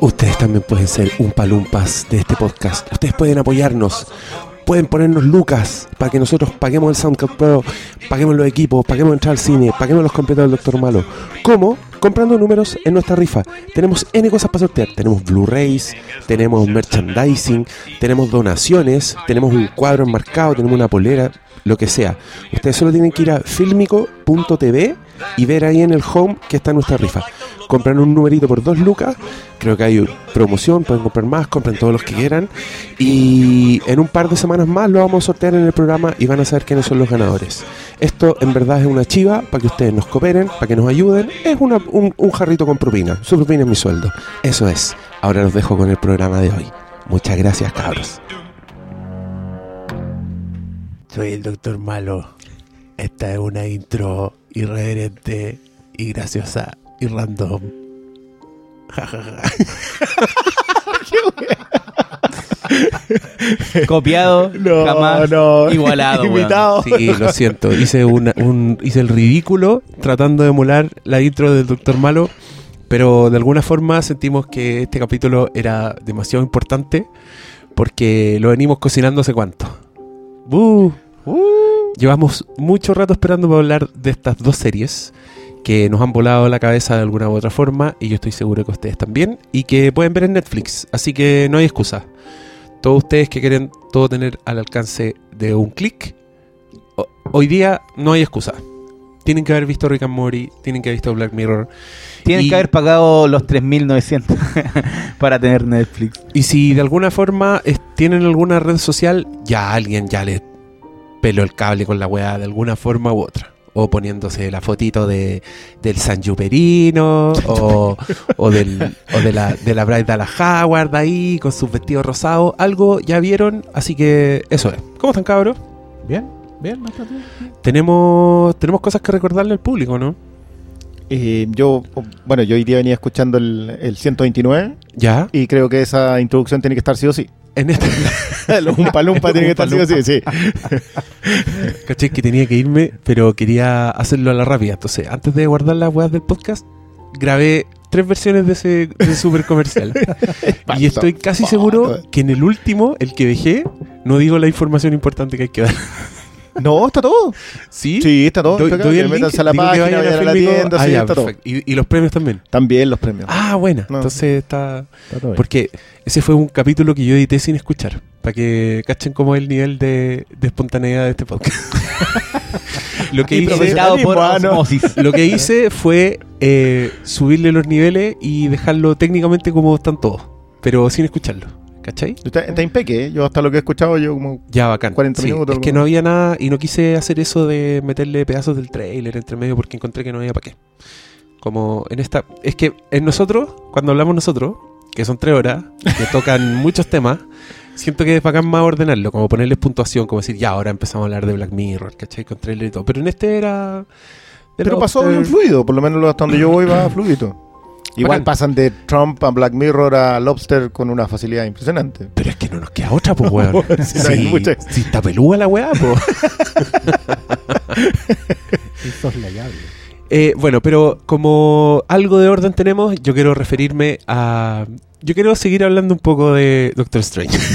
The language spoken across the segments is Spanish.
Ustedes también pueden ser un palumpas de este podcast. Ustedes pueden apoyarnos. Pueden ponernos lucas para que nosotros paguemos el SoundCloud Pro, paguemos los equipos, paguemos entrar al cine, paguemos los completos del Doctor Malo. ¿Cómo? Comprando números en nuestra rifa. Tenemos N cosas para sortear. Tenemos Blu-rays, tenemos merchandising, tenemos donaciones, tenemos un cuadro enmarcado, tenemos una polera, lo que sea. Ustedes solo tienen que ir a filmico.tv y ver ahí en el home que está nuestra rifa. Compran un numerito por dos lucas, creo que hay promoción, pueden comprar más, compren todos los que quieran. Y en un par de semanas más lo vamos a sortear en el programa y van a saber quiénes son los ganadores. Esto en verdad es una chiva para que ustedes nos cooperen, para que nos ayuden. Es una, un, un jarrito con propina. Su propina es mi sueldo. Eso es. Ahora los dejo con el programa de hoy. Muchas gracias, cabros. Soy el Doctor Malo. Esta es una intro irreverente y graciosa y random. Ja, ja, ja. Copiado, No, jamás no. igualado. Imitado. Sí, lo siento. Hice, una- un, hice el ridículo tratando de emular la intro del Doctor Malo, pero de alguna forma sentimos que este capítulo era demasiado importante porque lo venimos cocinando hace cuánto. ¡Bu! Llevamos mucho rato esperando para hablar de estas dos series que nos han volado la cabeza de alguna u otra forma y yo estoy seguro que ustedes también y que pueden ver en Netflix, así que no hay excusa. Todos ustedes que quieren todo tener al alcance de un clic, ho- hoy día no hay excusa. Tienen que haber visto Rick and Morty, tienen que haber visto Black Mirror. Tienen Y- que haber pagado los 3.900 para tener Netflix. Y si de alguna forma es- tienen alguna red social, ya alguien ya les peló el cable con la weá de alguna forma u otra. O poniéndose la fotito de, del San Juperino, o, o, del, o de la, de la Bryce Dallas Howard ahí, con sus vestidos rosados. Algo ya vieron, así que eso es. ¿Cómo están, cabros? Bien, bien, no está bien. Tenemos, tenemos cosas que recordarle al público, ¿no? Eh, yo, bueno, yo hoy día venía escuchando el, el 129 Ya, y creo que esa introducción tiene que estar sí o sí. en este. Los Umpa Lumpa tiene que estar sí o sí, sí. Caché que tenía que irme, pero quería hacerlo a la rápida. Entonces, antes de guardar las weas del podcast, grabé tres versiones de ese, de ese super comercial. y estoy casi seguro que en el último, el que dejé, no digo la información importante que hay que dar. No, está todo. ¿Sí? Sí, está todo. Doy, doy el link, Métanse a la página, vayan vayan a la tienda, Ah, sí, ya, está todo. perfecto. Y, y los premios también. También los premios. Ah, buena. No. Entonces está... Está todo bien. Porque ese fue un capítulo que yo edité sin escuchar. Para que cachen cómo es el nivel de, de espontaneidad de este podcast. lo que hice... por ah, osmosis. Lo que hice fue eh, subirle los niveles y dejarlo técnicamente como están todos, pero sin escucharlo. ¿Cachai? Está, está impeque, ¿eh? Yo hasta lo que he escuchado, yo como... Ya bacán. 40 Sí, minutos, Es que no había nada y no quise hacer eso de meterle pedazos del trailer entre medio porque encontré que no había para qué. Como en esta. Es que en nosotros, cuando hablamos nosotros, que son tres horas, que tocan muchos temas, siento que es bacán más ordenarlo, como ponerles puntuación, como decir, ya ahora empezamos a hablar de Black Mirror, ¿cachai? Con trailer y todo. Pero en este era. Pero pasó bien fluido, por lo menos hasta donde yo voy va fluido. Igual pasan de Trump a Black Mirror a Lobster con una facilidad impresionante. Pero es que no nos queda otra, pues, weón. Si Sí, mucha- si está pelúa la weá, pues. Insoslayable. Eh, bueno, pero como algo de orden tenemos, yo quiero referirme a. Yo quiero seguir hablando un poco de Doctor Strange.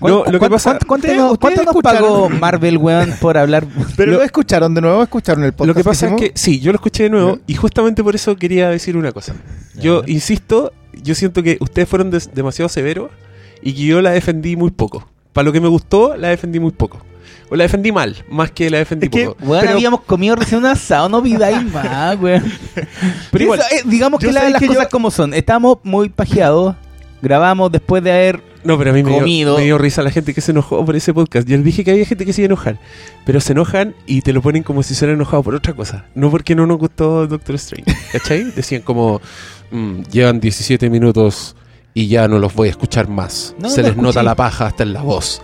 no, lo que pasa. ¿Cuánto, cuánto ¿Ustedes- nos- ustedes cuánto nos escucharon? pagó Marvel, weón, por hablar? Pero Lo- lo, escucharon de nuevo, escucharon el podcast. Lo que pasa es que, sí, yo lo escuché de nuevo y justamente por eso quería decir una cosa. Yo insisto, yo siento que ustedes fueron des- demasiado severos y que yo la defendí muy poco. Para lo que me gustó, la defendí muy poco. O la defendí mal, más que la defendí Es que- poco. Weón, Pero- habíamos comido recién un asado, no pidáis más, weón. Pero igual, Eso, eh, digamos que la- las que cosas yo- como son. Estamos muy pajeados. Grabamos después de haber No, pero a mí me dio, comido. me dio risa la gente que se enojó por ese podcast. Yo les dije que había gente que se iba a enojar, pero se enojan y te lo ponen como si se hubieran enojado por otra cosa. No porque no nos gustó Doctor Strange. ¿Cachai? Decían como, "Mm, llevan 17 minutos y ya no los voy a escuchar más. No, se les nota la paja hasta en la voz.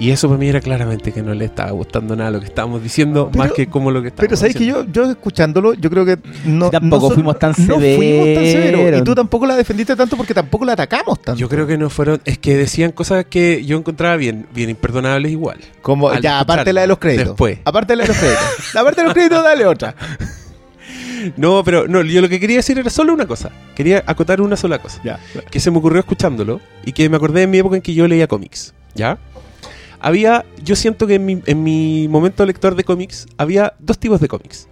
Y eso para mí era claramente que no le estaba gustando nada lo que estábamos diciendo, Pero- más que como lo que estábamos Pero sabéis que yo, yo escuchándolo, yo creo que no. Tampoco no fuimos tan No fuimos tan severos. severos. Y tú tampoco la defendiste tanto porque tampoco la atacamos tanto. Yo creo que no fueron, es que decían cosas que yo encontraba bien, bien imperdonables igual. Como, ya, aparte la de los créditos. después. Aparte la de los créditos. aparte de los créditos, dale otra. No, pero no, yo lo que quería decir era solo una cosa. Quería acotar una sola cosa. Ya. Que se me ocurrió escuchándolo y que me acordé de mi época en que yo leía cómics. ¿Ya? Había, yo siento que en mi, en mi momento lector de cómics había dos tipos de cómics.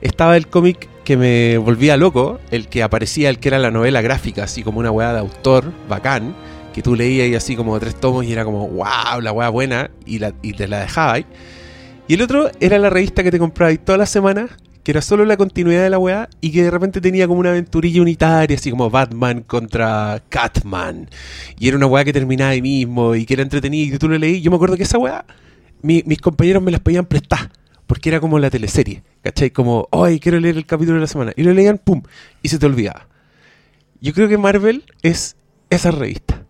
Estaba el cómic que me volvía loco, el que aparecía, el que era la novela gráfica, así como una weá de autor, bacán, que tú leías y así como tres tomos y era como, wow, la weá buena, y, la, y te la dejabas. Y el otro era la revista que te comprabas todas las semanas, que era solo la continuidad de la weá, y que de repente tenía como una aventurilla unitaria, así como Batman contra Catman. Y era una weá que terminaba ahí mismo, y que era entretenida, y que tú lo leí. Yo me acuerdo que esa weá, mi- mis compañeros me las pedían prestar, porque era como la teleserie, ¿cachai? Como, ay, quiero leer el capítulo de la semana. Y lo leían, pum, y se te olvidaba. Yo creo que Marvel es esa revista,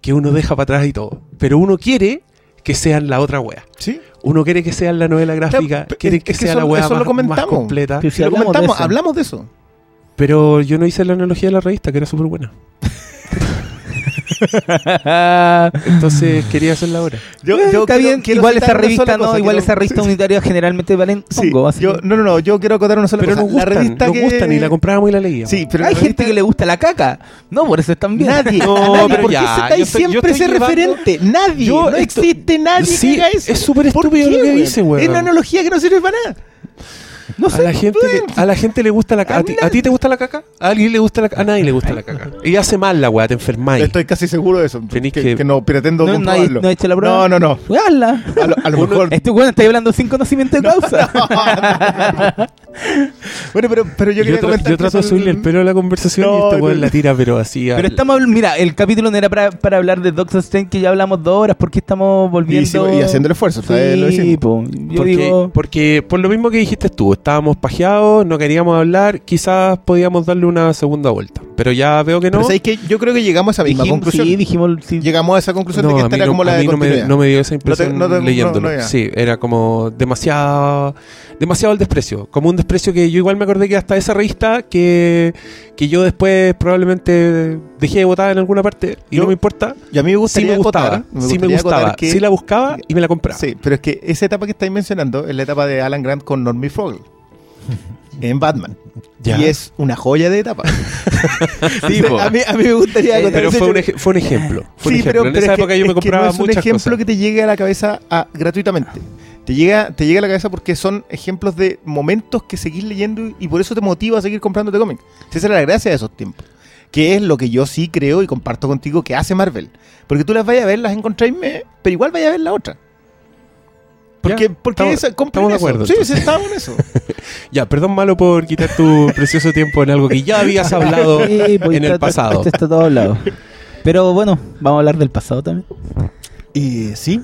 que uno deja para atrás y todo, pero uno quiere que sean la otra weá. ¿Sí? Uno quiere que sea la novela gráfica, Claro, quiere que que sea eso- la weá eso lo más, más comentamos. completa. Si lo hablamos de comentamos, eso. hablamos de eso. Pero yo no hice la analogía de la revista, que era súper buena. Entonces quería hacerla ahora. Yo, yo está quiero- bien, quiero igual una revista no, cosa, igual quiero- esa revista unitaria generalmente valen Sí, yo, no, no, no, yo quiero acotar una sola Pero cosa. nos gustan, la revista nos que... gustan y la comprábamos y la leíamos. Sí, pero Hay gente que le gusta la caca. No, por eso están bien. Nadie, No, nadie, pero ¿por qué ya, se- yo estoy- siempre estoy ese llevando- referente? Nadie, Yo no esto- existe nadie Sí, que haga eso. es súper ¿Por estúpido lo que dice, weón. Es una analogía que no sirve para nada. No a sé. la gente le, a la gente le gusta la caca. ¿A, ti- a ti te gusta la caca? ¿A alguien le gusta la caca? A nadie le gusta la caca. Y hace mal la weá, te enfermáis. Estoy casi seguro de eso. Tenés que, que- que no pretendo No, no, hay- comprobarlo. no he hecho la prueba. No, no, no. Hazla. A lo, a lo mejor. Este bueno está hablando sin conocimiento de causa. bueno, pero, pero yo Yo, quería tra- comentar. yo que trato de son- subirle el pelo a la conversación y No, este weón no. la tira, pero así. Pero estamos, habl- mira, el capítulo no era para, para hablar de Doctor Strange que ya hablamos dos horas, porque estamos volviendo Y, sigo- y haciendo el esfuerzo. ¿sabes? Lo Sí, decimos. po. Yo porque, digo, porque por lo mismo que dijiste tú, estábamos pajeados, no queríamos hablar, quizás podíamos darle una segunda vuelta. Pero ya veo que no. Pero ¿sabéis que yo creo que llegamos a esa misma dijimos, conclusión. sí, dijimos, sí. Llegamos a esa conclusión de No, que a esta era no, como a la de mí no, me, no me dio esa impresión no te- no, leyéndolo. sí, era como demasiado demasiado el desprecio. Como un desprecio que yo igual me acordé que hasta esa revista que, que yo después probablemente dejé de votar en alguna parte y Yo- no me importa. Y a mí me Sí me gustaba, acotar- sí me gustaba. que- Sí la buscaba y me la compraba. Sí, pero es que esa etapa que estáis mencionando es la etapa de Alan Grant con Normie Fogel en Batman. Ya. Y es una joya de etapa. Sí, a, mí, a mí me gustaría Eh, acotar pero fue un, fue un ejemplo. Fue un Sí, ejemplo. pero, en pero esa es que- yo me es que compraba no es un muchas ejemplo cosas. que te llegue a la cabeza ah, gratuitamente. Te llega, te llega a la cabeza porque son ejemplos de momentos que seguís leyendo y por eso te motiva a seguir comprándote cómics. Esa era la gracia de esos tiempos. Que es lo que yo sí creo y comparto contigo que hace Marvel. Porque tú las vayas a ver, las encontráis, pero igual vayas a ver la otra. Porque, porque estamos- esa, compren estamos de eso. acuerdo, Sí, entonces. sí, estamos en eso. Ya, perdón malo por quitar tu precioso tiempo en algo que ya habías hablado Sí, pues, en el pasado. Esto está todo hablado. Pero bueno, vamos a hablar del pasado también. Y sí,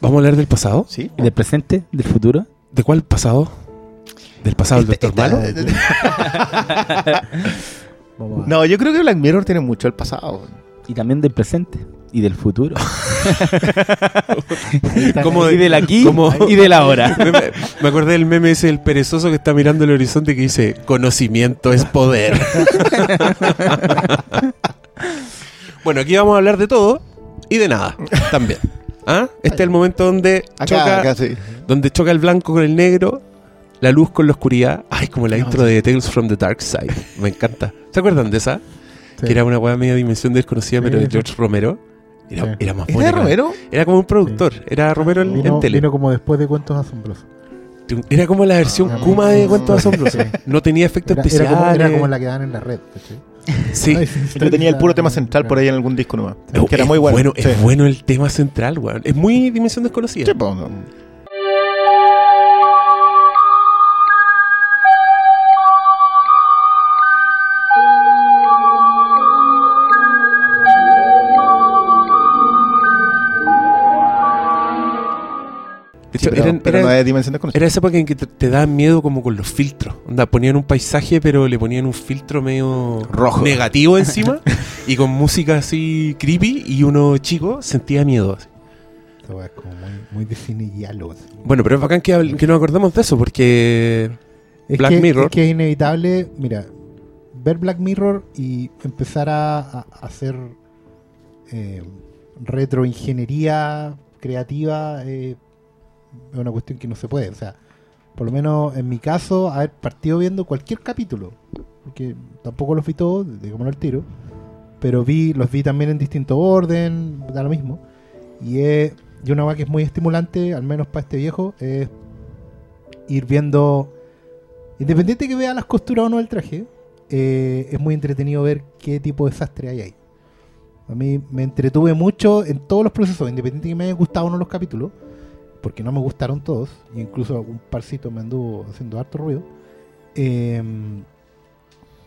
¿Vamos a hablar del pasado? sí. Del presente, del futuro. ¿De cuál pasado? ¿Del pasado del Este- Doctor Malo? Vamos a- No, yo creo que Black Mirror tiene mucho del pasado. Y también del presente. Y del futuro. como y del aquí como- y del ahora. me, me- me acordé del meme ese, el perezoso que está mirando el horizonte que dice, conocimiento es poder. bueno, aquí vamos a hablar de todo y de nada también. ¿Ah? Este es el momento donde Acá, choca, acá sí. donde choca el blanco con el negro, la luz con la oscuridad. Ay, como la No, intro de Tales from the Dark Side. Me encanta. ¿Se acuerdan de esa? Sí. Que era una weá media dimensión desconocida, pero de sí. George Romero. Era, Sí. era más ¿Es buena. de Romero? Era como un productor. Era Romero en, vino, en tele. vino como después de Cuentos Asombrosos. Era como la versión Ah, Kuma de. Cuentos Asombrosos. Sí. No tenía efectos Era, era especiales. como, era como la que dan en la red. ¿cachai? Sí. Yo tenía el puro tema central por ahí. en algún disco nomás. Oh, que era es muy bueno. Sí. Es bueno el tema central, weón. Es muy dimensión desconocida. Sí, pues, no. Sí, pero, eran- pero era, no dimensión desconocida. era esa época en que te, te daban miedo como con los filtros. Onda, ponían un paisaje, pero le ponían un filtro medio Rojo. negativo encima y con música así creepy y uno chico sentía miedo. así. Weá es como muy, muy de cine y algo. así. Bueno, pero es bacán que, que nos acordemos de eso porque Es Black que, Mirror. Es que es inevitable, mira, ver Black Mirror y empezar a hacer eh, retroingeniería creativa eh, es una cuestión que no se puede. O sea, por lo menos en mi caso, haber partido viendo cualquier capítulo. Porque tampoco los vi todos, digámoslo al tiro. Pero vi, los vi también en distinto orden, da lo mismo. Y es y una cosa que es muy estimulante, al menos para este viejo, es ir viendo, independiente que vea las costuras o no del traje, eh, es muy entretenido ver qué tipo de desastre hay ahí. A mí me entretuve mucho en todos los procesos, independiente que me haya gustado uno de los capítulos, porque no me gustaron todos, e incluso algún parcito me anduvo haciendo harto ruido. Eh,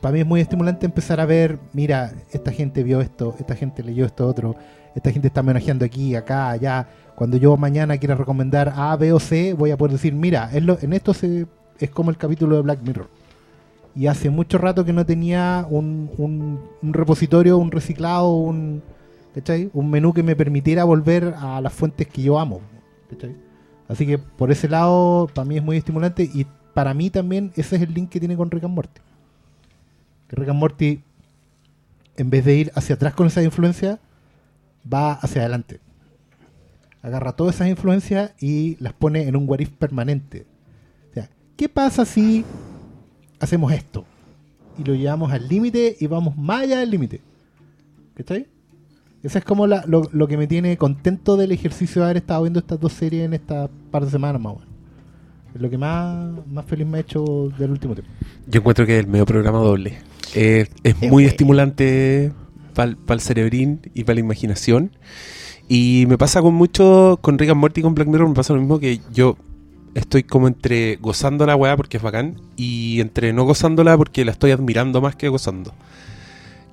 para mí es muy estimulante empezar a ver, mira, esta gente vio esto, esta gente leyó esto otro, esta gente está homenajeando aquí, acá, allá. Cuando yo mañana quiera recomendar A, B o C, voy a poder decir, mira, es lo- en esto se, es como el capítulo de Black Mirror. Y hace mucho rato que no tenía un, un- un repositorio, un reciclado, un, un menú que me permitiera volver a las fuentes que yo amo. ¿Cachai? Así que por ese lado, para mí es muy estimulante y para mí también ese es el link que tiene con Rick and Morty. Que Rick and Morty, en vez de ir hacia atrás con esas influencias, va hacia adelante. Agarra todas esas influencias y las pone en un what if permanente. O sea, ¿qué pasa si hacemos esto? Y lo llevamos al límite y vamos más allá del límite. ¿Cachai? Esa es como la- lo, lo que me tiene contento del ejercicio de haber estado viendo estas dos series en estas par de semanas más o menos. Es lo que más, más feliz me ha hecho del último tiempo. Yo encuentro que el medio programa doble eh, es muy bueno. estimulante para el cerebrín y para la imaginación. Y me pasa con mucho, con Rick and Morty y con Black Mirror, me pasa lo mismo que yo estoy como entre gozando la weá porque es bacán y entre no gozándola porque la estoy admirando más que gozando.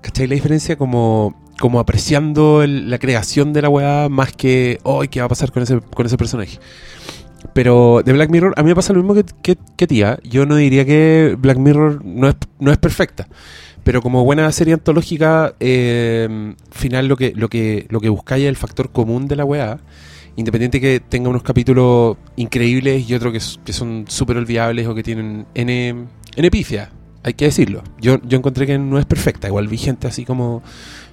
¿Cachai la diferencia? Como, como apreciando el- la creación de la weá más que, hoy ¿qué va a pasar con ese, con ese personaje? Pero de Black Mirror, a mí me pasa lo mismo que, que, tía. Yo no diría que Black Mirror no es, no es perfecta. Pero como buena serie antológica, eh, final lo que, lo que, lo que buscáis es el factor común de la weá. Independiente que tenga unos capítulos increíbles y otros que, que son súper olvidables o que tienen N, N pifia, hay que decirlo. Yo, yo encontré que no es perfecta. Igual vi gente así como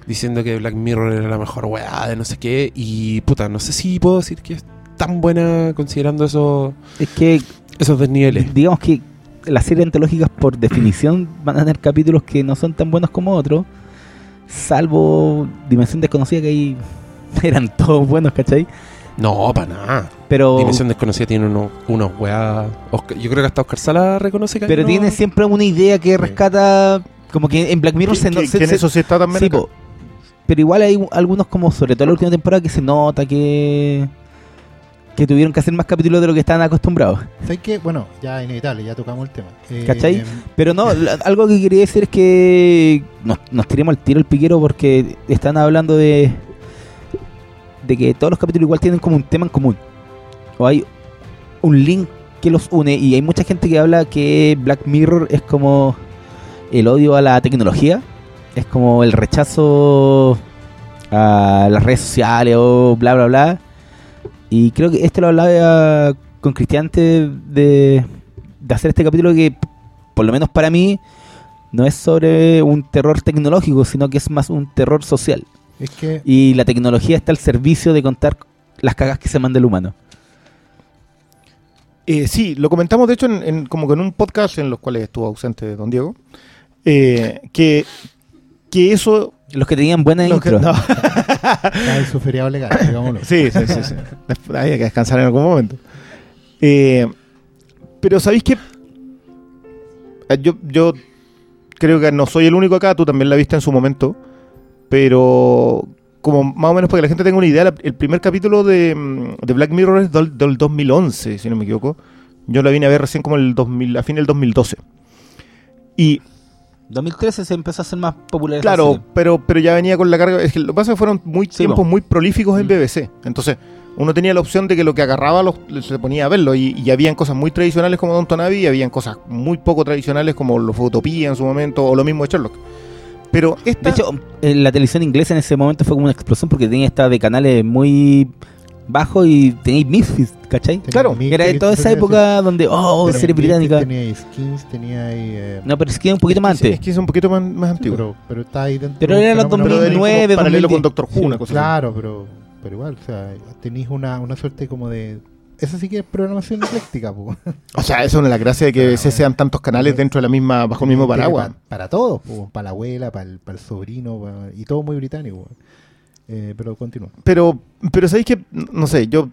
diciendo que Black Mirror era la mejor weá de no sé qué. Y puta, no sé si puedo decir que es tan buena considerando esos, Es que, esos desniveles. digamos que las series antológicas, por definición, van a tener capítulos que no son tan buenos como otros. Salvo Dimensión Desconocida, que ahí eran todos buenos, ¿cachai? No, para nada. Pero, Dimensión Desconocida tiene unos, unos weá. Oscar- yo creo que hasta Oscar Sala reconoce que pero tiene siempre una idea que rescata. Como que en Black Mirror se, no- se- que en se- eso sí está también Sí, po. Pero igual hay algunos como sobre todo la última temporada que se nota que que tuvieron que hacer más capítulos de lo que estaban acostumbrados. ¿Sabes qué? Bueno, ya inevitable, ya tocamos el tema. Eh, ¿Cachai? em, Pero no, algo que quería decir es que nos, nos tiremos al tiro el piquero porque están hablando de de que todos los capítulos igual tienen como un tema en común. O hay un link que los une y hay mucha gente que habla que Black Mirror es como el odio a la tecnología, es como el rechazo a las redes sociales o bla bla bla. Y creo que este lo hablaba con Cristian antes de, de hacer este capítulo que por lo menos para mí no es sobre un terror tecnológico, sino que es más un terror social. es que Y la tecnología está al servicio de contar las cagas que se manda el humano. Eh, sí, lo comentamos de hecho en, en- como que en un podcast en los cuales estuvo ausente Don Diego, eh, que, que eso... Los que tenían buena lo que- intro. no, su feriado legal, digámoslo. sí, sí, sí, sí. Después Hay que descansar en algún momento. Eh, pero ¿sabéis que yo, yo creo que no soy el único acá, tú también la viste en su momento, pero como más o menos para que la gente tenga una idea, la- el primer capítulo de, mm, de Black Mirror es del, del 2011, si no me equivoco. Yo la vine a ver recién como el 2000, a fin del 2012. Y 2013 se empezó a hacer más popular. Claro, pero, pero ya venía con la carga. Es que lo que pasa es que fueron muy Sí, tiempos po. muy prolíficos en Mm. BBC. Entonces, uno tenía la opción de que lo que agarraba los, se ponía a verlo. Y, y habían cosas muy tradicionales como Don Tonavi y habían cosas muy poco tradicionales como los Utopía en su momento o lo mismo de Sherlock. Pero esta. De hecho, en la televisión inglesa en ese momento fue como una explosión porque tenía esta de canales muy bajos y tenéis Misfits, ¿cachai? Tenía Claro, Mickey, Era de toda esa época donde, oh, serie británica. Tenía skins, tenía ahí. eh, No, pero es que es un poquito más antes. que es un poquito más, más sí, antiguo. pero, pero está ahí dentro. Pero era los fenómeno Pero del- 2009, como paralelo 2010. con Doctor Who, Sí, una cosa así. Claro, pero, pero igual, o sea, tenéis una, una suerte como de Eso sí que es programación ecléctica, po. O sea, eso es una de las gracias de que veces sean tantos canales dentro de la misma, bajo el mismo paraguas. pa- para todos, po, para la abuela, para el, para el sobrino, pa- y todo muy británico. Eh, pero continúa. Pero, pero sabéis que, no sé, yo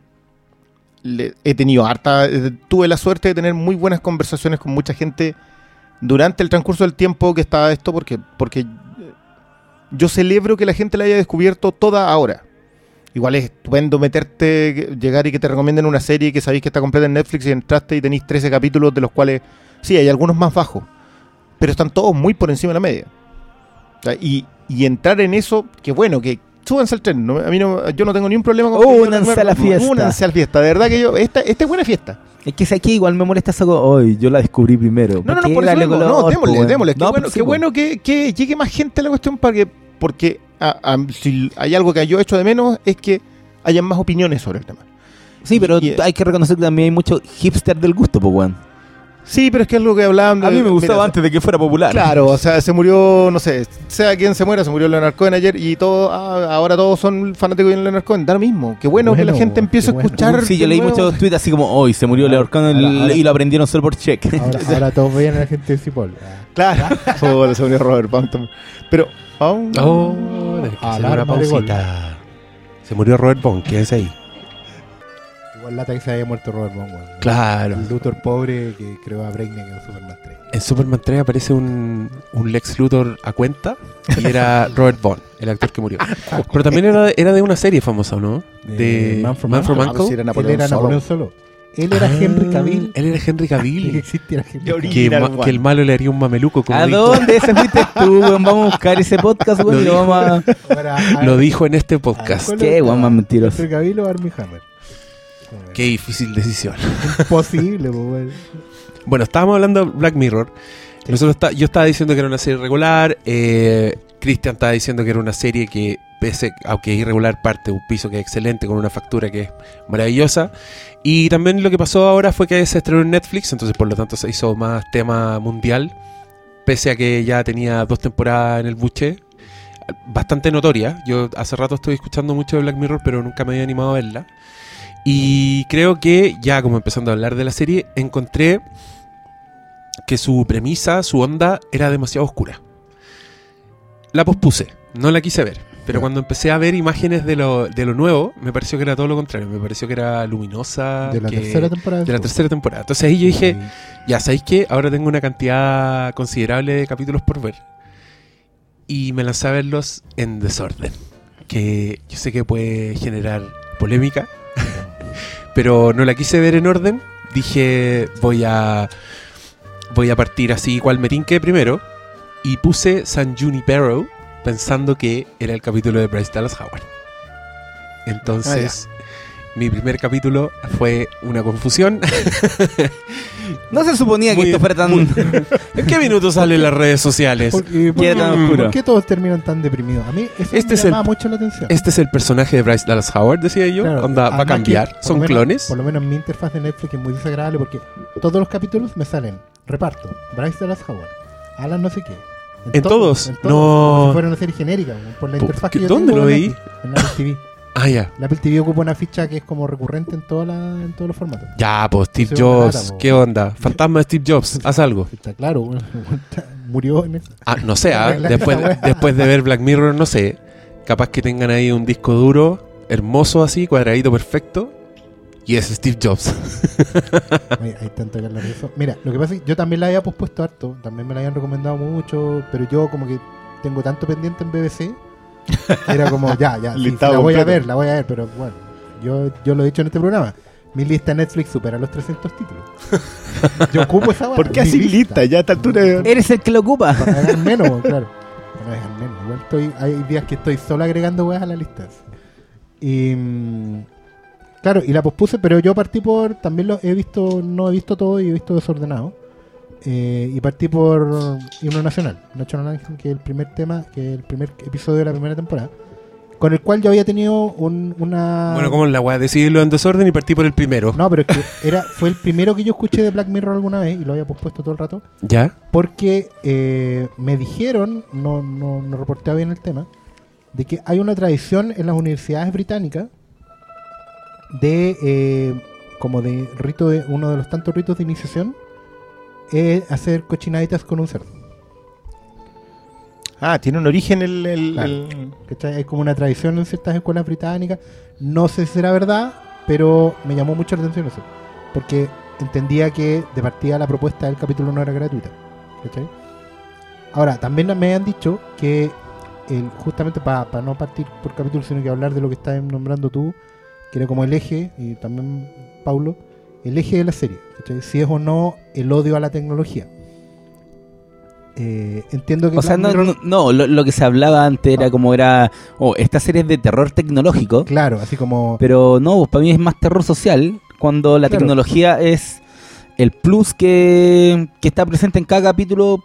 he tenido harta, eh, tuve la suerte de tener muy buenas conversaciones con mucha gente durante el transcurso del tiempo que estaba esto, porque, porque eh, yo celebro que la gente la haya descubierto toda ahora. Igual es estupendo meterte, llegar y que te recomienden una serie que sabéis que está completa en Netflix y entraste y tenéis 13 capítulos de los cuales, sí, hay algunos más bajos, pero están todos muy por encima de la media. Y, y entrar en eso, que bueno, que súbanse al tren. no- a mí no, yo no tengo ni un problema con Únanse a la fiesta. Únanse a la fiesta. De verdad que yo, esta, esta es buena fiesta. Es que aquí igual me molesta eso. Hoy yo la descubrí primero. No, no, ¿Por no, qué por eso no, démosle, démosle. Qué No, bueno, pues sí, qué po. bueno que, que llegue más gente a la cuestión para que, porque a- a- si hay algo que yo he hecho de menos es que hayan más opiniones sobre el tema. Sí, pero Y- hay que reconocer que también hay mucho hipster del gusto, pues, weón. Sí, pero es que es lo que hablaban. A mí me gustaba mira, antes de que fuera popular. Claro, o sea, se murió, no sé, sea quien se muera, se murió Leonard Cohen ayer y todo, ah, ahora todos son fanáticos de Leonard Cohen. Da lo mismo. Qué bueno, que la gente empiece a escuchar. Sí, yo leí nuevo. muchos tweets así como, hoy se murió Leonard Cohen Ahora- ahora- y lo aprendieron solo por check. Ahora, ahora todos veían a la gente de Cipoll. Claro, oh, se murió Robert Baum. Pero, oh, Oh, pausita. Se murió Robert Bond, quédense ahí. Igual lata que se haya muerto Robert Bond, weón. Claro. El Luthor pobre que creó a Brainiac en Superman 3. En Superman 3 aparece un, un Lex Luthor a cuenta y era Robert Bond, el actor que murió. Pero también era, era de una serie famosa, ¿no? De Man from Man from Ah, pues Uncle. sí, era Él Napoleón era solo. Napoleón solo. Él era Ah, Henry Cavill. Él era Henry que Cavill. existiera Henry Qué Cavill. Que, que el malo le haría un mameluco. Como ¿A dijo, dónde ese fuiste tú, weón? Vamos a buscar ese podcast, weón, Lo dijo. a... Lo dijo en este podcast. ¿cuál Qué weón más mentiroso. Henry Cavill o Armie Hammer. Qué difícil decisión. Imposible, pues. Bueno, estábamos hablando de Black Mirror. Nosotros está- yo estaba diciendo que era una serie regular. Eh, Cristian estaba diciendo que era una serie que, pese, aunque es irregular, parte de un piso que es excelente, con una factura que es maravillosa. Y también lo que pasó ahora fue que se estrenó en Netflix, entonces por lo tanto se hizo más tema mundial. Pese a que ya tenía dos temporadas en el buche. Bastante notoria. Yo hace rato estoy escuchando mucho de Black Mirror, pero nunca me había animado a verla. Y creo que ya como empezando a hablar de la serie, encontré que su premisa, su onda, era demasiado oscura. La pospuse, no la quise ver. Pero cuando empecé a ver imágenes de lo, de lo nuevo, me pareció que era todo lo contrario. Me pareció que era luminosa. De la que- tercera temporada. de la tercera temporada. Entonces ahí yo dije, ya sabéis que ahora tengo una cantidad considerable de capítulos por ver. Y me lancé a verlos en desorden. Que yo sé que puede generar polémica. Pero no la quise ver en orden. Dije, voy a. Voy a partir así cual me tinque primero. Y puse San Junipero pensando que era el capítulo de Bryce Dallas Howard. Entonces, mi primer capítulo fue una confusión. No se suponía que esto fuera tan... muy- ¿En qué minuto salen las redes sociales? ¿Por, Queda tan ¿por qué todos terminan tan deprimidos? A mí eso Este me es el- llamaba mucho la atención. Este es el personaje de Bryce Dallas Howard, decía yo. Claro, Onda, va a cambiar. Son lo menos- clones. Por lo menos en mi interfaz de Netflix es muy desagradable porque todos los capítulos me salen reparto, Bryce Dallas Howard, Alan no sé qué. ¿En to- todos? En No. todos, como si fuera una serie genérica, por la interfaz ¿qué- que yo dónde tengo lo en veí? Netflix, En Apple TV. Ah, ya. La Apple TV ocupa una ficha que es como recurrente en, toda la, en todos los formatos. Ya, pues Steve Jobs. ¿Qué onda? Fantasma de Steve Jobs. Haz algo. Está claro, murió en eso. Ah, no sé, ah, después, después de ver Black Mirror, no sé. Capaz que tengan ahí un disco duro, hermoso así, cuadradito perfecto. Y es Steve Jobs. Hay, hay tanto que hablar de eso. Mira, lo que pasa es que yo también la había pospuesto harto, también me la habían recomendado mucho, pero yo como que tengo tanto pendiente en BBC, era como, ya, ya, sí, la voy a ver, la voy a ver, pero bueno, yo, yo lo he dicho en este programa, mi lista en Netflix supera los 300 títulos. Yo ocupo esa ¿Por qué así lista? Ya a esta altura. Eres el que lo ocupa. Para dejar menos, claro. Para dejar menos. Igual estoy, hay días que estoy solo agregando weas a la lista. Y mm, claro, y la pospuse, pero yo partí por, también lo he visto, no he visto todo y he visto desordenado. Eh, y partí por Himno Nacional, National Anthem, que es el primer tema, que es el primer episodio de la primera temporada, con el cual yo había tenido un- una... Bueno, como la weá, decidirlo en desorden y partí por el primero. No, pero es que era, fue el primero que yo escuché de Black Mirror alguna vez y lo había pospuesto todo el rato. ¿Ya? Porque eh, me dijeron, no, no, no reporté bien el tema, de que hay una tradición en las universidades británicas de eh, como de rito, de, uno de los tantos ritos de iniciación, es hacer cochinaditas con un cerdo. Ah, tiene un origen el... el- Claro. el- ¿cachai? Hay como una tradición en ciertas escuelas británicas. No sé si será verdad, pero me llamó mucho la atención eso. Porque entendía que de partida la propuesta del capítulo no era gratuita. ¿cachai? Ahora, también me han dicho que el, justamente para no partir por capítulo, sino que hablar de lo que estás nombrando tú, que era como el eje, y también Paulo, el eje de la serie. ¿Cachai? Si es o no el odio a la tecnología. Eh, entiendo que O sea, no, Mirror- no, no, lo, lo que se hablaba antes era Ah. como era, oh, esta serie es de terror tecnológico, Claro, así como... pero no, pues, para mí es más terror social cuando la Claro. tecnología es el plus que, que está presente en cada capítulo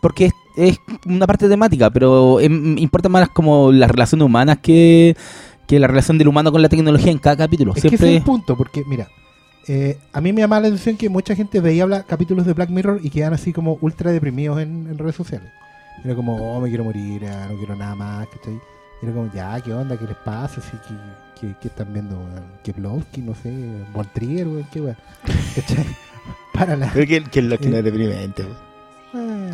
porque es, es una parte temática, pero em, importa más como las relaciones humanas que, que la relación del humano con la tecnología en cada capítulo. Es que ese es Siempre el punto, porque mira, eh, a mí me llama la atención que mucha gente veía habla- capítulos de Black Mirror y quedan así como ultra deprimidos en, en redes sociales. Era como, oh, me quiero morir, ah, no quiero nada más, ¿cachai? Y Era como, ya, ¿qué onda? ¿Qué les pasa? Así que, que, que están viendo, weón? Keplovsky, no sé, Von Trier, weón, qué weón. ¿Cachai? Para la... Creo que, que lo que no Eh. es deprimente. pues. Ah,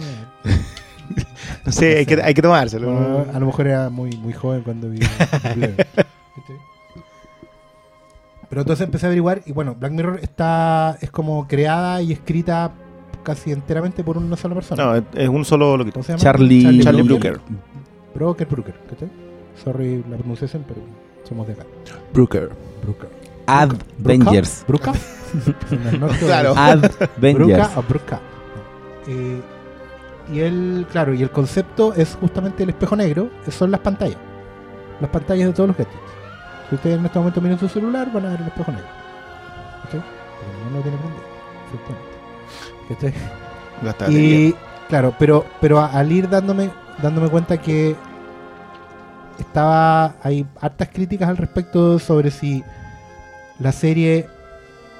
No sé, hay que, hay que tomárselo. no, a lo mejor era muy, muy joven cuando vi. Pero entonces empecé a averiguar y bueno, Black Mirror está es como creada y escrita casi enteramente por una sola persona. No, es- un solo loquito. ¿Cómo se llama? Charlie- Charlie Brooker. Brooker, Brooker, ¿cachai? Sorry la pronunciación, pero somos de acá. Brooker. Brooker. Avengers. ¿Bruca? Claro. ¿Bruca Avengers. o Bruca? Eh, y el, claro, y el concepto es justamente el espejo negro, son las pantallas. Las pantallas de todos los gadgets. Si ustedes en este momento miran su celular, van a ver el espejo negro. ¿Cachai? Porque no lo tiene prendido. ¿Cachai? Y claro, pero pero al ir dándome dándome cuenta que estaba hay hartas críticas al respecto sobre si la serie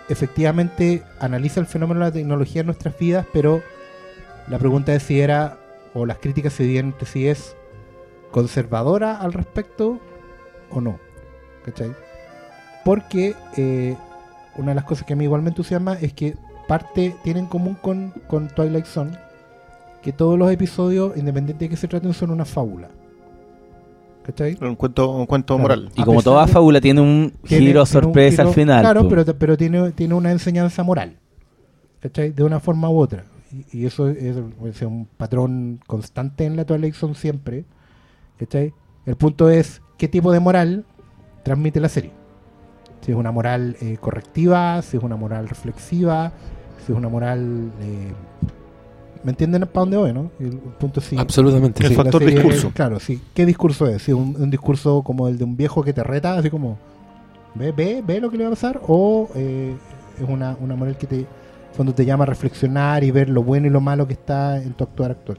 efectivamente analiza el fenómeno de la tecnología en nuestras vidas, pero la pregunta es si era o las críticas se entre si es conservadora al respecto o no. ¿Cachai? Porque eh, una de las cosas que a mí igual me entusiasma es que parte tiene en común con, con Twilight Zone que todos los episodios, independiente de que se traten, son una fábula. ¿Cachai? Un cuento, un cuento Claro. moral. Y A como toda fábula tiene un Tiene- giro tiene un sorpresa giro- al final. Claro, pero, pero tiene, tiene una enseñanza moral. ¿Cachai? De una forma u otra. Y, y eso es, es un patrón constante en la Twilight Zone siempre. ¿Cachai? El punto es qué tipo de moral transmite la serie. Si es una moral eh, correctiva, si es una moral reflexiva, si es una moral... eh, ¿Me entienden para dónde voy, no? El, el punto. Absolutamente. El si la factor serie- discurso. Claro, sí. ¿Qué discurso es? Si es un, un discurso como el de un viejo que te reta, así como, ve, ve, ve lo que le va a pasar, o eh, es una, una moral que te, cuando te llama a reflexionar y ver lo bueno y lo malo que está en tu actuar actual.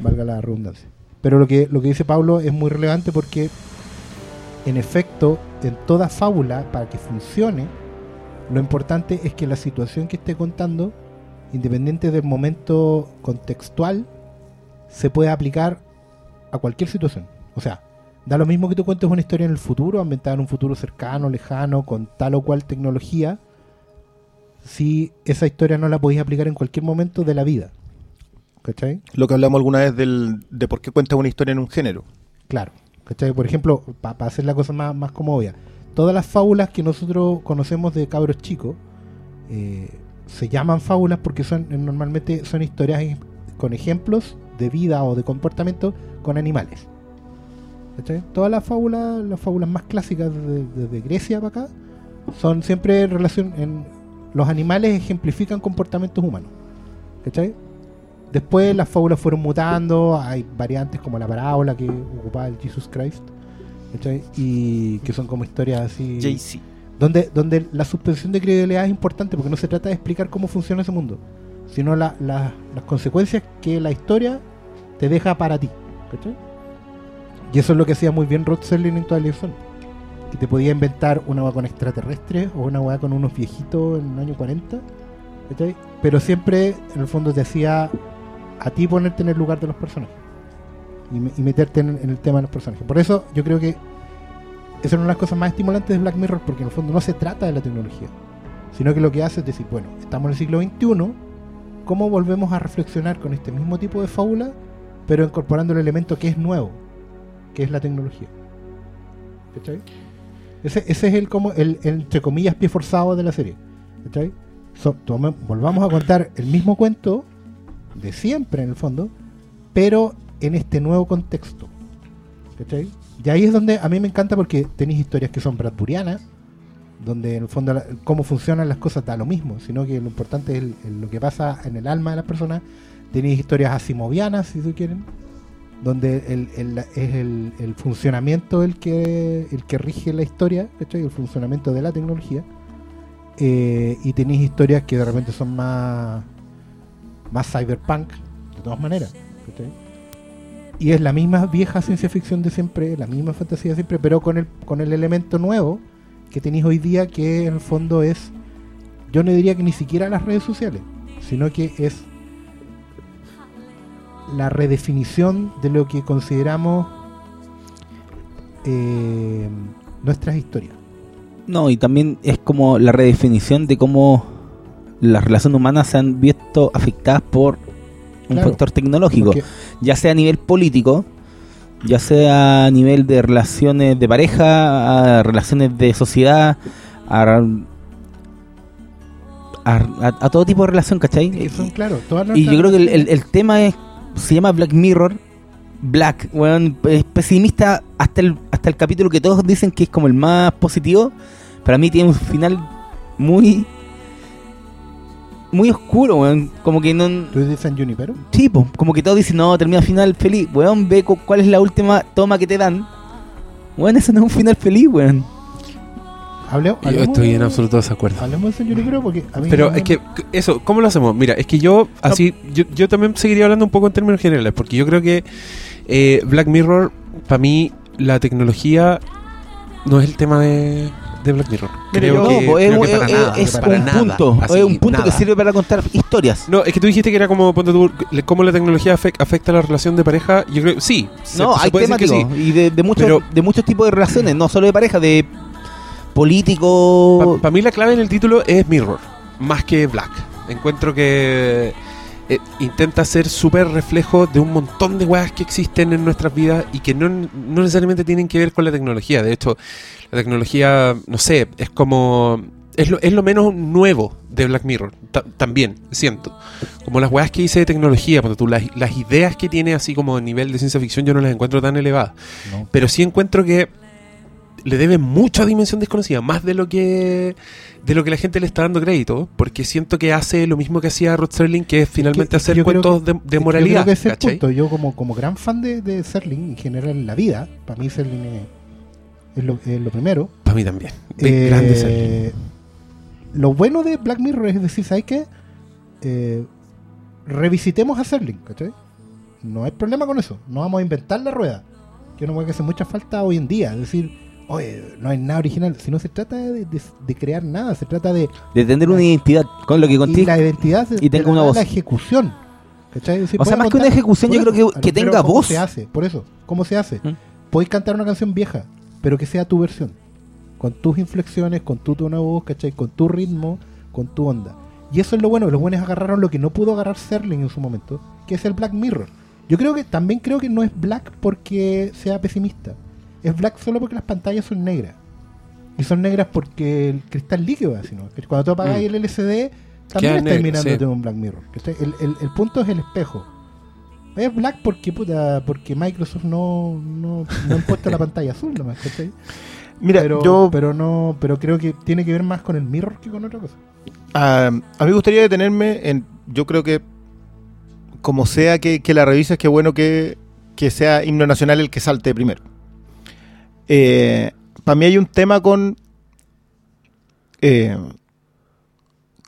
Valga la redundancia. Pero lo que, lo que dice Pablo es muy relevante porque, en efecto, en toda fábula, para que funcione, lo importante es que la situación que esté contando, independiente del momento contextual, se puede aplicar a cualquier situación. O sea, da lo mismo que tú cuentes una historia en el futuro, ambientada en un futuro cercano, lejano, con tal o cual tecnología, si esa historia no la podéis aplicar en cualquier momento de la vida. ¿Cachai? Lo que hablamos alguna vez del, de por qué cuentas una historia en un género. Claro. ¿Cachai? Por ejemplo, para hacer la cosa más, más como obvia, todas las fábulas que nosotros conocemos de cabros chicos eh, se llaman fábulas porque son normalmente son historias con ejemplos de vida o de comportamiento con animales. ¿Cachai? Todas las fábulas, las fábulas más clásicas desde desde Grecia para acá, son siempre en relación en los animales ejemplifican comportamientos humanos. ¿Cachai? Después las fábulas fueron mutando, hay variantes como la parábola que ocupaba el Jesus Christ, ¿cachai? y que son como historias así, Jay-Z. donde, donde la suspensión de credibilidad es importante porque no se trata de explicar cómo funciona ese mundo, sino la- la- las consecuencias que la historia te deja para ti. ¿cachai? Y eso es lo que hacía muy bien Rod Serling en Twilight Zone. Que te podía inventar una hueá con extraterrestres o una hueá con unos viejitos en el año 40. ¿cachai? Pero siempre, en el fondo, te hacía a ti ponerte en el lugar de los personajes. Y, me- y meterte en, en el tema de los personajes. Por eso yo creo que esa es una de las cosas más estimulantes de Black Mirror porque en el fondo no se trata de la tecnología, sino que lo que hace es decir, bueno, estamos en el siglo XXI, ¿cómo volvemos a reflexionar con este mismo tipo de fábula, pero incorporando el elemento que es nuevo, que es la tecnología? ¿Cachai? Ese, ese es el, como el, el, entre comillas, pie forzado de la serie. ¿Cachai? So, tome- volvamos a contar el mismo cuento de siempre, en el fondo, pero en este nuevo contexto. ¿Cachai? Y ahí es donde a mí me encanta porque tenéis historias que son bradburianas, donde en el fondo cómo funcionan las cosas da lo mismo, sino que lo importante es lo que pasa en el alma de las personas. Tenéis historias asimovianas, si se quieren, donde es el, el funcionamiento el que, el que rige la historia, ¿cachai? el funcionamiento de la tecnología. Eh, y tenéis historias que de repente son más, más cyberpunk, de todas maneras. Y es la misma vieja ciencia ficción de siempre, la misma fantasía de siempre, pero con el, con el elemento nuevo que tenéis hoy día, que en el fondo es, yo no diría que ni siquiera las redes sociales, sino que es la redefinición de lo que consideramos eh, nuestras historias. No, y también es como la redefinición de cómo las relaciones humanas se han visto afectadas por un Claro, factor tecnológico, Porque- ya sea a nivel político, ya sea a nivel de relaciones de pareja, a relaciones de sociedad, a, a- a- a todo tipo de relación, ¿cachai? son, claro, todas Y yo creo que el, el- tema es se llama Black Mirror. Black, weón, es pesimista hasta el, hasta el capítulo que todos dicen que es como el más positivo. Para mí tiene un final muy muy oscuro, weón. Como que no. ¿Tú dices San Junipero? Sí, po, como que todos dicen, no, termina final feliz. Weón, ve cu- cuál es la última toma que te dan. Weón, eso no es un final feliz, weón. Hable- Yo estoy en absoluto desacuerdo. Hablemos de San Junipero porque a mí Pero no- es que, eso, ¿cómo lo hacemos? Mira, es que yo, así, yo, yo también seguiría hablando un poco en términos generales, porque yo creo que eh, Black Mirror, para mí, la tecnología no es el tema de, de Black Mirror. Creo que, po, es, creo que es- para es- nada, es para un nada, punto. así, es un punto que sirve para contar historias. No, es que tú dijiste que era como, ponte tú, cómo la tecnología afec- afecta la relación de pareja. Yo creo, sí. No, se hay temáticos sí. y de, de muchos Pero- de muchos tipos de relaciones, no solo de pareja, de político. Para mí la clave en el título es Mirror, más que Black. Encuentro que eh, intenta ser súper reflejo de un montón de weas que existen en nuestras vidas y que no, no necesariamente tienen que ver con la tecnología. De hecho, la tecnología, no sé, es como... Es lo, es lo menos nuevo de Black Mirror, ta- también, siento. Como las weas que hice de tecnología, porque tú, las, las ideas que tiene así como a nivel de ciencia ficción yo no las encuentro tan elevadas. No. Pero sí encuentro que le debe mucho a Dimensión Desconocida, más de lo que de lo que la gente le está dando crédito, porque siento que hace lo mismo que hacía Rod Serling, que es finalmente que hacer yo cuentos de, de Yo moralidad. punto. Yo como, como gran fan de, de Serling en general en la vida, para mí Serling es, es lo, es lo primero. Para mí también. Eh, lo bueno de Black Mirror es decir, ¿sabes qué? Eh, revisitemos a Serling, ¿cachai? No hay problema con eso. No vamos a inventar la rueda. Que no que hace mucha falta hoy en día. Es decir, oye, no hay nada original. Si no se trata de, de- de crear nada, se trata de de tener una identidad con lo que y contigo. la identidad de, y tenga una voz. la ejecución. ¿cachai? Es decir, O sea, más que una ejecución, yo eso, creo que, que tenga ¿cómo voz. se hace? Por eso, ¿cómo se hace? ¿Mm? Podéis cantar una canción vieja, pero que sea tu versión. Con tus inflexiones, con tu tono de voz, ¿cachai? Con tu ritmo, con tu onda. Y eso es lo bueno, los buenos agarraron lo que no pudo agarrar Serling en su momento, que es el Black Mirror. Yo creo que también creo que no es Black porque sea pesimista. Es Black solo porque las pantallas son negras. Y son negras porque el cristal líquido es así, ¿no? Que Cuando tú apagas Mm. el LCD, también estás mirándote sí. un Black Mirror. el- el punto es el espejo. Es Black porque puta, porque Microsoft no, no, no ha puesto la pantalla azul nomás, ¿cachai? Mira, pero, yo pero no, pero creo que tiene que ver más con el mirror que con otra cosa. ah, a mí me gustaría detenerme en. Yo creo que, como sea que, que la revises, qué bueno que, que sea himno nacional el que salte primero. Para mí hay un tema con. eh,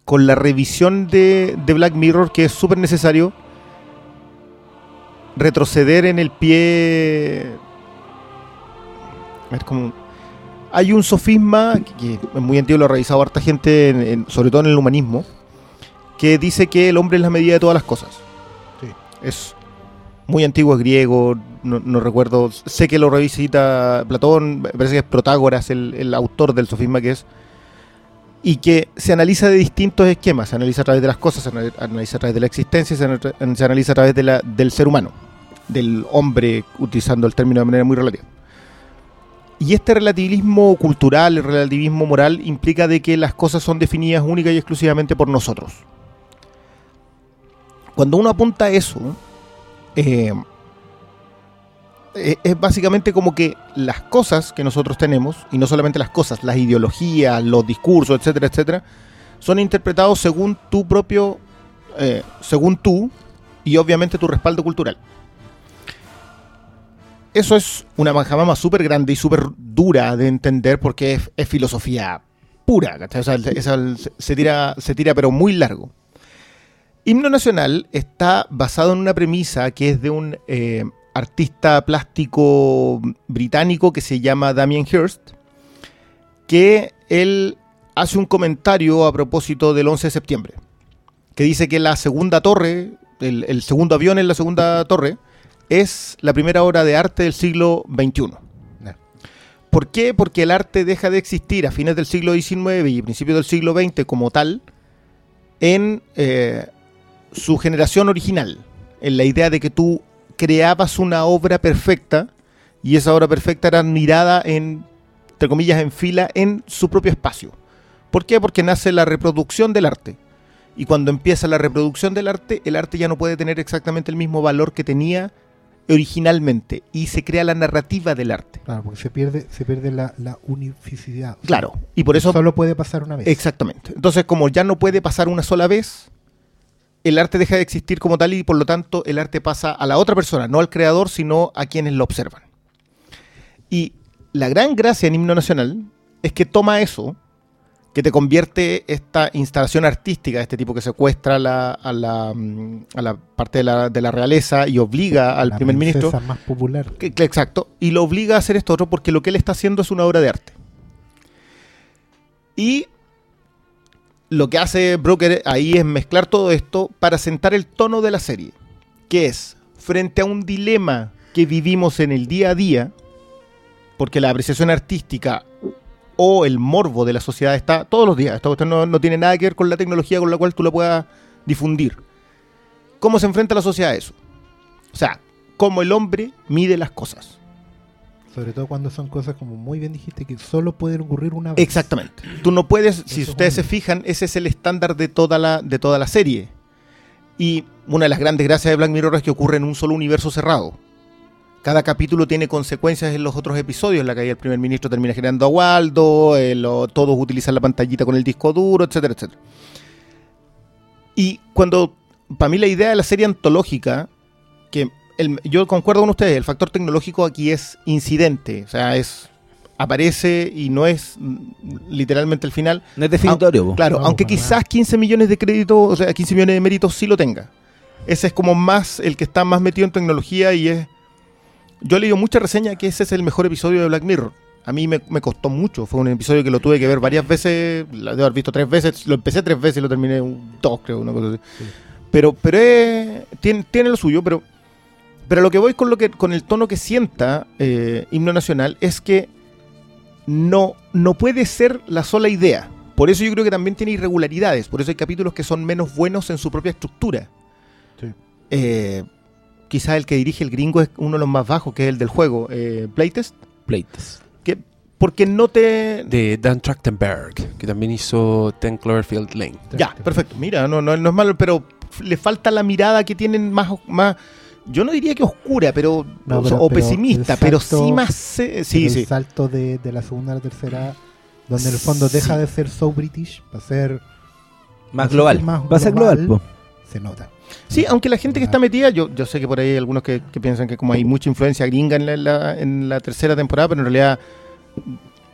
con la revisión de, de Black Mirror que es súper necesario retroceder en el pie. Es como. Hay un sofisma que, es muy antiguo, lo ha revisado harta gente, en- en- sobre todo en el humanismo, que dice que el hombre es la medida de todas las cosas. Sí. Es muy antiguo, es griego, no, no recuerdo, sé que lo revisita Platón, parece que es Protágoras el, el autor del sofisma que es, y que se analiza de distintos esquemas, se analiza a través de las cosas, se anal- analiza a través de la existencia, se, ana- se analiza a través de la- del ser humano, del hombre, utilizando el término de manera muy relativa. Y este relativismo cultural, el relativismo moral, implica de que las cosas son definidas única y exclusivamente por nosotros. Cuando uno apunta a eso, eh, es básicamente como que las cosas que nosotros tenemos, y no solamente las cosas, las ideologías, los discursos, etcétera, etcétera, son interpretados según tu propio, eh, según tú y obviamente tu respaldo cultural. Eso es una manjamama súper grande y súper dura de entender porque es, filosofía pura. O sea, se, tira, se tira pero muy largo. Himno Nacional está basado en una premisa que es de un eh, artista plástico británico que se llama Damien Hirst, que él hace un comentario a propósito del 11 de septiembre, que dice que la segunda torre, el, el segundo avión en la segunda torre, es la primera obra de arte del siglo XXI. ¿Por qué? Porque el arte deja de existir a fines del siglo XIX y principios del siglo XX como tal en eh, su generación original, en la idea de que tú creabas una obra perfecta y esa obra perfecta era mirada en, entre comillas, en fila en su propio espacio. ¿Por qué? Porque nace la reproducción del arte. Y cuando empieza la reproducción del arte, el arte ya no puede tener exactamente el mismo valor que tenía originalmente y se crea la narrativa del arte. Claro, porque se pierde, se pierde la, la unificidad. Claro, y por eso Solo puede pasar una vez. Exactamente. Entonces, como ya no puede pasar una sola vez, el arte deja de existir como tal y por lo tanto el arte pasa a la otra persona, no al creador, sino a quienes lo observan. Y la gran gracia en Himno Nacional es que toma eso, que te convierte esta instalación artística de este tipo que secuestra a la, a la, mm, a la parte de la, de la realeza y obliga al La primer ministro más popular. que- que- exacto. Y lo obliga a hacer esto otro porque lo que él está haciendo es una obra de arte. Y lo que hace Broker ahí es mezclar todo esto para sentar el tono de la serie. Que es, frente a un dilema que vivimos en el día a día, porque la apreciación artística o el morbo de la sociedad está todos los días. Esta cuestión no, no tiene nada que ver con la tecnología con la cual tú la puedas difundir. ¿Cómo se enfrenta la sociedad a eso? O sea, cómo el hombre mide las cosas. Sobre todo cuando son cosas como muy bien dijiste que solo pueden ocurrir una vez. Exactamente. Tú no puedes, si ustedes es se fijan, ese es el estándar de toda la, de toda la serie. Y una de las grandes gracias de Black Mirror es que ocurre en un solo universo cerrado. Cada capítulo tiene consecuencias en los otros episodios, la que ahí el primer ministro termina generando a Waldo, eh, lo- todos utilizan la pantallita con el disco duro, etcétera, etcétera. Y cuando, para mí la idea de la serie antológica, que el- yo concuerdo con ustedes, el factor tecnológico aquí es incidente, o sea, es aparece y no es mm, literalmente el final. No es definitorio. po. Claro, No, aunque quizás nada. 15 millones de créditos, o sea, 15 millones de méritos sí lo tenga. Ese es como más el que está más metido en tecnología y es... Yo he leído mucha reseña que ese es el mejor episodio de Black Mirror. A mí me, me costó mucho. Fue un episodio que lo tuve que ver varias veces. Lo debo haber visto tres veces. Lo empecé tres veces y lo terminé un, dos, creo, una cosa así. Sí. Pero, pero es- tiene, tiene lo suyo, pero, pero lo que voy con lo que, con el tono que sienta eh, Himno Nacional es que no, no puede ser la sola idea. Por eso yo creo que también tiene irregularidades. Por eso hay capítulos que son menos buenos en su propia estructura. Sí. Eh, quizás el que dirige el gringo es uno de los más bajos, que es el del juego, eh, Playtest. Pleites. Que, porque no te... De Dan Trachtenberg, que también hizo Ten Cloverfield Lane. Ya, perfecto. Mira, no, no, no es malo, pero le falta la mirada que tienen más, más yo no diría que oscura, pero, No, o, pero- o pero pesimista, el pero sí más... eh, sí, sí. El salto de, de la segunda a la tercera, donde en el fondo deja de ser so British para ser. Más global. más Va a ser global. global. po. Se nota. Sí, aunque la gente que está metida, yo, yo sé que por ahí hay algunos que, que piensan que como hay mucha influencia gringa en la, en la- en la tercera temporada, pero en realidad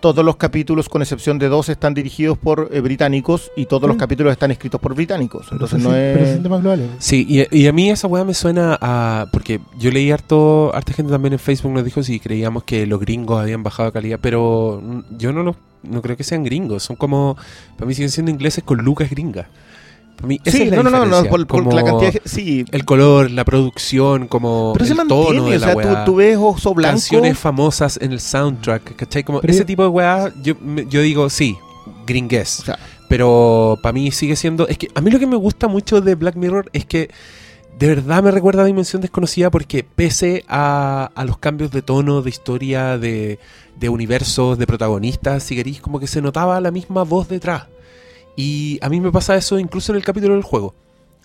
todos los capítulos, con excepción de dos, están dirigidos por eh, británicos y todos los Sí. capítulos están escritos por británicos. Entonces no sí, Pero es... global. ¿eh? Sí, y, y a mí esa weá me suena a. Porque yo leí harto, harta gente también en Facebook nos dijo si creíamos que los gringos habían bajado de calidad, pero mm, yo no los, no creo que sean gringos, son como. Para mí siguen siendo ingleses con lucas gringas. Mí, Sí, la no, no, no, por, la cantidad de... Sí, El color, la producción, como pero se el tono mantiene, de o la sea, weá. tú, tú ves Oso Blanco... Canciones famosas en el soundtrack, ¿cachai? Como Pero ese tipo de weá, yo, yo digo, sí, gringues. O sea, Pero para mí sigue siendo. Es que a mí lo que me gusta mucho de Black Mirror es que de verdad me recuerda a Dimensión Desconocida porque pese a, a los cambios de tono, de historia, de, de universos, de protagonistas, si queréis, como que se notaba la misma voz detrás. Y a mí me pasa eso incluso en el capítulo del juego.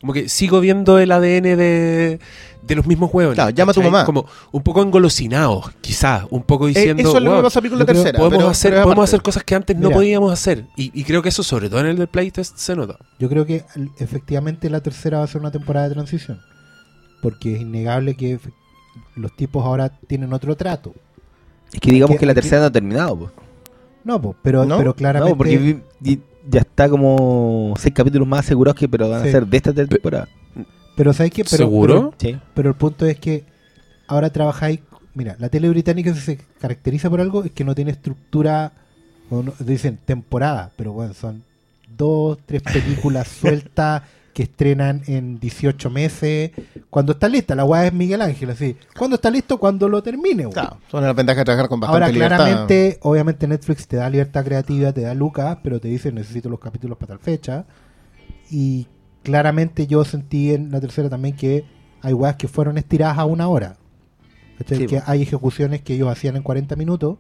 Como que sigo viendo el ADN de, de los mismos huevos. Claro, llama a tu mamá. Como un poco engolosinados, quizás. Un poco eh, diciendo. eso es lo que "Wow, me pasa a Pico en la tercera. podemos pero- hacer, pero podemos hacer cosas que antes no podíamos hacer. Y, y creo que eso, sobre todo en el del playtest, se nota. Yo creo que efectivamente la tercera va a ser una temporada de transición. Porque es innegable que los tipos ahora tienen otro trato. Es que digamos que la tercera no ha terminado, pues. No, po, pero, ¿No? pero claramente. No, porque vi- vi- ya está como seis capítulos más asegurados que pero van a ser de esta temporada. Pero ¿sabes qué? Pero, ¿Seguro? Sí. Pero el punto es que ahora trabajáis. Mira, la tele británica si se caracteriza por algo es que no tiene estructura. o no- dicen temporada, pero bueno, son dos, tres películas sueltas que estrenan en 18 meses. Cuando está lista, la weá es Miguel Ángel, así. Cuando está listo, cuando lo termine. Claro, son las ventajas de trabajar con bastante Ahora, libertad. claramente, obviamente Netflix te da libertad creativa, te da lucas, pero te dice necesito los capítulos para tal fecha. Y claramente yo sentí en la tercera también que hay weas que fueron estiradas a una hora. Sí, que hay ejecuciones que ellos hacían en 40 minutos,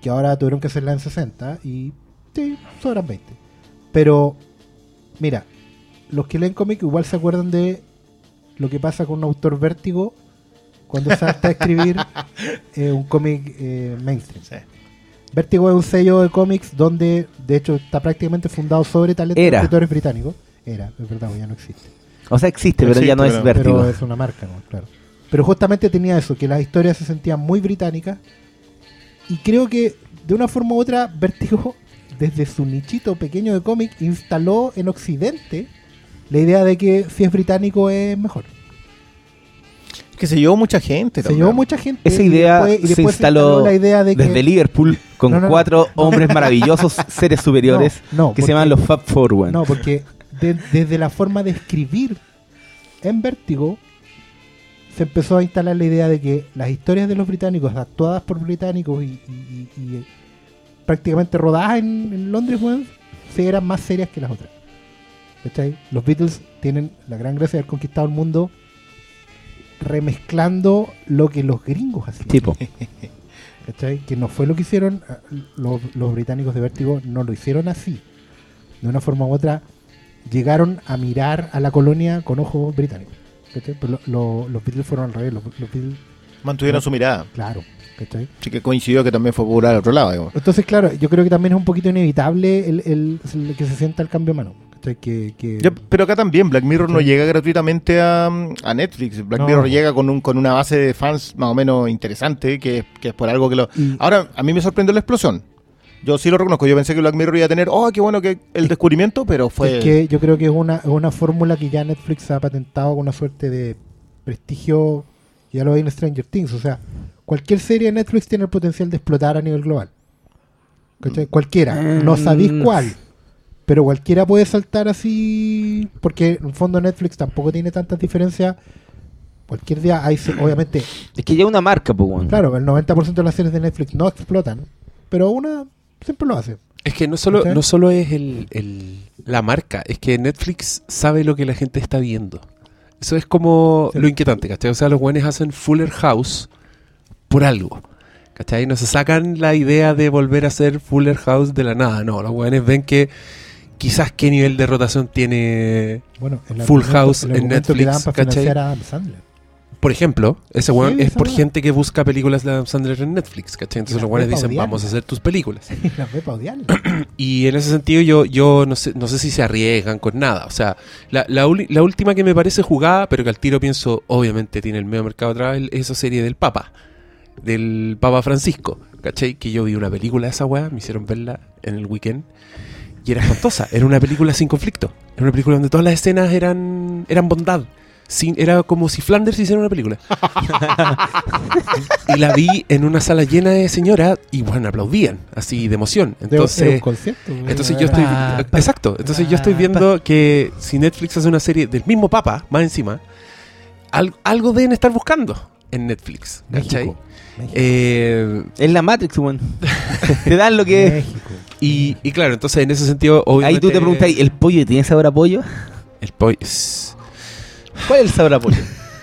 que ahora tuvieron que hacerla en 60 y sí, sobran 20. Pero, mira, los que leen cómic igual se acuerdan de lo que pasa con un autor vértigo cuando salta a escribir eh, un cómic eh, mainstream. Sí. Vértigo es un sello de cómics donde, de hecho, está prácticamente fundado sobre talentos de escritores británicos. Era, es verdad, ya no existe. O sea, existe, pero ya no es pero- vértigo. Pero es una marca, ¿no? Claro. Pero justamente tenía eso, que las historias se sentían muy británicas. Y creo que de una forma u otra, Vértigo, desde su nichito pequeño de cómic, instaló en Occidente la idea de que si es británico es mejor. Que se llevó mucha gente. Se llevó mucha gente. Esa y idea después- y se instaló la idea de que Desde Liverpool, con No, no, no. cuatro hombres maravillosos, seres superiores, No, no, que se llaman los Fab Four. No, porque de- desde la forma de escribir en Vértigo se empezó a instalar la idea de que las historias de los británicos, actuadas por británicos y, y- y- y prácticamente rodadas en, en Londres, weón, sí eran más serias que las otras. ¿Cachai? Los Beatles tienen la gran gracia de haber conquistado el mundo remezclando lo que los gringos hacían. Tipo, ¿cachai? Que no fue lo que hicieron eh, los, los británicos de Vértigo, no lo hicieron así. De una forma u otra, llegaron a mirar a la colonia con ojos británicos. Pero lo- lo- los Beatles fueron al revés. Los, los Beatles, Mantuvieron su mirada. claro. ¿cachai? Así que coincidió que también fue popular al otro lado. digamos. Entonces, claro, yo creo que también es un poquito inevitable el, el- el que se sienta el cambio de mano. ¿Cachai? Que, que- Ya, pero acá también Black Mirror no llega gratuitamente a, a Netflix. Black No. Mirror llega con un con una base de fans más o menos interesante, que, que es por algo que lo... y- Ahora, a mí me sorprendió la explosión. Yo sí lo reconozco. Yo pensé que Black Mirror iba a tener, oh, qué bueno que el descubrimiento, pero fue... Es que yo creo que es una, es una fórmula que ya Netflix ha patentado con una suerte de prestigio, ya lo hay en Stranger Things, o sea, cualquier serie de Netflix tiene el potencial de explotar a nivel global. Cualquiera, no sabéis Mm. cuál, pero cualquiera puede saltar así, porque en el fondo Netflix tampoco tiene tantas diferencias. Cualquier día hay, obviamente, es que ya es una marca, pues, weón. claro, el 90% de las series de Netflix no explotan, pero una siempre lo hace. Es que no solo, no solo es el, el- la marca, es que Netflix sabe lo que la gente está viendo. Eso es como Sí. lo inquietante, ¿cachai? O sea, los buenos hacen Fuller House por algo. ¿Cachai? No se sacan la idea de volver a hacer Fuller House de la nada. No, los buenos ven que quizás qué nivel de rotación tiene, Bueno, Full House en Netflix, para por ejemplo, ese es por gente que busca películas de Adam Sandler en Netflix, ¿cachai? Entonces los pa' dicen, vamos a hacer tus películas. Y las ve pa' odiarla. Y en ese sentido yo, yo no, sé, no sé si se arriesgan con nada. O sea, la, la última que me parece jugada, pero que al tiro pienso, obviamente tiene el medio mercado atrás, es esa serie del Papa. Del Papa Francisco. ¿Cachai? Que yo vi una película de esa weá, me hicieron verla en el weekend. Y era espantosa. Era una película sin conflicto. Era una película donde todas las escenas eran, eran bondad. sin, era como si Flanders hiciera una película. y la vi en una sala llena de señoras y bueno, aplaudían, así de emoción. De- era un Entonces, concierto. entonces yo estoy. Pa, pa, exacto. Entonces yo estoy viendo que si Netflix hace una serie del mismo Papa, más encima, al- algo deben estar buscando en Netflix. ¿Cachai? México. Eh, Es la Matrix, weón. te dan lo que es. Y, y claro, entonces en ese sentido, obviamente. Ahí tú te preguntas, ¿el pollo tiene sabor a pollo? El pollo. ¿Cuál es el sabor a pollo?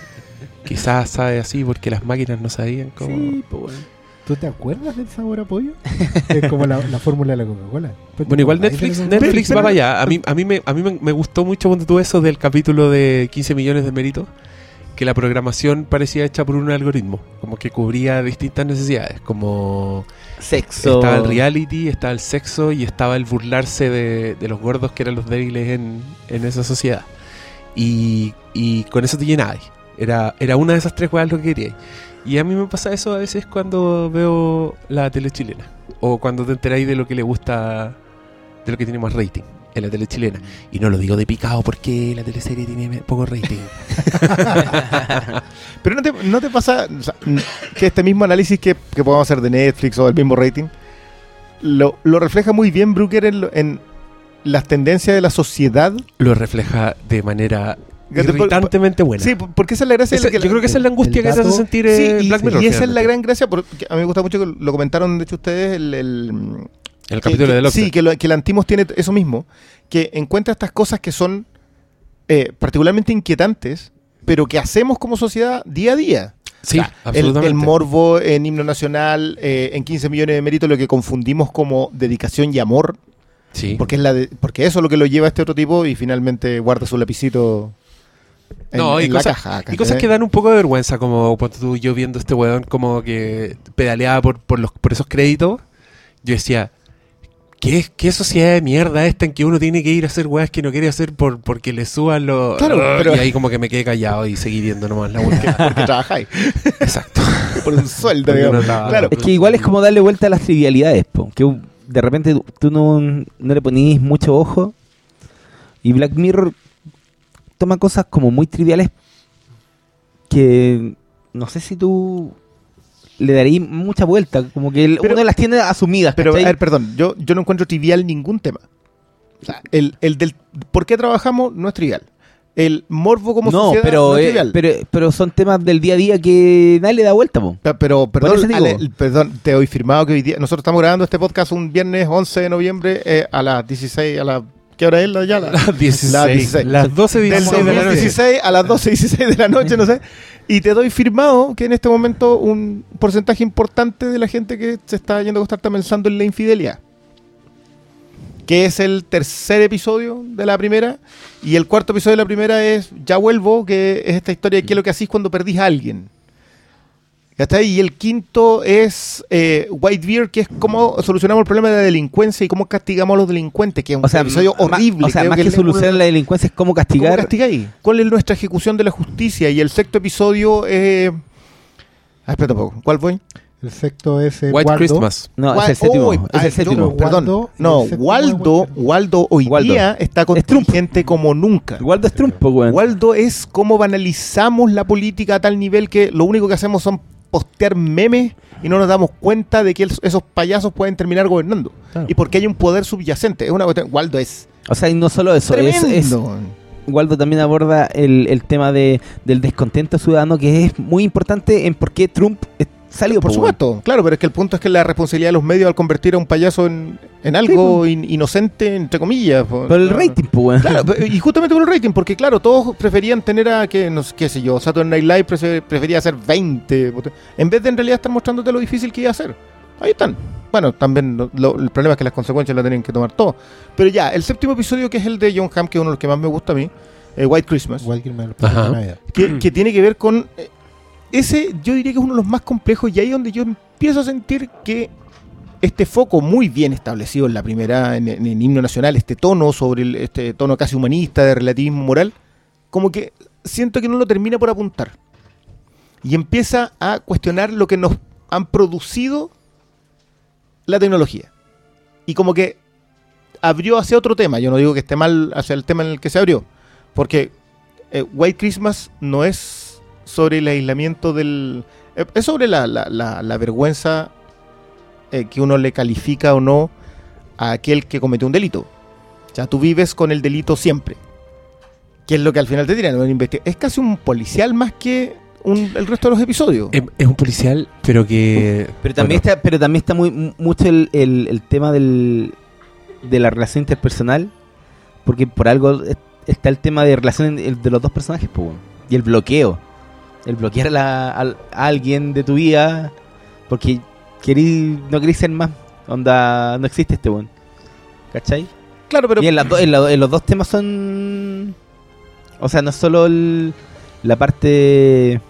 Quizás sabe así porque las máquinas no sabían cómo. Sí, pues bueno. ¿Tú te acuerdas del sabor a pollo? es como la, la fórmula de la Coca-Cola. ¿Pero Bueno, igual Netflix? Netflix va para allá. A mí, a mí, me, a mí me, me gustó mucho cuando tuve eso del capítulo de 15 millones de méritos, que la programación parecía hecha por un algoritmo, como que cubría distintas necesidades, como Sexo. estaba el reality, estaba el sexo y estaba el burlarse de, de los gordos que eran los débiles en, en esa sociedad. Y, y con eso te llenabas. Era, era una de esas tres jugadas lo que querías. Y a mí me pasa eso a veces cuando veo la tele chilena. O cuando te enteráis de lo que le gusta, de lo que tiene más rating en la tele chilena. Y no lo digo de picado porque la teleserie tiene poco rating. Pero no te, no te pasa o sea, n- que este mismo análisis que, que podemos hacer de Netflix o del mismo rating lo, lo refleja muy bien Brooker en, en las tendencias de la sociedad. lo refleja de manera irritantemente buena. Sí, porque esa es la gracia. Esa- que yo la- creo que esa es la angustia que te hace sentir Sí, eh, y, Black Mirror. y esa es la gran gracia, porque a mí me gusta mucho que lo comentaron, de hecho, ustedes, el, el, El capítulo que- de. Sí, que, lo- que el Antimos tiene eso mismo, que encuentra estas cosas que son eh, particularmente inquietantes, pero que hacemos como sociedad día a día. Sí, O sea, el, absolutamente. el morbo en himno nacional, eh, en 15 millones de méritos, lo que confundimos como dedicación y amor, Sí. porque es la de- porque eso es lo que lo lleva a este otro tipo y finalmente guarda su lapicito en, No, y en la cosas- caja. Y cosas que dan un poco de vergüenza, como cuando tú yo viendo este weón como que pedaleaba por, por, los, por esos créditos, yo decía, ¿qué, ¿qué sociedad de mierda esta en que uno tiene que ir a hacer weas que no quiere hacer por, porque le suban los... Claro, pero- Y ahí como que me quedé callado y seguí viendo nomás la wea. porque trabajáis Exacto. por un sueldo, Porque digamos. Claro. Es que igual es como darle vuelta a las trivialidades, po, que de repente tú- tú no, no le ponís mucho ojo y Black Mirror toma cosas como muy triviales que no sé si tú le darías mucha vuelta, como que el- Pero- uno las tiene asumidas, Pero, a ver, perdón, yo, yo no encuentro trivial ningún tema. O sea, el, el del por qué trabajamos no es trivial. El morbo como no, sociedad pero, no es eh, trivial. pero, pero son temas del día a día que nadie le da vuelta, po. Pe- Pero, perdón. Ale, perdón, te doy firmado que hoy día, nosotros estamos grabando este podcast un viernes 11 de noviembre eh, a las 16, a la, ¿qué hora es la ya? La- Las 16. Las 16. Las 12 del 16 de la noche. 2016 a las 12 16 de la noche, no sé. Y te doy firmado que en este momento un porcentaje importante de la gente que se está yendo a acostar está pensando en la infidelidad. Que es el tercer episodio de la primera. Y el cuarto episodio de la primera es Ya vuelvo, que es esta historia de qué es lo que hacís cuando perdís a alguien. ¿Cachai? Y el quinto es eh, Whitebeard, que es cómo solucionamos el problema de la delincuencia y cómo castigamos a los delincuentes, que es un O sea, episodio ma- horrible. O sea, creo más que, el- solucionar la delincuencia es cómo ¿Cómo castigar. castigáis? ¿Cuál es nuestra ejecución de la justicia? Y el sexto episodio es... Ah, espera un poco. ¿Cuál fue? El sexto es eh, White Waldo. Christmas. No, es el séptimo. Uy, es ay, el séptimo. yo- perdón. Waldo, no, el séptimo Waldo, Waldo hoy Waldo. día está contingente como nunca. Waldo es trumpo, weón. Waldo es cómo banalizamos la política a tal nivel que lo único que hacemos son postear memes y no nos damos cuenta de que el- esos payasos pueden terminar gobernando. Claro. Y porque hay un poder subyacente. Es una cuestión- Waldo es O sea, y no solo eso, es, es- Waldo también aborda el, el tema de, del descontento ciudadano, que es muy importante en por qué Trump salió. Por po, weón. supuesto, claro, pero es que el punto es que la responsabilidad de los medios al convertir a un payaso en, en algo in- inocente, entre comillas. po. Por el rating, pues. Claro, y justamente por el rating, porque claro, todos preferían tener a, que, no sé, qué sé yo, Saturday Night Live prefería hacer 20, en vez de en realidad estar mostrándote lo difícil que iba a hacer. Ahí están. Bueno, también lo- lo- el problema es que las consecuencias las tienen que tomar todos. Pero ya, el séptimo episodio, que es el de John Hamm, que es uno de los que más me gusta a mí, eh, White Christmas. Navidad. que, que tiene que ver con... eh, ese yo diría que es uno de los más complejos y ahí es donde yo empiezo a sentir que este foco muy bien establecido en la primera, en, en el himno nacional, este tono sobre el, este tono casi humanista de relativismo moral, como que siento que no lo termina por apuntar. Y empieza a cuestionar lo que nos han producido la tecnología. Y como que abrió hacia otro tema. Yo no digo que esté mal hacia el tema en el que se abrió. Porque eh, White Christmas no es sobre el aislamiento del... eh, es sobre la, la- la- la vergüenza eh, que uno le califica o no a aquel que cometió un delito. O sea, tú vives con el delito siempre. Que es lo que al final te tiran. Es casi un policial más que un- el resto de los episodios. Es, es un policial, pero que. Pero también bueno, está, pero también está muy mucho el, el- el tema del, de la relación interpersonal, porque por algo es- está el tema de relación de los dos personajes, weón. y el bloqueo, el bloquear a, la- al- a alguien de tu vida, porque querí, no querís ser más, onda, no existe este weón, ¿cachai? Claro, pero... y en, las do- en la- en los dos temas son, o sea, no es solo el- la parte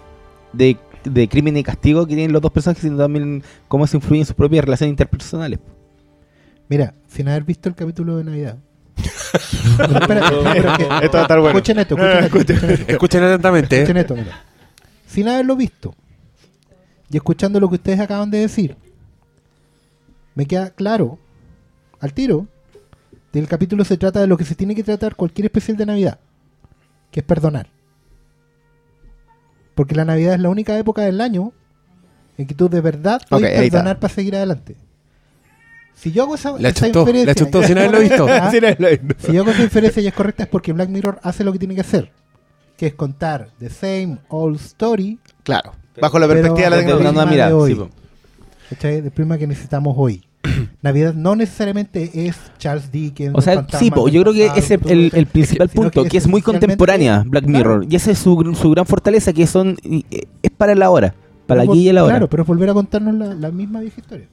de, de crimen y castigo que tienen los dos personajes, sino también cómo se influyen en sus propias relaciones interpersonales. Mira, sin haber visto el capítulo de Navidad. Que- Esto va a estar bueno. Escuchen esto, escuchen esto. Escuchen atentamente. Escuchen esto, mira. Sin haberlo visto y escuchando lo que ustedes acaban de decir, me queda claro, al tiro, que el capítulo se trata de lo que se tiene que tratar cualquier especial de Navidad, que es perdonar. Porque la Navidad es la única época del año en que tú de verdad puedes Ok, ahí está. perdonar para seguir adelante. Si yo hago esa, La esa chutó, la inferencia- chutó visto. Ah, si yo hago esa inferencia y es correcta es porque Black Mirror hace lo que tiene que hacer, que es contar the same old story, Claro. Bajo la Pero- perspectiva de la tecnología. mirada, de hoy. sí. ¿cachai? Del prisma que necesitamos hoy. Navidad no necesariamente es Charles Dickens. O sea, sí, po, yo creo que ese es el, el principal punto, que es muy contemporánea Black Mirror. Claro. Y esa es su, su gran fortaleza, que son eh, es para la hora, para Pero aquí y la hora. Claro, pero es volver a contarnos la, la misma vieja historia.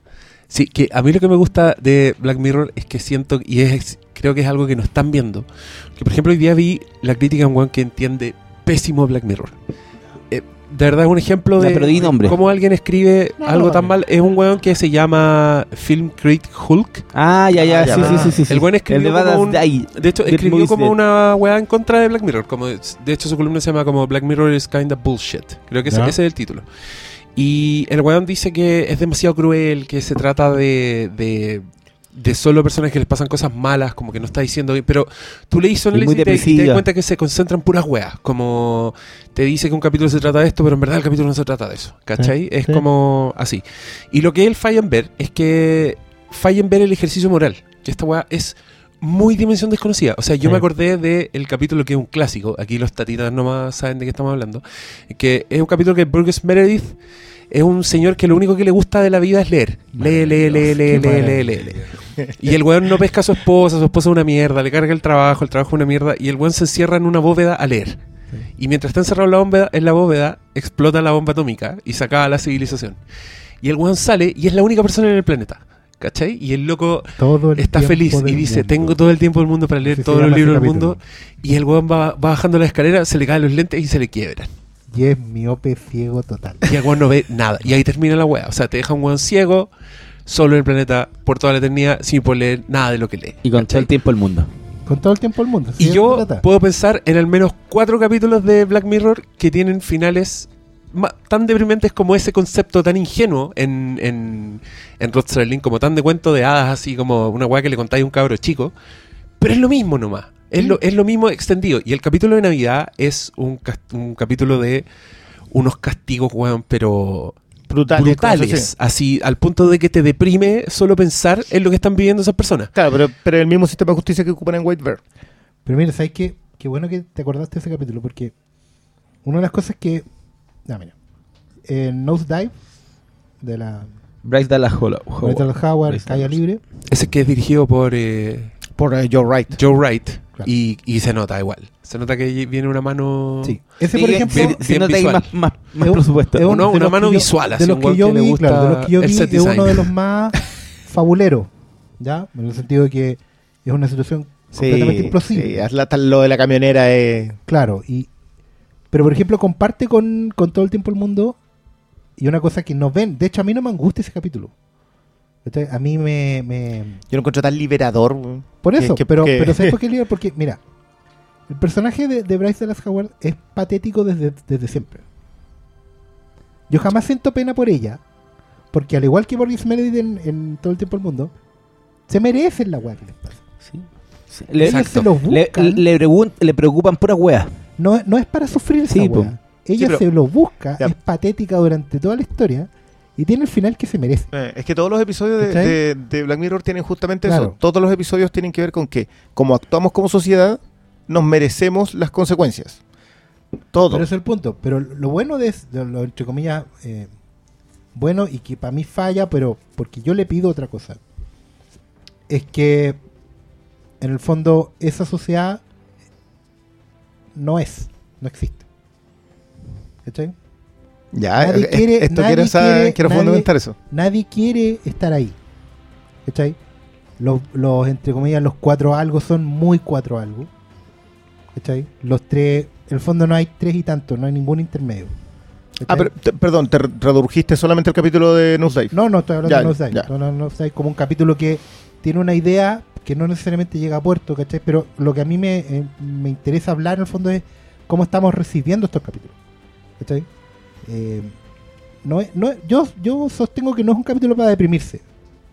Sí, que a mí lo que me gusta de Black Mirror es que siento, y es creo que es algo que no están viendo, que por ejemplo hoy día vi la crítica a un weón que entiende pésimo Black Mirror. Eh, de verdad es un ejemplo de nombre. cómo alguien escribe No, algo no, tan no. mal. Es un weón que se llama Film Critic Hulk. Ah, ya, ya, Ah, ya, sí, sí, sí, sí, sí. El buen escribió de Bad como un-. De hecho, escribió Movies como Dead. una weá en contra de Black Mirror. Como de de hecho, su columna se llama como Black Mirror is kinda bullshit. Creo que ese, Ya. ese es el título. Y el weón dice que es demasiado cruel, que se trata de, de, de solo personas que les pasan cosas malas, como que no está diciendo bien. Pero tú leís su Y te, te das cuenta que se concentran en puras weas. Como te dice que un capítulo se trata de esto, pero en verdad el capítulo no se trata de eso. ¿Cachai? Sí, es sí. como así. Y lo que él falla en ver es que falla en ver el ejercicio moral. Que esta wea es muy dimensión desconocida. O sea, yo Sí. me acordé del capítulo que es un clásico. Aquí los tatitas nomás saben de qué estamos hablando. Que es un capítulo que Burgess Meredith es un señor que lo único que le gusta de la vida es leer. Lee, lee, lee, lee, lee, lee, lee. Y el weón no pesca a su esposa, su esposa es una mierda, le carga el trabajo, el trabajo es una mierda, y el weón se encierra en una bóveda a leer. Y mientras está encerrado en la bóveda, en la bóveda, explota la bomba atómica y se acaba la civilización. Y el weón sale y es la única persona en el planeta. ¿Cachai? Y el loco Todo el está feliz y del dice, mundo. tengo todo el tiempo del mundo para leer todos los libros del mundo. Y el weón va, va bajando la escalera, se le caen los lentes y se le quiebran. Y es miope ciego total. Y el weón no ve nada. Y ahí termina la weá. O sea, te deja un weón ciego, solo en el planeta, por toda la eternidad, sin poder leer nada de lo que lee. Y con todo el tiempo el mundo. Con todo el tiempo del mundo. Y yo puedo pensar en al menos cuatro capítulos de Black Mirror que tienen finales tan deprimentes como ese concepto tan ingenuo en, en, en Rod Serling, como tan de cuento de hadas, así como una weá que le contáis a un cabro chico. Pero es lo mismo nomás. Es lo, es lo mismo extendido. Y el capítulo de Navidad es un, un capítulo de unos castigos, weón, pero Brutales. brutales. Así, al punto de que te deprime solo pensar en lo que están viviendo esas personas. Claro, pero, pero el mismo sistema de justicia que ocupan en White Bear. Pero mira, ¿sabes qué? Qué bueno que te acordaste de ese capítulo, porque una de las cosas que. Ah, mira. En Nosedive, de la Bryce Dallas Howard. Metal Howard, Bryce Calle Dallas. Libre. Ese que es dirigido por eh, Por eh, Joe Wright. Joe Wright. Claro. Y, y se nota igual. Se nota que viene una mano. Sí. Ese, Sí, por ejemplo, bien- se nota ahí visual. más, más, más Es un- presupuesto. es un- Una- de una mano yo- visual, así, De los que yo que vi, gusta claro, de los que yo vi, es uno de los más fabuleros. ¿Ya? En el sentido de que es una situación completamente sí, haz la- tal- lo de la camionera es... Claro, y pero por ejemplo comparte con, con todo el tiempo el mundo y una cosa que no ven, de hecho a mí no me angustia ese capítulo. ¿Cachai? A mí me, me- Yo lo encuentro tan liberador. Por eso, que- pero, que- pero ¿sabes por qué líder? Porque, mira, el personaje de, de Bryce Dallas Howard es patético desde, desde siempre. Yo jamás siento pena por ella, porque al igual que Boris Meredith en, en todo el tiempo del mundo, se merecen la weá que les pasa. Sí. Sí. Le, Ellos se los le, buscan. le pregun- le preocupan puras weas. No, no es para sufrir esa Sí, weá. Ella pero- se lo busca, Ya. es patética durante toda la historia y tiene el final que se merece. Eh, es que todos los episodios de, de- de Black Mirror tienen justamente Claro. eso. Todos los episodios tienen que ver con que, como actuamos como sociedad, nos merecemos las consecuencias. Todo. Pero ese es el punto. Pero lo bueno de, es- de lo entre comillas, eh, bueno y que para mí falla, pero porque yo le pido otra cosa, es que en el fondo esa sociedad no es, no existe. ¿Cachai? ya, nadie eh, quiere- esto nadie quiero, sa- quiere- quiero nadie- fundamentar eso. Nadie quiere estar ahí. ¿Cachai? Los, los, entre comillas, los cuatro algo son muy cuatro algo. ¿Cachai? Los tres, en el fondo no hay tres y tanto, no hay ningún intermedio. ¿Cachai? Ah, pero, te- perdón, te redujiste solamente el capítulo de Nosedive. No, no estoy hablando Ya, de Nosedive. ya. No, no, Nosedive como un capítulo que tiene una idea que no necesariamente llega a puerto, ¿cachai? Pero lo que a mí me, eh, me interesa hablar en el fondo es cómo estamos recibiendo estos capítulos. ¿Cachai? Eh, no es- no es- yo, yo sostengo que no es un capítulo para deprimirse.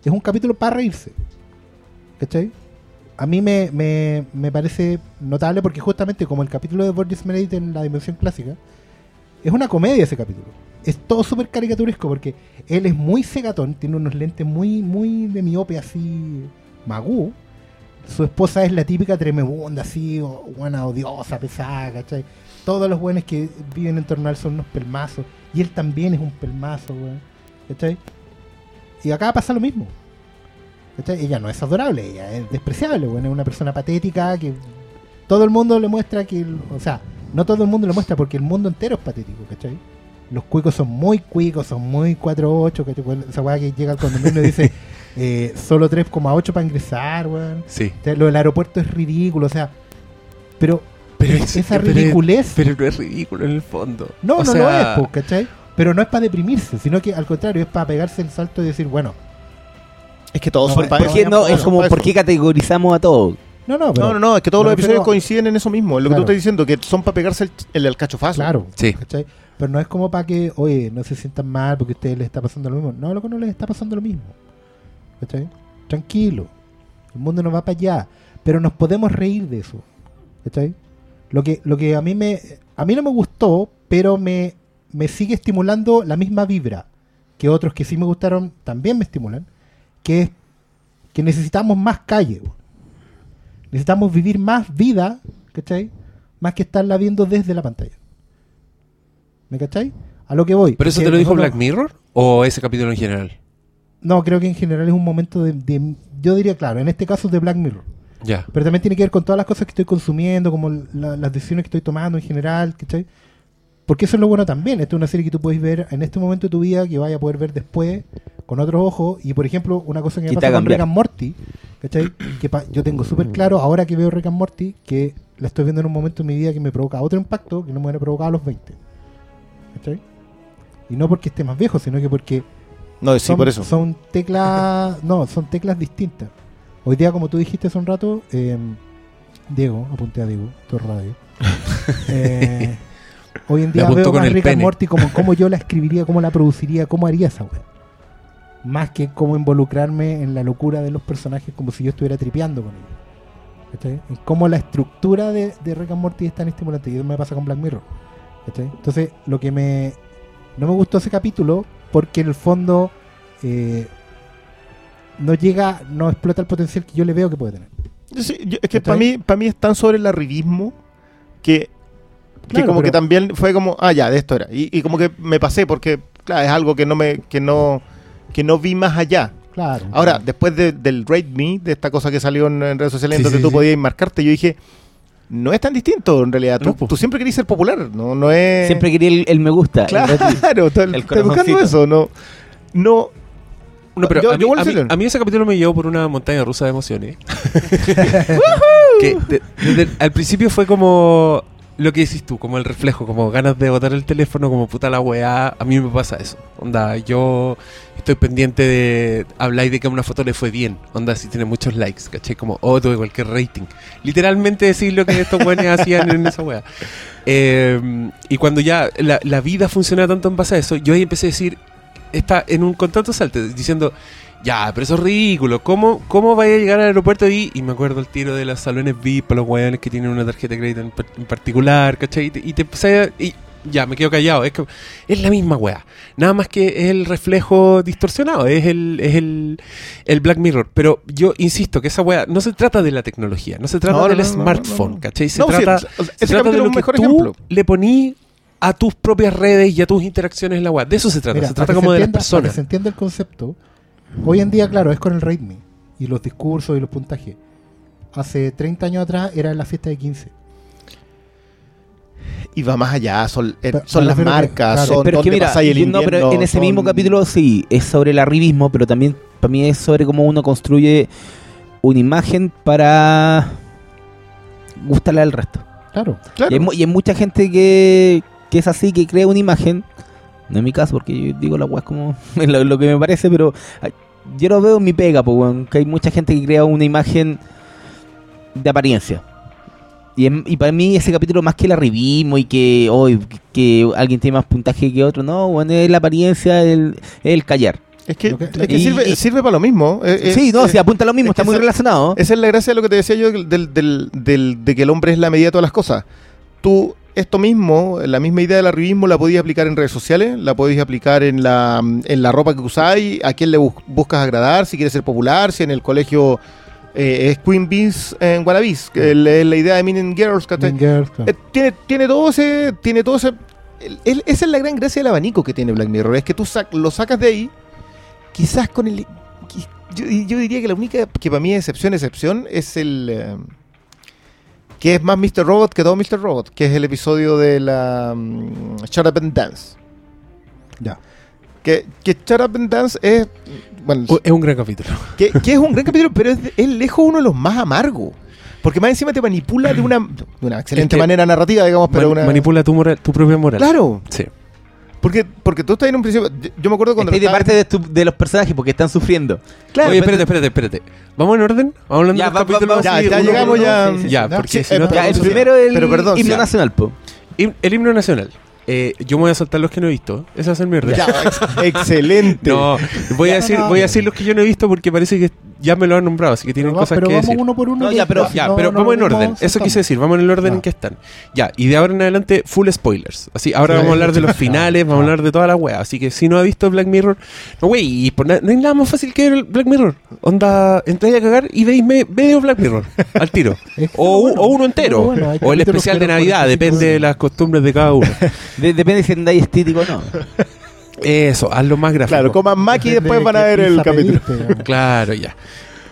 Es un capítulo para reírse. ¿Cachai? A mí me, me, me parece notable porque justamente como el capítulo de Borges Meredith en la dimensión clásica, es una comedia ese capítulo. Es todo súper caricaturesco porque él es muy cegatón, tiene unos lentes muy, muy de miope así, magú. Su esposa es la típica tremebunda, así, buena, odiosa, pesada, ¿cachai? Todos los buenos que viven en torno a él son unos pelmazos. Y él también es un pelmazo, weón. ¿Cachai? Y acá pasa lo mismo. ¿Cachai? Ella no es adorable, ella es despreciable, weón. Es una persona patética que todo el mundo le muestra que. o sea, no todo el mundo lo muestra porque el mundo entero es patético, ¿cachai? Los cuicos son muy cuicos, son muy 4-8, ¿cachai? Esa weá que llega al condominio y dice eh, solo 3,8 para ingresar, weón. Sí. O sea, lo del aeropuerto es ridículo, o sea. Pero, Pero es- es- esa pero- ridiculez. Pero no es ridículo en el fondo. no, O no sea, lo es, po, ¿cachai? Pero no es para deprimirse, sino que al contrario, es para pegarse el salto y decir, bueno, Es que todos No, son ¿por para ¿Por qué no? Es como, ¿por qué categorizamos a todos? no, no, pero. No, no, no, es que todos los episodios coinciden en eso mismo, en lo que tú estás diciendo, que son para pegarse el, el alcachofazo. Claro, Sí. ¿cachai? Pero no es como para que, oye, no se sientan mal porque a ustedes les está pasando lo mismo. No, loco, no les está pasando lo mismo. ¿Cachai? Tranquilo. El mundo no va para allá. Pero nos podemos reír de eso. ¿Cachai? Lo que, lo que a mí me. A mí no me gustó, pero me, me sigue estimulando la misma vibra que otros que sí me gustaron también me estimulan. Que es que necesitamos más calle. Necesitamos vivir más vida, ¿cachai? Más que estarla viendo desde la pantalla. ¿Me cachai? A lo que voy. ¿Pero eso te lo dijo nosotros- Black Mirror? ¿O ese capítulo en general? No, creo que en general es un momento de, de- Yo diría, claro, en este caso de Black Mirror. Ya. Pero también tiene que ver con todas las cosas que estoy consumiendo, como la- las decisiones que estoy tomando en general, ¿cachai? Porque eso es lo bueno también. Esta es una serie que tú puedes ver en este momento de tu vida, que vaya a poder ver después, con otros ojos. Y por ejemplo, una cosa que me pasa con Rick cambiar. and Morty, ¿cachai? Que pa- yo tengo súper claro, ahora que veo Rick and Morty, que la estoy viendo en un momento en mi vida que me provoca otro impacto que no me hubiera provocado a los 20. ¿cachai? Y no porque esté más viejo, sino que porque No, sí, son, por eso. son teclas, no, son teclas distintas. Hoy día, como tú dijiste hace un rato, eh, Diego, apunté a Diego, esto es radio. Eh, hoy en día veo con más Rick and. Morty como cómo yo la escribiría, cómo la produciría, cómo haría esa weá. Más que cómo involucrarme en la locura de los personajes como si yo estuviera tripeando con ellos. ¿Cachai? Y cómo la estructura de, de Rick and Morty es tan estimulante. Y eso me pasa con Black Mirror. ¿cachai? Entonces, lo que me. No me gustó ese capítulo porque en el fondo. eh, no llega, no explota el potencial que yo le veo que puede tener. Sí, yo- es que para mí, para mí es tan sobre el arribismo que, que Claro, como que también fue como, ah, ya, de esto era. Y, y como que me pasé porque, claro, es algo que no me, que no, que no vi más allá. Claro. Ahora, después de- del Rate Me, de esta cosa que salió en, en redes sociales, Sí, en donde sí, tú podías marcarte, yo dije, no es tan distinto en realidad. Tú, No, po. tú siempre querías ser popular, no, no es. Siempre quería el, el me gusta. Claro, el buscando eso, no. No, No, pero Yo- a, mí, yo igual a mí- sí lo- a mí ese capítulo me llevó por una montaña rusa de emociones. que de- al principio fue como lo que decís tú, como el reflejo, como ganas de botar el teléfono, como puta la weá. A mí me pasa eso. Onda, yo estoy pendiente de. Habláis de que a una foto le fue bien. Onda, si tiene muchos likes, ¿cachai? Como, oh, tuve cualquier rating. Literalmente decir lo que estos buenos hacían en esa weá. Eh, y cuando ya la, la vida funciona tanto en base a eso, yo ahí empecé a decir, está en un contrato salte, diciendo, Ya, pero eso es ridículo. ¿Cómo, cómo vaya a llegar al aeropuerto y, y me acuerdo el tiro de los salones VIP para los weones que tienen una tarjeta de crédito en, par- en particular, ¿cachai? Y te, y te empecé a- y ya, me quedo callado. Es, que, es la misma weá. Nada más que es el reflejo distorsionado, es el, es el, el Black Mirror. Pero yo insisto que esa weá no se trata de la tecnología, no se trata No, del no, smartphone, no. ¿cachai? Se sí, trata, o sea, se de lo un que tú ejemplo. le poní a tus propias redes y a tus interacciones en la web. De eso se trata. Mira, se trata como se de las Para personas. que se entienda el concepto, hoy en día, claro, es con el RateMe y los discursos y los puntajes. Hace 30 años atrás era la fiesta de 15. Y va más allá, son, eh, Pero- son las que, marcas, claro. son pero es que mira, el yo- no, pero invierno, en ese son- mismo capítulo sí, es sobre el arribismo, pero también para mí es sobre cómo uno construye una imagen para gustarle al resto. Claro. Claro. Y, hay, y hay mucha gente que, que es así, que crea una imagen. No en mi caso, porque yo digo la weá como lo, lo que me parece, pero yo lo veo en mi pega, pues, weón, que hay mucha gente que crea una imagen de apariencia. Y, en- y para mí ese capítulo más que el arribismo y que hoy que alguien tiene más puntaje que otro, no, bueno, es la apariencia, el, el callar. Es que, es que y- sirve, y- sirve para lo mismo. eh, eh, sí, no, eh, si apunta a lo mismo, es está muy esa- relacionado. Esa es la gracia de lo que te decía yo del, del- del- de que el hombre es la medida de todas las cosas. Tú, esto mismo, la misma idea del arribismo la podías aplicar en redes sociales, la podías aplicar en la, en la ropa que usáis, a quién le bus- buscas agradar, si quieres ser popular, si en el colegio eh, es Queen Bees en que es la idea de Mean Girls. Mean Girls. Eh, tiene, tiene todo ese. Tiene todo ese. el- el- esa es la gran gracia del abanico que tiene Black Mirror. Es que tú sac- lo sacas de ahí. Quizás con el. Yo, yo diría que la única que para mí es excepción, excepción, es el. eh, que es más Mr. Robot que todo Mr. Robot, que es el episodio de la. mm, Shut Up and Dance. Ya. Que, que Shut Up and Dance es. Bueno, Es un gran capítulo. que, que es un gran capítulo, pero es, es lejos uno de los más amargos. Porque más encima te manipula de una, de una excelente Es que manera narrativa, digamos, pero Man- una. Manipula tu, moral, tu propia moral. Claro, Sí. Porque, porque tú estás en un principio. Yo, me acuerdo cuando. Estáis de parte de, tu- de los personajes porque están sufriendo. Claro, Oye, espérate, espérate, espérate. ¿Vamos en orden? ¿Vamos hablando Ya, del va- va- capítulo? vamos- Ya, así, ya uno por llegamos uno? ya- sí, sí, Ya, porque Sí, si no... Ya, el primero el pero perdón, himno ya. nacional, po. El himno nacional. Eh, yo me voy a saltar los que no he visto. Esa va a ser mi orden. Ya, ex- excelente. No, voy a decir, no, voy a decir los que yo no he visto porque parece que ya me lo han nombrado, así que tienen Pero, cosas pero que vamos decir. uno por uno. No, ya, pero-. Ya, No, pero no, vamos en orden. Eso quise decir, vamos en el orden Ya. en que están. Ya, y de ahora en adelante, full spoilers. Así, ahora Sí, vamos a hablar de los finales, vamos a hablar de toda la wea. Así que si no ha visto Black Mirror, no, wey, y por na- no hay nada más fácil que ver el Black Mirror. Onda, entráis a cagar y veis me- medio Black Mirror al tiro. O, bueno, o uno entero. bueno, o el especial de Navidad, 45 depende de las costumbres de cada uno. De- depende si andáis estético o no. Eso, hazlo más gráfico. Claro, coman Maki y después van a ver el capítulo. pediste. Claro, ya.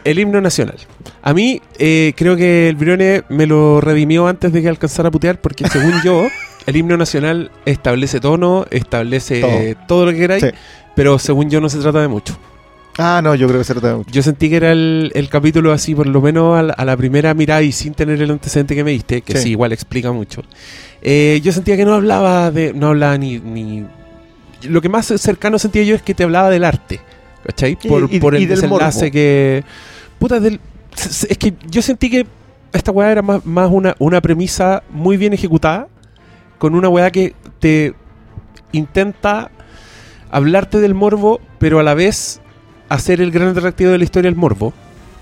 El himno nacional. A mí, eh, creo que el Brione me lo redimió antes de que alcanzara a putear, porque según yo, el himno nacional establece tono, establece Todo. eh, todo lo que queráis, Sí. pero según yo no se trata de mucho. Ah, no, yo creo que se trata de mucho. Yo sentí que era el, el capítulo así, por lo menos a la, a la primera mirada y sin tener el antecedente que me diste, que sí, Sí. igual explica mucho. Eh, yo sentía que no hablaba de. No hablaba ni, ni. Lo que más cercano sentía yo es que te hablaba del arte. ¿Cachai? Por, y- por el del desenlace que. Puta, del. Es que yo sentí que esta weá era más, más una, una premisa muy bien ejecutada. Con una weá que te intenta hablarte del morbo, pero a la vez hacer el gran atractivo de la historia el morbo.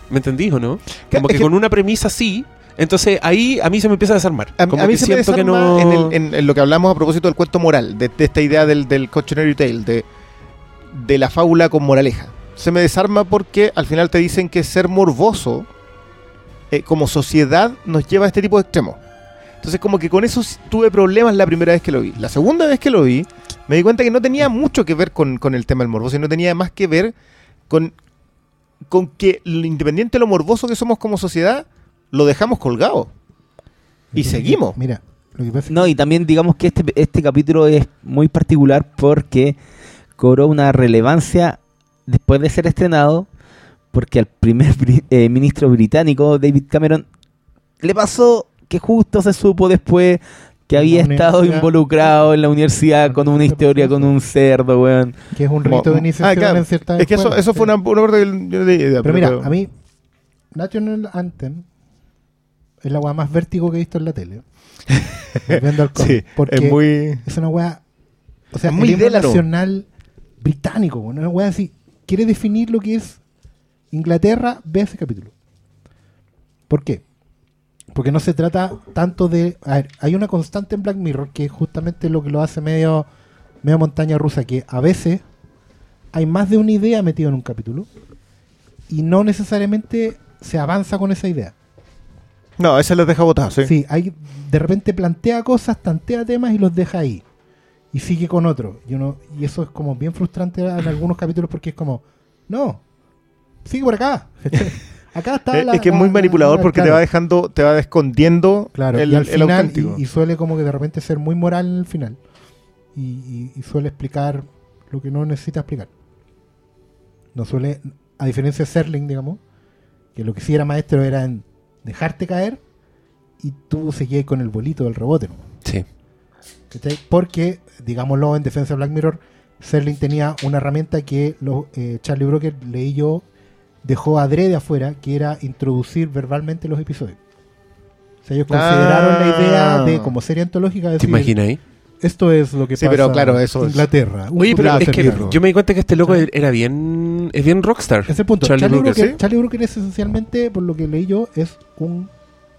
¿Me entendís o no? Como que, que- con una premisa así, entonces ahí a mí se me empieza a desarmar. A, Como a mí que se me siento que desarma no... en, el- en- en lo que hablamos a propósito del cuento moral, de, de esta idea del, del cautionary tale, de, de la fábula con moraleja. Se me desarma porque al final te dicen que ser morboso eh, como sociedad nos lleva a este tipo de extremos. Entonces como que con eso tuve problemas la primera vez que lo vi. La segunda vez que lo vi, me di cuenta que no tenía mucho que ver con, con el tema del morboso, sino tenía más que ver con, con que lo independiente de lo morboso que somos como sociedad, lo dejamos colgado. Y seguimos. Mira, lo que pasa es No, y también digamos que este, este capítulo es muy particular porque cobró una relevancia después de ser estrenado, porque al primer eh, ministro británico, David Cameron, le pasó que justo se supo después que había estado involucrado en la universidad con una historia con un cerdo, weón. que es un Como- rito de iniciación Ah, claro. en ciertas Es que eso, eso sí. fue una, una parte idea. Pero mira, a mí, National Anthem es la weá más vértigo que he visto en la tele. Volviendo al cómic, Sí, porque es muy. es una weá. O sea, Es muy el nacional británico, una weá así quiere definir lo que es Inglaterra, ve ese capítulo. ¿Por qué? Porque no se trata tanto de... A ver, hay una constante en Black Mirror que es justamente lo que lo hace medio, medio montaña rusa, que a veces hay más de una idea metida en un capítulo y no necesariamente se avanza con esa idea. No, ese les deja botados, sí. Sí, hay, de repente plantea cosas, tantea temas y los deja ahí. Y sigue con otro. Y, uno, y eso es como bien frustrante en algunos capítulos porque es como, no, sigue por acá. acá está la- es que es muy la- manipulador la- porque te va dejando, te va escondiendo Claro, el, y al el final, auténtico. y, y suele como que de repente ser muy moral en el final. Y, y- y suele explicar lo que no necesita explicar. No suele, a diferencia de Serling, digamos, que lo que sí era maestro era en dejarte caer y tú seguías con el bolito del rebote. Sí. Porque, digámoslo, en defensa de Black Mirror, Serling tenía una herramienta que lo- eh, Charlie Brooker, leí yo, dejó adrede afuera, que era introducir verbalmente los episodios. O sea, ellos consideraron Ah. la idea de, como serie antológica, ¿Te decir, imaginas ahí? Esto es lo que Sí, pasa pero claro, eso en es- Inglaterra. un Oye, pero futuro es que cercano. yo me di cuenta que este loco Sí. era bien. Es bien rockstar. Es el punto. Charlie Charlie, Brooker, Brooker, ¿sí? Charlie Brooker es esencialmente, por lo que leí yo, es un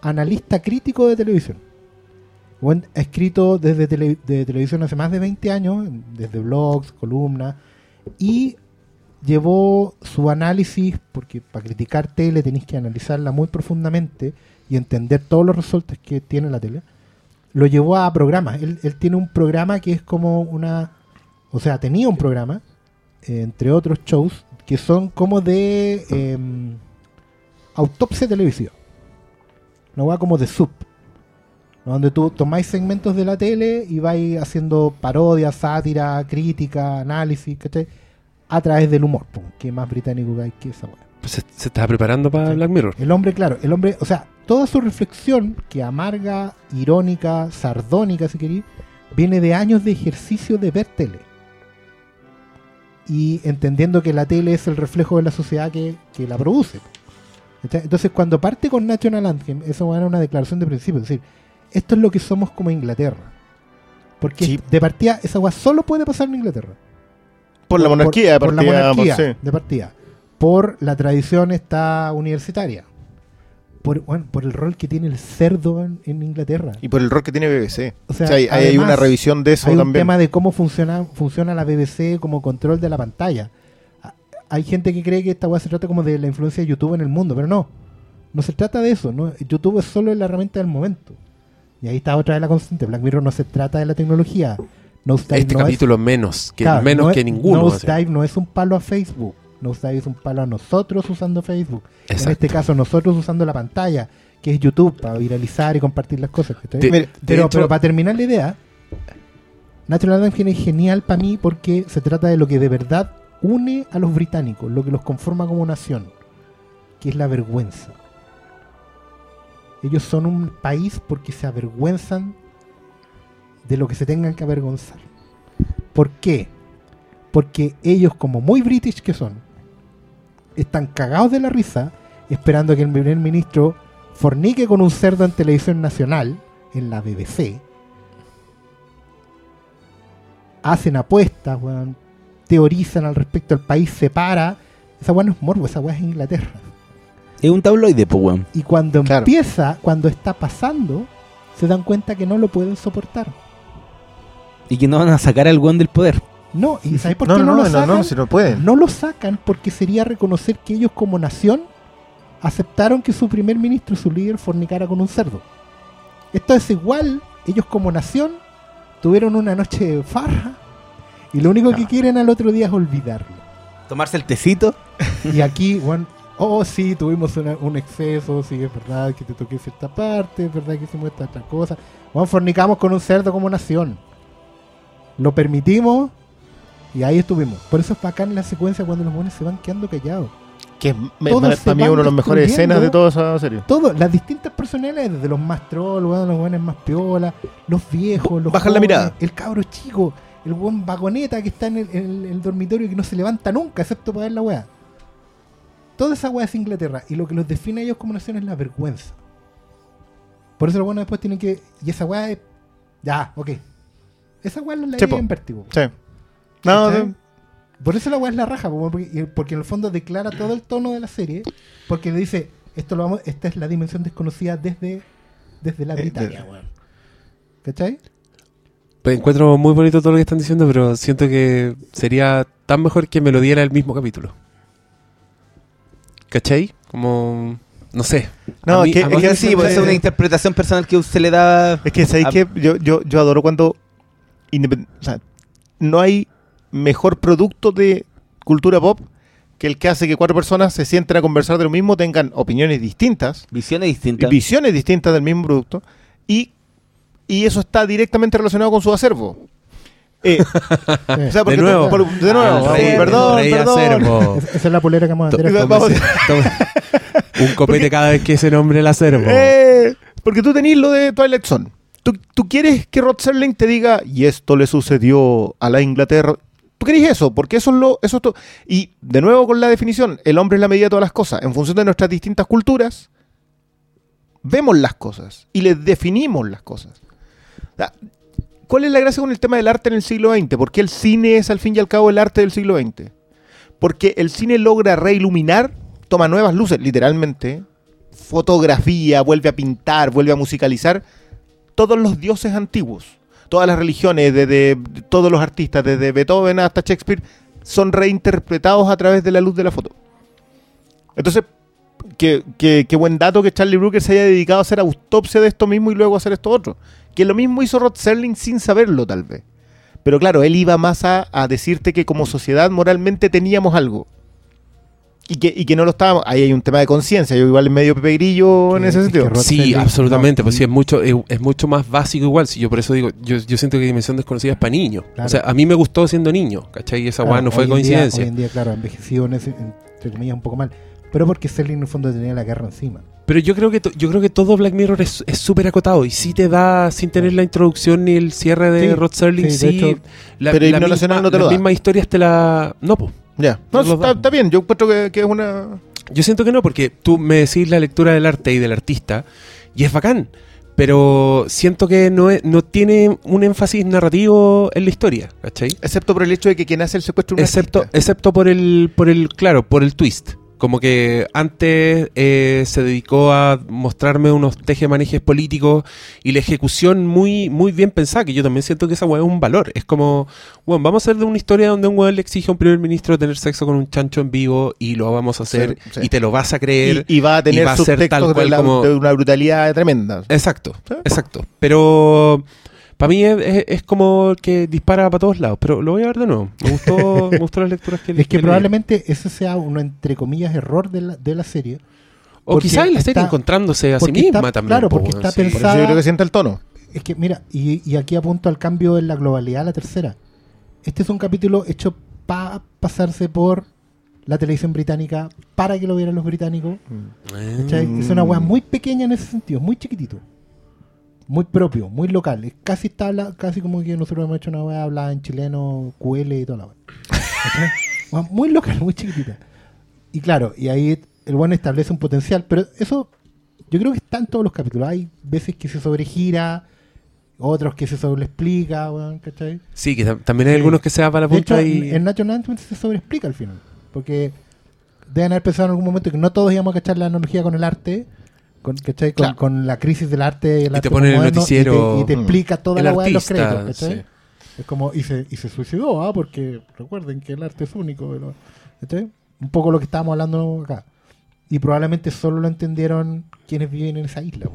analista crítico de televisión. Ha escrito desde tele- de televisión hace más de 20 años, desde blogs, columnas, y llevó su análisis, porque para criticar tele tenéis que analizarla muy profundamente y entender todos los resortes que tiene la tele, lo llevó a programas. Él, él tiene un programa que es como una... O sea, tenía un programa, eh, entre otros shows, que son como de em, autopsia televisiva. Una hueá como de sub. Donde tú tomáis segmentos de la tele y vais haciendo parodia, sátira, crítica, análisis, ¿cachai? A través del humor, que más británico que hay que esa hueá. Pues se, se estaba preparando para Sí. Black Mirror. El hombre, claro, el hombre, o sea, toda su reflexión, que amarga, irónica, sardónica, si queréis, viene de años de ejercicio de ver tele. Y entendiendo que la tele es el reflejo de la sociedad que, que la produce. Entonces, cuando parte con National Anthem, eso era una declaración de principio. Es decir, esto es lo que somos como Inglaterra. Porque Sí. de partida, esa weá solo puede pasar en Inglaterra por la monarquía, de por, la partida, monarquía por- sí. de partida. Por la tradición esta universitaria. Por, bueno, por el rol que tiene el cerdo en, en Inglaterra. Y por el rol que tiene BBC. O O sea, hay, hay además, una revisión de eso Hay un también. tema de cómo funciona, funciona la BBC como control de la pantalla. Hay gente que cree que esta weá se trata como de la influencia de YouTube en el mundo, pero no. No se trata de eso. ¿no? YouTube es solo la herramienta del momento. Y ahí está otra vez la constante. Black Mirror no se trata de la tecnología. Nosedive Este no es- capítulo menos, que Claro, menos no que es- ninguno. así. Nosedive no es un palo a Facebook. Nosedive es un palo a nosotros usando Facebook. En este caso, nosotros usando la pantalla, que es YouTube, para viralizar y compartir las cosas. pero, hecho- pero para terminar la idea, Natural Anthem es genial para mí porque se trata de lo que de verdad une a los británicos, lo que los conforma como nación, que es la vergüenza. Ellos son un país porque se avergüenzan de lo que se tengan que avergonzar. ¿Por qué? Porque ellos, como muy british que son, están cagados de la risa esperando que el primer ministro fornique con un cerdo en televisión nacional, en la BBC. Hacen apuestas, weón, teorizan al respecto, el país se para. Esa weá no es morbo, esa weá es Inglaterra. Es un tabloide, pues, weón. Y cuando Claro. empieza, cuando está pasando, se dan cuenta que no lo pueden soportar. Y que no van a sacar al weón del poder. No, ¿y sabes por no, qué no, no, lo no, sacan? no, si no pueden. No lo sacan porque sería reconocer que ellos como nación aceptaron que su primer ministro, su líder, fornicara con un cerdo. Esto es igual, ellos como nación tuvieron una noche de farra y lo único que quieren al otro día es olvidarlo. Tomarse el tecito. Y aquí, bueno, oh sí, tuvimos una- un exceso, sí, es verdad que te toqué cierta parte, es verdad que hicimos esta otra cosa. Bueno, fornicamos con un cerdo como nación. Lo permitimos y ahí estuvimos. Por eso es bacán la secuencia cuando los buenos se van quedando callados. Que es para, mí una de las mejores escenas de toda esa serie. Todo, las distintas personalidades, desde los más troll, weón, los buenos más piola, los viejos, los Bajan la mirada. el cabro chico, el buen vagoneta que está en el, en dormitorio y que no se levanta nunca, excepto para ver la weá. Toda esa weá es Inglaterra y lo que los define a ellos como nación es la vergüenza. Por eso los buenos después tienen que. Y esa weá es. Ya, ok. Esa weá la ley en vértigo. Sí. No, Por eso la weá es la raja, po, porque, porque en el fondo declara todo el tono de la serie, porque le dice, esto lo vamos, esta es la dimensión desconocida desde, desde la Eh, Britania. ¿Cachai? Pues encuentro muy bonito todo lo que están diciendo, pero siento que sería tan mejor que me lo diera el mismo capítulo. ¿Cachai? Como. No sé. No, mí- es que- a es que sí, pues es una interpretación personal que se le da. Es que sabéis a- que yo, yo, yo adoro cuando independ- o sea, no hay mejor producto de cultura pop que el que hace que cuatro personas se sienten a conversar de lo mismo, tengan opiniones distintas, Visiones distintas. visiones distintas del mismo producto y, y eso está directamente relacionado con su acervo. Eh, o sea, porque De nuevo. por- de nuevo, El rey- perdón, rey perdón. acervo. Esa es la polera que vamos a tome- Un copete cada vez que se nombre el acervo. Eh, porque tú tenés lo de Twilight Zone. Tú, tú quieres que Rod Serling te diga, y esto le sucedió a la Inglaterra. Tú querés eso, porque eso es lo. Eso es to- y de nuevo con la definición, el hombre es la medida de todas las cosas. En función de nuestras distintas culturas, vemos las cosas y les definimos las cosas. ¿Cuál es la gracia con el tema del arte en el siglo XX? ¿Por qué el cine es al fin y al cabo el arte del siglo XX? Porque el cine logra reiluminar, toma nuevas luces, literalmente, fotografía, vuelve a pintar, vuelve a musicalizar todos los dioses antiguos. Todas las religiones, desde todos los artistas, desde Beethoven hasta Shakespeare, son reinterpretados a través de la luz de la foto. Entonces, qué, qué- qué buen dato que Charlie Brooker se haya dedicado a hacer autopsia de esto mismo y luego a hacer esto otro. Que lo mismo hizo Rod Serling sin saberlo, tal vez. Pero claro, él iba más a, a decirte que como sociedad moralmente teníamos algo. Y que, y que no lo estábamos. Ahí hay un tema de conciencia. Yo igual en medio Pepe Grillo en ese es sentido. que Rod Sí, absolutamente. no, pues sí, es mucho, es, es mucho más básico igual. Si yo por eso digo, yo, yo siento que Dimensión Desconocida es para niños. Claro. O sea, a mí me gustó siendo niño, ¿cachai? Y esa Claro, weá no fue hoy en día- coincidencia. hoy en día, claro, envejeció en ese- entre comillas un poco mal. Pero porque Serling en el fondo tenía la guerra encima. Pero yo creo que to- yo creo que todo Black Mirror es es súper acotado y sí te da, sin tener la introducción ni el cierre de Sí, Rod Serling, sí, sí. hecho- la, Pero la Nacional no te lo las da. mismas historias te la. No, po. Ya. No, está, bien. Yo encuentro que, que es una. Yo siento que no, porque tú me decís la lectura del arte y del artista, y es bacán. Pero siento que no, es- no tiene un énfasis narrativo en la historia, ¿cachai? Excepto por el hecho de que quien hace el secuestro es un Excepto, artista. excepto por el, por el, claro, por el twist. Como que antes eh, se dedicó a mostrarme unos tejemanejes políticos y la ejecución muy, muy bien pensada, que yo también siento que esa weá es un valor. Es como, bueno, vamos a hacer de una historia donde un weón le exige a un primer ministro tener sexo con un chancho en vivo y lo vamos a hacer Sí, sí. y te lo vas a creer. Y, y va a tener va a ser tal de, cual la- como- de una brutalidad tremenda. Exacto, Sí. exacto. Pero para mí es, es- es como que dispara para todos lados. Pero lo voy a ver de nuevo. Me gustó, me gustó las lecturas que Es que que leí. probablemente ese sea un, entre comillas, error de la, de la serie. O quizás la serie está- encontrándose a sí misma está- también. claro, po, porque está sí. Por eso pensada- yo creo que sienta el tono. Es que, mira, y, y aquí apunto al cambio en la globalidad, la tercera. Este es un capítulo hecho para pasarse por la televisión británica para que lo vieran los británicos. Mm. Es una weá muy pequeña en ese sentido, muy chiquitito. Muy propio, muy local. Es casi está casi como que nosotros hemos hecho una weá hablada en chileno, QL y toda la. Weá muy local, muy chiquitita. Y claro, y ahí el bueno establece un potencial, pero eso yo creo que está en todos los capítulos. Hay veces que se sobregira, otros que se sobreexplica, weón, ¿cachai? Sí, que tam- también hay Sí. algunos que se van para la De hecho, punta y... en Nacho Announcement se sobreexplica al final. Porque deben haber pensado en algún momento que no todos íbamos a cachar la analogía con el arte, con, ¿cachai? Con, Claro. con la crisis del arte y el Y te arte ponen el noticiero, Y te, y te explica toda el la weá de los créditos, ¿cachai? sí. Es como, y se, y se suicidó, ¿ah? Porque recuerden que el arte es único. ¿cachai? Un poco lo que estábamos hablando acá. Y probablemente solo lo entendieron quienes viven en esa isla.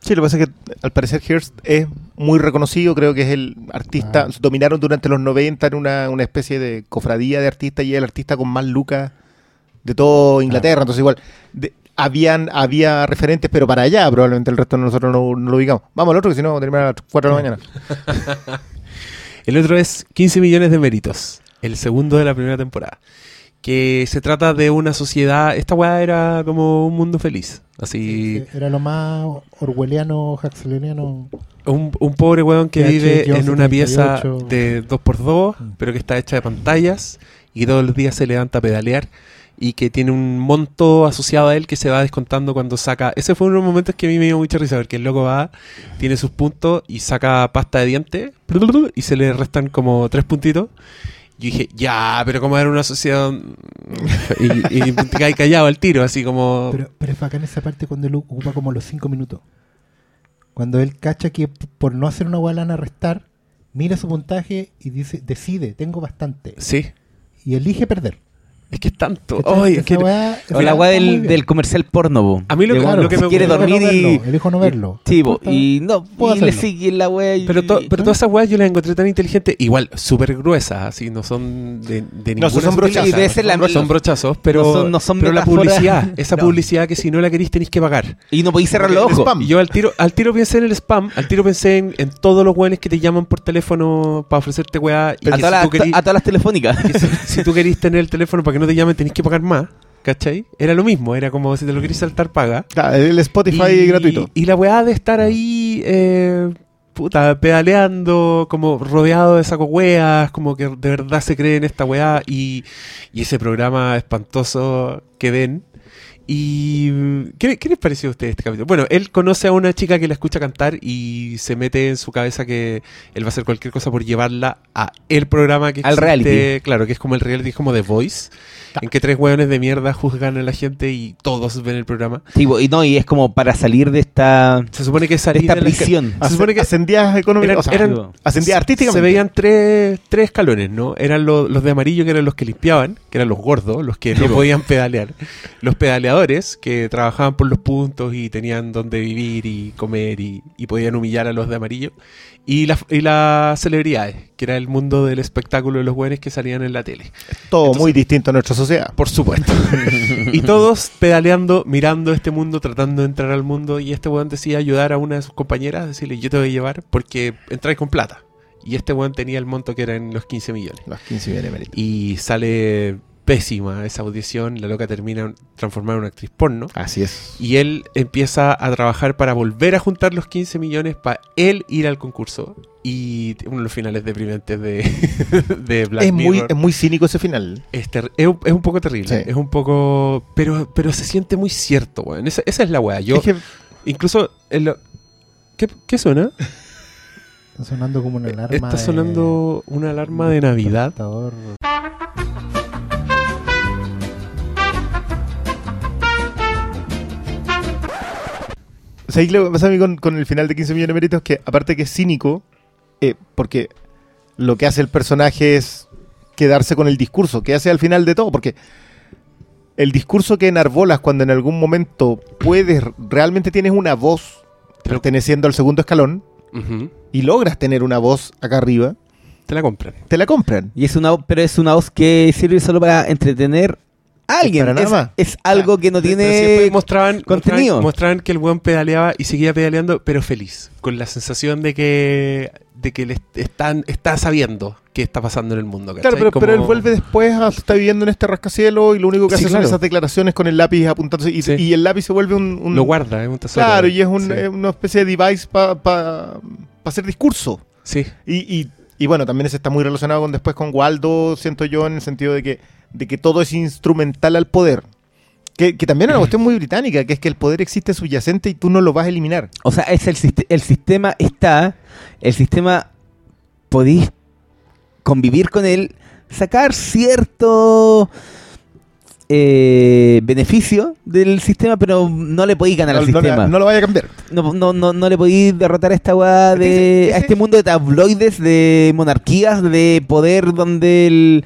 Sí, lo que pasa es que al parecer Hearst es muy reconocido, creo que es el artista, Ah. dominaron durante los 90 en una, una especie de cofradía de artistas y es el artista con más lucas de todo Inglaterra, entonces igual de- habían había referentes, pero para allá probablemente el resto de nosotros no, no lo ubicamos. Vamos al otro, que si no vamos a terminar a las 4 de la mañana. El otro es 15 millones de méritos. El segundo de la primera temporada. Que se trata de una sociedad... Esta weá era como un mundo feliz. Así... Era lo más orwelliano, huxleyiano. Un, un pobre weón que vive en una 38. pieza de 2x2, Mm. pero que está hecha de pantallas y todos los días se levanta a pedalear y que tiene un monto asociado a él que se va descontando cuando saca. Ese fue uno de los momentos que a mí me dio mucha risa, porque el loco va, tiene sus puntos y saca pasta de dientes y se le restan como tres puntitos. Yo dije, ya, pero como era una sociedad. y, y te caes callado al tiro, así como. Pero, pero es bacán esa parte cuando él ocupa como los cinco minutos. Cuando él cacha que por no hacer una gualana restar, mira su puntaje y dice, decide, tengo bastante. Sí, Y elige perder. Es que es tanto. ¿Cachai? Ay, Esa es que- weá- O la weá del, comercial porno, po. A mí lo De que- bueno, lo que si me quiere gusta- dormir no y... verlo, elijo no verlo. Sí, po, y no, puedo y le hacerlo. sigue la weá y... Pero, to- pero todas esas weas yo las encontré tan inteligentes, igual súper gruesas, así, no son de, de No, ninguna son brochazos. Y debe ser la- son, brochazos, pero, no son- no son pero la metáforas. publicidad, esa No. publicidad que si no la queréis tenéis que pagar. Y no podéis cerrar los el ojos. spam. Y yo al tiro, al tiro pensé en el spam, al tiro pensé en, en todos los weones que te llaman por teléfono para ofrecerte weá. Y A que todas, las, tú querís, a todas las telefónicas. que si, si tú querís tener el teléfono para que no te llamen, tenéis que pagar más. ¿Cachai? Era lo mismo, era como si te lo querís saltar, paga. Claro, el Spotify y, gratuito. Y la weá de estar ahí, eh, puta, pedaleando, como rodeado de saco weas, como que de verdad se cree en esta weá. Y, y ese programa espantoso que ven. ¿Y ¿qué, qué les pareció a ustedes este capítulo? Bueno, él conoce a una chica que la escucha cantar y se mete en su cabeza que él va a hacer cualquier cosa por llevarla a el programa que Al existe, reality. Claro, que es como el reality, es como The Voice, en que tres hueones de mierda juzgan a la gente y todos ven el programa. Sí, y no, y es como para salir de esta, Se supone que de salir esta de la esca- prisión. Se supone que ascendías económicamente. eran, o sea, eran- ascendías se- artísticamente. Se veían tres, tres escalones, ¿no? Eran lo- los de amarillo, que eran los que limpiaban, que eran los gordos, los que no podían pedalear. Los pedaleadores, que trabajaban por los puntos y tenían donde vivir y comer y, y podían humillar a los de amarillo. Y, la- y las celebridades, que era el mundo del espectáculo de los buenos que salían en la tele. Todo Entonces- muy distinto a nuestra sociedad. Por supuesto. y todos pedaleando, mirando este mundo, tratando de entrar al mundo. Y este weón decía ayudar a una de sus compañeras, decirle, yo te voy a llevar porque entráis con plata. Y este weón tenía el monto que eran los 15 millones. Los 15 millones. Y sale pésima esa audición. La loca termina transformada en una actriz porno. Así es. Y él empieza a trabajar para volver a juntar los 15 millones para él ir al concurso. Y uno de los finales deprimentes de, de Black Es muy, es muy cínico ese final. Es, ter- es, un- es un poco terrible, Sí. es un poco... Pero, pero se siente muy cierto, weón. Esa, esa es la weá. Yo, Es que incluso... en lo- ¿Qué, qué suena? Está sonando como una alarma. Está de- sonando una alarma de Navidad. ¿Sabéis lo que pasa a mí con, con el final de 15 millones de méritos? Que aparte que es cínico, eh, porque lo que hace el personaje es quedarse con el discurso, que hace al final de todo, porque el discurso que enarbolas cuando en algún momento puedes, realmente tienes una voz perteneciendo al segundo escalón y logras tener una voz acá arriba, Te la compran. te la compran. Y es una, pero es una voz que sirve solo para entretener alguien. Es, es algo que no tiene mostraban, contenido. mostraban, mostraban que el weón pedaleaba y seguía pedaleando, pero feliz. Con la sensación de que de que le est- están, está sabiendo qué está pasando en el mundo. Claro, ¿cachai? pero, Como- pero él vuelve después, a, está viviendo en este rascacielos y lo único que Sí, hace claro. son esas declaraciones con el lápiz apuntándose y, Sí. y el lápiz se vuelve un... un- Lo guarda, es un tesoro. Claro, y es un- Sí. es una especie de device para hacer discurso. Sí. Y, y, y bueno, también eso está muy relacionado con después con Waldo, siento yo, en el sentido de que, de que todo es instrumental al poder. Que, que también es una cuestión muy británica, que es que el poder existe subyacente y tú no lo vas a eliminar. O sea, es el, el sistema está, el sistema podéis convivir con él, sacar cierto eh, beneficio del sistema, pero no le podéis ganar No, al no- sistema. no lo vaya a cambiar. No, no, no, no le podéis derrotar a esta weá de. Ese- ese- a este mundo de tabloides, de monarquías, de poder donde el.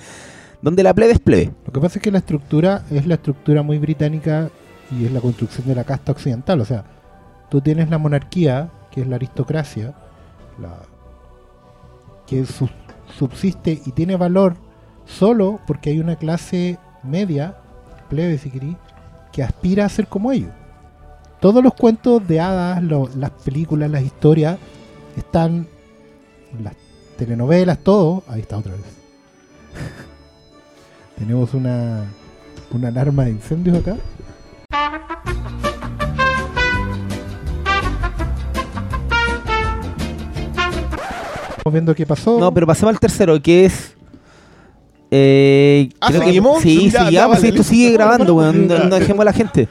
Donde la plebe es plebe. Lo que pasa es que la estructura es la estructura muy británica y es la construcción de la casta occidental. O sea, tú tienes la monarquía, que es la aristocracia, que su- subsiste y tiene valor solo porque hay una clase media, plebe si querís, que aspira a ser como ellos. Todos los cuentos de hadas, las películas, las historias, están, las telenovelas, todo, ahí está otra vez. Tenemos una, una alarma de incendios acá. Estamos viendo qué pasó. No, pero pasemos al tercero, que es. Eh, Ah, creo que- ¿seguimos? sí, Ya, sí, ya, ya, pues vale, esto sigue grabando, weón. No, dejemos a la gente.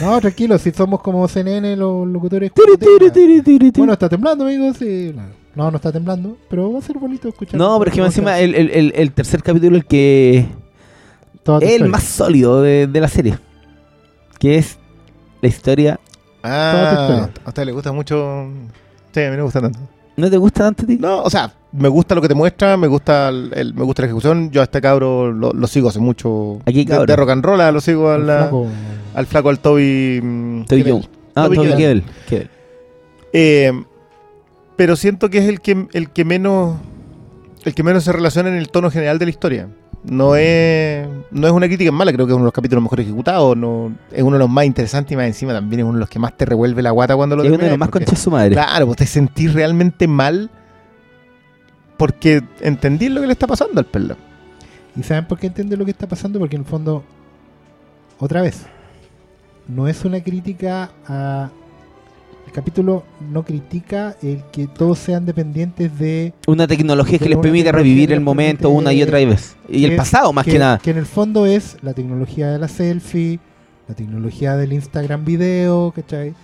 No, tranquilo, si somos como CNN, los locutores. Tiri, tiri, tiri, tiri, tiri. Bueno, está temblando, amigos. sí, no. No, está temblando, pero va a ser bonito escuchar. No, pero es que encima el, el, el, el tercer capítulo el que Toda es el más sólido de, de la serie. Que es la historia. Toda tu Ah, historia. a usted le gusta mucho. Sí, a mí no me gusta tanto. ¿No te gusta tanto a ti? No, o sea, me gusta lo que te muestra, me gusta el, el- me gusta la ejecución. Yo a este cabro lo, lo sigo hace mucho. ¿A qué de, de rock and roll, lo sigo al, la- flaco. al flaco, al Toby. mm, Toby. Jones. Ah, Toby Toby. Kebbell. Eh, pero siento que es el que, el que menos el que menos se relaciona en el tono general de la historia. No es, no es una crítica mala, creo que es uno de los capítulos mejor ejecutados, no, es uno de los más interesantes y más encima también es uno de los que más te revuelve la guata cuando lo Es uno de los más conchas su madre. Claro, pues te sentís realmente mal porque entendí lo que le está pasando al perro. ¿Y saben por qué entiende lo que está pasando? Porque en el fondo, otra vez, no es una crítica a... El capítulo no critica el que todos sean dependientes de... Una tecnología que les permite revivir el momento una y otra vez. Y el pasado, más que, nada. Que en el fondo es la tecnología de la selfie, la tecnología del Instagram video, ¿cachai?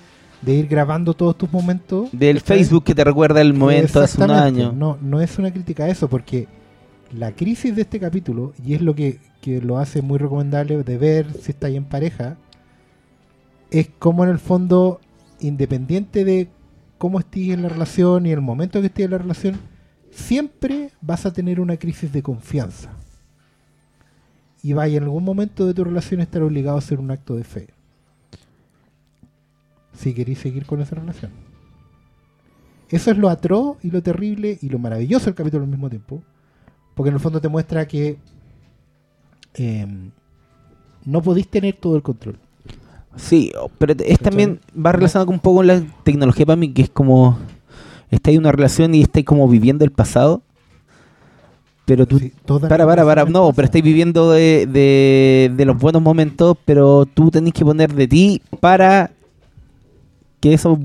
De ir grabando todos tus momentos. Del ¿cachai? Facebook que te recuerda el momento hace un año. No, no es una crítica a eso, porque la crisis de este capítulo, y es lo que, que lo hace muy recomendable de ver si estáis en pareja, es como en el fondo, independiente de cómo estés en la relación y el momento que estés en la relación, siempre vas a tener una crisis de confianza. Y vaya en algún momento de tu relación estar obligado a hacer un acto de fe. Si queréis seguir con esa relación. Eso es lo atroz y lo terrible y lo maravilloso del capítulo al mismo tiempo. Porque en el fondo te muestra que eh, no podéis tener todo el control. Sí, oh, pero es también va relacionado con un poco con la tecnología para mí, que es como está ahí una relación y estáis como viviendo el pasado. Pero tú, Sí, para, para, para, no, pero estáis viviendo de, de, de los buenos momentos, pero tú tenés que poner de ti para que eso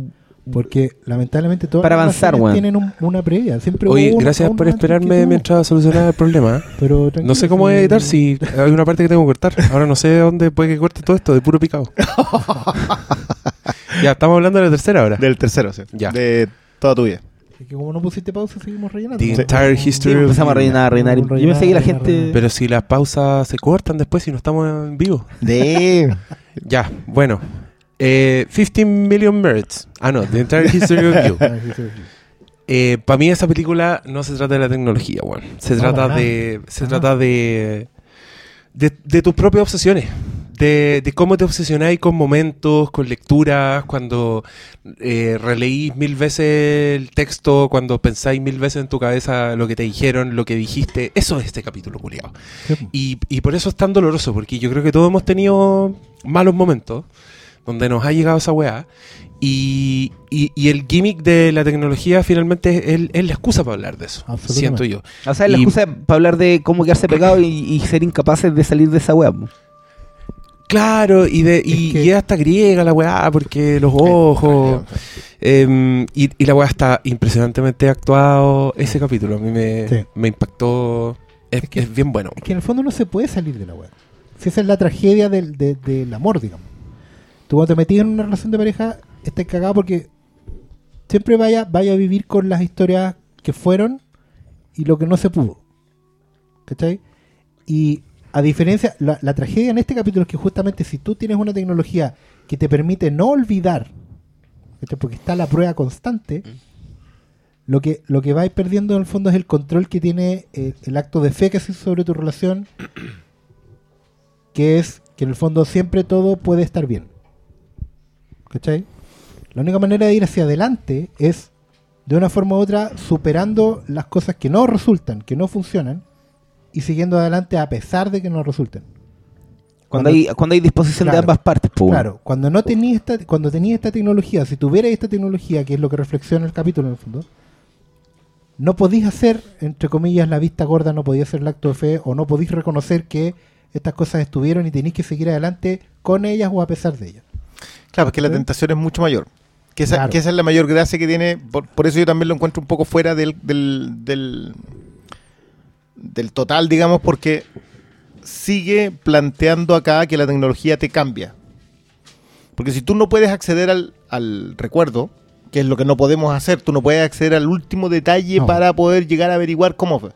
Porque lamentablemente todas Para las avanzar, relaciones weón. tienen un- una previa. Siempre Oye, gracias por esperarme mientras solucionaba el problema. Pero No sé cómo si- editar, si hay una parte que tengo que cortar. Ahora no sé dónde puede que corte todo esto, de puro picado. ya, estamos hablando de la tercera ahora. Del tercero, sí. Ya. De toda tu vida. Es que como no pusiste pausa, seguimos rellenando. The entire sí, history of empezamos a rellenar, a rellenar. Rellenar, Yo pensé que la gente. Pero si las pausas se cortan después si no estamos en vivo. De. Ya, bueno. Eh, 15 Million Birds. Ah, no, The Entire History of You. Ah, sí. Para mí esa película no se trata de la tecnología, weón. Se No, trata de. Se trata de, de. de tus propias obsesiones. De, de cómo te obsesionáis con momentos, con lecturas, cuando eh, releís mil veces el texto, cuando pensáis mil veces en tu cabeza lo que te dijeron, lo que dijiste. Eso es este capítulo, culiado. Y, y por eso es tan doloroso, porque yo creo que todos hemos tenido malos momentos donde nos ha llegado esa weá. Y, y- y el gimmick de la tecnología finalmente es, es la excusa para hablar de eso, Absolutamente. siento yo. O sea, la Y- excusa para hablar de cómo quedarse pegado y, y ser incapaces de salir de esa web. Claro, y, de, y, Es que- y es hasta griega la weá, porque los ojos... em, y, y la weá está impresionantemente actuado ese capítulo. A mí me, Sí. me impactó. Es, Es que- es bien bueno. Es que en el fondo no se puede salir de la web. Si esa es la tragedia del, de- del amor, digamos. Tú cuando te metís en una relación de pareja, estás cagado porque siempre vaya, vaya a vivir con las historias que fueron y lo que no se pudo. ¿Cachai? Y a diferencia, la, tragedia en este capítulo es que justamente si tú tienes una tecnología que te permite no olvidar, ¿cachai? porque está la prueba constante, lo que, lo que vais perdiendo en el fondo es el control que tiene eh, el acto de fe que haces sobre tu relación, que es que en el fondo siempre todo puede estar bien. ¿Cachai? La única manera de ir hacia adelante es, de una forma u otra, superando las cosas que no resultan, que no funcionan, y siguiendo adelante a pesar de que no resulten. Cuando, hay, cuando hay disposición de ambas partes, pues. Claro, cuando no tenías esta, cuando tenías esta tecnología, si tuvierais esta tecnología, que es lo que reflexiona el capítulo en el fondo, no podéis hacer, entre comillas, la vista gorda, no podéis hacer el acto de fe, o no podéis reconocer que estas cosas estuvieron y tenéis que seguir adelante con ellas o a pesar de ellas. Claro, porque la tentación es mucho mayor. Que esa, Claro. que esa es la mayor gracia que tiene. Por, por eso yo también lo encuentro un poco fuera del, del, del, del total, digamos, porque sigue planteando acá que la tecnología te cambia. Porque si tú no puedes acceder al, al recuerdo, que es lo que no podemos hacer. Tú no puedes acceder al último detalle No. para poder llegar a averiguar cómo fue.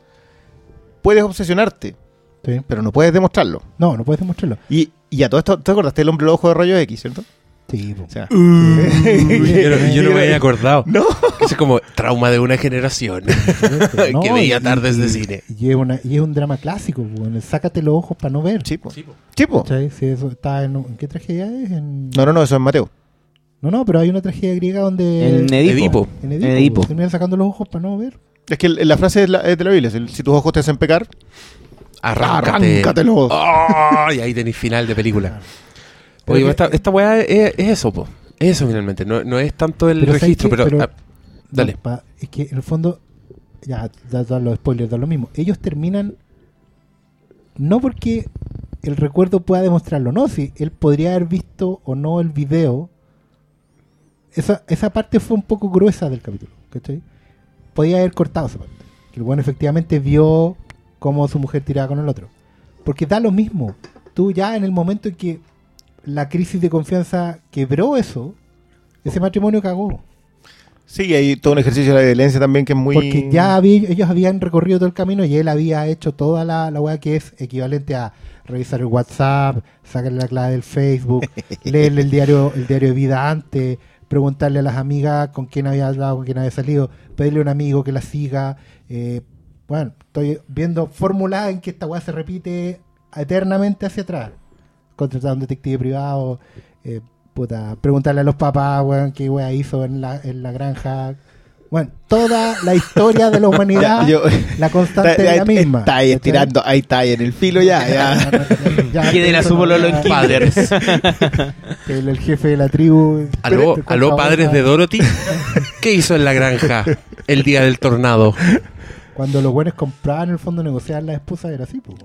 Puedes obsesionarte, Sí. pero no puedes demostrarlo. No, no puedes demostrarlo. Y, y a todo esto, ¿te acordaste del hombre lobo de rayo X, cierto? Sí. O sea, yo, no, yo no me había acordado. No. Es como trauma de una generación. No, que veía y- tardes de cine. Y es, una- y es un drama clásico, el sácate los ojos para no ver. Chipo. Chipo. ¿Cachai? Si eso está en, ¿en qué tragedia es? En- No, no, no, eso es Mateo. no, no, pero hay una tragedia griega donde... En Edipo. Edipo. en Edipo, Edipo. po, terminan sacando los ojos para no ver. Es que la frase es, la- es de la Biblia. Si tus ojos te hacen pecar, Arráncate. arráncatelos. Oh, y ahí tenéis final de película. Oye, esta, esta weá es, es eso, po. Es eso finalmente. No, no es tanto el Pero ¿sabes registro, pero. Pero- ah, dale. Pa- es que en el fondo, ya, da los spoilers, da lo mismo. Ellos terminan, no porque el recuerdo pueda demostrarlo, no, si él podría haber visto o no el video. Esa, esa parte fue un poco gruesa del capítulo, ¿cachai? Podía haber cortado esa parte. Que el bueno efectivamente vio cómo su mujer tiraba con el otro. Porque da lo mismo. Tú ya en el momento en que la crisis de confianza quebró eso, ese matrimonio cagó. Sí, hay todo un ejercicio de la violencia también que es muy. Porque ya había- ellos habían recorrido todo el camino y él había hecho toda la, la weá que es equivalente a revisar el WhatsApp, sacarle la clave del Facebook, leerle el diario, el diario de vida antes, preguntarle a las amigas con quién había hablado, con quién había salido, pedirle a un amigo que la siga. eh, bueno, estoy viendo fórmulas en que esta weá se repite eternamente hacia atrás. Contratar a un detective privado, eh, puta, preguntarle a los papás, weón, qué weá hizo en la, en la granja. Bueno, toda la historia de la humanidad, Ya, yo- la constante es la misma. Está ahí estirando, ahí está ahí en el filo ya. ya. Ya, ¿Quién era eso su en ya, kinder? El, el jefe de la tribu. Aló, aló, padres de Dorothy. ¿Qué hizo en la granja el día del tornado? Cuando los buenos compraban, en el fondo negociaban las esposas, era así, pues.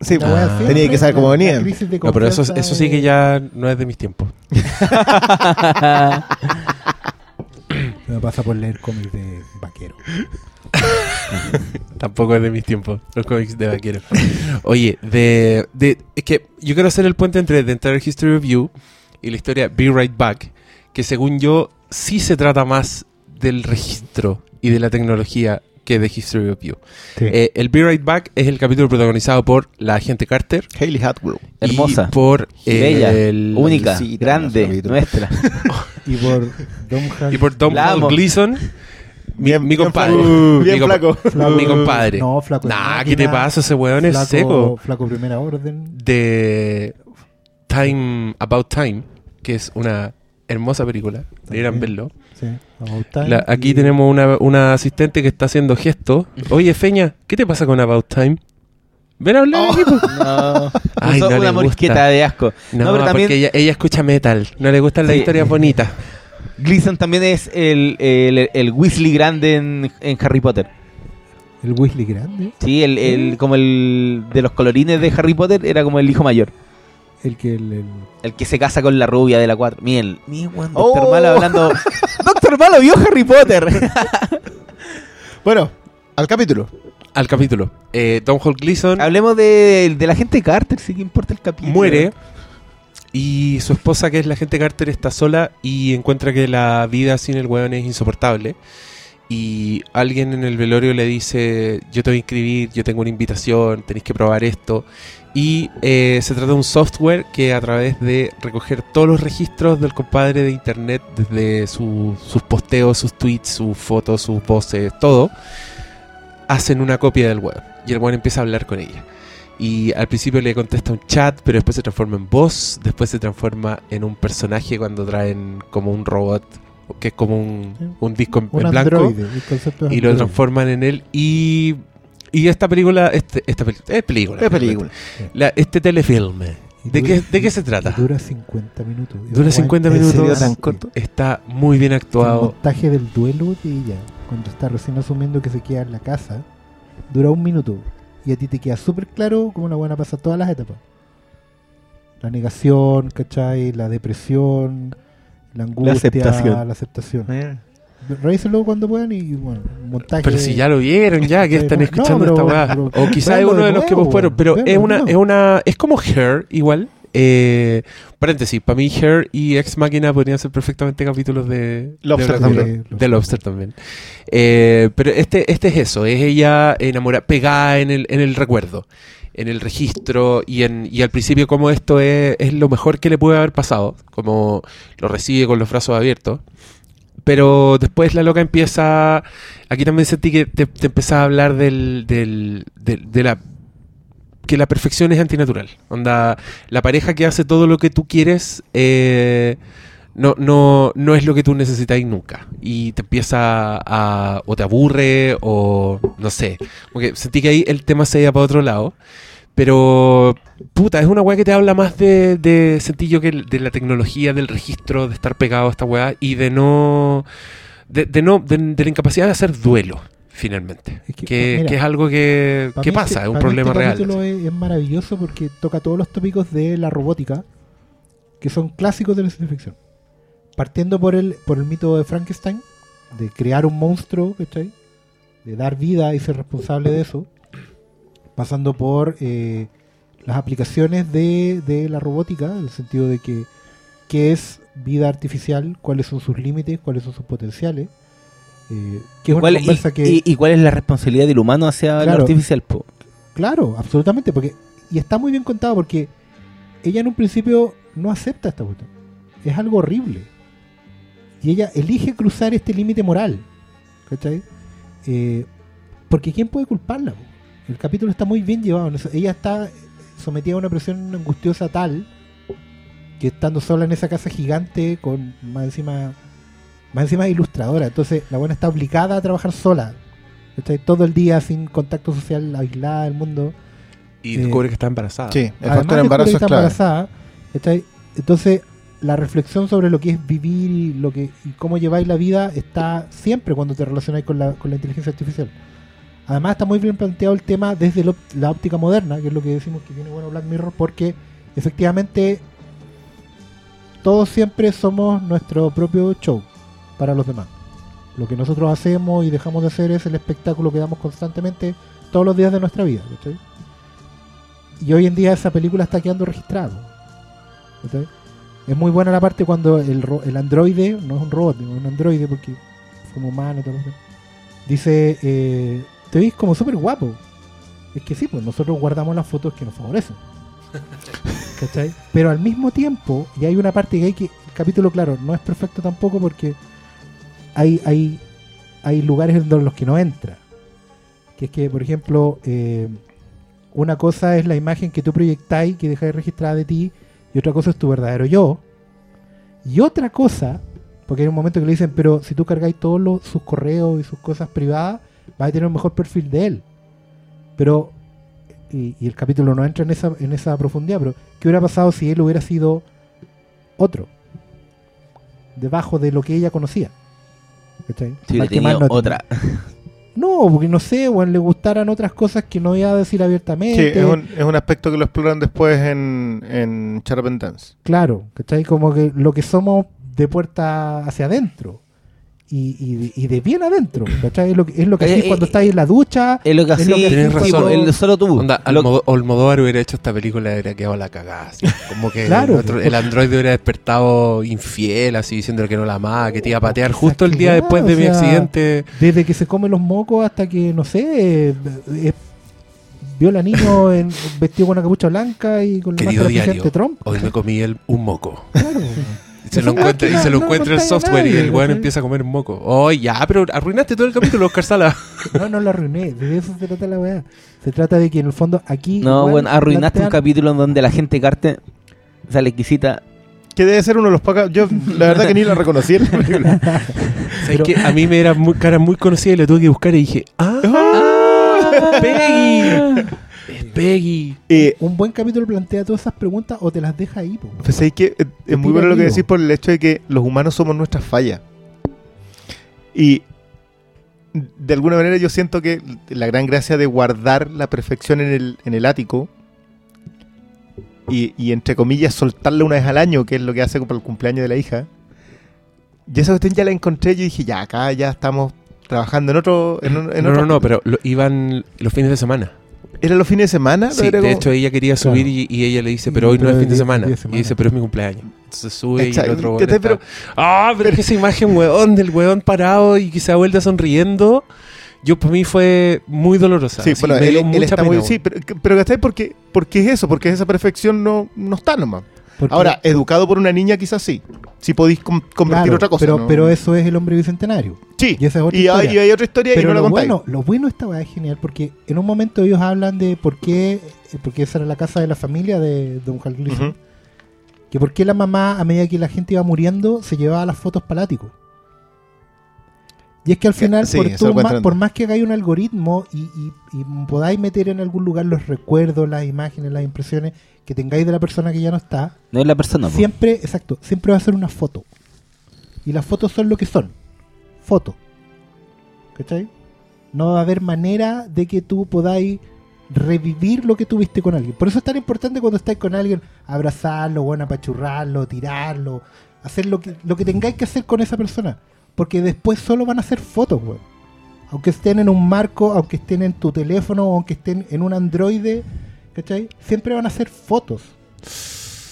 Sí, pues, tenía que saber cómo venían. No, pero eso, eso sí que ya no es de mis tiempos. Me pasa por leer cómics de vaquero. Tampoco es de mis tiempos, los cómics de vaquero. Oye, de, de, es que yo quiero hacer el puente entre The Entire History Review y la historia Be Right Back, que según yo sí se trata más del registro y de la tecnología que de History Review. Sí. Eh, el Be Right Back es el capítulo protagonizado por la agente Carter. Hayley Atwell. Hermosa. Y por eh, Bella, el- única, sí, grande, nuestra. y por Dom Y por amo. Gleason. Mi, Bien- mi bien compadre. flaco. Mi Bien compa- flaco. Mi compadre. No, flaco. Nah, ¿qué te pasa? Ese weón es seco. Flaco primera orden. De Time About Time, que es una hermosa película. Deberían verlo. Sí, About Time La- aquí y- tenemos una, una asistente que está haciendo gestos. Oye, Feña, ¿qué te pasa con About Time? Ven a hablar po. No, Ay, no una morisqueta de asco. No, No, pero también porque ella, ella escucha metal. No le gustan las historias bonitas. Gleason también es el, el, el Weasley grande en, en Harry Potter. El Weasley grande. Sí, el, el, como el de los colorines de Harry Potter era como el hijo mayor. El que el, el- El que se casa con la rubia de la 4. Miren, mi weón, Oh. Doctor Malo hablando. Doctor Malo vio Harry Potter. Bueno, al capítulo. Al capítulo. Eh, Tom Hall Gleason Hablemos de, de la gente Carter, sí que importa el capítulo. muere y su esposa, que es la gente Carter, está sola y encuentra que la vida sin el weón es insoportable. Y alguien en el velorio le dice, yo te voy a inscribir, yo tengo una invitación, tenéis que probar esto. Y eh, se trata de un software que a través de recoger todos los registros del compadre de internet, desde su- sus posteos, sus tweets, sus fotos, sus voces, todo, hacen una copia del weón. Y el weón empieza a hablar con ella. Y al principio le contesta un chat, pero después se transforma en voz, después se transforma en un personaje cuando traen como un robot, que es como un, un disco en, un en blanco, androide. Y lo transforman en él. Y, y esta película, este, esta peli- es película, Es película. La- este telefilme, ¿de dura- qué, ¿de qué se trata? Dura 50 minutos. Dura 50 ¿En minutos. serio tan corto? Está muy bien El actuado. montaje del duelo de ella, cuando está recién asumiendo que se queda en la casa, dura un minuto. Y a ti te queda súper claro cómo una buena pasa todas las etapas. La negación, ¿cachai? La depresión, la angustia, la aceptación. aceptación. Eh. Revísenlo cuando puedan y bueno, montaje. Pero si ya lo vieron, ya que están no, escuchando pero- esta weá. O quizá es uno de de los que nuevo, fueron. Pero es una, es una. Es como Hair, igual. Eh, paréntesis, para mí Her y Ex Máquina podrían ser perfectamente capítulos de Lobster de, también. de Lobster también. Eh, pero este, este es eso, es ella enamorada, pegada en el, en el recuerdo, en el registro y, en, y al principio como esto es, es lo mejor que le puede haber pasado, como lo recibe con los brazos abiertos. Pero después la loca empieza. Aquí también sentí que te, te empezaba a hablar del, del, del- de la. Que la perfección es antinatural. Onda, la pareja que hace todo lo que tú quieres eh, no, no, no es lo que tú necesitáis nunca. Y te empieza a. o te aburre, o. no sé. Porque sentí que ahí el tema se iba para otro lado. Pero, puta, es una weá que te habla más de, de que de la tecnología, del registro, de estar pegado a esta weá y de no. de, de no. De, de la incapacidad de hacer duelo, finalmente. Es que, Que, mira, que es algo que, que pasa, este- es un mí problema este real. es, es maravilloso porque toca todos los tópicos de la robótica que son clásicos de la ciencia ficción. Partiendo por el, por el mito de Frankenstein, de crear un monstruo, ¿cachai? De dar vida y ser responsable de eso. Pasando por eh, las aplicaciones de, de la robótica, en el sentido de que qué es vida artificial, cuáles son sus límites, cuáles son sus potenciales. Eh, que es una ¿Cuál- y, que... y- y cuál es la responsabilidad del humano hacia Claro. lo artificial? po? Claro, absolutamente, porque y está muy bien contado porque ella en un principio no acepta esta cuestión. Es algo horrible. Y ella elige cruzar este límite moral. ¿Cachai? Eh, porque ¿quién puede culparla? po? El capítulo está muy bien llevado. en eso. Ella está sometida a una presión angustiosa tal que estando sola en esa casa gigante con más encima más encima ilustradora. Entonces la buena está obligada a trabajar sola. ¿cachai? Todo el día sin contacto social, aislada del mundo. Y eh, descubre que está embarazada. Sí, el Además factor embarazo que es está clave. embarazada, ¿cachai? Entonces, la reflexión sobre lo que es vivir y lo que y cómo lleváis la vida está siempre cuando te relacionáis con la, con la inteligencia artificial. Además, está muy bien planteado el tema desde la óptica moderna, que es lo que decimos que tiene bueno Black Mirror, porque efectivamente todos siempre somos nuestro propio show para los demás. Lo que nosotros hacemos y dejamos de hacer es el espectáculo que damos constantemente todos los días de nuestra vida. ¿cachai? Y hoy en día esa película está quedando registrada. Es muy buena la parte cuando el, ro- el androide, no es un robot, es un androide porque como humano dice, eh, te ves como súper guapo. Es que sí, pues nosotros guardamos las fotos que nos favorecen. ¿Cachai? Pero al mismo tiempo, y hay una parte que hay que, el capítulo, claro, no es perfecto tampoco porque hay, hay, hay lugares en los que no entra. Que es que, por ejemplo, eh, una cosa es la imagen que tú proyectáis, que dejáis registrada de ti, y otra cosa es tu verdadero yo. Y otra cosa, porque hay un momento que le dicen, pero si tú cargáis todos los- sus correos y sus cosas privadas, vas a tener un mejor perfil de él. Pero, y, y el capítulo no entra en esa, en esa profundidad, pero ¿qué hubiera pasado si él hubiera sido otro? Debajo de lo que ella conocía. ¿Cachai? Si Mal hubiera que mal tenido no- otra. No, porque no sé, weón, le gustaran otras cosas que no iba a decir Sí, abiertamente. es un, es un aspecto que lo exploran después en, en Dance. Claro, ¿cachai? Como que lo que somos de puerta hacia adentro. Y, y, de- y de bien adentro, ¿cachai? Es lo que, es lo que Eh, hacís eh, cuando estáis en la ducha. Es lo que que Tienes razón. po, el- solo tú. Onda, Almodóvar hubiera hecho esta película y habría quedado la cagada. así. Como que Claro, el, otro- pues. el androide hubiera despertado infiel, así diciéndole que no la amaba, que te iba a patear justo el día después o de mi accidente. Desde que se come los mocos hasta que, no sé, eh, eh, viola niño en, vestido con una capucha blanca y con la máscara presidente Trump. hoy me comí el, un moco. Claro. Y se lo encuentra, y se lo no- no encuentra el software y el weón empieza a comer un moco. Oh, ya, pero arruinaste todo el capítulo, Oscar Sala. No, no lo arruiné. De eso se trata la weá. Se trata de que en el fondo aquí. No, bueno, arruinaste un capítulo en donde la gente carte sale exquisita. Que debe ser uno de los pocos. Yo, la verdad, que ni la reconocí en la película. ¿Sabes Pero- qué? A mí me era muy, cara muy conocida y lo tuve que buscar y dije, ¡Ah! ¡Peggy! ¡Es Peggy! Eh, Un buen capítulo plantea todas esas preguntas o te las deja ahí, po. Pues es que es muy bueno lo que decís por el hecho de que los humanos somos nuestras fallas. Y de alguna manera yo siento que la gran gracia de guardar la perfección en el, en el ático y, y entre comillas soltarla una vez al año, que es lo que hace para el cumpleaños de la hija. Y esa cuestión ya la encontré y yo dije, ya acá ya estamos trabajando en otro... En, en no, otro no, no, pero lo- iban los fines de semana. ¿Era los fines de semana? Sí, de como- hecho ella quería Claro. subir y, y ella le dice, pero hoy no pero es fin de semana. Y dice, pero es mi cumpleaños. Entonces sube Exacto. y el otro ¿Qué weón te- está- pero- Ah, pero es que esa imagen, weón, del weón parado y que se vuelta sonriendo, yo para mí fue muy dolorosa. Sí, Así, bueno, él, dio él mucha está pena, muy... weón. Sí, pero, pero ¿cachai? Porque, porque es eso, porque esa perfección no, no está nomás. Porque- Ahora, educado por una niña quizás sí. Si podéis com- convertir claro, otra cosa. Pero, ¿no? pero eso es el hombre bicentenario. Sí, y esa es otra y, hay, historia. y hay otra historia y Pero no la contáis. bueno, lo bueno de esta weá es genial porque en un momento ellos hablan de por qué, eh, porque esa era la casa de la familia de Don Ujú. que por qué la mamá, a medida que la gente iba muriendo, se llevaba las fotos paláticos. Y es que al final, sí, por, tú más que hagáis un algoritmo y, y- y podáis meter en algún lugar los recuerdos, las imágenes, las impresiones que tengáis de la persona que ya no está, No es la persona, po. siempre, exacto, siempre va a ser una foto. Y las fotos son lo que son. Fotos. ¿Cachai? No va a haber manera de que tú podáis revivir lo que tuviste con alguien. Por eso es tan importante cuando estáis con alguien, abrazarlo, bueno, apachurrarlo, tirarlo, hacer lo que, lo que tengáis que hacer con esa persona. Porque después solo van a hacer fotos, weón. Aunque estén en un marco, aunque estén en tu teléfono, aunque estén en un androide, ¿cachai? Siempre van a ser fotos.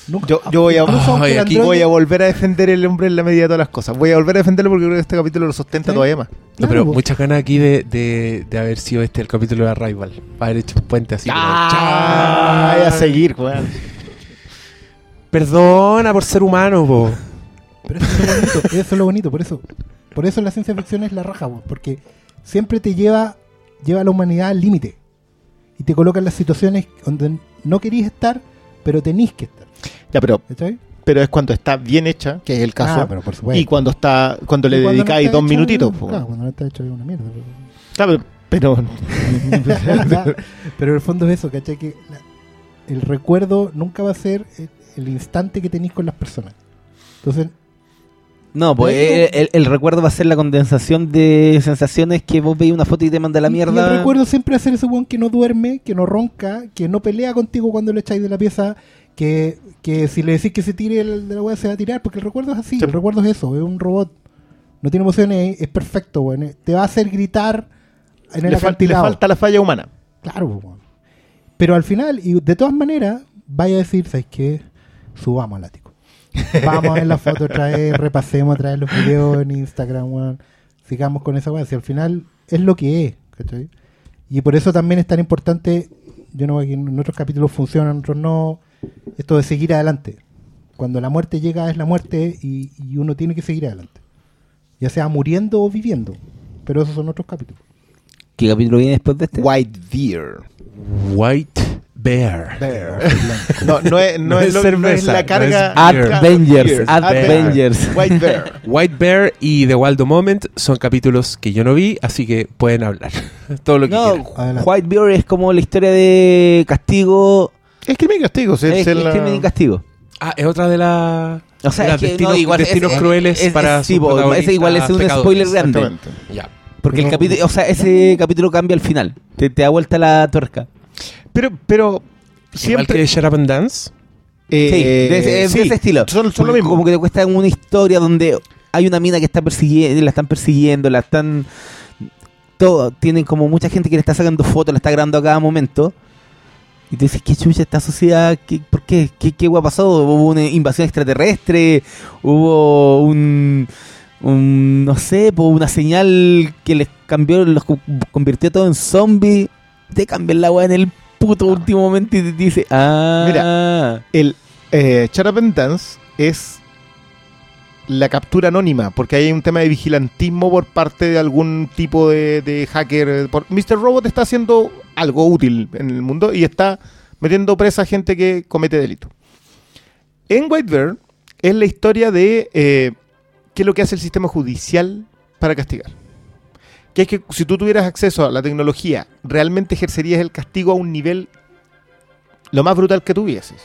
Nunca- Yo, yo voy a, Ay, aquí androide- voy a volver a defender el hombre en la medida de todas las cosas. Voy a volver a defenderlo porque creo que este capítulo lo sustenta Sí. todavía más. No, Claro, pero po. muchas ganas aquí de, de, de haber sido este el capítulo de Arrival. Haber hecho un puente así. como, Ah, a seguir, weón. Perdona por ser humano, po. Pero eso es lo bonito, eso es lo bonito, por eso, por eso la ciencia ficción es la raja, weón, porque siempre te lleva, lleva a la humanidad al límite y te coloca en las situaciones donde no querís estar, pero tenís que estar. Ya, pero, ¿cachai? pero es cuando está bien hecha, que es el caso. Ah, pero por supuesto. y cuando está cuando le cuando dedicáis dos hecho, minutitos. po. Claro, cuando no está hecho es una mierda. Claro, pero Pero, pero en el fondo es eso, ¿cachai? Que la- el recuerdo nunca va a ser el, el instante que tenéis con las personas. Entonces, No, pues Bueno. el, el- el recuerdo va a ser la condensación de sensaciones que vos veis una foto y te manda la mierda. Y el recuerdo siempre va a ser ese weón que no duerme, que no ronca, que no pelea contigo cuando le echáis de la pieza, que, que si le decís que se tire el de la weá se va a tirar, porque el recuerdo es así, Sí. el recuerdo es eso, es un robot. No tiene emociones, es perfecto, weón. eh, Te va a hacer gritar en el le, fal- le acantilado. falta la falla humana. Claro, weón. Pero al final, y de todas maneras, vaya a decir, ¿sabes qué? Subamos al ático. Vamos a ver las fotos otra vez, repasemos otra vez los videos en Instagram, weón. Sigamos con esa weá. Si al final es lo que es, ¿cachai? Y por eso también es tan importante, yo no que en otros capítulos funciona, en otros no, esto de seguir adelante. Cuando la muerte llega es la muerte y, y uno tiene que seguir adelante. Ya sea muriendo o viviendo. Pero esos son otros capítulos. ¿Qué capítulo viene después de este? White Deer. White Bear. No, no es, no No es, es lo- no es la carga. no es beer. Avengers. Avengers. White Bear. White Bear y The Waldo Moment son capítulos que yo no vi, así que pueden hablar. Todo lo que No, quieran. Adelante. White Bear es como la historia de castigo. Es crimen y castigo. sí, Es, es es la- crimen y castigo. Ah, es otra de las O sea, de es que destinos, no, igual es- destinos es- crueles es- para es- sí, ese igual es un spoiler grande. Ya. Porque el capítulo, o sea, ese capítulo cambia al final. Te, te da vuelta la tuerca. Pero, pero Igual siempre. que Shut Up and Dance. eh, sí, de, ese- de sí, ese estilo. Son, son lo mismo. Como que te cuesta una historia donde hay una mina que está persiguiendo, la están persiguiendo, la están. Todo, tienen como mucha gente que le está sacando fotos, la está grabando a cada momento. Y tú dices, ¿qué chucha esta sociedad? ¿Qué, ¿Por qué? ¿Qué, qué hueá pasó? ¿Hubo una invasión extraterrestre? ¿Hubo un, un no sé, una señal que les cambió, los co- convirtió todo en zombies? Te cambian la weá en el puto último momento y te dice, ah. El eh, Shut Up and Dance es la captura anónima, porque hay un tema de vigilantismo por parte de algún tipo de, de hacker. Por, Mr. Robot está haciendo algo útil en el mundo y está metiendo presa a gente que comete delito. En White Bear es la historia de eh, qué es lo que hace el sistema judicial para castigar. Que es que si tú tuvieras acceso a la tecnología, realmente ejercerías el castigo a un nivel lo más brutal que tuvieses.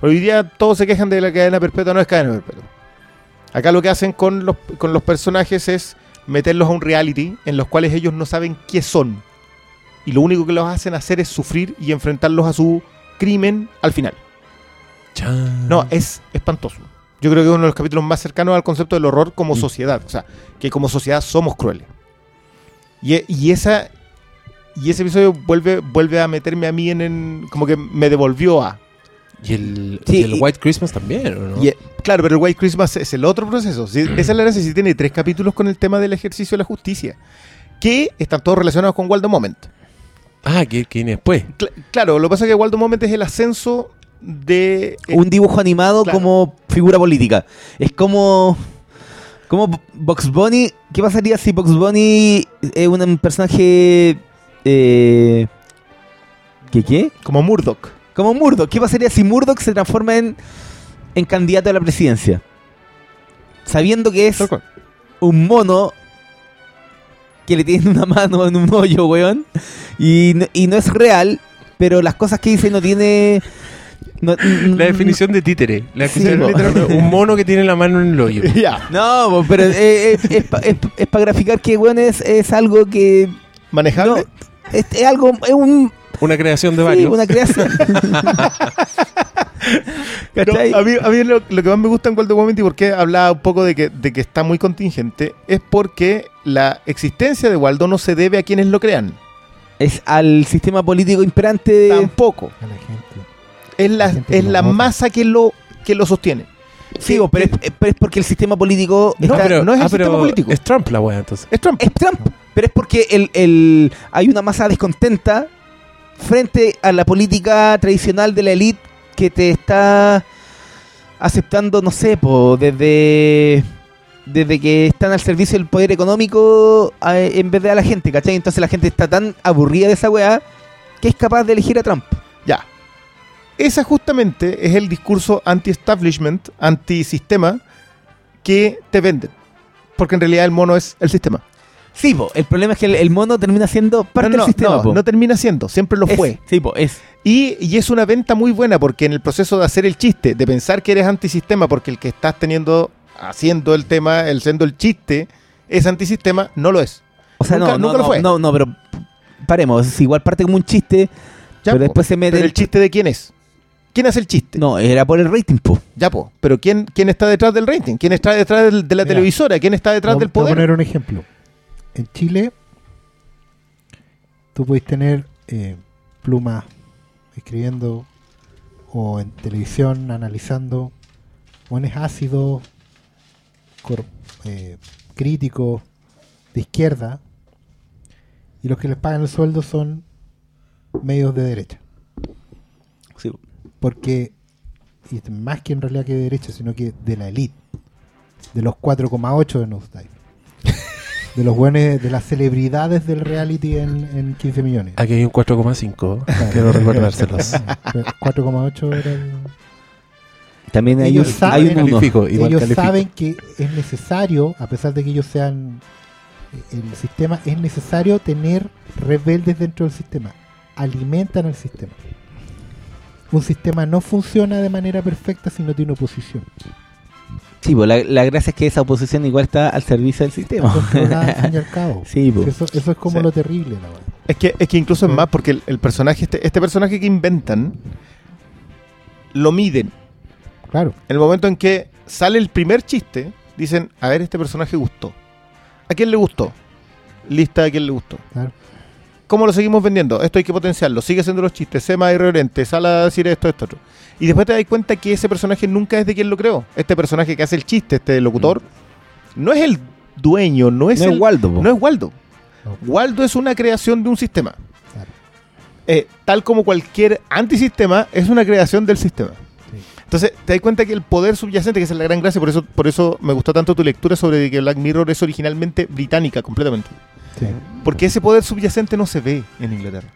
Hoy día todos se quejan de la cadena perpetua, no es cadena perpetua. Acá lo que hacen con los, con los personajes es meterlos a un reality en los cuales ellos no saben qué son. Y lo único que los hacen hacer es sufrir y enfrentarlos a su crimen al final. Chan. No, es espantoso. Yo creo que es uno de los capítulos más cercanos al concepto del horror como Mm. sociedad. O sea, que como sociedad somos crueles. Y, y esa y ese episodio vuelve, vuelve a meterme a mí en, en- como que me devolvió a. Y el, Sí, y el White Christmas también, ¿o no? Y, claro, pero el White Christmas es el otro proceso. Sí, esa es la gracia, sí tiene tres capítulos con el tema del ejercicio de la justicia, que están todos relacionados con Waldo Moment. Ah, que que viene después. Cl- claro, lo que pasa es que Waldo Moment es el ascenso de... eh, Un dibujo animado Claro. como figura política. Es como. Como Box Bunny. ¿Qué pasaría si Box Bunny es un personaje. Eh, ¿Qué qué? como Murdoch. Como Murdoch. ¿Qué pasaría si Murdoch se transforma en, en candidato a la presidencia? Sabiendo que es un mono que le tiene una mano en un hoyo, weón. Y, no- y no es real, pero las cosas que dice no tiene. No- La definición de títere. La Sí, un mono que tiene la mano en el hoyo. No, pero eh, es, para graficar que, weón, es, es algo que. No, manejable. es, es algo. Es un, Una creación de sí, varios. una creación. A mí, a mí lo, lo que más me gusta en Waldo Moment y por qué hablaba un poco de que, de que está muy contingente es porque la existencia de Waldo no se debe a quienes lo crean. es al sistema político imperante. Tampoco. A la gente. Es la, es la vota. masa que lo, que lo sostiene. Sí, pero, es, pero es porque el sistema político. No, está- pero- no es el sistema político. Es Trump la wea, entonces. Es Trump. Es Trump, pero es porque el, el- hay una masa descontenta frente a la política tradicional de la élite que te está aceptando, no sé, po, desde, desde que están al servicio del poder económico a- en vez de a la gente, ¿cachai? Entonces la gente está tan aburrida de esa weá que es capaz de elegir a Trump. Ese justamente es el discurso anti-establishment, anti-sistema que te venden. Porque en realidad el mono es el sistema. Sí, po, el problema es que el, el mono termina siendo parte no, no, del sistema. no, po. no termina siendo, siempre lo Es- fue. Sí, po, es. Y, y es una venta muy buena porque en el proceso de hacer el chiste, de pensar que eres antisistema porque el que estás teniendo, haciendo el tema, el siendo el chiste, es antisistema, no lo es. O sea, Nunca- no, no, nunca lo fue. no, no, pero paremos, es igual parte como un chiste, Ya, pero después se mete Pero el chiste de quién es. ¿Quién hace el chiste? No, era por el rating, po. Ya, po. Pero ¿quién, ¿quién está detrás del rating? ¿Quién está detrás del- de la Mira. televisora? ¿Quién está detrás del voy a poder? poner un ejemplo. En Chile, tú puedes tener eh, plumas escribiendo o en televisión analizando buenos ácidos cor- eh, críticos de izquierda y los que les pagan el sueldo son medios de derecha. Porque, y más que en realidad que de derecha, sino que de la elite, de los 4,8 de Nosedive. De los buenos, de las celebridades del reality en, en 15 millones. Aquí hay un 4,5. Claro. Quiero recordárselos. Pero 4,8 era el... También hay Ellos un, saben- hay un uno. Califico, igual ellos califico. saben que es necesario, a pesar de que ellos sean el sistema, es necesario tener rebeldes dentro del sistema. Alimentan al sistema. Un sistema no funciona de manera perfecta si no tiene oposición. Sí, po, la, la gracia es que esa oposición igual está al servicio del sistema. al al cabo. Sí, po. Eso, eso es como Sí. lo terrible, la verdad. Es que, es que incluso es más porque el, el personaje, este, este personaje que inventan, lo miden. Claro. En el momento en que sale el primer chiste, dicen, a ver, este personaje gustó. ¿A quién le gustó? Lista de quién le gustó. Claro. ¿Cómo lo seguimos vendiendo? Esto hay que potenciarlo. Sigue haciendo los chistes, sé más irreverente, sale a decir esto, esto, otro. Y después te das cuenta que ese personaje nunca es de quien lo creó. Este personaje que hace el chiste, este locutor, no es el dueño, no es no el es Waldo, po. no es Waldo. No. Waldo es una creación de un sistema. Claro. Eh, tal como cualquier antisistema es una creación del sistema. Sí. Entonces, te das cuenta que el poder subyacente, que es la gran gracia, por eso, por eso me gustó tanto tu lectura sobre que Black Mirror es originalmente británica completamente. Sí. Porque ese poder subyacente no se ve en Inglaterra.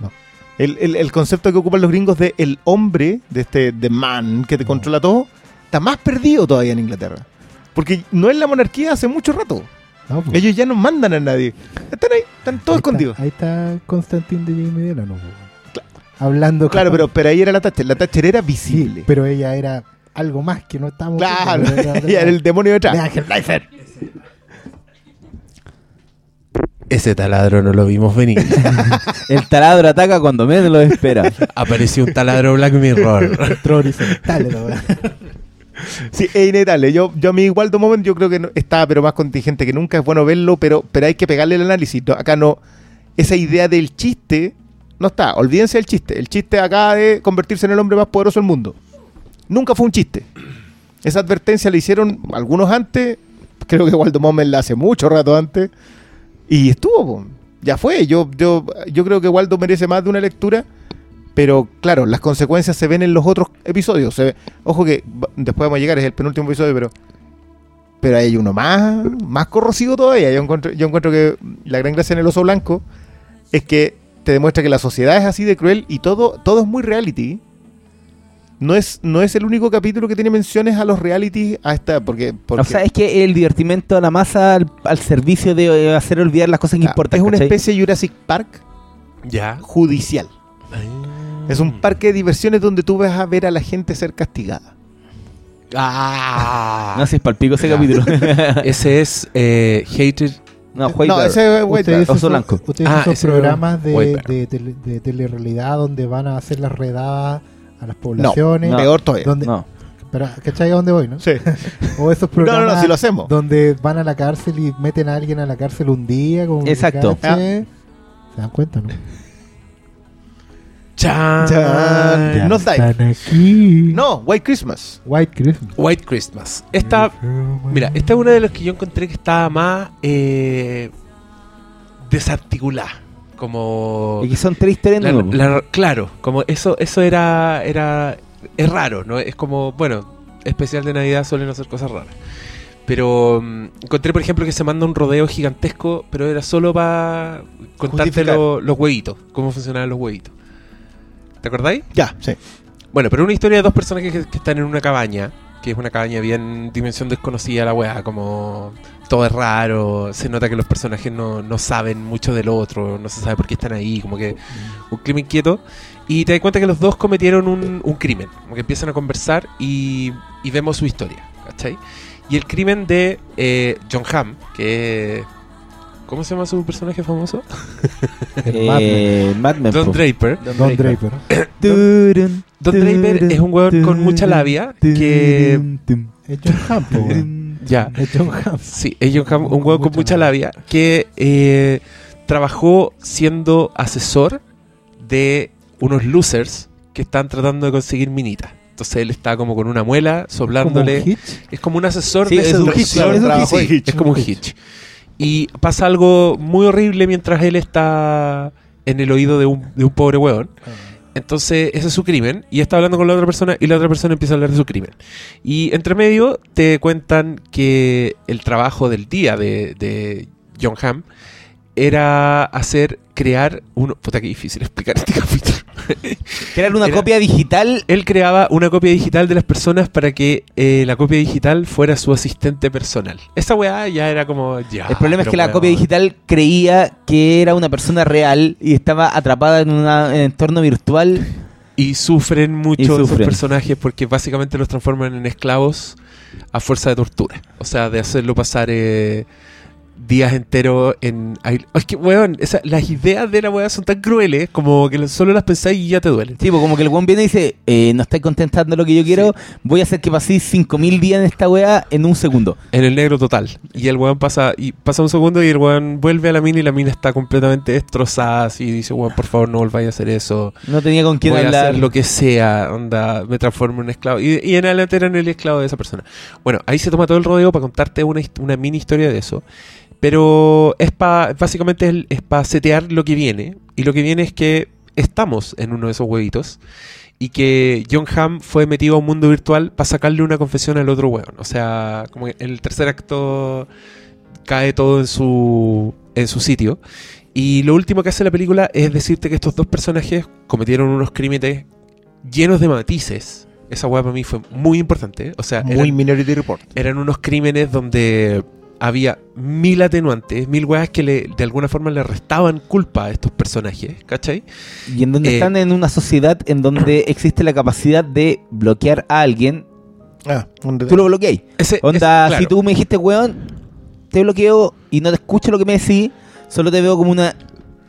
No. El, el- el concepto que ocupan los gringos de el hombre, de este de man que te No. controla todo, está más perdido todavía en Inglaterra. Porque no es la monarquía hace mucho rato. No, pues. Ellos ya no mandan a nadie. Están ahí, están todos Ahí está- escondidos. Ahí está Constantin de Jamie Delano. pues. Hablando Claro, con- pero, pero ahí era la Thatcher. La Thatcher era Sí, visible. pero ella era algo más que no estamos claro, ella era el demonio de detrás. Ángel Pfeiffer. Ese taladro no lo vimos venir. El taladro ataca cuando menos lo espera. Apareció un taladro Black Mirror. Horizontal. Sí, es inevitable. Yo, yo a mí igual de momento yo creo que no- está pero más contingente que nunca. Es bueno verlo, pero, pero hay que pegarle el análisis. No, acá no. esa idea del chiste no está. Olvídense del chiste. El chiste acaba de convertirse en el hombre más poderoso del mundo. Nunca fue un chiste. Esa advertencia la hicieron algunos antes. Creo que Waldo Moment la hace mucho rato antes. Y estuvo. Ya fue. Yo, yo, yo creo que Waldo merece más de una lectura. Pero claro, las consecuencias se ven en los otros episodios. Ojo que después vamos a llegar, es el penúltimo episodio, pero pero hay uno más, más corrosivo todavía. Yo encuentro, yo encuentro que la gran gracia en el oso blanco es que te demuestra que la sociedad es así de cruel y todo, todo es muy reality. No es, no es el único capítulo que tiene menciones a los reality a esta, porque, porque O sea, es que el divertimento a la masa al, al servicio de eh, hacer olvidar las cosas que ah, importan. es una ¿cachai? especie de Jurassic Park Ya. judicial. Es un parque de diversiones donde tú vas a ver a la gente ser castigada. Ah. No sé, es palpico ese capítulo. Ese es eh, Hated. no, White no, ese es White Ustedes esos, blanco. ustedes Ah, esos ese programas de, de, tele- de telerrealidad donde van a hacer las redadas a las poblaciones. no. Peor todavía. donde, No. pero, ¿Cachai a dónde voy, no? Sí. O esos No, programas no, no, si lo hacemos. donde van a la cárcel y meten a alguien a la cárcel un día. Como Exacto. cache. ¿Se dan cuenta, no? Chan. Chan. Ya No dive. están aquí. No, White Christmas. White Christmas. White Christmas. Esta, mira, esta es una de las que yo encontré que estaba más eh, desarticulada. Como. Y que son tres La- la- claro, como eso, eso era, era, es raro, ¿no? Es como, bueno, especial de Navidad suelen hacer cosas raras. Pero mm, encontré, por ejemplo, que se manda un rodeo gigantesco, pero era solo para contarte lo- los huevitos, cómo funcionaban los huevitos. ¿Te acordáis? Ya, sí. Bueno, pero una historia de dos personajes que, que están en una cabaña, que es una cabaña bien dimensión desconocida, la weá, como todo es raro, se nota que los personajes no, no saben mucho del otro, no se sabe por qué están ahí, como que un crimen quieto. Y te das cuenta que los dos cometieron un, crimen, como que empiezan a conversar y, y vemos su historia, ¿cachai? Y el crimen de eh, John Hamm, que... ¿Cómo se llama su personaje famoso? Eh, Mad Men, Don. Draper. Don Draper. Turun, Don Draper es un weón con mucha labia que... Es John Hamm, weón. Ya. Es John Hamm. Sí, es John Hamm, un huevo con Mucha labia que eh, trabajó siendo asesor de unos losers que están tratando de conseguir minitas. Entonces él está como con una muela, soplándole. Como un Hitch. es como un asesor Sí, de es un hitch, seducción. claro, es un Sí, es como un hitch. Y pasa algo muy horrible mientras él está en el oído de un, de un pobre hueón. Entonces, ese es su crimen. Y está hablando con la otra persona y la otra persona empieza a hablar de su crimen. Y entre medio te cuentan que el trabajo del día de, de John Hamm era hacer, crear uno. Puta, qué difícil explicar este capítulo. Crear una Era- copia digital. Él creaba una copia digital de las personas para que eh, la copia digital fuera su asistente personal. Esa weá ya era como. Ya, El problema es que la copia digital creía que era una persona real y estaba atrapada en una- en un entorno virtual. Y sufren mucho Y esos personajes porque básicamente los transforman en esclavos a fuerza de tortura. O sea, de hacerlo pasar eh, días enteros en... Es que, weón, esa- las ideas de la weá son tan crueles como que solo las pensáis y ya te duelen. Tipo, como que el weón viene y dice, eh, no estáis contentando lo que yo quiero, voy a hacer que paséis 5000 días en esta weá en un segundo. En el negro total. Y el weón pasa y pasa un segundo y el weón vuelve a la mina y la mina está completamente destrozada. Así y dice, weón, por favor no volváis a hacer eso. No tenía con quién Voy a hablar. hacer lo que sea, onda, me transformo en un esclavo. Y, y en adelante eran el esclavo de esa persona. Bueno, ahí se toma todo el rodeo para contarte una, una mini historia de eso. Pero es pa, básicamente es, para setear lo que viene. Y lo que viene es que estamos en uno de esos huevitos. Y que John Hamm fue metido a un mundo virtual para sacarle una confesión al otro hueón. O sea, como que en el tercer acto cae todo en su, en su sitio. Y lo último que hace la película es decirte que estos dos personajes cometieron unos crímenes llenos de matices. Esa hueá para mí fue muy importante. O sea, Muy eran, Minority Report. eran unos crímenes donde había mil atenuantes, mil weas que le, de alguna forma le restaban culpa a estos personajes, ¿cachai? Y en donde Eh, están en una sociedad en donde existe la capacidad de bloquear a alguien, Ah, un tú lo bloqueáis. Onda, ese- claro. si tú me dijiste, weón, te bloqueo y no te escucho lo que me decís, solo te veo como una.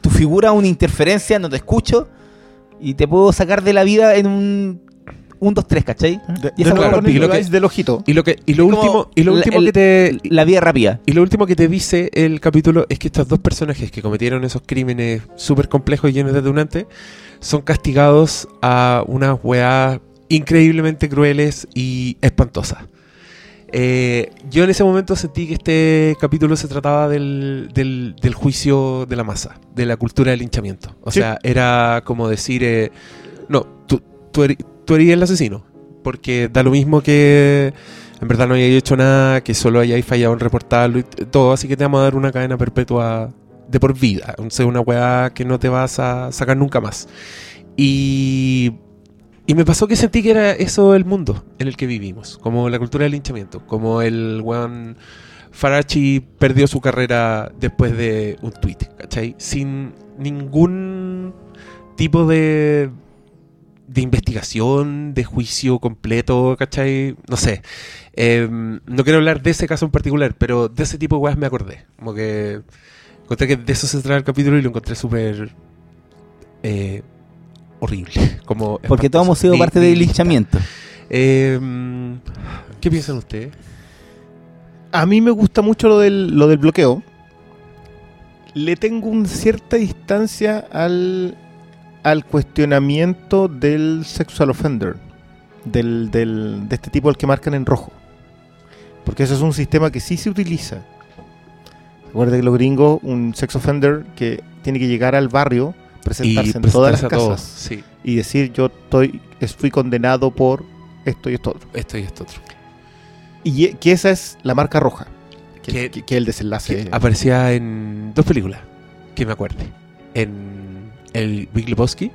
Tu figura, una interferencia, no te escucho y te puedo sacar de la vida en un. Un, dos, tres, ¿cachai? De, Y esa lo que- del ojito. Y lo que y lo Es como último y lo último el- que te La vía rápida. y lo último que te dice el capítulo es que estos dos personajes que cometieron esos crímenes súper complejos y llenos de detonantes son castigados a unas weas increíblemente crueles y espantosas. Eh, yo en ese momento sentí que este capítulo se trataba del, del- del juicio de la masa, de la cultura del linchamiento. O Sí. sea, era como decir, eh, no, tú, tú, eres, tú el asesino, porque da lo mismo que en verdad no hayáis hecho nada, que solo hayáis fallado en reportarlo y todo, así que te vamos a dar una cadena perpetua de por vida. Sea, una weá que no te vas a sacar nunca más. Y, y me pasó que sentí que era eso el mundo en el que vivimos, como la cultura del linchamiento, como el weón Farachi perdió su carrera después de un tweet, ¿cachai? Sin ningún tipo de, de investigación, de juicio completo, ¿cachai? No sé. Eh, no quiero hablar de ese caso en particular, pero de ese tipo de weas me acordé. Como que encontré que de eso se trata el capítulo y lo encontré súper eh, horrible. Como Porque todos hemos sido parte del linchamiento. Eh, ¿Qué piensan ustedes? A mí me gusta mucho lo del, lo del bloqueo. Le tengo una cierta distancia al, al cuestionamiento del sexual offender. Del, del- de este tipo al que marcan en rojo. Porque eso es un sistema que sí se utiliza. Recuerda que los gringos, un sex offender que tiene que llegar al barrio, presentarse en todas las todos. casas Sí, y decir yo estoy, es- fui condenado por esto y esto otro. esto y esto otro. Y e- que esa es la marca roja. Que, Que- que- que el desenlace. Que aparecía en dos películas, que me acuerde. En el Big Lebowski,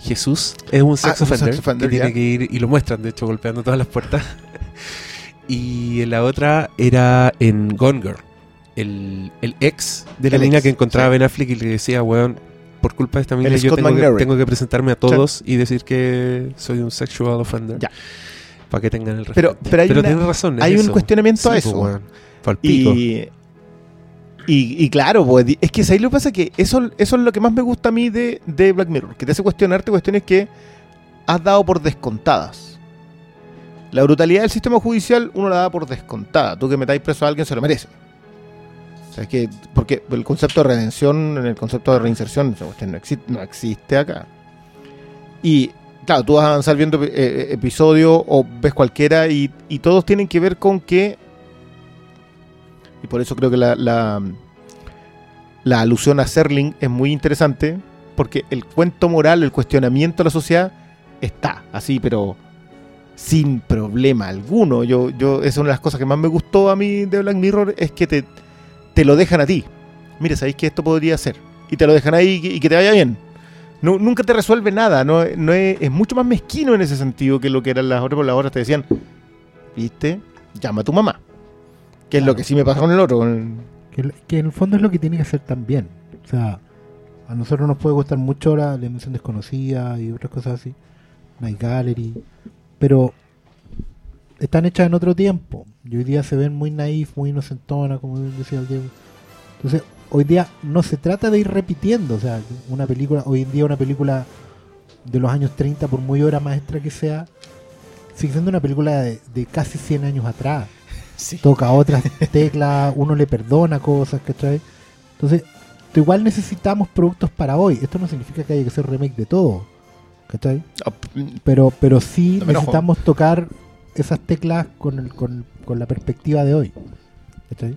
Jesús es un sex Ah, un sex offender, que tiene que ir, y lo muestran, de hecho, golpeando todas las puertas. y la otra era en Gone Girl, el, el ex de la El niña ex, que encontraba sí. Ben Affleck y le decía, weón, por culpa de esta mina yo tengo que, McNary. tengo que presentarme a todos y decir que soy un sexual offender. Ya. Para que tengan el Pero- respeto. pero hay una- tienes razón. hay un cuestionamiento a eso. pues, weón. Y, y, claro, pues, es que ahí lo que pasa que eso, es lo que más me gusta a mí de, Black Mirror, que te hace cuestionarte cuestiones que has dado por descontadas. La brutalidad del sistema judicial uno la da por descontada. Tú que metáis preso a alguien se lo merece. O sea, es que, porque el concepto de redención, en el concepto de reinserción, no, existe, acá. Y claro, tú vas a avanzar viendo eh, eh, episodio o ves cualquiera y todos tienen que ver con que y por eso creo que la, la, alusión a Serling es muy interesante, porque el cuento moral, el cuestionamiento a la sociedad está así, pero sin problema alguno. Yo, yo, esa es una de las cosas que más me gustó a mí de Black Mirror, es que te, te lo dejan a ti. Mira, sabéis que esto podría ser. Y te lo dejan ahí y que, te vaya bien. Nunca te resuelve nada, no, no es, es mucho más mezquino en ese sentido que lo que eran las otras, porque las otras te decían, viste, llama a tu mamá. Que es lo que sí me pasa con el otro. Que, en el fondo es lo que tiene que hacer también. O sea, a nosotros nos puede gustar mucho la, dimensión desconocida y otras cosas así. Night Gallery. Pero están hechas en otro tiempo. Y hoy día se ven muy naif, muy inocentonas, como decía el Diego. Entonces, hoy día no se trata de ir repitiendo. O sea, una película, hoy en día una película de los años 30, por muy obra maestra que sea, sigue siendo una película de, de casi 100 años atrás toca otras teclas, uno le perdona cosas, ¿cachai? Entonces, igual necesitamos productos para hoy. Esto no significa que haya que hacer remake de todo, ¿cachai? Pero, pero sí No me enojo. necesitamos tocar esas teclas con, el, con, con la perspectiva de hoy, ¿cachai?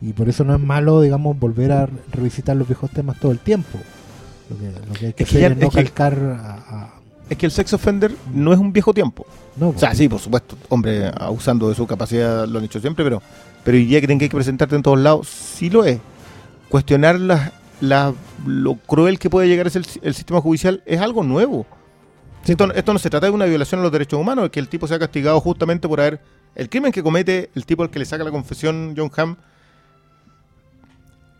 Y por eso no es malo, digamos, volver a revisitar los viejos temas todo el tiempo. Lo que, lo que hay que Es que hacer ya- es no es que- calcar a, a- Es que el sex offender no es un viejo tiempo. no, O sea, sí, por supuesto, hombre, abusando de su capacidad lo han hecho siempre, pero, pero día que tengas que presentarte en todos lados, sí lo es. Cuestionar la, la- lo cruel que puede llegar a ser el, el sistema judicial es algo nuevo. Esto, no- esto no se trata de una violación a los derechos humanos, es que el tipo sea castigado justamente por haber... El crimen que comete el tipo al que le saca la confesión John Hamm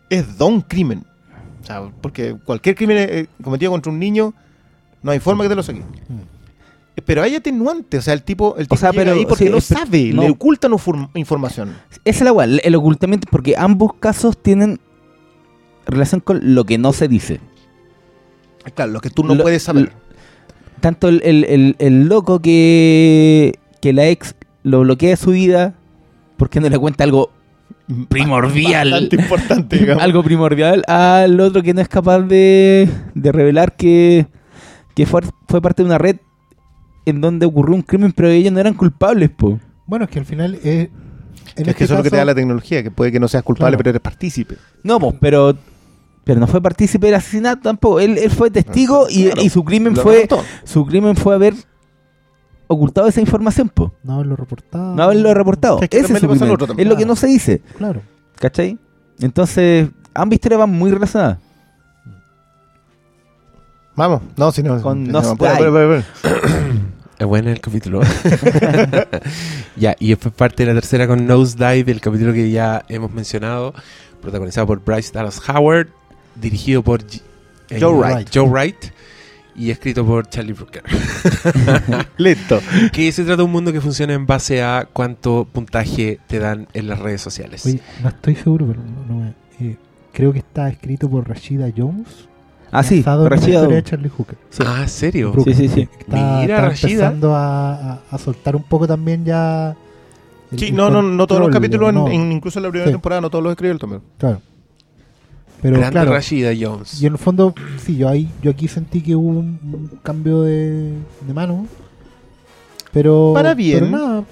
es don crimen. O sea, porque cualquier crimen eh, cometido contra un niño, no hay forma que te lo saquen. Pero hay atenuante, o sea, el tipo, el tipo sea, llega pero- ahí porque sí, no es- sabe, no. le ocultan información. Esa es la weá, el ocultamiento, porque ambos casos tienen relación con lo que no se dice. Claro, lo que tú no Lo- puedes saber. tanto el, el- el- el loco que, que la ex lo bloquea de su vida porque no le cuenta algo primordial. Bastante importante, digamos. algo primordial al otro que no es capaz de, de revelar que, que fue, fue parte de una red en donde ocurrió un crimen pero ellos no eran culpables, po. Bueno, es que al final es. En es este que eso es lo que te da la tecnología, que puede que no seas culpable, Claro. pero eres partícipe. No, pues, pero pero no fue partícipe del asesinato tampoco. Él, él fue testigo y, Claro. y su crimen Lo fue reportó. su crimen fue haber ocultado esa información, po. No haberlo reportado. No haberlo reportado. Es que Ese es, su crimen. Es lo que no se dice, Claro. ¿cachai? Entonces, ambas historias van muy relacionadas. Vamos, no, si no. Con si No no. Es bueno el capítulo. ya, y después parte de la tercera con Nosedive, el capítulo que ya hemos mencionado, protagonizado por Bryce Dallas Howard, dirigido por G- eh, Joe Wright. Joe Wright y escrito por Charlie Brooker. Listo. que se trata de un mundo que funciona en base a cuánto puntaje te dan en las redes sociales. Oye, no estoy seguro, pero no, no eh, creo que está escrito por Rashida Jones. Ah, sí, Rashida historia de Jones. Charlie Hooker. Sí. Ah, ¿en serio? Brooker. Sí, sí, sí. Está, Mira, está Rashida. empezando a, a- a soltar un poco también ya. el- Sí, el no, no, no todos los capítulos, en- no, en- incluso en la primera Sí. temporada, no todos los escribió él también. Claro. Pero Grande claro, Rashida Jones. y en el fondo, sí, yo ahí yo aquí sentí que hubo un, un cambio de, de mano. Pero. Para bien. Pero nada.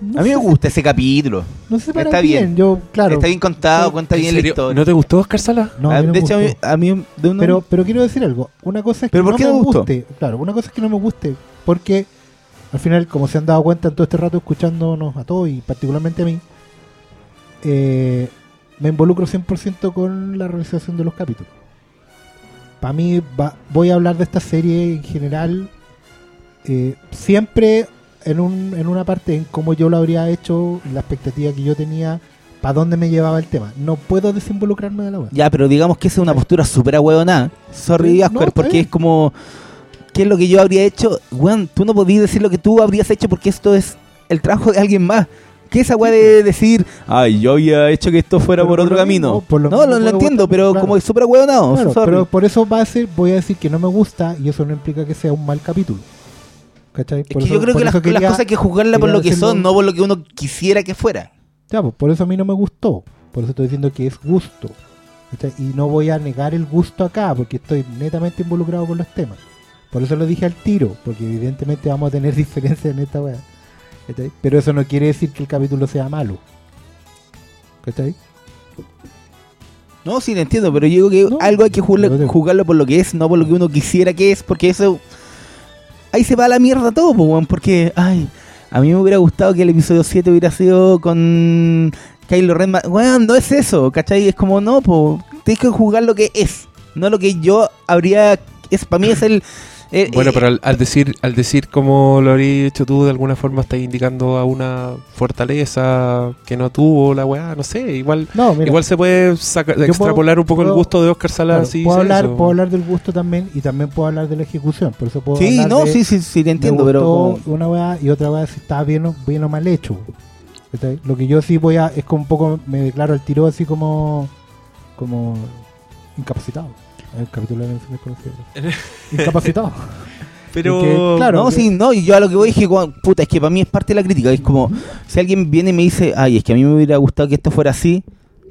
No A mí me gusta ese capítulo. No sé si para Está bien. bien. Yo, claro. Está bien contado, Sí. cuenta ¿En bien la historia. ¿No te gustó Oscar Sala? No, a Ah, mí no de me hecho, a mí, gustó. a mí de una- Pero, pero quiero decir algo. Una cosa es que ¿Pero por no me gustó? guste. Claro, una cosa es que no me guste. Porque al final, como se han dado cuenta en todo este rato escuchándonos a todos y particularmente a mí, eh, me involucro 100% con la realización de los capítulos. Para mí, va- voy a hablar de esta serie en general, eh, siempre en, un, en una parte en cómo yo lo habría hecho, la expectativa que yo tenía, para dónde me llevaba el tema. No puedo desinvolucrarme de la web. Ya, pero digamos que esa es una postura súper ahueonada. Sorry, Asper, no, porque bien. es como. ¿Qué es lo que yo habría hecho? Weón, tú no podías decir lo que tú habrías hecho porque esto es el trabajo de alguien más. ¿Qué esa weá de decir, ay, yo había hecho que esto fuera por por otro camino? por no, lo, entiendo, pero claro. como es súper ahueonado. Claro, sorry. pero por eso va a ser, voy a decir que no me gusta y eso no implica que sea un mal capítulo. ¿Cachai? es Por que eso- yo creo que las, eso quería- las cosas hay que juzgarlas por lo que son, no por lo que uno quisiera que fuera. Ya, pues, por eso a mí no me gustó. Por eso estoy diciendo que es gusto. ¿cachai? Y no voy a negar el gusto acá porque estoy netamente involucrado con los temas. Por eso lo dije al tiro, porque evidentemente vamos a tener diferencias en esta weá. Pero eso no quiere decir que el capítulo sea malo. ¿Cachai? No, sí, lo entiendo, pero yo digo que No, algo hay que jugarlo, te- jugarlo por lo que es, no por lo que uno quisiera que es, porque eso. Ahí se va la mierda todo, po, weón, porque, ay, a mí me hubiera gustado que el episodio 7 hubiera sido con Kylo Ren. Weón, no es eso, ¿cachai? Es como, no, pues, tienes que jugar lo que es, no lo que yo habría. es Para mí es el. Eh, Bueno, eh, pero al, al decir al decir como lo habrías hecho tú, de alguna forma estás indicando a una fortaleza que no tuvo la weá, no sé, igual No, mira, igual se puede saca- puedo- extrapolar un poco el gusto de Oscar Sala claro, si puedo, hablar, eso. puedo hablar del gusto también y también puedo hablar de la ejecución. Por eso puedo Sí, hablar no, de- sí, sí, sí, te entiendo, pero. como- una weá y otra weá si estaba bien o, bien o mal hecho. Lo que yo sí voy a, es como un poco, me declaro al tiro así como, como incapacitado. El capítulo de desconocida. Incapacitado. Pero que, claro, no, que- sí, no, y yo a lo que voy es que, cuan- puta, es que para mí es parte de la crítica. Es como, si alguien viene y me dice, ay, es que a mí me hubiera gustado que esto fuera así,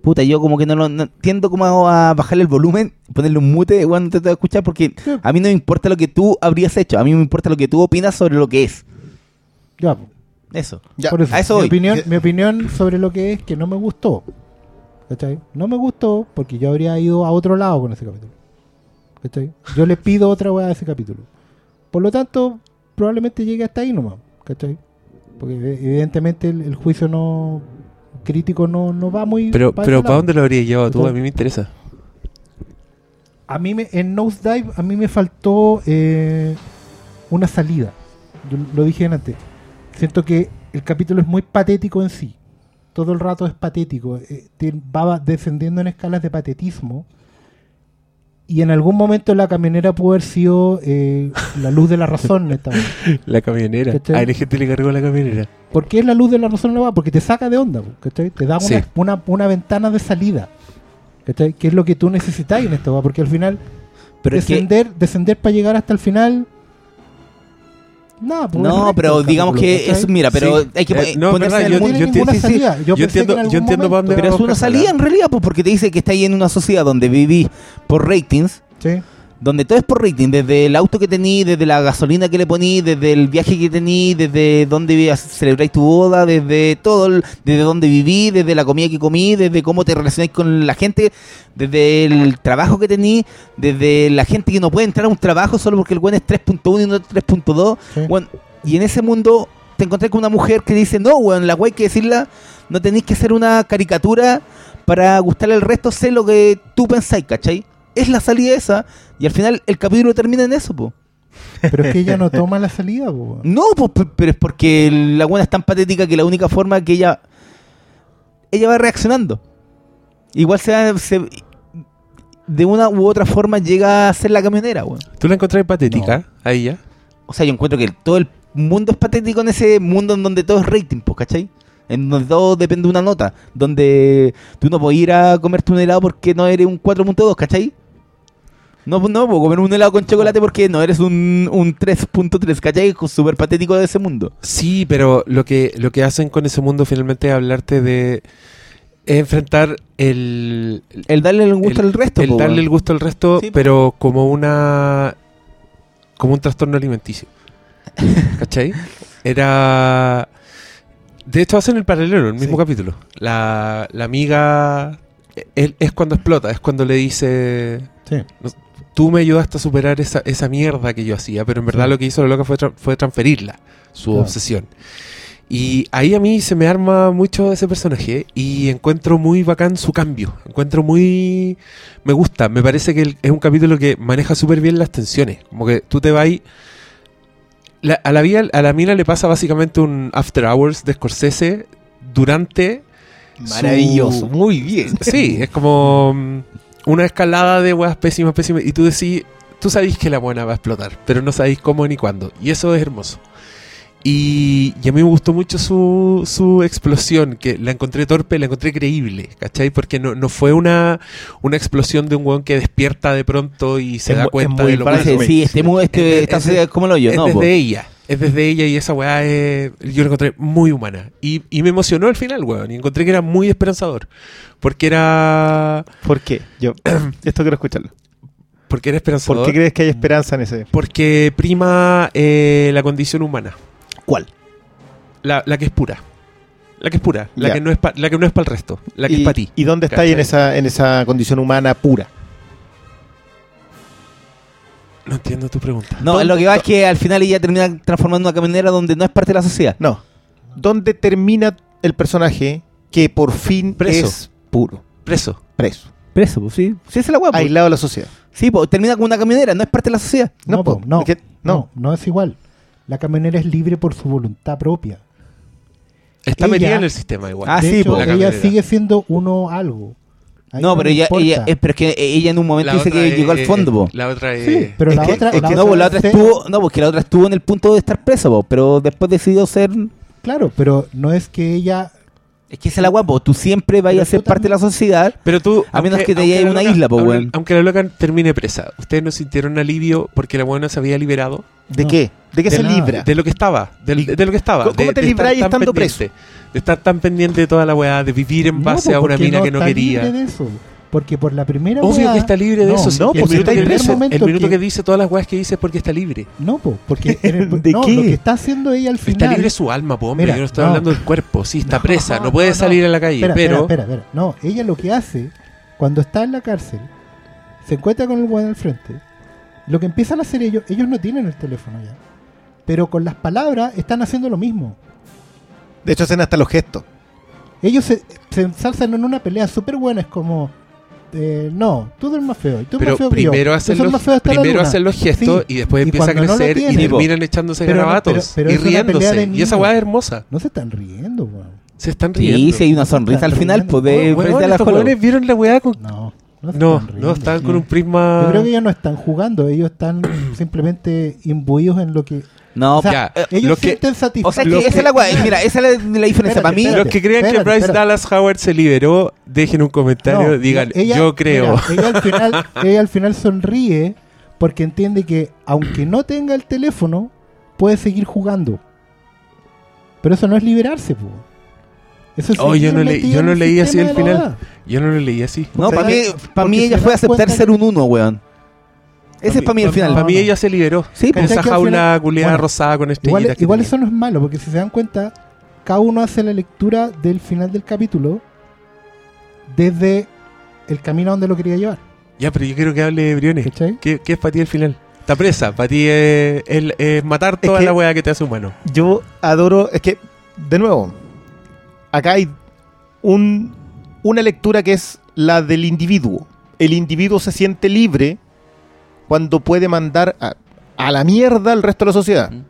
puta, yo como que no lo no, tiendo como a bajarle el volumen, ponerle un mute cuando te que escuchar, porque Sí. a mí no me importa lo que tú habrías hecho, a mí me importa lo que tú opinas sobre lo que es. Ya. Eso. Ya, por eso, a eso mi, voy. opinión, mi opinión sobre lo que es que no me gustó. ¿Cachai? No me gustó porque yo habría ido a otro lado con ese capítulo. ¿Cachai? Yo le pido otra weá a ese capítulo. Por lo tanto, probablemente llegue hasta ahí nomás. ¿Cachai? Porque e- evidentemente el, el juicio no crítico no, no va muy pero pero ¿para dónde lo habrías llevado tú? A mí me interesa. A mí me, en Nosedive a mí me faltó eh, una salida. Yo lo dije antes. Siento que el capítulo es muy patético en sí. Todo el rato es patético. eh, va descendiendo en escalas de patetismo. Y en algún momento la camionera pudo haber sido eh, la luz de la razón. esta. La camionera. A la gente le cargó la camionera. ¿Por qué es la luz de la razón no va? Porque te saca de onda. ¿cachai? Te da una, Sí. una, una ventana de salida. ¿cachai? Que es lo que tú necesitas en esto. Porque al final Pero es que, descender, descender para llegar hasta el final No, pues, No, recto pero digamos capítulo, que ¿cachai? es, mira, pero Sí. hay que Eh, no, ponerse verdad, en el yo- yo entiendo- salida. Yo, entiendo- que en yo algún entiendo para momento- dónde Pero es una salida en realidad, pues, porque te dice que está ahí en una sociedad donde vivís por ratings, Sí. Donde todo es por rating, desde el auto que tení, desde la gasolina que le poní, desde el viaje que tení, desde dónde celebráis tu boda, desde todo, el- desde dónde viví, desde la comida que comí, desde cómo te relacionáis con la gente, desde el trabajo que tení, desde la gente que no puede entrar a un trabajo solo porque el buen es 3.1 y no 3.2. Sí. Bueno, y en ese mundo te encontré con una mujer que dice, no, weón, la hay que decirla, no tenéis que ser una caricatura para gustarle al resto, sé lo que tú pensáis, ¿cachai? Es la salida esa, y al final el capítulo termina en eso, po. Pero es que ella no toma la salida, po. No, pues, pe- pero es porque la buena es tan patética que la única forma que ella. Ella va reaccionando. Igual se- de una u otra forma llega a ser la camionera, weón. ¿Tú la encontrás patética a ella? O sea, yo encuentro que todo el mundo es patético en ese mundo en donde todo es rating, pues, ¿cachai? En donde todo depende de una nota. Donde tú no puedes ir a comerte un helado porque no eres un 4.2, ¿cachai? No, pues no puedo comer un helado con chocolate porque no eres un, un 3.3, ¿cachai? Súper patético de ese mundo. Sí, pero lo que, lo que hacen con ese mundo finalmente es hablarte de es enfrentar el, El darle el gusto el- al resto, el po, darle el gusto al resto, Sí, pero como una como un trastorno alimenticio. ¿Cachai? Era de hecho hacen el paralelo el mismo Sí. capítulo. La, la amiga él, es cuando explota, es cuando le dice Sí. Tú me ayudaste a superar esa, esa mierda que yo hacía, pero en verdad Sí. lo que hizo la loca fue, tra- fue transferirla, su Claro. obsesión. Y ahí a mí se me arma mucho ese personaje y encuentro muy bacán su cambio. Encuentro muy... Me gusta, me parece que es un capítulo que maneja súper bien las tensiones. Como que tú te vas... La, a, la vida, a la mina le pasa básicamente un After Hours de Scorsese durante... Maravilloso, su- muy bien. Sí, es como una escalada de weas pésimas, pésimas. Y tú decís, tú sabéis que la buena va a explotar, pero no sabéis cómo ni cuándo. Y eso es hermoso. Y, y a mí me gustó mucho su, su explosión, que la encontré torpe, la encontré creíble, ¿cachai? Porque no, no fue una, una explosión de un weón que despierta de pronto y se Es da es cuenta de lo que sí, este, este, Es- esta es- sociedad es como lo yo, es no, desde po. ella. Es desde ella y esa weá es, yo la encontré muy humana. Y, y me emocionó al final, weón. Y encontré que era muy esperanzador. Porque era. ¿Por qué? Yo, esto quiero escucharlo. Porque era ¿Por esperanzador. qué crees que hay esperanza en ese? Porque prima eh, la condición humana. ¿Cuál? La, la que es pura. La que es pura. La que no es pa- la que no es para el resto. La que ¿Y, es para ti. ¿Y dónde está ahí en esa, en esa condición humana pura? No entiendo tu pregunta. No, ¿Dónde- lo que va es que al final ella termina transformando una camionera donde no es parte de la sociedad. No. ¿Dónde termina el personaje que por fin Preso. es puro? Preso. Preso. Preso, pues sí. Sí, esa es la guapa. Aislado de la sociedad. Sí, pues termina con una camionera, no es parte de la sociedad. No, No, po, po, no, es que- no, no es igual. La camionera es libre por su voluntad propia. Está Ella- metida en el sistema igual. Ah, de sí, hecho, po. La ella camionera. sigue siendo uno algo. Ahí no, pero ella, ella, es, pero es que ella en un momento La dice otra que es- llegó al fondo, po. La otra es. Sí, pero es la que- otra, es Que no, pues la otra estuvo, no, porque la otra estuvo en el punto de estar presa, po, pero después decidió ser... Claro, pero no es que ella. Es que esa es la guapo, tú siempre vas Pero a ser parte de la sociedad. Pero tú. A menos aunque- que te la una loca- isla, po, aunque- weón. Aunque la loca termine presa, ¿ustedes no sintieron alivio porque la buena se había liberado? ¿De No. qué? ¿De qué de se la- libra? De lo que estaba. del- De, lo que estaba. ¿Cómo- de- te de libráis tan estando pendiente, De estar tan pendiente de toda la weá, de vivir en No, base a una porque mina que no está quería. libre de eso. Porque por la primera Obvio weá- que está libre de No, eso. no, el pues, minuto, que, dice, el minuto que- que dice todas las weas que dice es porque está libre. No, po, porque en el- ¿De no, qué? lo que está haciendo ella al final. Está libre su alma, po, hombre. Mira, Yo no estoy no. hablando del cuerpo. Sí, está No, presa, no, no, puede no. salir a la calle. Espera, pero. espera, espera, espera. No, ella lo que hace cuando está en la cárcel, se encuentra con el weón al frente. Lo que empiezan a hacer ellos, ellos no tienen el teléfono ya. Pero con las palabras están haciendo lo mismo. De hecho, hacen hasta los gestos. Ellos se, se ensalzan en una pelea súper buena. Es como, eh, no, tú eres más feo. Y tú Pero más feo yo. primero hacen los, más feo primero hacen los gestos Sí, y después y empieza a no crecer y terminan echándose Pero no, garabatos pero- pero y riéndose. Y esa weá es hermosa. No se están riendo, weón. Se están riendo. Sí, sí, hay una sonrisa al final, pues de, Weón, de la estos escuela. weones vieron la weá con. No, no se No, están riendo. no, estaban con un Yo prisma. creo que ellos no están jugando, ellos están simplemente imbuidos en lo que... No, o sea, ya, ellos lo que- sienten o sea, que esa es la guay. Mira, esa es la, la diferencia. Espérate, Para mí, espérate. Los que crean que Bryce espérate. Dallas Howard se liberó, dejen un comentario, No, digan, ella- yo creo. mira, ella, al final, ella al final sonríe porque entiende que aunque no tenga el teléfono, puedes seguir jugando. Pero eso no es liberarse. Eso es Oh, yo no le- yo no leí así el la final. Yo no lo leí así. No, para mí, para mí ella fue aceptar ser un uno, weón. Ese es para mí el final. Para mí ella se liberó. Sí, Con pues, esa que al jaula final- culiada bueno, rosada con Igual, estrellitas. igual eso no es malo, porque si se dan cuenta, cada uno hace la lectura del final del capítulo desde el camino a donde lo quería llevar. Ya, pero yo quiero que hable de Briones. ¿Qué, qué es para ti el final? Está presa. Para ti es, es- es matar Es toda que- la weá que te hace humano. Yo adoro, es que, de nuevo, acá hay un, una lectura que es la del individuo. El individuo se siente libre cuando puede mandar a, a la mierda al resto de la sociedad. Mm.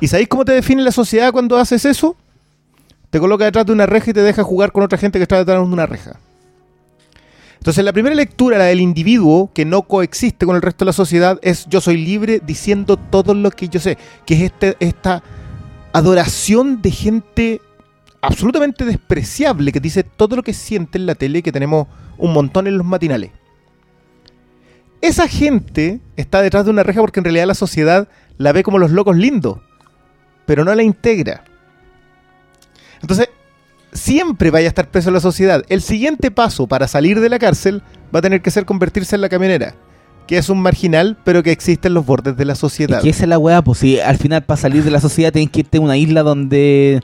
¿Y sabéis cómo te define la sociedad cuando haces eso? Te coloca detrás de una reja y te deja jugar con otra gente que está detrás de una reja. Entonces, la primera lectura, la del individuo, que no coexiste con el resto de la sociedad, es yo soy libre diciendo todo lo que yo sé, que es este, esta adoración de gente absolutamente despreciable que dice todo lo que siente en la tele, que tenemos un montón en los matinales. Esa gente está detrás de una reja porque en realidad la sociedad la ve como los locos lindos, pero no la integra. Entonces, siempre vaya a estar preso en la sociedad. El siguiente paso para salir de la cárcel va a tener que ser convertirse en la camionera, que es un marginal, pero que existe en los bordes de la sociedad. Es que esa es la weá, pues si al final para salir de la sociedad tenés que irte a una isla donde.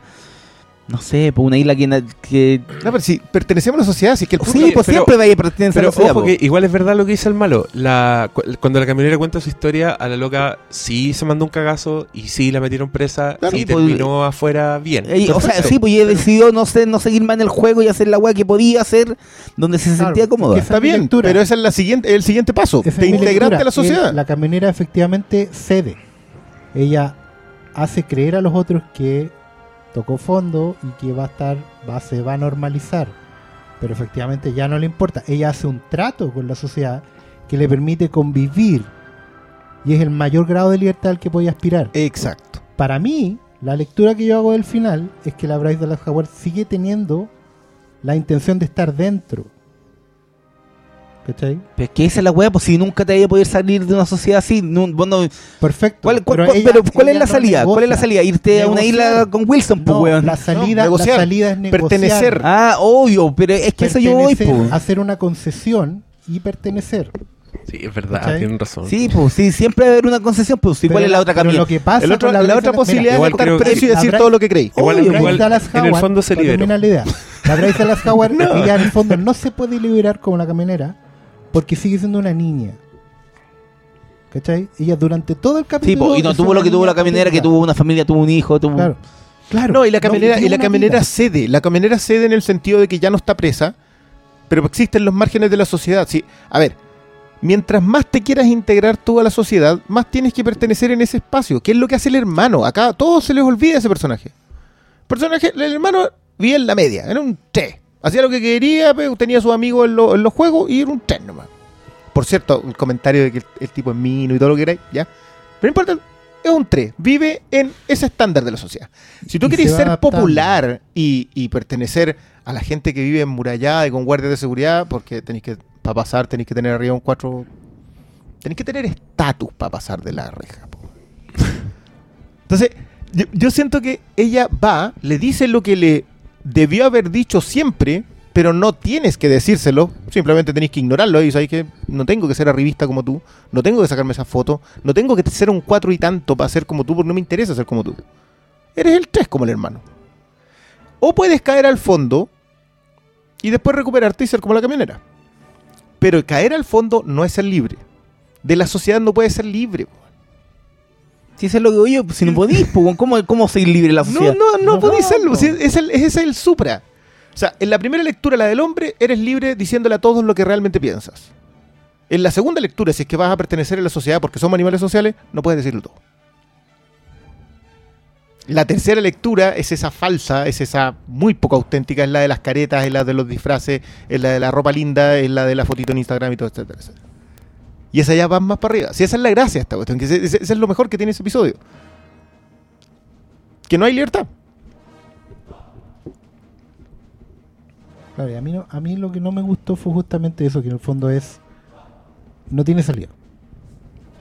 No sé, pues una isla que. No, pero si pertenecemos a la sociedad, si es que el sí, es- pues pero- siempre vaya a pertenecer a Pero la sociedad. ojo pues. que igual es verdad lo que dice el malo. La, cuando la camionera cuenta su historia, a la loca sí se mandó un cagazo y sí la metieron presa Claro, y pues, terminó afuera bien. O sea, sí, pues ella decidió no, sé, no seguir más en el juego y hacer la weá que podía hacer donde se Claro, sentía cómoda. Está bien, lectura. pero ese es la siguiente, el siguiente paso. Te integraste a la sociedad. La camionera efectivamente cede. Ella hace creer a los otros que tocó fondo y que va a estar, va, se va a normalizar. Pero efectivamente ya no le importa. Ella hace un trato con la sociedad que le permite convivir. Y es el mayor grado de libertad al que podía aspirar. Exacto. Para mí, la lectura que yo hago del final es que la Bryce Dallas Howard sigue teniendo la intención de estar dentro. ¿Cachai? Pero es que esa es la weá, pues si nunca te vaya a poder salir de una sociedad así. no- vos no- Perfecto. ¿cuál, cuál- pero cuál- ella- pero ¿cuál es la no salida? ¿Cuál es la salida? Irte a una isla con Wilson, pues No, weón. la salida, No, negociar. la salida es negociar. Pertenecer. Ah, obvio, pero es que eso yo voy, Pertenecer, pues. Hacer una concesión y pertenecer. Sí, es verdad, ¿Cachai? tienen razón. Sí, pues sí, siempre va a haber una concesión, pues igual Pero es la otra camino. lo que pasa El otro- la, otra posibilidad mira, es que- preso y decir todo lo que creí. Igual- Obvio, igual Dallas en el Howard, fondo se terminar la idea, La Bryce Dallas Howard, ella en el fondo no se puede liberar como la camionera porque sigue siendo una niña. ¿Cachai? Ella durante todo el capítulo. Sí, y no tuvo lo que tuvo la camionera, que tuvo una familia, tuvo un hijo, tuvo... Claro. Claro. No, y la camionera, tiene y la una camionera vida. cede. La camionera cede en el sentido de que ya no está presa, pero existen los márgenes de la sociedad. Sí, a ver, mientras más te quieras integrar tú a la sociedad, más tienes que pertenecer en ese espacio. ¿Qué es lo que hace el hermano? Acá a todos se les olvida ese personaje. Personaje, el hermano vivía en la media, era un 3. Hacía lo que quería, pero tenía a sus amigos en, lo- en los juegos y era un 3 nomás. Por cierto, el comentario de que el, el tipo es mino y todo lo que queráis, ¿ya? Pero no importa, es un 3. Vive en ese estándar de la sociedad. Si tú quieres se ser adaptando. popular y, y pertenecer a la gente que vive en murallada y con guardias de seguridad, porque tenéis que, para pasar, tenéis que tener arriba un 4. Tenéis que tener estatus para pasar de la reja. po. Entonces, yo, yo siento que ella va, le dice lo que le debió haber dicho siempre, pero no tienes que decírselo, simplemente tenéis que ignorarlo y sabéis que no tengo que ser arribista como tú, no tengo que sacarme esa foto, no tengo que ser un 4 y tanto para ser como tú, porque no me interesa ser como tú. Eres el 3 como el hermano. O puedes caer al fondo y después recuperarte y ser como la camionera. Pero caer al fondo no es ser libre. De la sociedad no puedes ser libre. Si eso es lo que digo yo, pues, si no podís, pues, ¿cómo, ¿cómo seguir libre la sociedad? no, no No, serlo. no. si es el, ese es el supra. O sea, en la primera lectura, la del hombre, eres libre diciéndole a todos lo que realmente piensas. En la segunda lectura, si es que vas a pertenecer a la sociedad porque somos animales sociales, no puedes decirlo todo. La tercera lectura es esa falsa, es esa muy poco auténtica, es la de las caretas, es la de los disfraces, es la de la ropa linda, es la de la fotito en Instagram y todo, etcétera, etcétera. Y esa ya va más para arriba. Si esa es la gracia de esta cuestión, que ese, ese- ese es lo mejor que tiene ese episodio. Que no hay libertad. Claro, y a mí, no- a mí lo que no me gustó fue justamente eso, que en el fondo es. No tiene salida.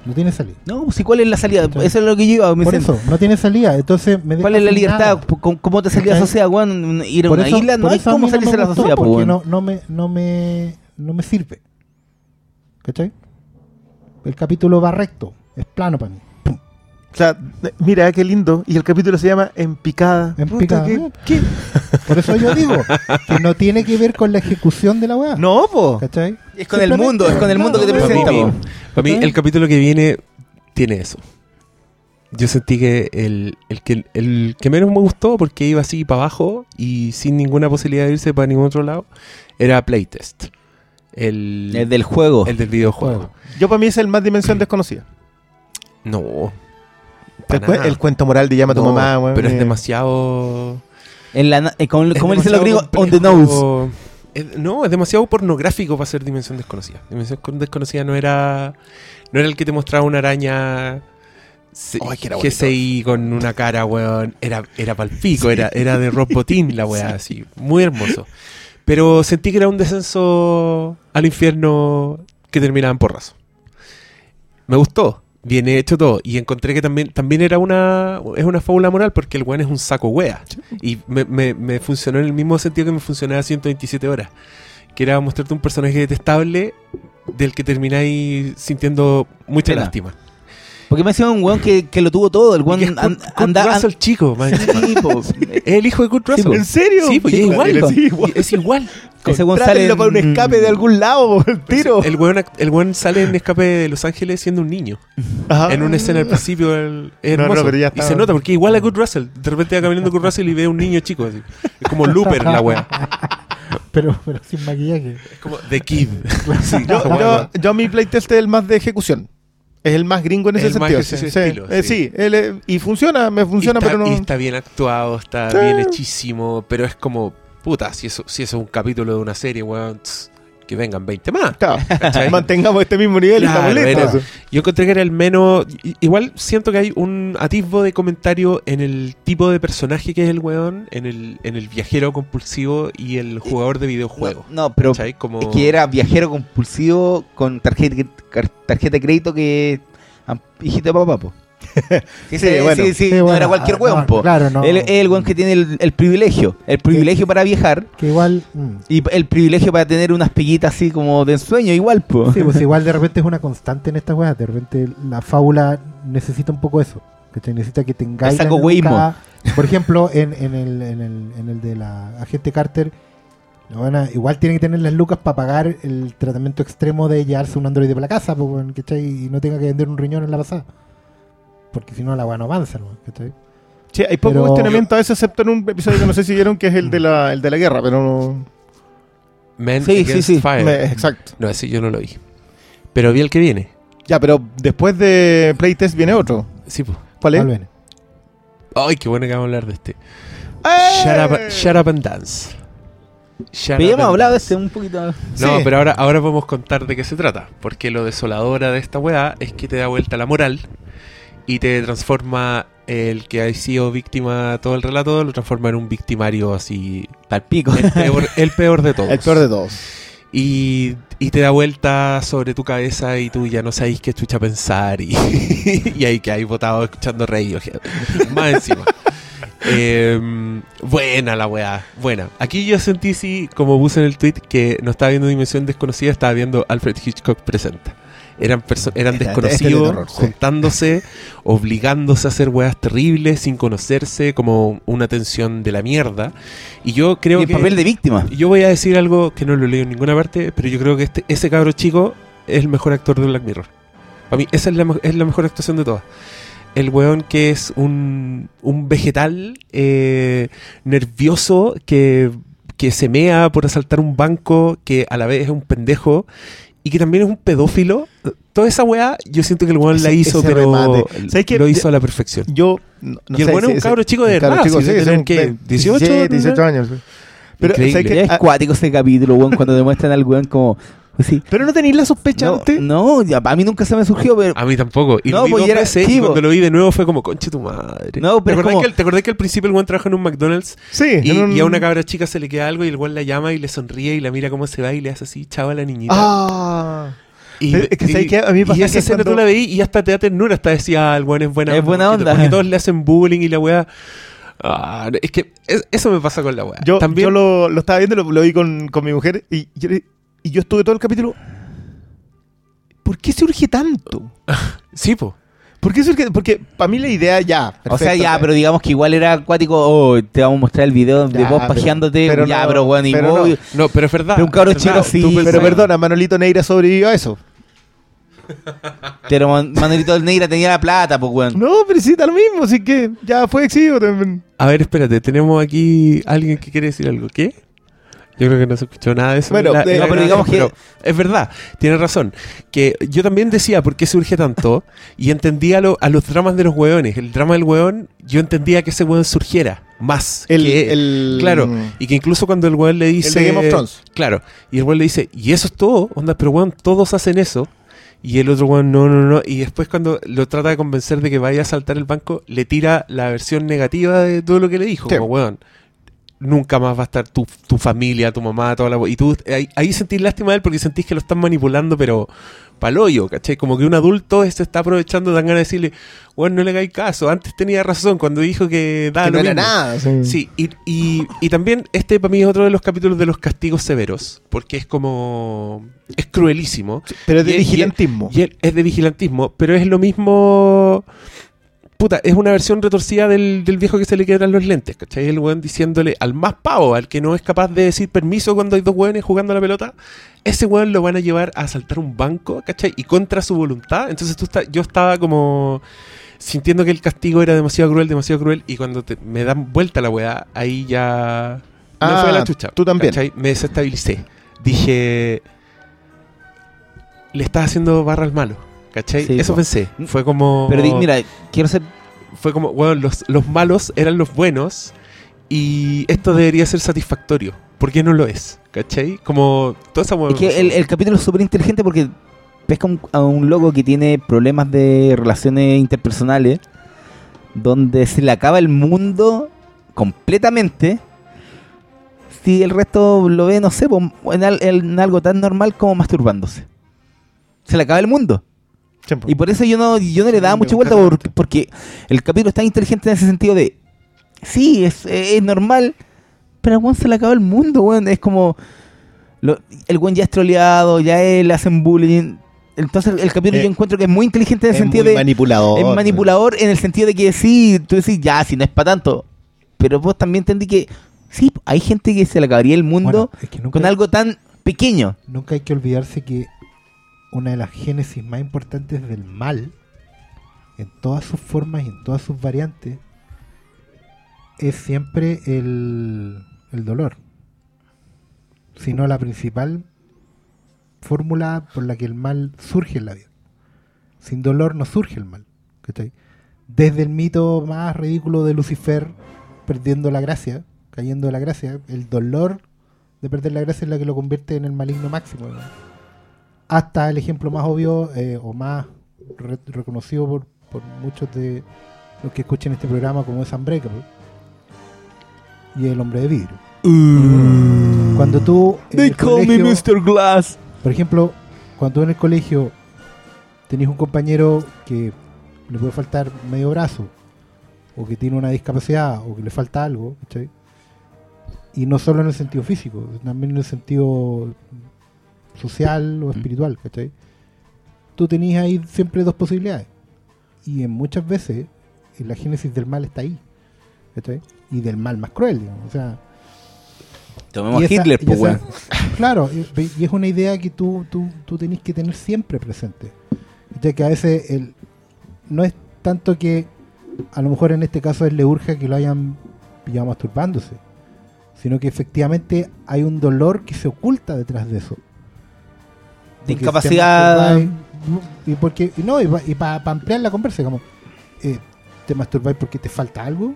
No tiene salida. No, pues, ¿y cuál es la salida? ¿Cachai? Eso es lo que yo iba. me Por eso, no tiene salida. Entonces me ¿Cuál es la libertad? nada. ¿Cómo, cómo te salías a la sociedad, weón? Ir a Por una eso- isla, no hay cómo no salirse a la sociedad, pues, porque no, no, me, no, me, no me sirve. ¿Cachai? El capítulo va recto, es plano para mí. Pum. O sea, mira qué lindo. Y el capítulo se llama En picada. En Puta, picada. ¿qué- qué? Por eso yo digo que no tiene que ver con la ejecución de la weá. No, po. ¿Cachai? Es con el mundo, es con el mundo que te presenta, Para mí, el capítulo que viene tiene eso. Yo sentí que el, el que el que menos me gustó, porque iba así para abajo y sin ninguna posibilidad de irse para ningún otro lado, era Playtest. El, El del juego. el del videojuego. Juego. Yo para mí es el más dimensión desconocida. No. El, nada. el cuento moral de llama a tu No, mamá, weón. Pero es eh. demasiado. En la, eh, como es como dicen los on the nose. Es- no, es demasiado pornográfico para ser Dimensión Desconocida. Dimensión Con- Desconocida no era. No era el que te mostraba una araña. se- que. GCI con una cara, weón. Era, era palpico, era, era de Robotín la weá, así. Muy hermoso. Pero sentí que era un descenso al infierno que terminaba en porrazo. Me gustó. Viene hecho todo. Y encontré que también, también era una. Es una fábula moral porque el weón es un saco wea. Y me, me- me funcionó en el mismo sentido que me funcionaba 127 horas. Que era mostrarte un personaje detestable del que termináis sintiendo mucha Pena. lástima. Porque me decía un weón que, que lo tuvo todo. El weón es Kurt, an- Kurt anda. an- Russell chico, man. Sí, po. Es el hijo de Kurt Russell. ¿En serio? Sí, pues Sí, es igual. eres igual. Es igual. Ese weón sale. Para un escape de algún lado, el tiro. El weón, el weón sale en escape de Los Ángeles siendo un niño. Ajá. En una escena al principio el- es No, no, hermoso. pero ya y se nota porque igual a Kurt Russell. De repente va caminando Kurt Russell y ve a un niño chico. así. Es como Looper la wea. Pero, pero sin maquillaje. Es como The Kid. Sí, Yo, yo, yo mi playtest es el más de ejecución. Es el más gringo en ese El más sentido. ese sí, estilo, Eh, sí. él, eh, y funciona, me funciona, está, pero no. y está bien actuado, está Sí. bien hechísimo, pero es como, puta, si eso, si eso es un capítulo de una serie, weón, tss, que vengan 20 más. Claro, mantengamos este mismo nivel y Claro, estamos listos. Yo encontré que era el menos. Igual siento que hay un atisbo de comentario en el tipo de personaje que es el weón, en el, en el viajero compulsivo y el jugador de videojuegos. No, no, pero. Como... es que era viajero compulsivo con tarjeta, tarjeta de crédito que. Hijito de papá, po. Sí, Sí, bueno. sí, sí, Sí, no bueno, era cualquier ah, weón, no, po. Claro, no. Él es el weón que tiene el, el privilegio. El privilegio para viajar Que igual. mm. y el privilegio para tener unas peguitas así como de ensueño, igual, po. Sí, pues igual de repente es una constante en estas weas. De repente la fábula necesita un poco eso. Que necesita que tengáis. Nuca. Por ejemplo, en, en, el, en, el, en el de la agente Carter, igual tiene que tener las lucas para pagar el tratamiento extremo de llevarse un androide para la casa, ¿cachai? Y no tenga que vender un riñón en la pasada. Porque si no, la weá no avanza, ¿no? ¿cachai? Sí, hay poco Pero- cuestionamiento a veces, excepto en un episodio que no sé si vieron, que es el de la, el de la guerra, pero no. Men Sí, sí, Against sí. Fire. me- exacto. No, ese yo no lo vi. Pero vi el que viene. Ya, pero después de Playtest viene otro. Sí, pues. ¿Cuál es? Al bene. Ay, qué bueno que vamos a hablar de este. ¡Eh! Shut up, shut up and dance. Shut Pero ya hemos hablado de este un poquito. No, Sí. pero ahora, ahora podemos contar de qué se trata. Porque lo desoladora de esta weá es que te da vuelta la moral y te transforma el que ha sido víctima todo el relato, lo transforma en un victimario así. Tal pico. El peor, el peor de todos. El peor de todos. Y, y te da vuelta sobre tu cabeza y tú ya no sabéis qué chucha pensar. Y, y ahí que hay votado escuchando rey. Más encima. Eh, buena la weá, buena. Aquí yo sentí, sí, como puse en el tweet, que no estaba viendo Dimensión Desconocida, estaba viendo Alfred Hitchcock Presenta. Eran, eran Este- desconocidos, de terror, sí. juntándose, obligándose a hacer weas terribles, sin conocerse, como una tensión de la mierda. Y yo creo y el que... papel de víctima. Yo voy a decir algo que no lo leo en ninguna parte, pero yo creo que este, ese cabro chico es el mejor actor de Black Mirror. Para mí, esa es la, es la mejor actuación de todas. El weón que es un, un vegetal eh, nervioso que, que se mea por asaltar un banco, que a la vez es un pendejo y que también es un pedófilo. Toda esa weá, yo siento que el weón la Ese- hizo, ese pero remate. ¿Sabes qué? lo hizo a la perfección. Yo. No, no y el sé, sí, es un sí, cabro chico de verdad. chico, si sí, tener, un- ¿qué? 18, 17, ¿no? 18 años. Pero, Increíble. ¿sabes qué? es Ah, cuático ese capítulo, weón, cuando demuestran al weón como. Pues sí. pero no tenéis la sospecha No, antes. no, ya, a mí nunca se me surgió, pero. A mí tampoco. Y No, lo vi pues, y era- veces, sí, y po. cuando lo vi de nuevo fue como, conche tu madre. No, pero ¿Te acordás, como- que, el- ¿Te acordás que al principio el weón trabaja en un McDonald's Sí, y, un- y a una cabra chica se le queda algo y el weón la llama y le sonríe y la mira cómo se va y le hace así, chava a la niñita? Ah. Y, es que ¿sabes qué? A mí me pasa y esa que escena cuando- tú la veí y hasta te da ternura, hasta decía, "Ah, el buen es buena Es buena onda. Porque todos le hacen bullying y la weá. Ah, es que es- eso me pasa con la weá. Yo, También yo lo, lo estaba viendo, lo, lo vi con, con mi mujer y yo, le- y yo estuve todo el capítulo. ¿Por qué se urge tanto? Sí, po. ¿Por qué se urge? Porque para mí la idea ya. o sea, ya, pero digamos que igual era acuático. Oh, te vamos a mostrar el video de Ya, vos pajeándote. pero ya, no, pero bueno, y pero vos- no. No, pero es verdad. Pero un cabro chico sí, Pero perdona, Manolito Neira sobrevivió a eso. Pero Manuelito del Negra tenía la plata, pues, weón. No, pero sí, está lo mismo, así que ya fue exhibido también. A ver, espérate, tenemos aquí alguien que quiere decir algo. ¿Qué? Yo creo que no se escuchó nada de eso. Bueno, la- eh, no, pero grabación, digamos que- es verdad, tienes razón. Que yo también decía por qué surge tanto y entendía lo- a los dramas de los hueones. El drama del hueón, yo entendía que ese hueón surgiera más. El, que- el- Claro, y que incluso cuando el hueón le dice... El de Game of Thrones. Claro, y el hueón le dice, y eso es todo, onda, pero hueón, todos hacen eso. Y el otro hueón, no, no, no. Y después cuando lo trata de convencer de que vaya a saltar el banco, le tira la versión negativa de todo lo que le dijo. Sí. Como, hueón, nunca más va a estar tu, tu familia, tu mamá, toda la... hue-". Y tú ahí, ahí sentís lástima de él porque sentís que lo están manipulando, pero paloyo, ¿cachai? Como que un adulto se está aprovechando, dan ganas de decirle, bueno, no le hagáis caso. Antes tenía razón cuando dijo que daba que no lo era mismo". nada. sí. Sí, y, y, y también este para mí es otro de los capítulos de los castigos severos, porque es como... es cruelísimo. Pero es de Y- vigilantismo. Es de vigilantismo, pero es lo mismo... Puta, es una versión retorcida del, del viejo que se le quebran los lentes, ¿cachai? El weón diciéndole al más pavo, al que no es capaz de decir permiso cuando hay dos weones jugando a la pelota, ese weón lo van a llevar a asaltar un banco, ¿cachai? Y contra su voluntad. Entonces tú está- yo estaba como sintiendo que el castigo era demasiado cruel, demasiado cruel, y cuando te- me dan vuelta la weá, ahí ya... me Ah, fue a la chucha. tú también. ¿cachai? Me desestabilicé. Dije... Le estás haciendo barra al malo. ¿Cachai? Sí, Eso po. pensé. Fue como... Pero mira, quiero ser. Fue como, bueno, los, los malos eran los buenos y esto debería ser satisfactorio. ¿Por qué no lo es? ¿Cachai? Como toda esa Es que el, el capítulo es súper inteligente porque pesca un- a un loco que tiene problemas de relaciones interpersonales, donde se le acaba el mundo completamente. Si el resto lo ve, no sé, en, en algo tan normal como masturbándose. Se le acaba el mundo. Siempre. Y por eso yo no, yo no le daba mucha vuelta gusta porque, porque el capítulo es tan inteligente en ese sentido de sí, es, es normal, pero weón se le acaba el mundo, weón. Es como lo- el weón ya es troleado, ya él le hacen bullying. Entonces el capítulo Eh, yo encuentro que es muy inteligente en el es sentido muy de manipulador. es manipulador en el sentido de que sí, tú decís, ya, si no es para tanto. Pero vos también entendí que sí, hay gente que se le acabaría el mundo Bueno, es que nunca, con algo tan pequeño. nunca hay que olvidarse que una de las génesis más importantes del mal, en todas sus formas y en todas sus variantes, es siempre el, el dolor. Sino la principal fórmula por la que el mal surge en la vida. Sin dolor no surge el mal. Desde el mito más ridículo de Lucifer perdiendo la gracia, cayendo de la gracia, el dolor de perder la gracia es la que lo convierte en el maligno máximo. Hasta el ejemplo más obvio eh, o más re- reconocido por, por muchos de los que escuchan este programa como es Unbreakable y el hombre de vidrio. Cuando tú en el colegio- Glass. por ejemplo, cuando tú en el colegio tenés un compañero que le puede faltar medio brazo, o que tiene una discapacidad, o que le falta algo, ¿cachai? Y no solo en el sentido físico, también en el sentido social o espiritual, ¿cachai? Tú tenías ahí siempre dos posibilidades. Y en muchas veces, en la génesis del mal está ahí, ¿cachai? Y del mal más cruel, digamos. O sea, Tomemos esa- Hitler, pues, esa-. Claro, y, y es una idea que tú, tú, tú tenés que tener siempre presente. De que a veces el, no es tanto que a lo mejor en este caso él le urge que lo hayan pillado masturbándose, sino que efectivamente hay un dolor que se oculta detrás de eso. De incapacidad. Y porque, no, y para ampliar la conversa, como eh, te masturbáis porque te falta algo,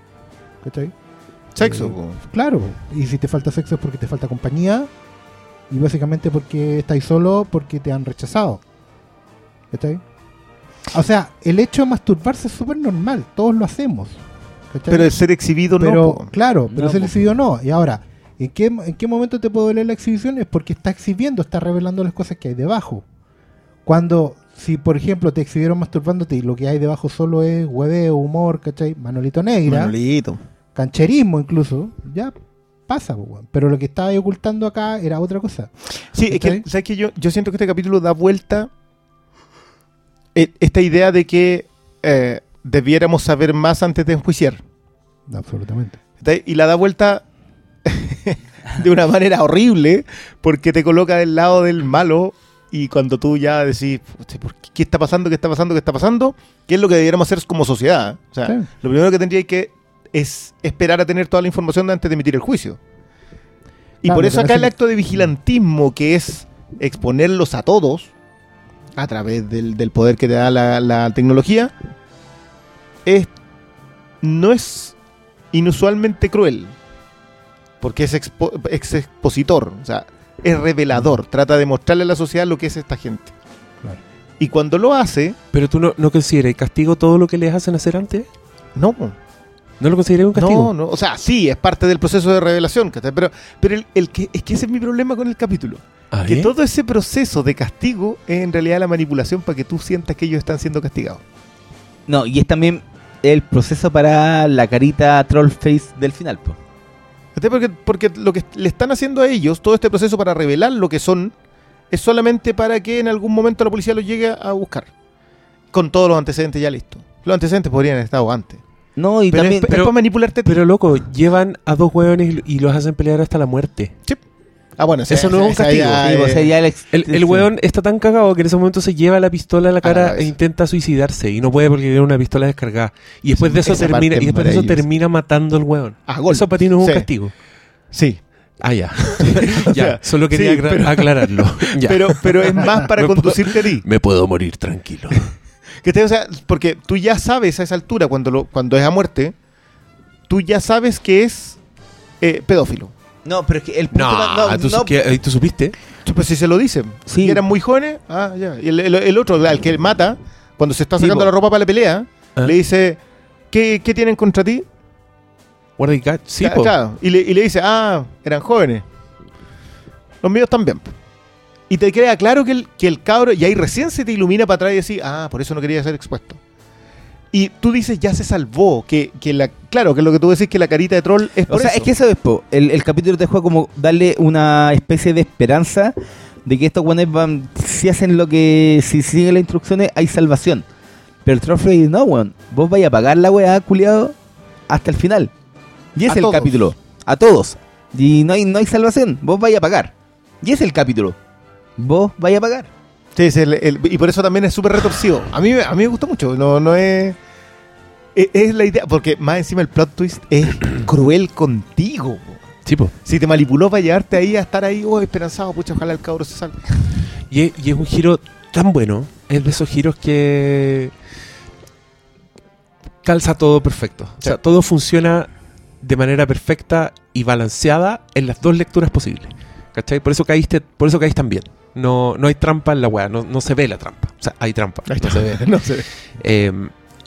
¿cachai? Sexo. Eh. Claro, y si te falta sexo es porque te falta compañía y básicamente porque estáis solo porque te han rechazado. ¿Cachai? O sea, el hecho de masturbarse es súper normal, todos lo hacemos. ¿cachai? Pero el ser exhibido Pero, no. po. claro, pero No, ser po. exhibido no. Y ahora, ¿en qué, ¿en qué momento te puede doler la exhibición? Es porque está exhibiendo, está revelando las cosas que hay debajo. Cuando, si por ejemplo te exhibieron masturbándote y lo que hay debajo solo es hueveo, humor, ¿cachai? Manolito negra, Manolito. cancherismo incluso, ya pasa, pero lo que estaba ocultando acá era otra cosa. Sí, es que, ¿sabes qué? Yo, yo siento que este capítulo da vuelta eh, esta idea de que eh, debiéramos saber más antes de enjuiciar. Absolutamente. Y la da vuelta de una manera horrible porque te coloca del lado del malo y cuando tú ya decís, "Pucha, ¿por qué, ¿qué está pasando? ¿Qué está pasando? ¿Qué está pasando? ¿Qué es lo que debiéramos hacer como sociedad? O sea, Sí. lo primero que tendría que es esperar a tener toda la información antes de emitir el juicio. Y Claro, por eso acá el acto de vigilantismo, que es exponerlos a todos a través del, del poder que te da la, la tecnología, es, no es inusualmente cruel. Porque es, expo- es expositor, o sea, es revelador. Trata de mostrarle a la sociedad lo que es esta gente. Claro. Y cuando lo hace, Pero tú no, no consideras castigo todo lo que les hacen hacer antes. no, ¿No lo consideras un castigo? No, no, o sea, sí, es parte del proceso de revelación, pero, pero el, el que, es que ese es mi problema con el capítulo. Ah, Que ¿eh? todo ese proceso de castigo es en realidad la manipulación para que tú sientas que ellos están siendo castigados. No, y es también el proceso para la carita troll face del final, po. ¿Cachai? Porque, porque lo que le están haciendo a ellos, todo este proceso para revelar lo que son, es solamente para que en algún momento la policía los llegue a buscar. Con todos los antecedentes ya listos. Los antecedentes podrían haber estado antes. No, y Pero, también... es, es para manipularte. Pero loco, llevan a dos hueones y los hacen pelear hasta la muerte. Ah, bueno, ese- eso no es un castigo. ya sí, es- o sea, ya el, El, weón está tan cagado que en ese momento se lleva la pistola a la A la cara e intenta suicidarse. Y no puede porque tiene una pistola descargada. Y después de eso termina, parte y es después de eso maravillosa. termina matando al weón. a golpes. Eso para ti no es un Sí, castigo. Sí. Ah, ya. O ya, sea, solo quería sí, acra- pero- aclararlo. Ya. Pero, pero es más para Me puedo- conducirte a ti. Me puedo morir tranquilo. Que te- o sea, porque tú ya sabes a esa altura, cuando, lo, cuando es a muerte, tú ya sabes que es eh, pedófilo. No, pero es que el punto... No, no, ¿tú, no, ¿qué- ¿tú supiste? Pues si se lo dicen. Sí. Y eran muy jóvenes, ah, ya. Y el, el- el otro, al que mata, cuando se está Sí, sacando po. la ropa para la pelea, Ah. le dice, ¿qué, qué tienen contra ti? What I got? Sí, Ca- po. claro. Y le, y le dice, ah, eran jóvenes. Los míos también. Y te queda claro que el, que el cabro, y ahí recién se te ilumina para atrás y decís, ah, por eso no quería ser expuesto. Y tú dices, ya se salvó, que, que la, claro, que lo que tú decís que la carita de troll es por O sea, eso. es que eso es, po. El, el capítulo te juega como darle una especie de esperanza de que estos guanes van, si hacen lo que, si siguen las instrucciones, hay salvación. Pero el Troll Face, no, weón. Vos vais a pagar la weá, culiado, hasta el final. Y es A el todos. capítulo. A todos. Y no hay, no hay salvación. Vos vais a pagar. Y es el capítulo. Vos vais a pagar. Sí, es el- el- y por eso también es súper retorcido. A mí, a mí me gustó mucho. No, no es, es. es la idea. Porque más encima el plot twist es cruel contigo. po. Sí, po. Si te manipuló para llevarte ahí a estar ahí, oh, esperanzado, pucha, ojalá el cabro se salve. Y es, y es un giro tan bueno. Es de esos giros que calza todo perfecto. O sea, todo funciona de manera perfecta y balanceada en las dos lecturas posibles. ¿Cachai? Por eso caíste, por eso caíste tan bien. No, no hay trampa en la weá, no, no se ve la trampa. O sea, hay trampa. no se ve. no sé. Eh,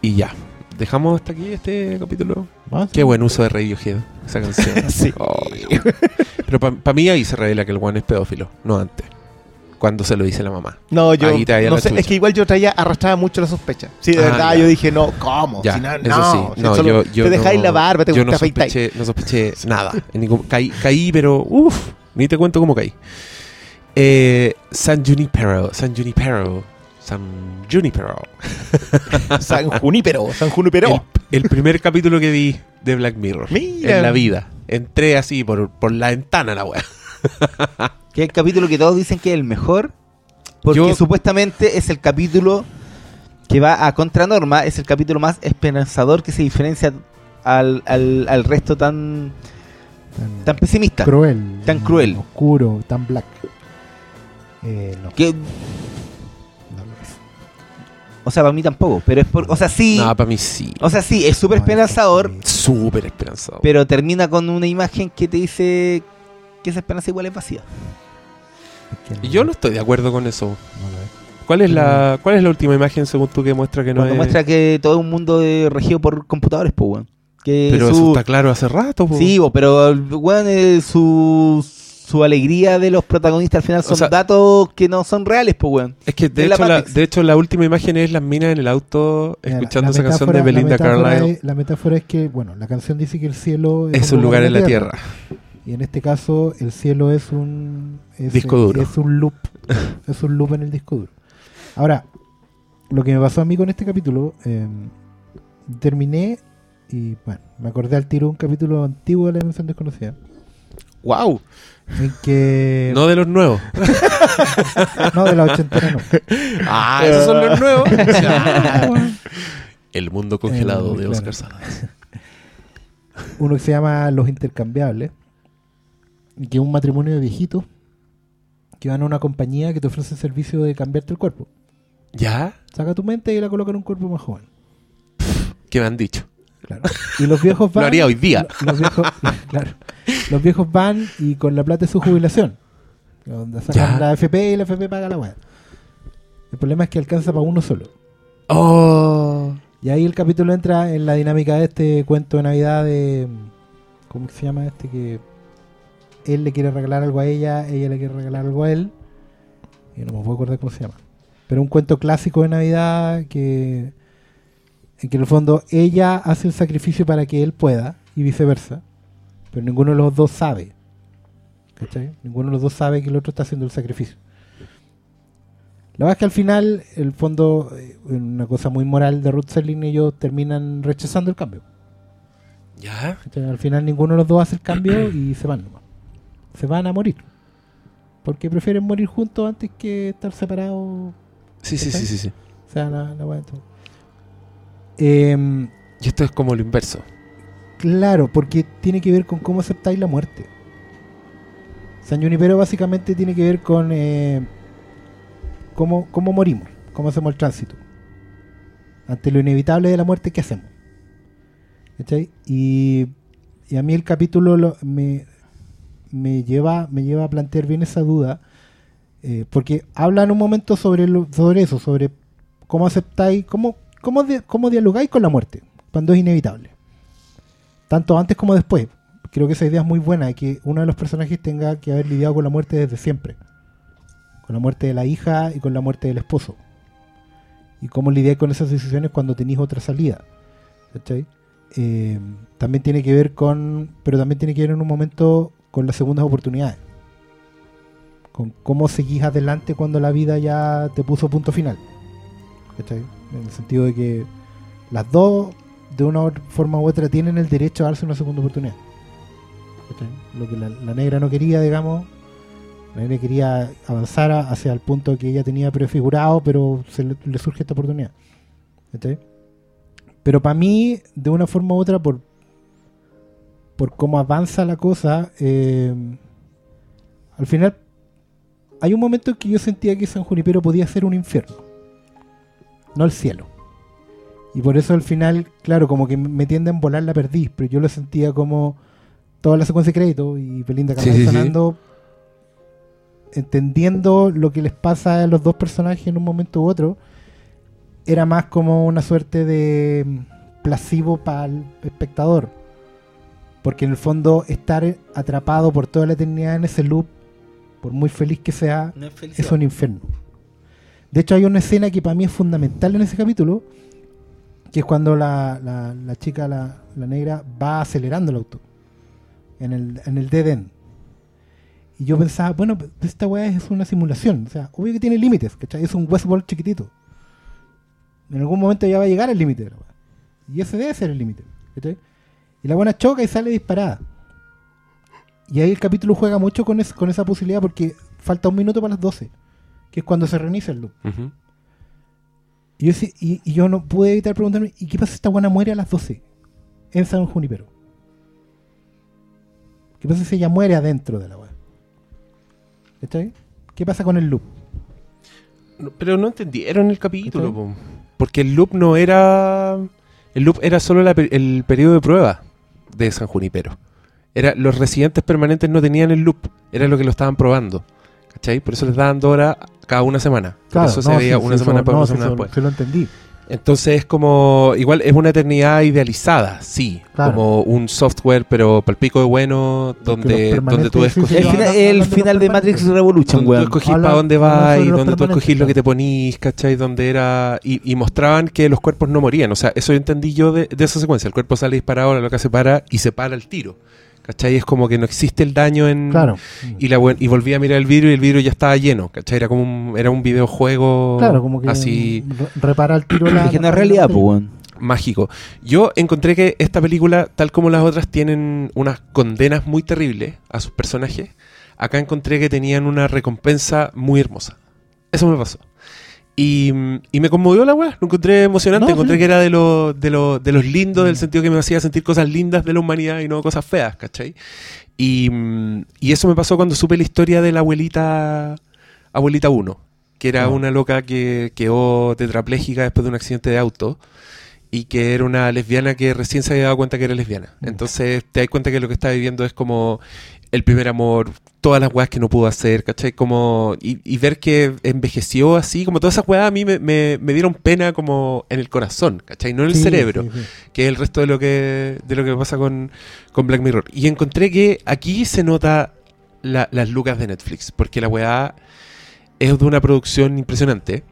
y ya. Dejamos hasta aquí este capítulo. Más. Qué buen uso de Radiohead, esa canción. Sí. Ay. Pero para mí ahí se revela que el weón es pedófilo, no antes. Cuando se lo dice la mamá. No, yo. Ahí te no sé, es que igual yo traía, arrastraba mucho la sospecha. Sí, de Ah, verdad, ya. yo dije, no, ¿cómo? Ya, Si no, eso no, sí. si No, solo yo, yo te dejáis no- la barba, te, yo te no sospeché, no sospeché nada. En ningún- caí, caí, pero uff, ni te cuento cómo caí. Eh, San Junipero, San Junipero, San Junipero. San Junípero, San Junípero. El, el primer capítulo que vi de Black Mirror Mira. en la vida. Entré así por, por la ventana la weá. Que es el capítulo que todos dicen que es el mejor. Porque Yo- supuestamente es el capítulo que va a contranorma. Es el capítulo más esperanzador que se diferencia al, al, al resto tan, Tan, tan pesimista. cruel. Tan cruel. Oscuro, tan black. Eh, no. Que, no lo es. o sea, para mí tampoco. Pero es por. O sea, sí. No, para mí sí. O sea, sí, es súper No, esperanzador. es Súper esperanzado. Pero termina con una imagen que te dice que esa esperanza igual es vacía. que Y yo no estoy de acuerdo con eso. no lo es. ¿Cuál es la, cuál es la última imagen según tú que muestra que no Cuando es? muestra que todo es un mundo de- regido por computadores, pues, weón. Que Pero su- eso está claro hace rato. po. Sí, bo, pero weón, eh, su, su alegría de los protagonistas al final son O sea- datos que no son reales, pues, weón. Es que de Es hecho, la, de hecho la última imagen es las minas en el auto la- escuchando la esa canción de Belinda Carlisle. es- la metáfora es que, bueno, la canción dice que el cielo Es un lugar en la tierra. Y en este caso, el cielo es un. Es, Disco duro. Es un loop. es un loop en el disco duro. Ahora, lo que me pasó a mí con este capítulo, eh, terminé y, bueno, me acordé al tiro de un capítulo antiguo de la Dimensión Desconocida. ¡Wow! En que. No de los nuevos. no, de la ochentera no. ¡Ah! Esos son los nuevos. el mundo congelado Eh, de. Oscar Salas. Uno que se llama Los Intercambiables. Que es un matrimonio de viejitos que van a una compañía que te ofrece el servicio de cambiarte el cuerpo. ¿Ya? Saca tu mente y la coloca en un cuerpo más joven. ¿Qué me han dicho? Claro. Y los viejos van. Lo haría hoy día. lo- Los viejos, claro. Los viejos van y con la plata de su jubilación. Donde sacan Ya. la FP y la FP paga la weá. El problema es que alcanza para uno solo. ¡Oh! Y ahí el capítulo entra en la dinámica de este cuento de Navidad de. ¿Cómo se llama este? Que él le quiere regalar algo a ella, ella le quiere regalar algo a él. Y no me puedo acordar cómo se llama. Pero un cuento clásico de Navidad que. En que en el fondo ella hace el sacrificio para que él pueda y viceversa. Pero ninguno de los dos sabe. ¿Cachai? Ninguno de los dos sabe que el otro está haciendo el sacrificio. La verdad es que al final, el fondo, eh, una cosa muy moral de Ruth Serling, ellos terminan rechazando el cambio. ¿Ya? ¿cachai? Al final ninguno de los dos hace el cambio y se van nomás. Se van a morir. Porque prefieren morir juntos antes que estar separados. Sí, sí, sí, sí, sí. O sea, la, la weá, todo. Em, Y esto es como lo inverso. Claro, porque tiene que ver con cómo aceptáis la muerte. San Junipero básicamente tiene que ver con eh, cómo, cómo morimos, cómo hacemos el tránsito. Ante lo inevitable de la muerte, ¿qué hacemos? ¿Cachai? Y, a mí el capítulo lo- me, me, lleva, me lleva a plantear bien esa duda, eh, porque habla en un momento sobre, sobre eso, sobre cómo aceptáis, cómo, cómo, cómo dialogáis con la muerte, cuando es inevitable tanto antes como después. Creo que esa idea es muy buena, que uno de los personajes tenga que haber lidiado con la muerte desde siempre. Con la muerte de la hija y con la muerte del esposo. Y cómo lidiar con esas decisiones cuando tenéis otra salida. ¿Cachai? Eh, también tiene que ver con, pero también tiene que ver en un momento con las segundas oportunidades. Con cómo seguís adelante cuando la vida ya te puso punto final. ¿Cachai? En el sentido de que las dos de una forma u otra tienen el derecho a darse una segunda oportunidad. Lo que la, negra no quería, digamos, la negra quería avanzar hacia el punto que ella tenía prefigurado, pero se le, surge esta oportunidad. Pero para mí, de una forma u otra, por, por cómo avanza la cosa, eh, al final hay un momento en que yo sentía que San Junipero podía ser un infierno, no el cielo. Y por eso al final, claro, como que me tienden a volar la perdiz, pero yo lo sentía como toda la secuencia de crédito y Belinda Sí, Carlisle sí, sí. sonando, entendiendo lo que les pasa a los dos personajes en un momento u otro, era más como una suerte de mm, placebo para el espectador. Porque en el fondo estar atrapado por toda la eternidad en ese loop, por muy feliz que sea, No es es un infierno. De hecho, hay una escena que para mí es fundamental en ese capítulo, que es cuando la, la- chica, la, negra, va acelerando el auto en el, en el dead end. Y yo pensaba, bueno, esta weá es una simulación. O sea, obvio que tiene límites, ¿cachai? Es un Westworld chiquitito. En algún momento ya va a llegar al límite. Y ese debe ser el límite. Y la buena choca y sale disparada. Y ahí el capítulo juega mucho con, es- con esa posibilidad porque falta un minuto para las 12, que es cuando se reinicia el loop. Ujú. Y yo, y, y yo no pude evitar preguntarme, ¿y qué pasa si esta buena muere a las 12? En San Junipero. ¿Qué pasa si ella muere adentro de la web? ¿Cachai? ¿Qué pasa con el loop? No, Pero no entendieron el capítulo, porque el loop no era... El loop era solo la el periodo de prueba de San Junipero. Era, los residentes permanentes no tenían el loop, era lo que lo estaban probando. ¿Cachai? Por eso les daban dos horas cada una semana. Por eso se no, veía sí, una sí, semana para no, una semana eso- después. sí lo entendí. Entonces es como, igual es una eternidad idealizada, sí, Claro. como un software, pero palpico de bueno, donde, donde tú permanentes, sí, El, final, el de Matrix. Revolution, donde tú escogís para dónde sobre y donde tú escogís lo que te claro. ponís, ¿cachai? Donde era... Y, y mostraban que los cuerpos no morían, o sea, eso entendí yo de, de esa secuencia. El cuerpo sale disparado, la loca se para y se para el tiro, ¿cachai? Es como que no existe el daño en... Claro. Y, la, y volví a mirar el vidrio y el vidrio ya estaba lleno, ¿cachai? Era como un, era un videojuego Claro, como que así re- repara el tiro la. La- realidad, pues, mágico. Yo encontré que esta película, tal como las otras, tienen unas condenas muy terribles a sus personajes. Acá encontré que tenían una recompensa muy hermosa. Eso me pasó. Y, mm, y me conmovió la weá, lo encontré emocionante, No, encontré sí. que era de, lo- de, lo- de los lindos, del sentido que me hacía sentir cosas lindas de la humanidad y no cosas feas, ¿cachai? Y, mm, y eso me pasó cuando supe la historia de la abuelita, abuelita 1, que era No. una loca que quedó tetrapléjica después de un accidente de auto y que era una lesbiana que recién se había dado cuenta que era lesbiana. Mm. Entonces te das cuenta que lo que está viviendo es como el primer amor, todas las weas que no pudo hacer, ¿cachai? Como, y, y ver que envejeció así, como todas esas weas a mí me, me- me dieron pena como en el corazón, ¿cachai? No en el Sí, cerebro, sí, sí. que es el resto de lo que, de lo que pasa con, con Black Mirror. Y encontré que aquí se nota la- las lucas de Netflix, porque la weá es de una producción impresionante.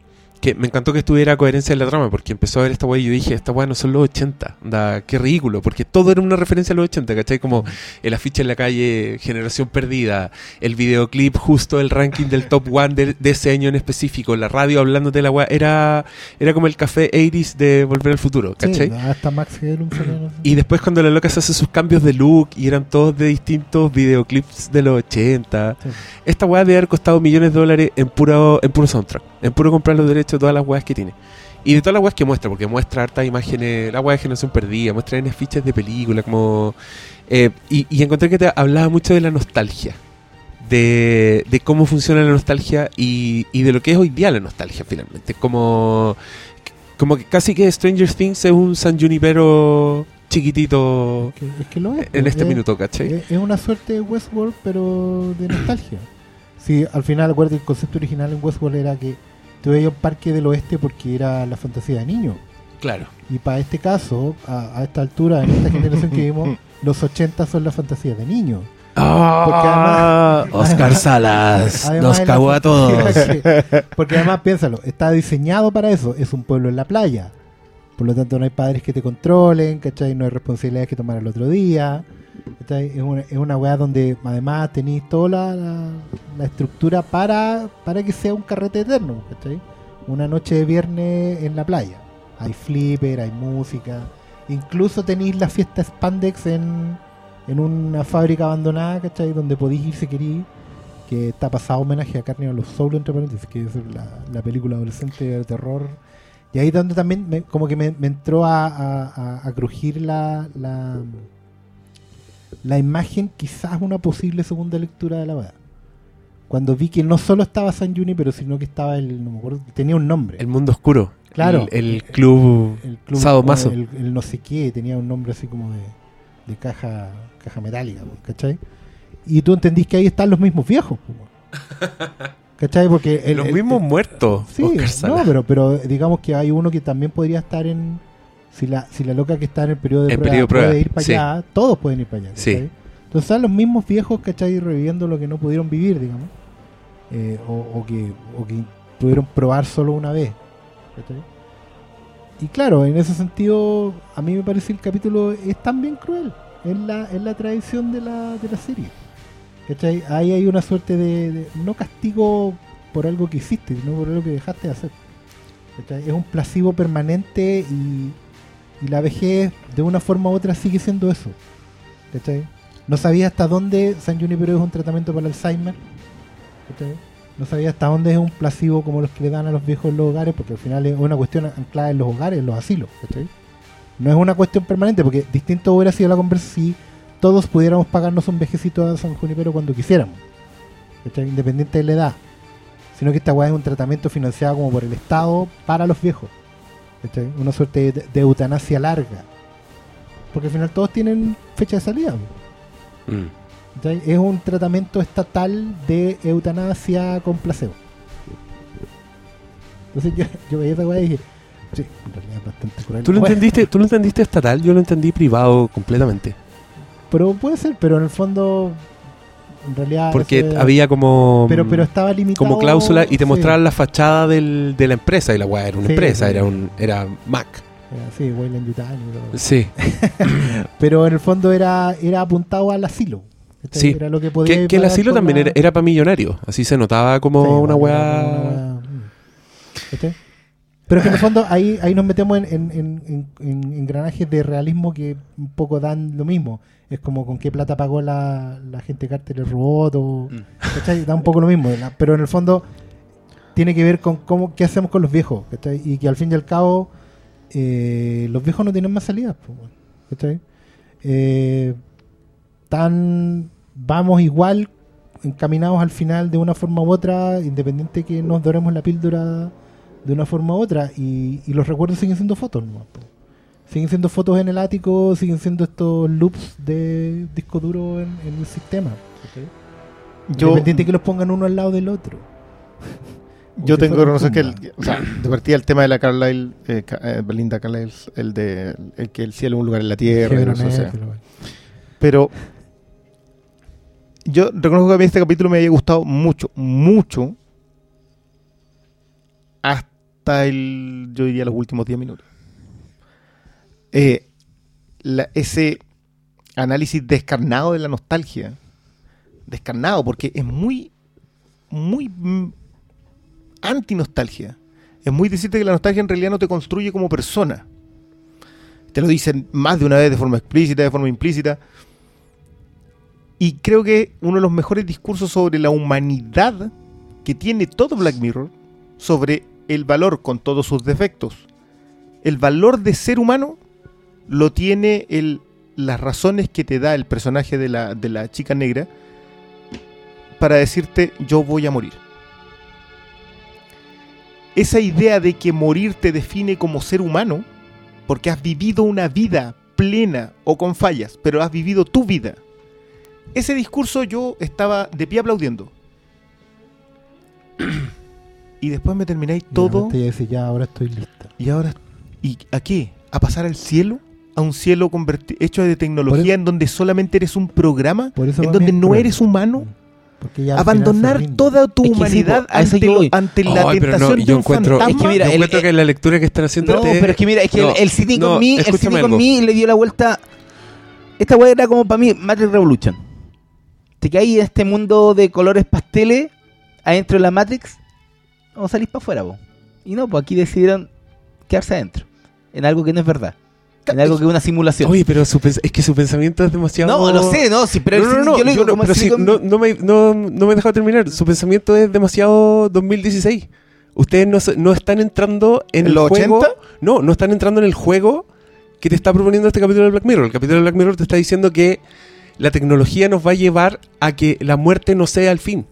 Que me encantó que estuviera coherencia en la trama, porque empezó a ver esta weá y yo dije, esta weá no son los 80, da, qué ridículo, porque todo era una referencia a los 80, ¿cachai? Como el afiche en la calle, Generación Perdida, el videoclip justo el ranking del top one de, de ese año en específico, la radio hablándote de la weá, era, era como el café 80s de Volver al Futuro, ¿cachai? Sí, hasta Max. Y después cuando la loca se hace sus cambios de look y eran todos de distintos videoclips de los 80. Sí. Esta weá debe haber costado millones de dólares en puro, en puro soundtrack. En puro comprar los derechos todas las weas que tiene. Y de todas las weas que muestra, porque muestra hartas imágenes, la weá de generación perdida, muestra en fichas de película, como... eh, y, y encontré que te hablaba mucho de la nostalgia. De, de cómo funciona la nostalgia y, y de lo que es hoy día la nostalgia finalmente. Como, como que casi que Stranger Things es un San Junipero chiquitito Es que, es que lo es. en este es- minuto, ¿cachai? Es, una suerte de Westworld, pero de nostalgia. Sí, al final, acuérdate, el concepto original en Westworld era que tú veías un parque del oeste porque era la fantasía de niños. Claro. Y para este caso, a, a esta altura, en esta generación que vivimos, los 80 son la fantasía de niños. Ah, además- Oscar además- Salas Además nos cagó a todos. que- porque además, piénsalo, está diseñado para eso. Es un pueblo en la playa. Por lo tanto, no hay padres que te controlen, ¿cachai? No hay responsabilidades que tomar el otro día. Es una, es weá donde además tenéis toda la, estructura para, para que sea un carrete eterno, ¿cachai? Una noche de viernes en la playa. Hay flipper, hay música. Incluso tenéis la fiesta Spandex en, en una fábrica abandonada, ¿cachai? Donde podéis ir si queréis. Que está pasado homenaje a Carnival of Soul, entre paréntesis, que es la, la película adolescente de terror. Y ahí donde también me- como que me, entró a, a- a- a crujir la, la imagen, quizás una posible segunda lectura de la weá. Cuando vi que no solo estaba San Juni, pero sino que estaba el, no me acuerdo, tenía un nombre. El mundo oscuro. Claro. El, el club. el club Sadomaso. el, el no sé qué, tenía un nombre así como de, de caja caja metálica, pues, ¿cachai? Y tú entendís que ahí están los mismos viejos, pues, ¿cachai? Porque el, los el- mismos el- muertos. Sí, no, pero, pero digamos que hay uno que también podría estar en. Si la, si la loca que está en el periodo de En prueba periodo puede prueba, ir para sí. allá, todos pueden ir para allá. Sí. ¿cachai? Entonces están los mismos viejos, ¿cachai? Reviviendo lo que no pudieron vivir, digamos. Eh, o, o que, o que pudieron probar solo una vez. ¿cachai? Y claro, en ese sentido, a mí me parece el capítulo es también cruel. Es la, es la tradición de la, de la serie. ¿Cachai? Ahí hay una suerte de, de- no castigo por algo que hiciste, sino por algo que dejaste de hacer. ¿Cachai? Es un placebo permanente y, y la vejez de una forma u otra sigue siendo eso. No sabía hasta dónde San Junipero es un tratamiento para Alzheimer. No sabía hasta dónde es un placebo como los que le dan a los viejos en los hogares, porque al final es una cuestión anclada en los hogares, en los asilos. No es una cuestión permanente, porque distinto hubiera sido la conversa si todos pudiéramos pagarnos un vejecito a San Junipero cuando quisiéramos. Independiente de la edad. Sino que esta weá es un tratamiento financiado como por el Estado para los viejos. ¿Cachai? Una suerte de, de eutanasia larga. Porque al final todos tienen fecha de salida. Mm. Es un tratamiento estatal de eutanasia con placebo. Entonces yo, yo veía esa weá y dije, Sí, en realidad es bastante cruel. ¿Tú lo, Bueno, entendiste, ¿Tú lo entendiste estatal? Yo lo entendí privado completamente. Pero puede ser, pero en el fondo, en realidad. Porque había como, Pero, pero estaba limitado. como cláusula y te sí, mostraban la fachada del, de la empresa. Y la weá era una Sí, empresa, sí. era un era Mac. era- Sí, Wayland Yutani. Sí. Pero en el fondo era, era apuntado al asilo. Sí. Era lo que podía Que, que el asilo también la- era, era para millonarios. Así se notaba como una weá. una mm. Pero es que en el fondo ahí, ahí nos metemos en, en, en- en- en engranajes de realismo que un poco dan lo mismo. Es como con qué plata pagó la, la gente Carter el robot o... Mm. Da un poco lo mismo. la- pero en el fondo tiene que ver con cómo qué hacemos con los viejos. ¿cachai? Y que al fin y al cabo eh, los viejos no tienen más salidas. ¿cachai? Eh, tan vamos igual encaminados al final de una forma u otra, independiente que nos doremos la píldora de una forma u otra, y, y los recuerdos siguen siendo fotos, nomás, po. siguen siendo fotos en el ático, siguen siendo estos loops de disco duro en, en el sistema. ¿cachai? Yo, Independiente que los pongan uno al lado del otro. yo tengo que reconocer que, el, o sea, de partida el tema de la Carlyle, eh, eh, Belinda Carlyle, el de el que el cielo es un lugar en la tierra, y Pero eso, o sea. pero yo reconozco que a mí este capítulo me haya gustado mucho, mucho, el, yo diría los últimos 10 minutos. Eh, ese análisis descarnado de la nostalgia, descarnado, porque es muy, muy anti-nostalgia. Es muy decirte que la nostalgia en realidad no te construye como persona. Te lo dicen más de una vez de forma explícita, de forma implícita. Y creo que uno de los mejores discursos sobre la humanidad que tiene todo Black Mirror, sobre el valor con todos sus defectos, el valor de ser humano, lo tiene el, las razones que te da el personaje de la, de la chica negra para decirte yo voy a morir. Esa idea de que morir te define como ser humano, porque has vivido una vida plena o con fallas, pero has vivido tu vida. Ese discurso yo estaba de pie aplaudiendo. Y después me termináis Y todo. repente ella dice, ya, ahora estoy lista. ¿Y ahora? ¿Y a qué? ¿A pasar al cielo? ¿A un cielo hecho de tecnología eso- en donde solamente eres un programa? Por eso ¿En donde no cruel. eres humano? Se Abandonar toda tu Es que sí, humanidad eso ante, lo- ante la Ay, pero no, tentación yo de un encuentro, fantasma. Es que mira, yo el- encuentro que la lectura que están haciendo No, ustedes- pero es que mira, es que No, el, el City no, con me, el con le dio la vuelta. Esta weá era como para mí Matrix Revolution. Te caes en este mundo de colores pasteles adentro de la Matrix o salís para afuera, po. Y no, pues aquí decidieron quedarse adentro. En algo que no es verdad. En algo que es una simulación. Oye, pero su es que su pensamiento es demasiado. no, lo sé, no, sí, pero no, no, no, yo yo no, pero sí, no, no me, no, no me he dejado terminar. Su pensamiento es demasiado 2016. Ustedes no, están entrando en ¿En el los juego. 80? No, no están entrando en el juego que te está proponiendo este capítulo de Black Mirror. El capítulo de Black Mirror te está diciendo que la tecnología nos va a llevar a que la muerte no sea el fin.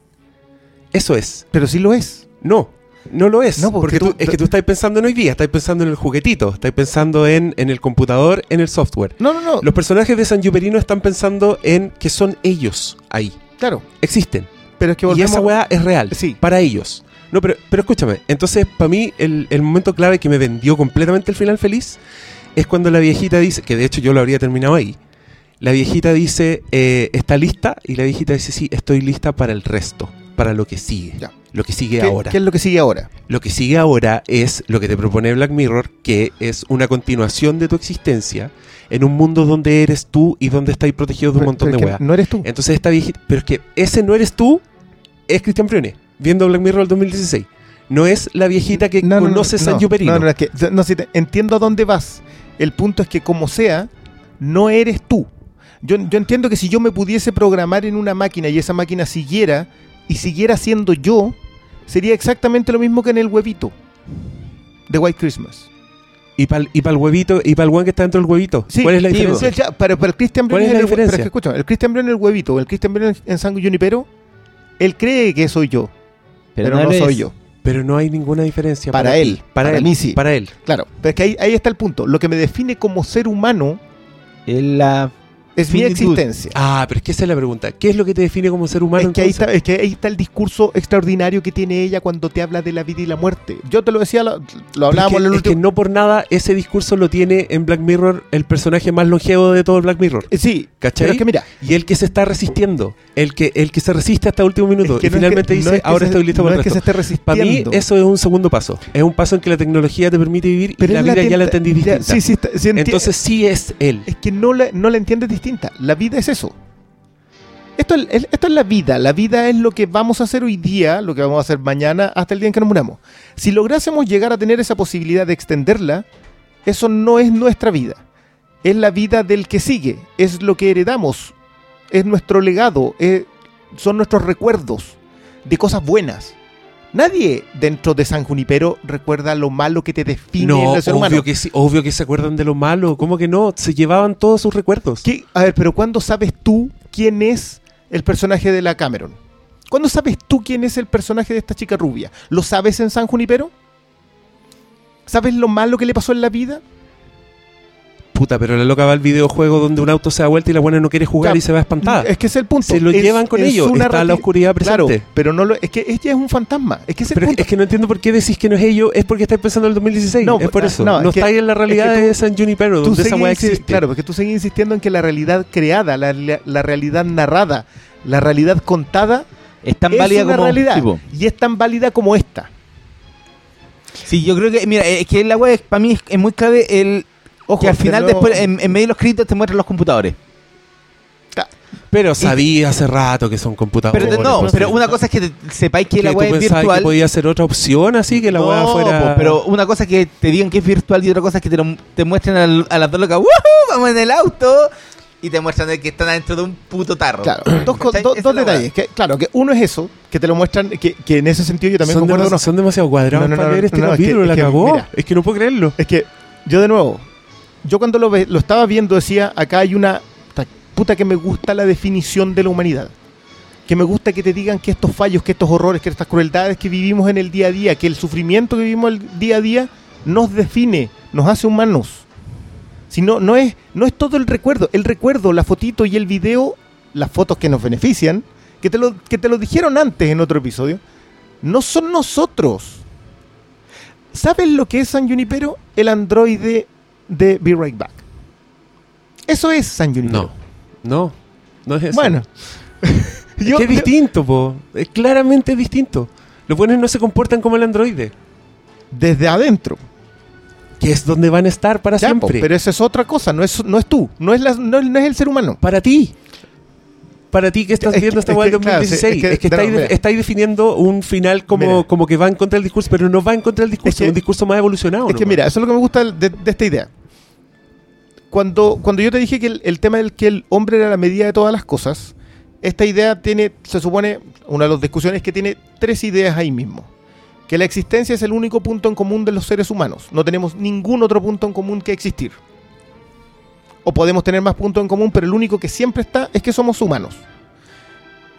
Eso es. Pero sí lo es. No, no lo es. No, porque porque tú, tú- es que tú estás pensando en hoy día, estás pensando en el juguetito, estás pensando en, en el computador, en el software. No, no, no. Los personajes de San Yuperino están pensando en que son ellos ahí. Claro. Existen. Pero es que Y esa weá es real. Sí. Para ellos. No, pero, pero escúchame. Entonces, para mí, el, el momento clave que me vendió completamente el final feliz es cuando la viejita dice, que de hecho yo lo habría terminado ahí. La viejita dice, eh, ¿está lista? Y la viejita dice, sí, estoy lista para el resto, para lo que sigue. Ya. Lo que sigue ¿Qué, ahora. qué es lo que sigue ahora? Lo que sigue ahora es lo que te propone Black Mirror, que es una continuación de tu existencia en un mundo donde eres tú y donde estáis protegido de un Pero- montón pero de weas. No eres tú. Entonces esta viejita, pero es que ese no eres tú, es Cristian Prione, viendo Black Mirror del 2016. No es la viejita que No, no, no, conoce San no, Yuperino. No, no, es que, no, sí, te- entiendo a dónde vas. El punto es que como sea, no eres tú. Yo, yo entiendo que si yo me pudiese programar en una máquina y esa máquina siguiera y siguiera siendo yo, sería exactamente lo mismo que en el huevito de White Christmas. Y para el huevito, y para el que está dentro del huevito. Sí, ¿Cuál es la sí, diferencia? Ya, para, para el Christian ¿Cuál es la en el diferencia? es que, escucha, el Christian Bale en el huevito el Christian Bale en, en San Junipero, él cree que soy yo, pero, no, soy yo. Pero no hay ninguna diferencia. Para ti. él, Para, para él. mí sí. Para él. Claro, pero es que ahí, ahí está el punto. Lo que me define como ser humano Es la Es mi existencia. Ah, pero es que esa es la pregunta. ¿Qué es lo que te define como ser humano? Es que, ahí está, es que ahí está el discurso extraordinario que tiene ella cuando te habla de la vida y la muerte. Yo te lo decía, lo, lo Pero hablábamos es en el es que último. no por nada ese discurso lo tiene en Black Mirror el personaje más longevo de todo Black Mirror. Eh, Sí, ¿Cachai? pero es que mira, Y el que se está resistiendo, el que, el que se resiste hasta el último minuto es que y no finalmente no dice, ahora se- estoy listo no para es el que se resto. esté Para mí resistiendo. eso es un segundo paso. Es un paso en que la tecnología te permite vivir y la vida ya la tienta- entendí ya, distinta. sí, sí, está- sí Entonces sí es él. es que no la, no la entiendes distinta. La vida es eso. Esto es, es- esto es la vida. La vida es lo que vamos a hacer hoy día, lo que vamos a hacer mañana, hasta el día en que nos muramos. Si lográsemos llegar a tener esa posibilidad de extenderla, eso no es nuestra vida. Es la vida del que sigue. Es lo que heredamos. Es nuestro legado. es- son nuestros recuerdos de cosas buenas. Nadie dentro de San Junipero recuerda lo malo que te define No, el ser obvio humano. que sí, obvio que se acuerdan de lo malo. ¿Cómo que no? Se llevaban todos sus recuerdos. ¿Qué? A ver, pero ¿cuándo sabes tú quién es el personaje de la Cameron? ¿Cuándo sabes tú quién es el personaje de esta chica rubia? ¿Lo sabes en San Junipero? ¿Sabes lo malo que le pasó en la vida? Puta, pero la loca va al videojuego donde un auto se da vuelta y la buena no quiere jugar y se va espantada. Es que ese es el punto. Se lo Es- llevan con es ellos. su Está la oscuridad presente. Claro, pero no lo, es que ella es un fantasma. Es que ese es el Pero es punto. es que no entiendo por qué decís que no es ello, es porque estáis pensando en el 2016. No, es por no, eso. no, No, es que- estáis en la realidad es que tú- de San Junipero, donde esa seguís weá existe. Claro, porque tú sigues insistiendo en que la realidad creada, la, la- la realidad narrada, la realidad contada Es tan es válida una como. realidad. tipo. Y es tan válida como esta. Sí, yo creo que, mira, es que la web para mí es, es muy clave el Ojo, que al final después en, en medio de los créditos te muestran los computadores. Pero sabía hace rato que son computadores. Pero te- no, pues, pero una cosa es que te- sepáis que Que la web es pensabas virtual. que podía ser otra opción así, que la No, weá fuera... po, pero una cosa es que te digan que es virtual y otra cosa es que te, lo- te muestren al- a las dos locas, ¡Woohoo! Vamos en el auto y te muestran que están adentro de un puto tarro. Claro, dos, detalles. Que, claro, que uno es eso, que te lo muestran, que, que en ese sentido yo también son, concuerdo. demasi- no. son demasiado cuadrados No, no, para no, leer este no, es que- capítulo, es la que, cagó. mira. es que no puedo creerlo. Es que yo de nuevo, yo cuando lo, lo estaba viendo decía, acá hay una ta- puta que me gusta la definición de la humanidad. Que me gusta que te digan que estos fallos, que estos horrores, que estas crueldades que vivimos en el día a día, que el sufrimiento que vivimos el día a día nos define, nos hace humanos. Si no, no es, no es todo el recuerdo. El recuerdo, la fotito y el video, las fotos que nos benefician, que te lo, que te lo dijeron antes en otro episodio, no son nosotros. ¿Sabes lo que es San Junipero? El androide de Be Right Back. Eso es San Junipero. No, no, no es eso. Bueno. es Yo- que es yo- distinto, po. Es claramente distinto. Los buenos no se comportan como el androide, desde adentro. que es donde van a estar para Ya, po, siempre. pero esa es otra cosa, no es, no es tú, no es, la- no, no es el ser humano. para ti. Para ti que estás viendo esta es weá del que, claro, sí, 2016. es que- estáis, definiendo un final como, Mira. como que va en contra del discurso, pero no va en contra del discurso, Es que- un discurso más evolucionado. Es que nomás. mira, eso es lo que me gusta de, de esta idea. Cuando, cuando yo te dije que el, el tema del que el hombre era la medida de todas las cosas, esta idea tiene, se supone, una de las discusiones es que tiene tres ideas ahí mismo. Que la existencia es el único punto en común de los seres humanos. No tenemos ningún otro punto en común que existir. O podemos tener más puntos en común, pero el único que siempre está es que somos humanos.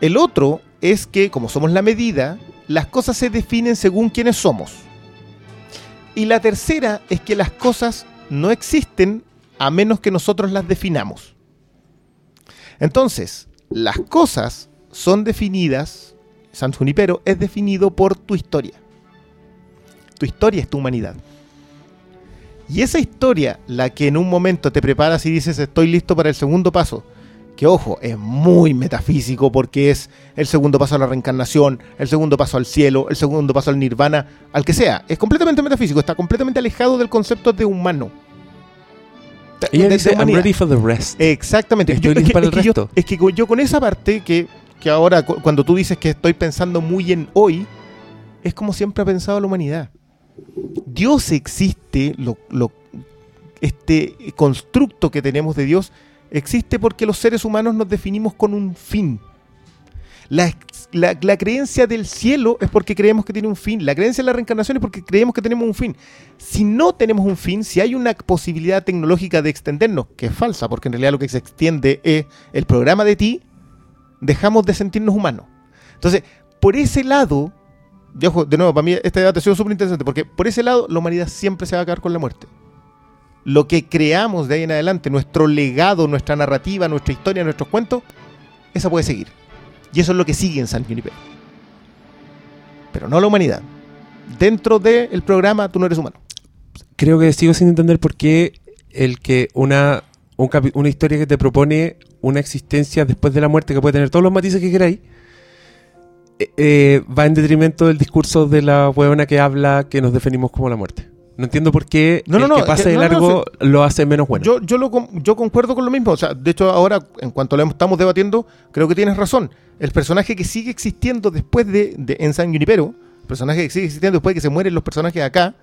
El otro es que, como somos la medida, las cosas se definen según quiénes somos. Y la tercera es que las cosas no existen a menos que nosotros las definamos. Entonces, las cosas son definidas, San Junipero es definido por tu historia. Tu historia es tu humanidad. Y esa historia, la que en un momento te preparas y dices estoy listo para el segundo paso, que ojo, es muy metafísico porque es el segundo paso a la reencarnación, el segundo paso al cielo, el segundo paso al nirvana, al que sea. Es completamente metafísico, está completamente alejado del concepto de humano. Ella dice, I'm ready for the rest. Exactamente. Estoy Yo- listo es, que, para es el que yo, resto. es que yo con esa parte que, que ahora cu- cuando tú dices que estoy pensando muy en hoy, es como siempre ha pensado la humanidad. Dios existe, este constructo que tenemos de Dios existe porque los seres humanos nos definimos con un fin. La, la- creencia del cielo es porque creemos que tiene un fin. La creencia en la reencarnación es porque creemos que tenemos un fin. Si no tenemos un fin, si hay una posibilidad tecnológica de extendernos, que es falsa, porque en realidad lo que se extiende es el programa de ti, dejamos de sentirnos humanos. Entonces, por ese lado, y de nuevo, para mí este debate ha sido súper interesante, porque por ese lado la humanidad siempre se va a acabar con la muerte. lo que creamos de ahí en adelante, nuestro legado, nuestra narrativa, nuestra historia, nuestros cuentos, esa puede seguir. Y eso es lo que sigue en San Junipero. Pero no la humanidad. Dentro del programa tú no eres humano. Creo que sigo sin entender por qué el que una, una historia que te propone una existencia después de la muerte que puede tener todos los matices que queráis eh, eh, va en detrimento del discurso de la huevona que habla que nos definimos como la muerte. No entiendo por qué No, el no, que pase que- de largo lo hace menos bueno. Yo, yo, lo, yo concuerdo con lo mismo. O sea, de hecho, ahora, en cuanto lo estamos debatiendo, creo que tienes razón. El personaje que sigue existiendo después de, de en San Junipero, el personaje que sigue existiendo después de que se mueren los personajes acá,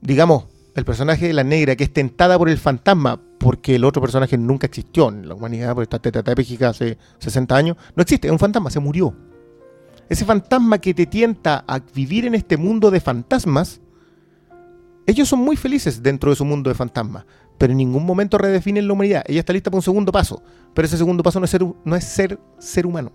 digamos, el personaje de la negra que es tentada por el fantasma, porque el otro personaje nunca existió en la humanidad, porque está tetrapléjica hace 60 años, no existe, es un fantasma, se murió. Ese fantasma que te tienta a vivir en este mundo de fantasmas, ellos son muy felices dentro de su mundo de fantasmas, pero en ningún momento redefinen la humanidad. Ella está lista para un segundo paso, pero ese segundo paso no es ser, no es ser ser humano.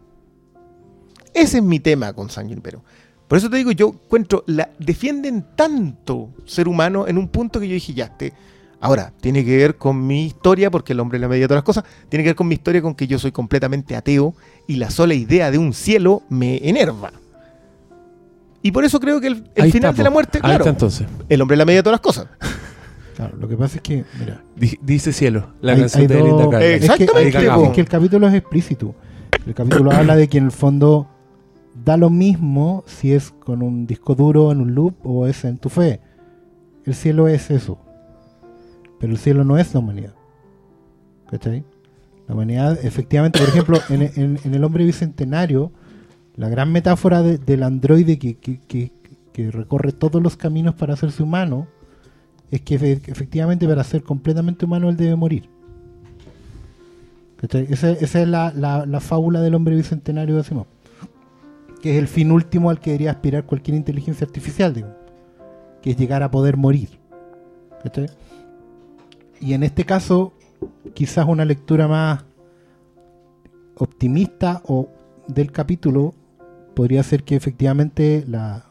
Ese es mi tema con San Junipero. Por eso te digo, yo encuentro, la, defienden tanto ser humano en un punto que yo dije, ya, este, ahora, tiene que ver con mi historia, porque el hombre es la medida de todas las cosas, tiene que ver con mi historia con que yo soy completamente ateo y la sola idea de un cielo me enerva. Y por eso creo que el, el final está, de la muerte, Ahí claro, está entonces. el hombre es la medida de todas las cosas. Claro, lo que pasa es que, mira, Di- Dice Cielo, la Hay- canción hay de dos- Linda Carter. Exactamente, es que- es que el capítulo es explícito. El capítulo habla de que en el fondo da lo mismo si es con un disco duro en un loop o es en tu fe. El cielo es eso. Pero el cielo no es la humanidad. ¿Cachai? La humanidad, efectivamente, por ejemplo, en, en- en el hombre bicentenario, la gran metáfora de- del androide que, que- que- que recorre todos los caminos para hacerse humano es que efe- efectivamente para ser completamente humano él debe morir. ¿Cachai? Esa, esa es la, la- la fábula del hombre bicentenario de Asimov. Que es el fin último al que debería aspirar cualquier inteligencia artificial, digo. Que es llegar a poder morir. ¿Cachai? Y en este caso, quizás una lectura más optimista o del capítulo podría ser que efectivamente la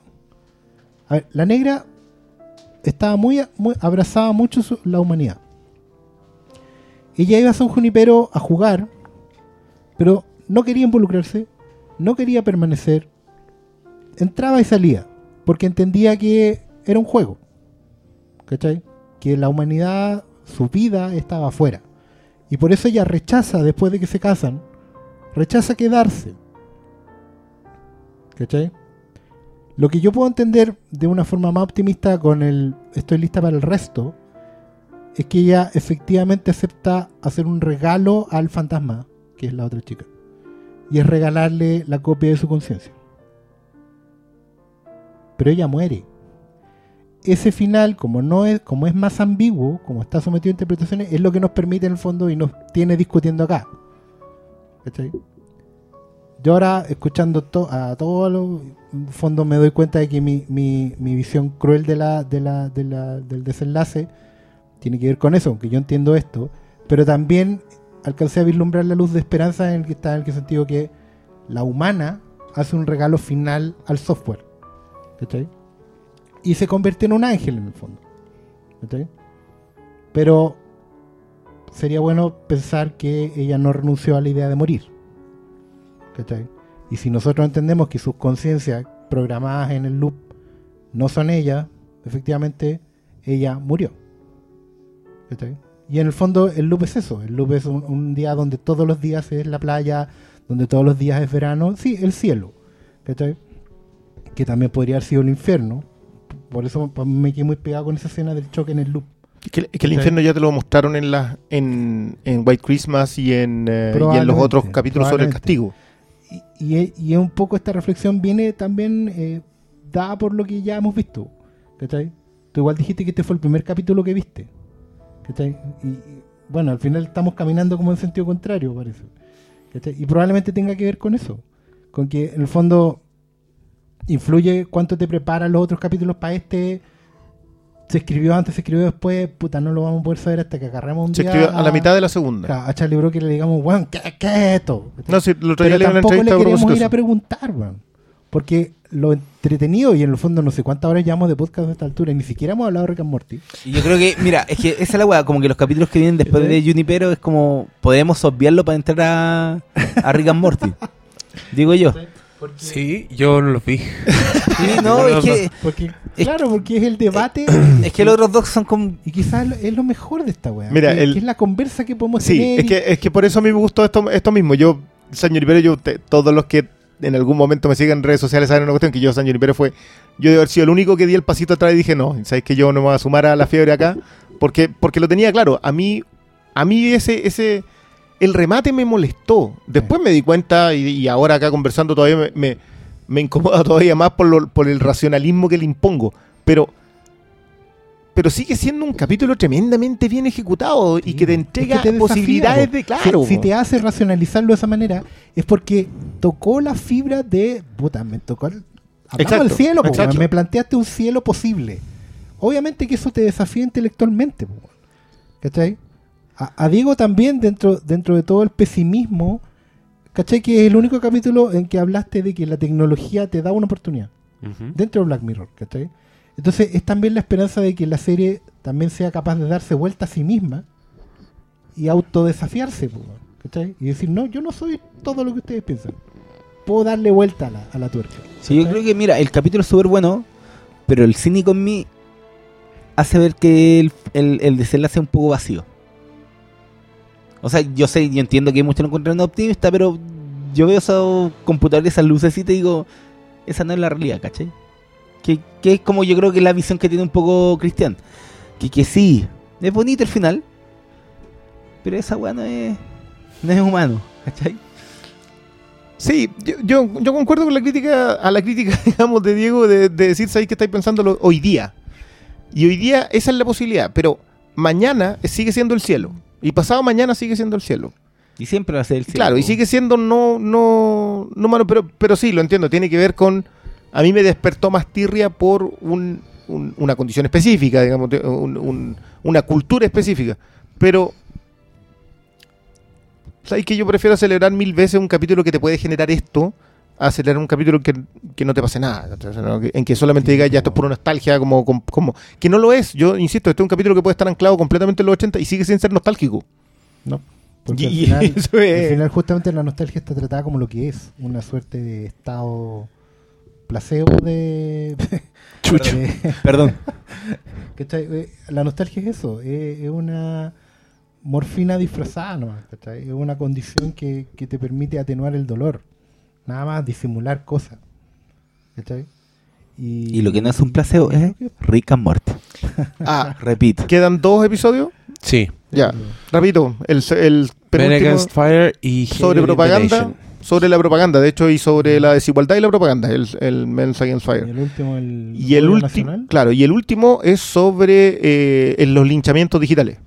a ver, la negra estaba muy, muy abrazaba mucho la humanidad ella iba a San Junipero a jugar pero no quería involucrarse no quería permanecer entraba y salía porque entendía que era un juego ¿cachai? que la humanidad su vida estaba afuera y por eso ella rechaza después de que se casan rechaza quedarse ¿Cachai? Lo que yo puedo entender de una forma más optimista con el estoy lista para el resto es que ella efectivamente acepta hacer un regalo al fantasma, que es la otra chica. Y es regalarle la copia de su conciencia. Pero ella muere. Ese final, como no es, como es más ambiguo, como está sometido a interpretaciones, es lo que nos permite en el fondo y nos tiene discutiendo acá. ¿Cachai? Yo ahora, escuchando a todos los en fondo, me doy cuenta de que mi, visión cruel del desenlace tiene que ver con eso, aunque yo entiendo esto, pero también alcancé a vislumbrar la luz de esperanza en el que está en el que sentido que la humana hace un regalo final al software. ¿cachai? Y se convierte en un ángel en el fondo. Pero sería bueno pensar que ella no renunció a la idea de morir. Y si nosotros entendemos que sus conciencias programadas en el loop no son ellas, efectivamente ella murió. Y en el fondo el loop es eso, el loop es un, día donde todos los días es la playa, donde todos los días es verano, sí, el cielo. Que también podría haber sido el infierno. Por eso me quedé muy pegado con esa escena del choque en el loop. Es que, es que el infierno ya te lo mostraron en, la, en, en White Christmas y en, eh, y en los otros capítulos sobre el castigo. Y, y, y un poco esta reflexión viene también eh, dada por lo que ya hemos visto. ¿Cachai? Tú igual dijiste que este fue el primer capítulo que viste. ¿Cachai? Y, y, bueno, al final estamos caminando como en sentido contrario, parece. ¿Cachai? Y probablemente tenga que ver con eso. Con que en el fondo influye cuánto te preparan los otros capítulos para este. Se escribió antes, se escribió después. Puta, no lo vamos a poder saber hasta que agarremos un Se día escribió a la mitad de la segunda. a, a Charlie Brooker y le digamos, weón, ¿qué, qué es esto? No, si lo Pero tampoco le queremos ir a preguntar, weón. Porque lo entretenido, y en el fondo no sé cuántas horas llevamos de podcast a esta altura, y ni siquiera hemos hablado de Rick and Morty. Y yo creo que, mira, es que esa es la weá, como que los capítulos que vienen después de Junipero es como, podemos obviarlo para entrar a, a Rick and Morty. Digo yo. Sí, yo no los vi. Sí, no, es que, Porque, Es claro, porque es el debate es que los otros dos son como... y quizás es lo- es mejor de esta weá. Mira, que, el- que es la conversa que podemos Sí, tener. es y- que, es que por eso a mí me gustó esto, esto mismo. Yo, San Junipero, yo, te- todos los que en algún momento me siguen en redes sociales saben una cuestión que yo, San Junipero, fue. Yo de haber sido el único que di el pasito atrás y dije, no, sabes que yo no me voy a sumar a la fiebre acá. Porque, porque lo tenía claro. A mí, a mí ese, ese. El remate me molestó. Después me di cuenta, y, y ahora acá conversando todavía me, me, me incomoda todavía más por, lo- por el racionalismo que le impongo. Pero. Pero sigue siendo un capítulo tremendamente bien ejecutado y que te Es entrega que te desafía, posibilidades po. de claro. Si, te hace racionalizarlo de esa manera, es porque tocó la fibra de. Puta, me tocó. el- Exacto, del cielo, exacto. me planteaste un cielo posible. Obviamente que eso te desafía intelectualmente, po. ¿cachai? A, a Diego también, dentro, dentro de todo el pesimismo, ¿cachai? Que es el único capítulo en que hablaste de que la tecnología te da una oportunidad Ujú. dentro de Black Mirror, ¿cachai? Entonces es también la esperanza de que la serie también sea capaz de darse vuelta a sí misma y autodesafiarse, ¿cachai? Y decir, no, yo no soy todo lo que ustedes piensan. Puedo darle vuelta a la, a la tuerca. Sí, yo creo que, mira, el capítulo es súper bueno, pero el cínico en mí hace ver que el, el, el desenlace es un poco vacío. O sea, yo sé, yo entiendo que muchos lo encuentran optimista, pero yo veo esos computadores, esas lucecitas y digo, esa no es la realidad, ¿cachai? Que, que es como yo creo que la visión que tiene un poco Cristian. Que, que sí, es bonito el final, pero esa weá no es, no es humano, ¿cachai? Sí, yo, yo, yo concuerdo con la crítica, a la crítica, digamos, de Diego de, de decir, ¿sabéis que estáis pensándolo hoy día? Y hoy día esa es la posibilidad, pero mañana sigue siendo el cielo. Y pasado mañana sigue siendo el cielo. Y siempre va a ser el cielo. Claro, y sigue siendo no, no, no malo, pero, pero sí, lo entiendo, tiene que ver con, a mí me despertó más tirria por un, un- una condición específica, digamos, un- una cultura específica. Pero, ¿sabes que yo prefiero celebrar mil veces un capítulo que te puede generar esto? A celebrar un capítulo que, que no te pase nada, ¿no? En que solamente digas ya esto es no. pura nostalgia, como, como, como- que no lo es. Yo insisto, este es un capítulo que puede estar anclado completamente en los 80 y sigue sin ser nostálgico. No. Porque Y- al final, eso es- al final justamente la nostalgia está tratada como lo que es, una suerte de estado placebo de... Chucho. de- Perdón. ¿cachai? Eh, La nostalgia es eso, es, es una morfina disfrazada ¿cachai? Es una condición que, que te permite atenuar el dolor, nada más disimular cosas, ¿cachai? Y lo que no es un placebo es Rick and Morty. Ah, Repito. ¿Quedan dos episodios? Sí. Ya, rapidito, el, el Men penúltimo Against Fire y sobre propaganda, sobre la propaganda, de hecho, y sobre la desigualdad y la propaganda, el, el Men's Against Y Fire. el último, el, Y el último, Nacional. claro, y el último es sobre eh, los linchamientos digitales.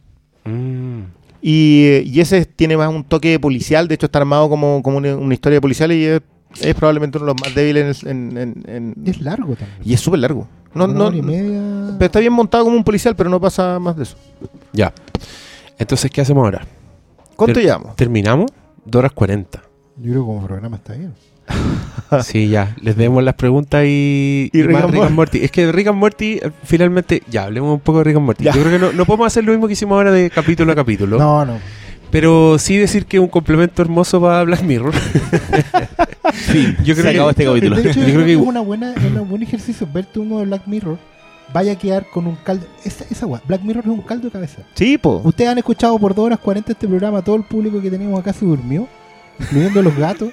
Y, y ese tiene más un toque policial, de hecho está armado como, como una, una historia policial y es, es probablemente uno de los más débiles en... en- en- Y es largo también. y es súper largo. No, Una no, hora y media. pero está bien montado como un policial, pero no pasa más de eso. Ya. Entonces, ¿qué hacemos ahora? ¿Cuánto Ter- llevamos? ¿Terminamos? 2 horas 40. Yo creo que como programa está bien. Sí, ya. Les demos las preguntas y, Y y Rick más and Rick and Morty. Es que Rick and Morty, eh, finalmente, ya, hablemos un poco de Rick and Morty. Ya. Yo creo que no, no podemos hacer lo mismo que hicimos ahora de capítulo a capítulo. No, no. Pero sí decir que es un complemento hermoso para Black Mirror. Sí, Yo creo se que- acabó este capítulo. De hecho, Yo creo que- es una buena, es un buen ejercicio verte uno de Black Mirror. Vaya a quedar con un caldo. Esa, esa Black Mirror es un caldo de cabeza. Sí, po. Ustedes han escuchado por 2 horas 40 este programa, todo el público que teníamos acá se durmió, incluyendo los gatos.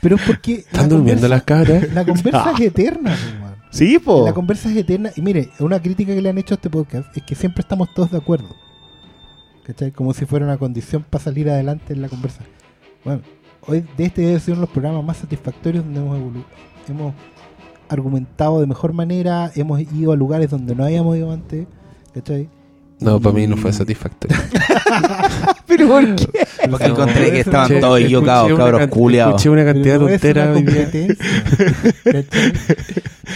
Pero es porque. Están durmiendo las cabras. La conversa es eterna, po, weón. Sí, po. La conversa es eterna. Y mire, una crítica que le han hecho a este podcast es que siempre estamos todos de acuerdo. ¿Cachai? Como si fuera una condición para salir adelante en la conversa. Bueno, hoy de este debe ser uno de los programas más satisfactorios donde hemos, hemos argumentado de mejor manera, hemos ido a lugares donde no habíamos ido antes. ¿Cachai? No, para mí no fue satisfactorio. Pero ¿por qué? Porque encontré que estaban Escuché- todos una cabros culiados. Escuché una cantidad de Pero no es tonteras.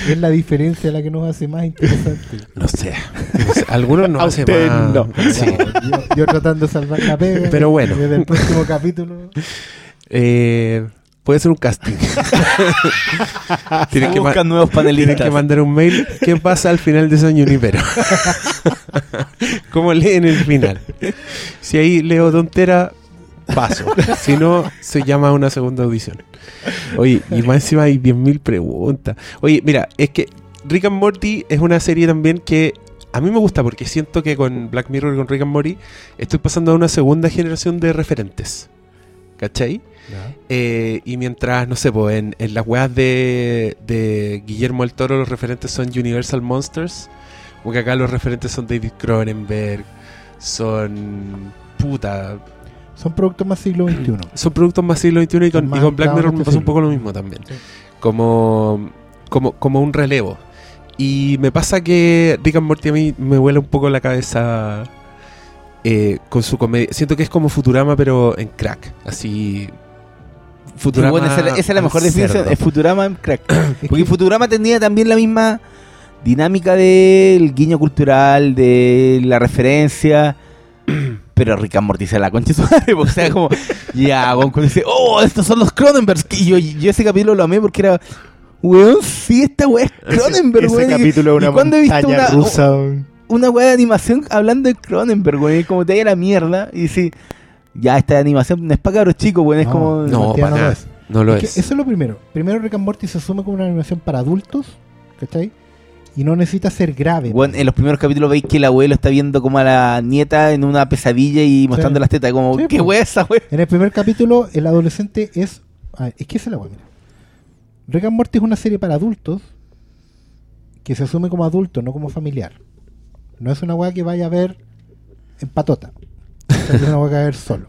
Es la diferencia la que nos hace más interesante. No sé. No sé, Algunos no A hacen usted más. no. Sí. Yo, yo tratando de salvar la pega. Pero bueno. Desde el próximo capítulo. Eh, puede ser un casting. tienen, que Buscan nuevos tienen panelistas. que mandar un mail. ¿Qué pasa al final de San Junipero? ¿Cómo leen el final? Si ahí leo tontera, paso. Si no, se llama a una segunda audición. Oye, y más encima hay 10.000 preguntas. Oye, mira, es que Rick and Morty es una serie también que a mí me gusta porque siento que con Black Mirror y con Rick and Morty estoy pasando a una segunda generación de referentes. ¿Cachai? Eh, y mientras, no sé, pues en, en las weas de, de Guillermo el Toro los referentes son Universal Monsters, porque acá los referentes son David Cronenberg, son... puta... Son productos más siglo XXI. Son productos más siglo XXI y con, y Black Mirror me pasa un poco lo mismo también. Sí. Como, como, como un relevo. Y me pasa que Rick and Morty a mí me vuela un poco la cabeza eh, con su comedia. Siento que es como Futurama, pero en crack. Así. Sí, Futurama. bueno, esa, es la- esa es la al mejor definición. Es Futurama en crack. Porque que- Futurama tenía también la misma dinámica del guiño cultural, de la referencia. Pero Rick se la concha O sea, como, ya, cuando dice, oh, estos son los Cronenbergs. Y yo, yo ese capítulo lo amé porque era, weón, sí, esta weá es Cronenberg, Ese weón. y- capítulo es ¿y una cuándo he visto montaña una- rusa. Una weá de animación hablando de Cronenberg, güey. Como te vaya la mierda. Y sí, ya esta animación no es para cabros chicos, güey. Es No, como. No, para no lo nada. es. No lo Es que es. eso es lo primero. Primero Rick and Morty se asume como una animación para adultos, ¿cachai? Y no necesita ser grave. Weón, en los primeros capítulos veis que el abuelo está viendo como a la nieta en una pesadilla y mostrando Sí. las tetas. Como, Sí, ¿qué po. weá es esa weá? En el primer capítulo, el adolescente es. ah, es que esa es la weá, mira. Rick and Morty es una serie para adultos que se asume como adulto, no como familiar. No es una weá que vaya a ver en patota. Es una weá que va a ver solo.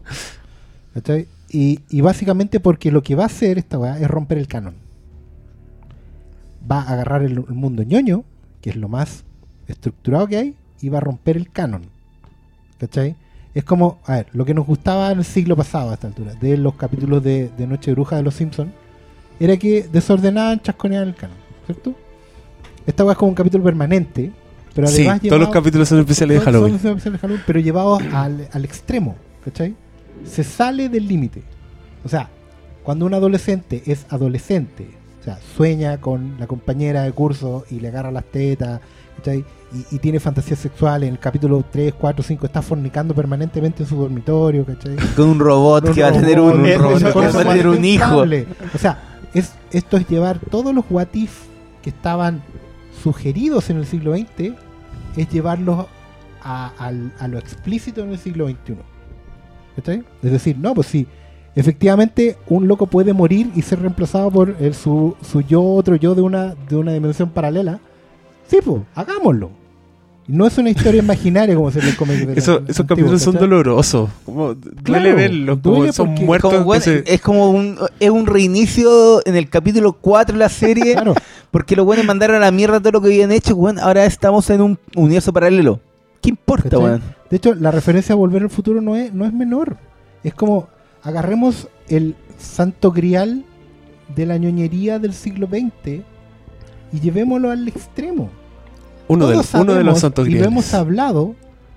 ¿cachai? Y, básicamente porque lo que va a hacer esta weá es romper el canon. Va a agarrar el, mundo ñoño, que es lo más estructurado que hay, y va a romper el canon. ¿Cachai? Es como, a ver, lo que nos gustaba en el siglo pasado a esta altura, de los capítulos de, Noche Bruja de los Simpsons, era que desordenaban, chasconeaban el canon, ¿cierto? Esta weá es como un capítulo permanente, pero Sí, todos los capítulos son especiales de son- son Halloween. especiales de Halloween, pero llevados al, al extremo, ¿cachai? Se sale del límite. O sea, cuando un adolescente es adolescente, o sea, sueña con la compañera de curso y le agarra las tetas, ¿cachai? Y, y tiene fantasías sexuales, en el capítulo 3, 4, 5 está fornicando permanentemente en su dormitorio, ¿cachai? Con un robot Un que va a tener un, un robot que va a tener un hijo. O sea, es, esto es llevar todos los what if que estaban sugeridos en el siglo XX, es llevarlos a, a lo explícito en el siglo XXI. ¿Cachai? Es decir, no, pues sí, efectivamente un loco puede morir y ser reemplazado por el- su, su yo, otro yo de una, de una dimensión paralela. Sí, pues, hagámoslo. No es una historia imaginaria como se le come. Eso- esos capítulos son dolorosos. Como, duele Claro, verlos. Como duele son muertos. Como, weón, entonces- es como un, es un reinicio en el capítulo 4 de la serie. Claro, Porque los buenos mandaron a la mierda todo lo que habían hecho. weón. ahora estamos en un universo paralelo. ¿Qué importa, weón? De hecho, la referencia a Volver al Futuro no es, no es menor. Es como, agarremos el santo grial de la ñoñería del siglo XX y llevémoslo al extremo. Uno, de, Todos uno de los sabemos santos Y lo griales. hemos hablado,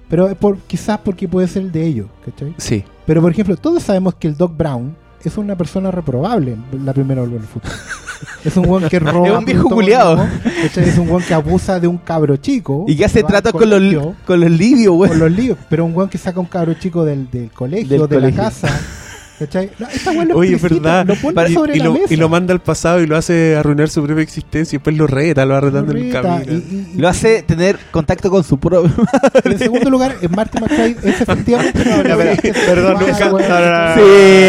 pero por, quizás porque puede ser el de ellos, ¿cachai? Sí. Pero, por ejemplo, todos sabemos que el Doc Brown es una persona reprobable en la primera Volver al Futuro. es un weón que roba. Es un viejo. ¿cachai? Es un weón que abusa de un cabro chico. Y que hace tratos con los, con los libios, weón. con los líos, pero un weón que saca un cabro chico del, del colegio, Del de colegio. la casa. ¿Cachai? No, esta weá lo Oye, es verdad. Lo pone Para- Y, sobre y la lo, mesa. y lo manda al pasado y lo hace arruinar su propia existencia y después lo reta, lo va retando en el Reta, camino. y- Lo hace tener contacto con su propio. en segundo lugar, en Marty McFly es efectivamente una Ya, pero- Perdón, nunca. weón, no, no, no, no, Sí.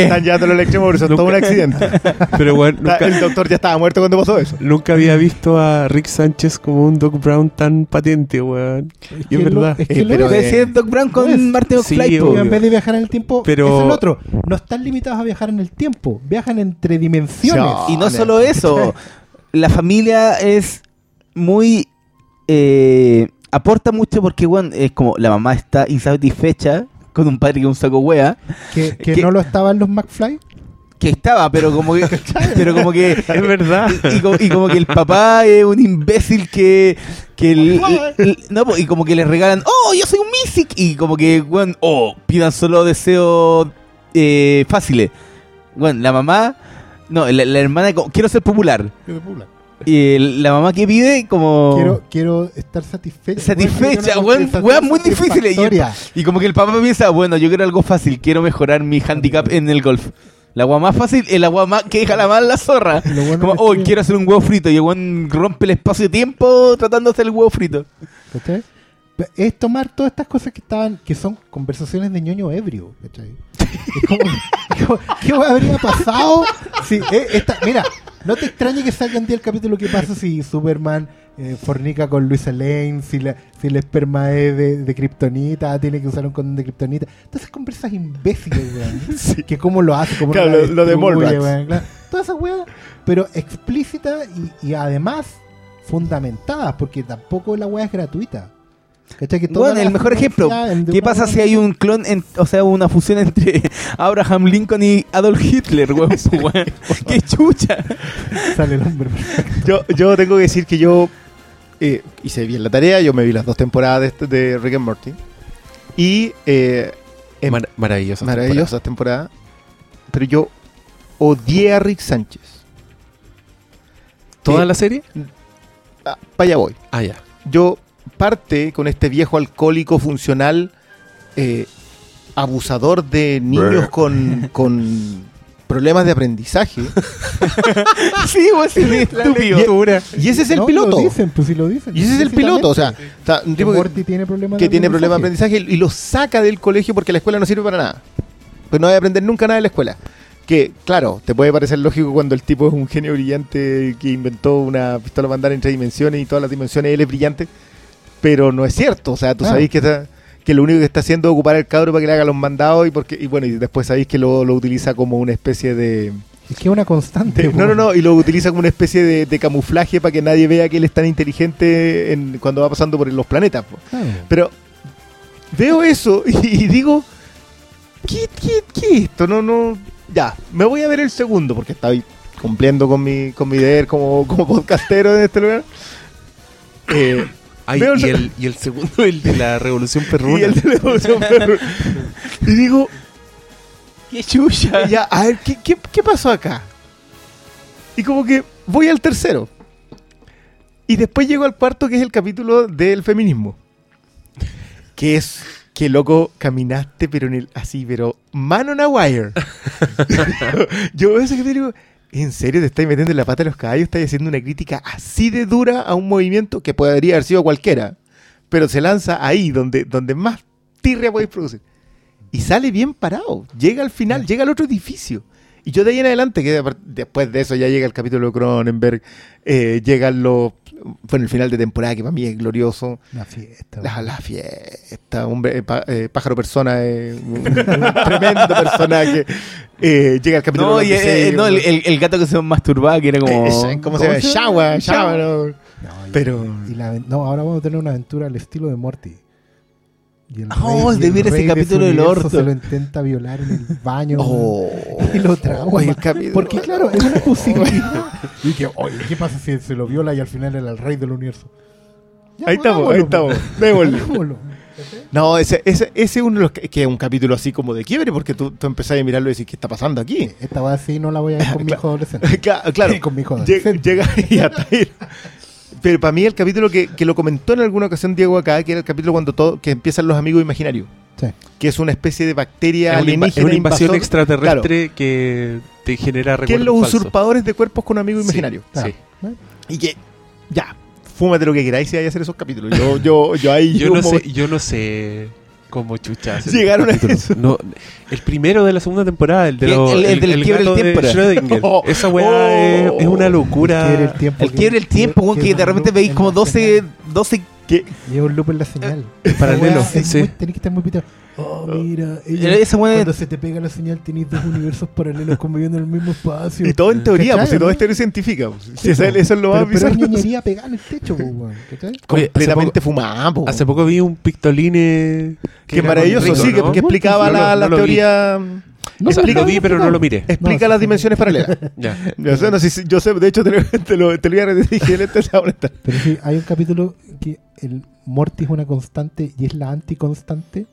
Están llevándolo al extremo, pero eso es todo un Nunca- accidente. Pero bueno, Está- nunca, El doctor ya estaba muerto cuando pasó eso. nunca había visto a Rick Sánchez como un Doc Brown tan patente, weón. Es Y que es lo- verdad. es que Eh, lo pero, es. Puede ser Doc Brown con. Martin Sí, McFly, po. obvio. en vez de viajar en el tiempo, Pero- es el otro. No están limitados a viajar en el tiempo, viajan entre dimensiones. Sí. Y no solo eso, la familia es muy... eh, aporta mucho porque, bueno, es como la mamá está insatisfecha con un padre que es un saco wea, Que, que Que- no lo estaban los McFly. que estaba, pero como que... pero como que... Es verdad. Y, como, y como que el papá es un imbécil que, que el- el- no, y como que le regalan, oh, yo soy un Mythic, y como que, bueno, oh, pidan solo deseos eh, fáciles. Bueno, la mamá No, la, la hermana como, quiero ser popular. Quiero popular. Y la mamá que pide como... Quiero, quiero estar satisfecha. Satisfecha, Weón, weón, muy difícil. Y, el- satisfactoria. y como que el papá piensa, bueno, yo quiero algo fácil, quiero mejorar mi handicap en el golf. La agua más fácil es la agua más que deja la más la zorra. Bueno Como, oh, que- quiero hacer un huevo frito. Y el weón rompe el espacio-tiempo tratando de hacer el huevo frito. ¿Cachai? Es tomar todas estas cosas que estaban, que son conversaciones de ñoño ebrio, ¿cachai? Es como, ¿qué habría pasado si eh, esta, mira, no te extrañe que salga un día el capítulo que pasa si Superman eh, fornica con Luisa Lane, si, la, si el esperma es de, de Kryptonita, tiene que usar un condón de Kryptonita. Todas esas conversas imbéciles, weón. Que cómo lo hace, cómo Claro, la lo- lo de weón, claro. Todas esas weas, pero explícita y, y además fundamentadas, porque tampoco la wea es gratuita. Bueno, el mejor ejemplo. ¿Qué pasa si hay un clon, en- o sea, una fusión entre Abraham Lincoln y Adolf Hitler, weón? pues, weón. ¡Qué chucha! Sale el hombre perfecto. Yo, yo tengo que decir que yo eh, hice bien la tarea, yo me vi las dos temporadas de, este- de Rick and Morty. Y eh, en- Mar- maravillosa. maravillosas temporadas. Pero yo odié a Rick Sánchez. ¿Toda Eh, la serie? Ah, para allá voy. Ah, ya. Yo parte con este viejo alcohólico funcional, eh, abusador de niños con, con problemas de aprendizaje. sí, es estúpido. Y ese es el No, piloto. Lo dicen, pues sí lo dicen. Y ese es el piloto. O sea, un que tipo que, Morty tiene problemas que de tiene problemas de aprendizaje. aprendizaje y lo saca del colegio porque la escuela no sirve para nada. Pues no va a aprender nunca nada de la escuela. Que, claro, te puede parecer lógico cuando el tipo es un genio brillante que inventó una pistola para andar en tres dimensiones y todas las dimensiones él es brillante, pero no es cierto. O sea, tú Claro. sabéis que, está- que lo único que está haciendo es ocupar el cabro para que le haga los mandados y porque y bueno, y después sabéis que lo, lo utiliza como una especie de, Es que es una constante. de- No, no, no, y lo utiliza como una especie de, de camuflaje para que nadie vea que él es tan inteligente en- cuando va pasando por los planetas. Pero veo eso y, y digo, ¿qué, qué, qué es esto? No, no, ya, me voy a ver el segundo porque estoy cumpliendo con mi, con mi deber como, como podcastero en este lugar. Eh, Ay, Veo y, el, y el segundo, el de la Revolución y, Perruna. el de la evolución perro. y digo, ¡Qué chucha! ya, a ver, ¿qué, qué, qué pasó acá? Y como que voy al tercero. Y después llego al cuarto, que es el capítulo del feminismo. Que es que loco caminaste, pero en el así, pero man on a wire. Yo veo ese capítulo y digo, ¿en serio te estáis metiendo en la pata de los caballos? ¿Estás haciendo una crítica así de dura a un movimiento que podría haber sido cualquiera? Pero se lanza ahí, donde, donde más tirria podéis producir. Y sale bien parado. Llega al final, llega al otro edificio. Y yo de ahí en adelante, que después de eso ya llega el capítulo de Cronenberg, eh, llegan los... Bueno, el final de temporada, que para mí es glorioso. Una fiesta. La, la fiesta, hombre, eh, eh, pájaro persona, eh, un, un tremendo personaje. Eh, llega el capítulo No, de y, eh, no el, el- el gato que se masturbaba, que era como. eh, ¿Cómo se llama? Shawa, Shawa, no. No, y- Pero- y la no, ahora vamos a tener una aventura al estilo de Morty. Y el Oh, y de el ver ese rey capítulo del orto. Se lo intenta violar en el baño. Oh. Y lo trauma. Oh, Porque claro, es una posibilidad. y oye, ¿qué pasa si se lo viola y al final era el rey del universo? Ya, Ahí estamos, ahí estamos. pues. Hagámoslo. No, ese, ese, ese es uno de los que, que es un capítulo así como de quiebre, porque tú, tú empezás a mirarlo y decís, ¿qué está pasando aquí? Esta va así no la voy a ver con mi hijo adolescente. Claro, claro. Con mi hijo Llega, adolescente. llega y hasta ahí. Pero para mí el capítulo que, que lo comentó en alguna ocasión Diego acá, que era el capítulo cuando todo, que empiezan los amigos imaginarios, Sí. que es una especie de bacteria Es una, inva- es alienígena una invasión invasor, extraterrestre que te genera que es recuerdos los falsos. usurpadores de cuerpos con amigos Sí, imaginarios. sí. Y que, ya, fúmate lo que queráis si hay que hacer esos capítulos. Yo, yo, yo ahí Yo no sé, yo no sé cómo chuchas. Llegaron a eso. No, el primero de la segunda temporada, el de El- los- el- el del quiebre gato del de tiempo era. Schrödinger. Oh, Esa weá oh. es, es una locura. El tiempo. El quiebre del tiempo, weón, que de repente veis como 12, 12 que- es un loop en la señal. paralelo, sí. Tenés que estar muy piteado. Oh, mira. ella- Esa Cuando se te pega la señal, tenéis dos universos paralelos conviviendo en el mismo espacio. Y todo en teoría, ¿Cachai, pues si todo no? es teoría científica. pues. Si Sí, eso, po. eso es lo más pero, pero es bizarro. ñoñería pegada en el techo, hace Completamente fumada, po. Hace poco vi un pictoline. Que maravilloso, rico, sí, que, ¿no? que explicaba No la, no la vi. teoría. No, lo vi, no, pero no, no lo miré. Explica No, las sí, dimensiones paralelas. Ya. Yo sé, no sé si- yo sé, de hecho te lo, te lo, te lo iba a este molestar. Pero sí, hay un capítulo que el Morty es una constante y es la anticonstante.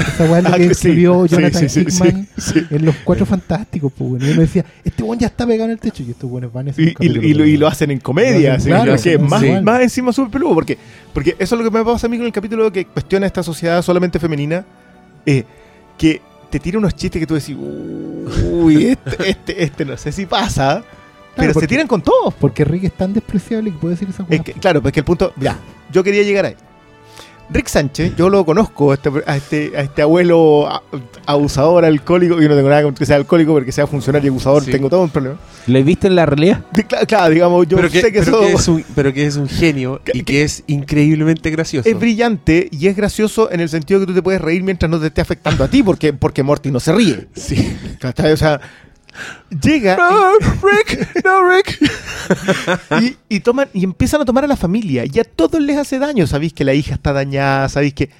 Esa weá es Ah, que escribió Sí, Jonathan sí, Hickman sí, en Los Cuatro Fantásticos, pues, weón. Y uno decía, este weón ya está pegado en el techo. Y estos weones van a Y, lo, y lo hacen en comedia, así, Claro, que más, sí. más encima súper peludo, porque, porque eso es lo que me pasa a mí con el capítulo que cuestiona esta sociedad solamente femenina, eh, que te tira unos chistes que tú decís, uy, este, este, este no sé si pasa, pero se tiran con todos. Porque Rick es tan despreciable que puede decir esa Es weá. que, claro, pues que el punto, ya, yo quería llegar ahí. Rick Sánchez, yo lo conozco, a este, a este, a este abuelo abusador, alcohólico, yo no tengo nada con que sea alcohólico porque sea funcionario y abusador, Sí. tengo todo un problema. ¿Lo he visto en la realidad? De- Claro, claro, digamos, yo pero que, sé que pero eso que es un, pero que es un genio y que es increíblemente gracioso. es brillante y es gracioso en el sentido que tú te puedes reír mientras no te esté afectando a ti, porque, porque Morty no se ríe. Sí. O sea, llega No, Rick, no, Rick. y, y toman, y empiezan a tomar a la familia y a todos les hace daño. Sabéis que la hija está dañada, sabéis que.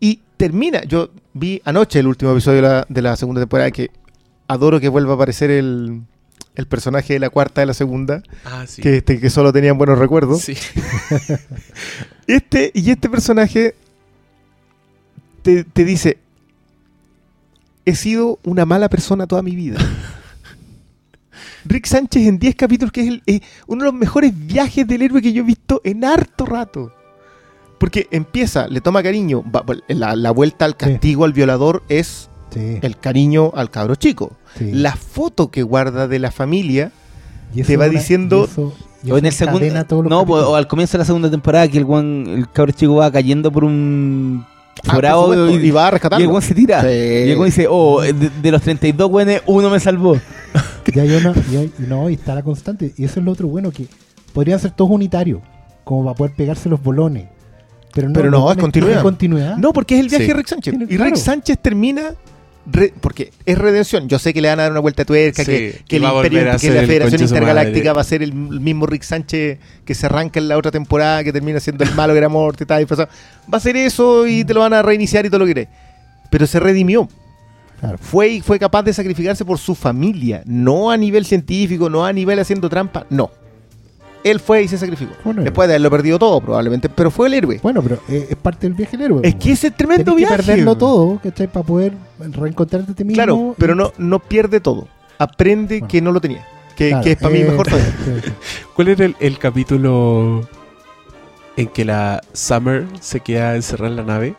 Y termina. Yo vi anoche el último episodio de la, de la segunda temporada que adoro que vuelva a aparecer el, el personaje de la cuarta de la segunda, Ah, sí. que, este, que solo tenían buenos recuerdos. Sí. Este, y este personaje te, te dice, he sido una mala persona toda mi vida. Rick Sánchez en 10 capítulos, que es el- eh, uno de los mejores viajes del héroe que yo he visto en harto rato. Porque empieza, le toma cariño, va- la, la vuelta al castigo al violador es Sí, el cariño al cabro chico. sí. La foto que guarda de la familia, te va una- diciendo- y eso- y O en el segundo. No, pues, o al comienzo de la segunda temporada que el guan, el cabro chico va cayendo por un por forado supuesto, y, y va a y el rescatarlo. guan se tira. Sí. Y el dice, oh, de, de los 32 güeyes, uno me salvó. Y hay una, y hay- y no, y está la constante. Y eso es lo otro bueno, que podrían ser todos unitarios, como para poder pegarse los bolones. Pero no, Pero no, los es continuidad. continuidad. No, porque es el viaje Sí. de Rick Sánchez. Y Rick claro. Sánchez termina. Re- porque es redención. Yo sé que le van a dar una vuelta de tuerca, Sí, que, el a imperio, a que la Federación Intergaláctica va a ser el, el mismo Rick Sánchez que se arranca en la otra temporada, que termina siendo el malo que era muerte y tal. y pasado. Va a ser eso y te lo van a reiniciar y todo lo que querés. Pero se redimió. Claro. Fue y fue capaz de sacrificarse por su familia. No a nivel científico, no a nivel haciendo trampa. No. Él fue y se sacrificó. Héroe. Después de haberlo perdido todo, probablemente. Pero fue el héroe. Bueno, pero eh, es parte del viaje del héroe. Es que ese es tremendo Tenés que viaje. perderlo todo, ¿cachai? Para poder reencontrarte a ti mismo. Claro, pero no, no pierde todo. Aprende Bueno. que no lo tenía. Que, Claro, que es para mí eh, mejor todavía. ¿Cuál era el, el capítulo en que la Summer se queda encerrada en la nave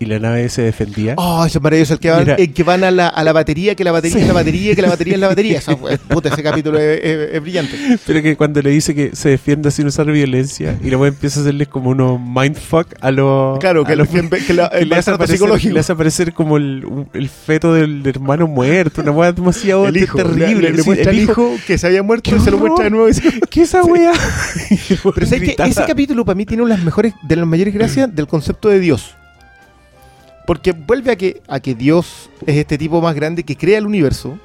y la nave se defendía? Oh, eso es maravilloso. El que van, el que van a, la, a la batería, que la batería Sí. es la batería, que la batería es la batería. Eso, puta, ese capítulo es, es- es brillante. Pero que cuando le dice que se defienda sin usar violencia y luego empieza a hacerles como unos mindfuck a los. Claro, que, a los- que, que la- que el le, hace aparecer, le hace aparecer como el, el feto del hermano muerto, una weá demasiado el hijo, terrible. Le, le Sí, muestra el hijo que se había muerto ¡Qué y se lo muestra de nuevo. y dice, ¿Qué esa weá? Pero sabes que ese capítulo para mí tiene una de las mejores, de las mayores gracias del concepto de Dios. Porque vuelve a que, a que Dios es este tipo más grande que crea el universo,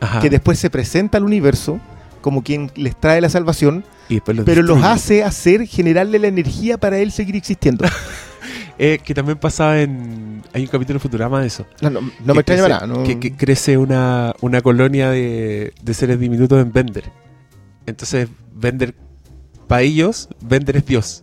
Ajá. que después se presenta al universo como quien les trae la salvación, Y después los pero los hace hacer, generarle la energía para él seguir existiendo. Eh, que también pasaba en. Hay un capítulo de Futurama de eso. No, no, no me extraña nada. no- Que, que crece una, una colonia de, de seres diminutos en Bender. Entonces, Bender, para ellos, Bender es Dios.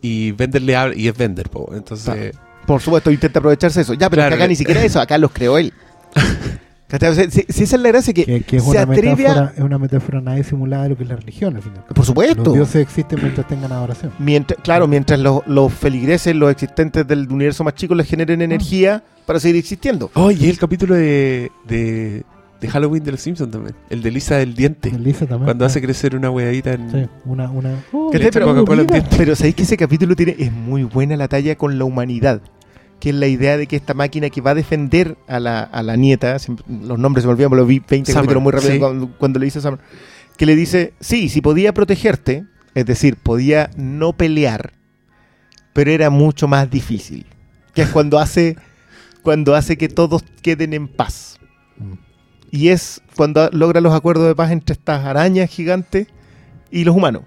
Y Bender le habla, y es Bender, po. Entonces, Por supuesto, intenta aprovecharse de eso. Ya, pero Claro, acá ni siquiera eso, acá los creó él. Si, si esa es la gracia que, Que, que es, se una atreve a... metáfora, es una metáfora nada simulada de lo que es la religión al final. Por supuesto. Los dioses existen mientras tengan adoración. Mientras, claro, mientras los, los feligreses, los existentes del universo más chico, les generen energía para seguir existiendo. Oh, y el capítulo de, de, de Halloween de los Simpsons también. El de Lisa del diente. Elisa también. Cuando ah, hace crecer una weadita en. Sí, una. una oh, diente. pero sabéis que ese capítulo tiene es muy buena la talla con la humanidad. Que es la idea de que esta máquina que va a defender a la, a la nieta, siempre- los nombres se me olvidan, pero lo vi 20 Summer, capítulos muy rápido sí. cuando, cuando le dice a Summer, que le dice, sí, si podía protegerte, es decir, podía no pelear, pero era mucho más difícil. Que es cuando hace, cuando hace que todos queden en paz. Mm. Y es cuando logra los acuerdos de paz entre estas arañas gigantes y los humanos.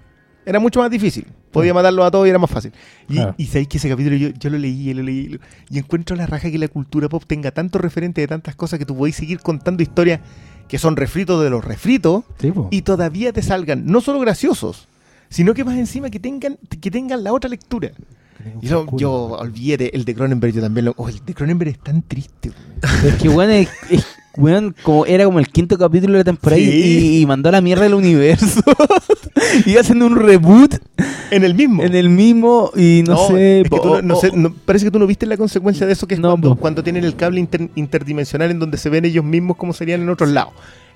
Era mucho más difícil. Podía matarlos a todos y era más fácil. Y, Claro. y sabéis que ese capítulo yo, yo lo leí, lo leí, y encuentro la raja que la cultura pop tenga tanto referente de tantas cosas que tú podéis seguir contando historias que son refritos de los refritos y todavía te salgan no solo graciosos, sino que más encima que tengan, que tengan la otra lectura. Y yo, yo olvídate, el de Cronenberg yo también lo... Oh, el de Cronenberg es tan triste. Es que, weón, es, es- weón, como, era como el quinto capítulo de la temporada y- Sí. y, y mandó a la mierda el universo. y haciendo un reboot En el mismo. en el mismo y no, sé. es que tú o- no, no o- sé, no- parece que tú no viste la consecuencia de eso que es cuando, cuando tienen el cable inter- interdimensional en donde se ven ellos mismos como serían en otros lados.